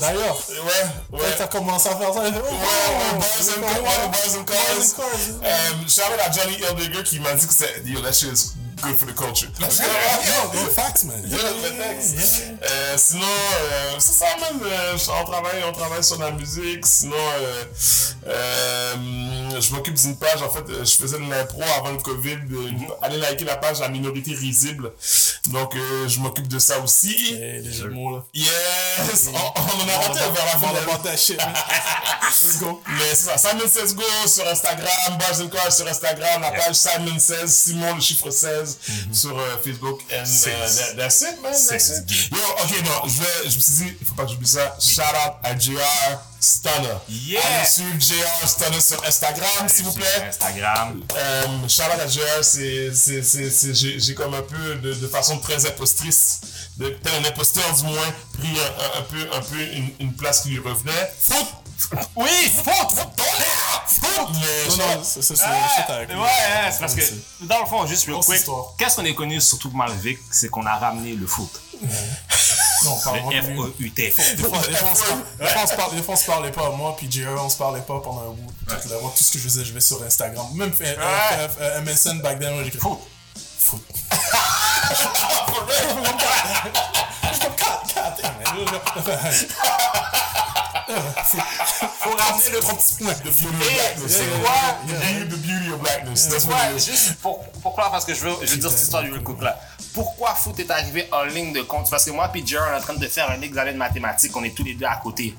Speaker 4: D'ailleurs,
Speaker 5: Ouais, ouais.
Speaker 4: t'as commencé à faire ça, oh,
Speaker 5: Ouais, ouais, Bars and Cars, ouais, Bars and
Speaker 4: and
Speaker 5: Cars. Euh, shout out à Johnny Hildiger qui m'a dit que c'était, yo, that shit is good for the culture.
Speaker 4: Facts, man.
Speaker 5: Yeah. Euh, sinon, euh, c'est ça même, euh, on travaille, on travaille sur la musique. Sinon, euh, je m'occupe d'une page, en fait, je faisais de l'impro avant le Covid. euh, Allez liker la page La Minorité Risible. Donc, je m'occupe de ça aussi.
Speaker 4: Les jeux de mots là.
Speaker 5: Yes! On, on en a raté vers la fin
Speaker 4: On shit, man. Let's go.
Speaker 5: mais c'est ça, Simon 16 Go sur Instagram, Bars and Cars sur Instagram, la page Simon 16, Simon le chiffre 16 sur euh, Facebook. And uh, that- that's it, man. That's it. Yo, ok, non, je, vais, je me suis dit, il faut pas que j'oublie ça. Shout out à JR Stunner.
Speaker 3: Yeah.
Speaker 5: Allez suivre JR Stunner sur Instagram, s'il vous plaît.
Speaker 3: Instagram.
Speaker 5: Euh, shout out à JR, c'est, c'est, c'est, c'est- j'ai, j'ai comme un peu de, de façon très impostrice, de, tel un imposteur du moins, pris un, un, un peu, un peu une, une place qui lui revenait. Foot!
Speaker 3: Oui, foot, foot,
Speaker 5: Foot! Mais
Speaker 4: Non, non, c'est ça, c'est
Speaker 3: Ah, ouais, hein, c'est parce que, dans le fond, juste real quick, qu'est-ce qu'on est connu surtout pour Malvic, c'est qu'on a ramené le foot.
Speaker 4: Non,
Speaker 3: Le F-O-U-T.
Speaker 4: Des fois, des fois, on se parle- des fois, on se parle- des fois, on se parlait pas, moi puis JR, on se parlait pas pendant un bout. Tout, le- ce que je faisais, je vais sur Instagram. Même euh, euh, MSN back then, moi, j'écris
Speaker 3: Foot.
Speaker 4: Foot. Je
Speaker 3: Faut ramener le
Speaker 5: of blackness.
Speaker 3: c'est quoi? Juste pour, pourquoi Parce que je veux, je veux dire cette histoire du quick là. Pourquoi foot est arrivé en ligne de compte? Parce que moi et on est en train de faire un examen de mathématiques, on est tous les deux à côté.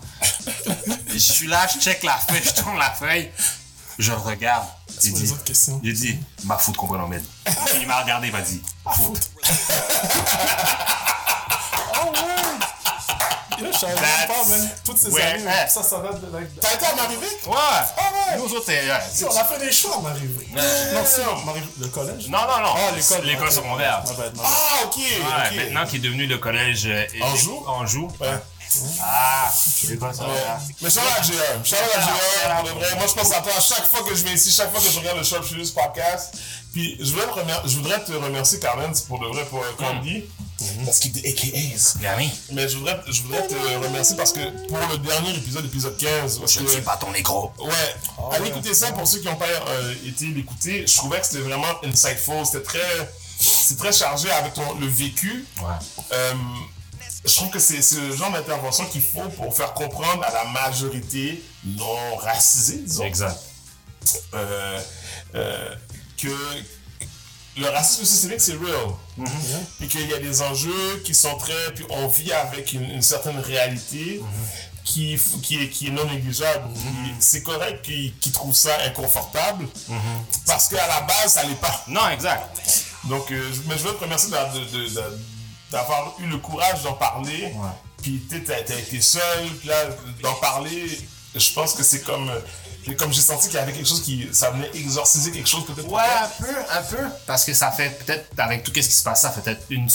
Speaker 3: je suis là, je check la feuille, je tourne la feuille, je regarde.
Speaker 4: C'est
Speaker 3: Il
Speaker 4: quoi
Speaker 3: dit, il dit, ma foot comprend en mène. Il m'a regardé, il m'a dit, foot.
Speaker 4: Oh, ouais. Je savais même pas, man. Toutes ces années,
Speaker 3: hein.
Speaker 4: ça, ça date de
Speaker 5: T'as été à Marivic?
Speaker 3: Ouais.
Speaker 4: ouais.
Speaker 3: Nous autres,
Speaker 4: Si, on a fait des choix à Marivic. Non, si, Marivic, le collège?
Speaker 3: non, non, non.
Speaker 4: Ah, l'école.
Speaker 3: L'école secondaire.
Speaker 4: Ma bad.
Speaker 5: Ah, ok.
Speaker 3: Maintenant qui est devenu le collège euh,
Speaker 5: Anjou?
Speaker 3: Anjou.
Speaker 5: Ouais.
Speaker 3: Ah, c'est quoi ça? là?
Speaker 5: Mais shout out à JR. Shout out à JR. Vrai, moi, je pense à toi à chaque fois que je viens ici, chaque fois que je regarde le Sharpshooters podcast. Puis, je voudrais, je voudrais te remercier, Carmen, pour de vrai, pour euh, Candy. Parce qu'il était AKAs. Mais je voudrais, je voudrais te remercier parce que pour le dernier épisode, épisode 15, parce
Speaker 7: Je ne suis pas ton négro.
Speaker 5: Ouais, allez écouter ça pour ceux qui n'ont pas euh, été l'écouter. Je trouvais que c'était vraiment insightful. C'était très, c'est très chargé avec ton, le vécu.
Speaker 3: Ouais.
Speaker 5: Euh, je trouve que c'est c'est le genre d'intervention qu'il faut pour faire comprendre à la majorité non racisée, disons,
Speaker 3: Exact.
Speaker 5: euh, euh, que le racisme systémique, c'est real. Puis qu'il y a des enjeux qui sont très. Puis on vit avec une, une certaine réalité qui, f- qui, est, qui est non négligeable. Puis C'est correct qu'ils trouvent ça inconfortable parce qu'à la base, ça l'est pas.
Speaker 3: Non, exact.
Speaker 5: Donc, euh, je- mais je veux te remercier d'avoir eu le courage d'en parler. Puis tu t'as t'as été seul, puis là, d'en parler, je pense que c'est comme. Comme j'ai senti qu'il y avait quelque chose qui. Ça venait exorciser quelque chose peut-être.
Speaker 3: Ouais, un peu, un peu. Parce que ça fait peut-être, avec tout ce qui se passe, ça fait peut-être une,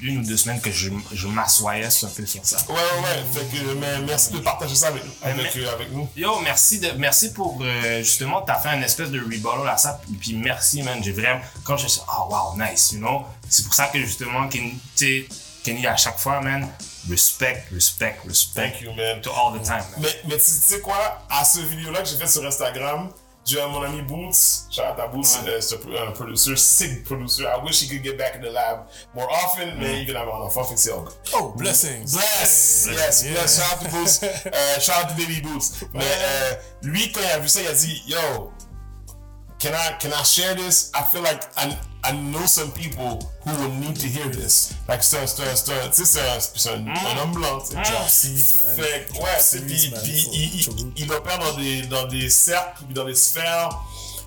Speaker 3: une ou deux semaines que je, je m'assoyais un peu sur ça.
Speaker 5: Ouais, ouais, ouais. Fait que, mais merci de partager ça avec, avec, euh, avec nous.
Speaker 3: Yo, merci, de, merci pour euh, justement, t'as fait un espèce de rebuttal à ça. Puis merci, man. J'ai vraiment. Quand je suis oh wow, nice, you know. C'est pour ça que justement, Kenny, tu sais, Kenny, à chaque fois, man, respect, respect, respect.
Speaker 5: Thank you, man.
Speaker 3: To all the time, man.
Speaker 5: Mais, mais tu tu sais quoi, à ce vidéo-là que j'ai fait sur Instagram, j'ai mon ami Boots, shout out à Boots, euh, c'est un producer, sick producer. I wish he could get back in the lab more often, mais il vient d'avoir un enfant, fait que c'est.
Speaker 4: Oh, blessings.
Speaker 5: Bless! Yes,
Speaker 4: Yeah.
Speaker 5: bless. Shout out to Boots. Euh, shout out to Baby Boots. Mais euh, lui, quand il a vu ça, il a dit, yo, can I, can I share this? I feel like I, I know some people who will need to hear this. Like, c'est un, c'est un, c'est un, tu sais, c'est un, un, homme blanc, tu sais. genre.
Speaker 4: Seeds, man.
Speaker 5: Fait ouais, c'est, puis, puis
Speaker 4: faut-
Speaker 5: il,
Speaker 4: faut-
Speaker 5: il, il opère dans des, dans des cercles, puis dans des sphères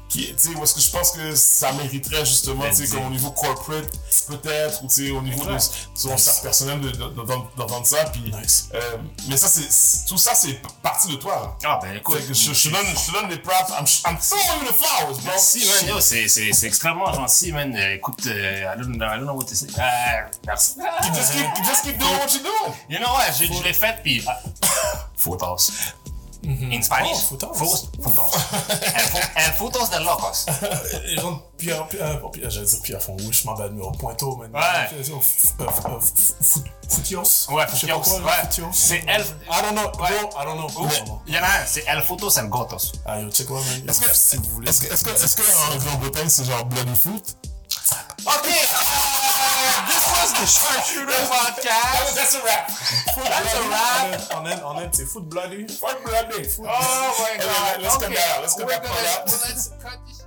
Speaker 5: qui, est-ce que je pense que ça mériterait justement, tu sais, comme au niveau corporate, peut-être, ou tu sais, au niveau de son cercle personnel de- de- d'entendre ça, puis,
Speaker 4: Nice.
Speaker 5: euh, mais ça, c'est, tout ça, c'est partie de toi.
Speaker 3: Ah, ben écoute.
Speaker 5: Que je, je donne, je donne des props, I'm, I'm throwing you the flowers, bro.
Speaker 3: Merci, man. Yo, c'est, c'est, c'est extrêmement gentil, man. Euh, écoute, euh, I, don't, I don't know what to say. Euh, merci.
Speaker 5: You just keep, you just keep doing what you're doing.
Speaker 3: You know what? Je, je l'ai fait, puis. ah, Fotos. In Spanish?
Speaker 4: Oh, fotos.
Speaker 3: Fos- Fotos. El, fo- el fotos de locos.
Speaker 4: Les gens de Pierre, Pierre, pas Pierre, j'allais dire Pierre Fonrouche, je m'en bats au Pointeau, man.
Speaker 3: Ouais.
Speaker 4: Euh, euh, euh, Foutios.
Speaker 3: Ouais, Foutios, ouais. C'est El-
Speaker 4: I don't know,
Speaker 3: Ouais.
Speaker 4: bro, I don't know.
Speaker 3: Il y en a un, c'est El Fotos El Gotos.
Speaker 4: Ah, yo, check moi, man.
Speaker 5: Est-ce que,
Speaker 4: si vous voulez.
Speaker 5: est-ce que, est-ce que, est-ce que en Grande-Bretagne, c'est genre bloody foot?
Speaker 3: Ok, uh, this was the Sharpshooter Podcast.
Speaker 5: That's a wrap.
Speaker 3: That's a wrap.
Speaker 4: En Inde, en Inde, c'est foot bloody.
Speaker 5: Fuck bloody.
Speaker 3: Oh my
Speaker 5: Okay,
Speaker 3: god.
Speaker 5: let's cut
Speaker 3: Okay,
Speaker 5: that out. Let's cut
Speaker 3: we're
Speaker 5: that part
Speaker 3: gonna-
Speaker 5: out.
Speaker 3: Let's cut this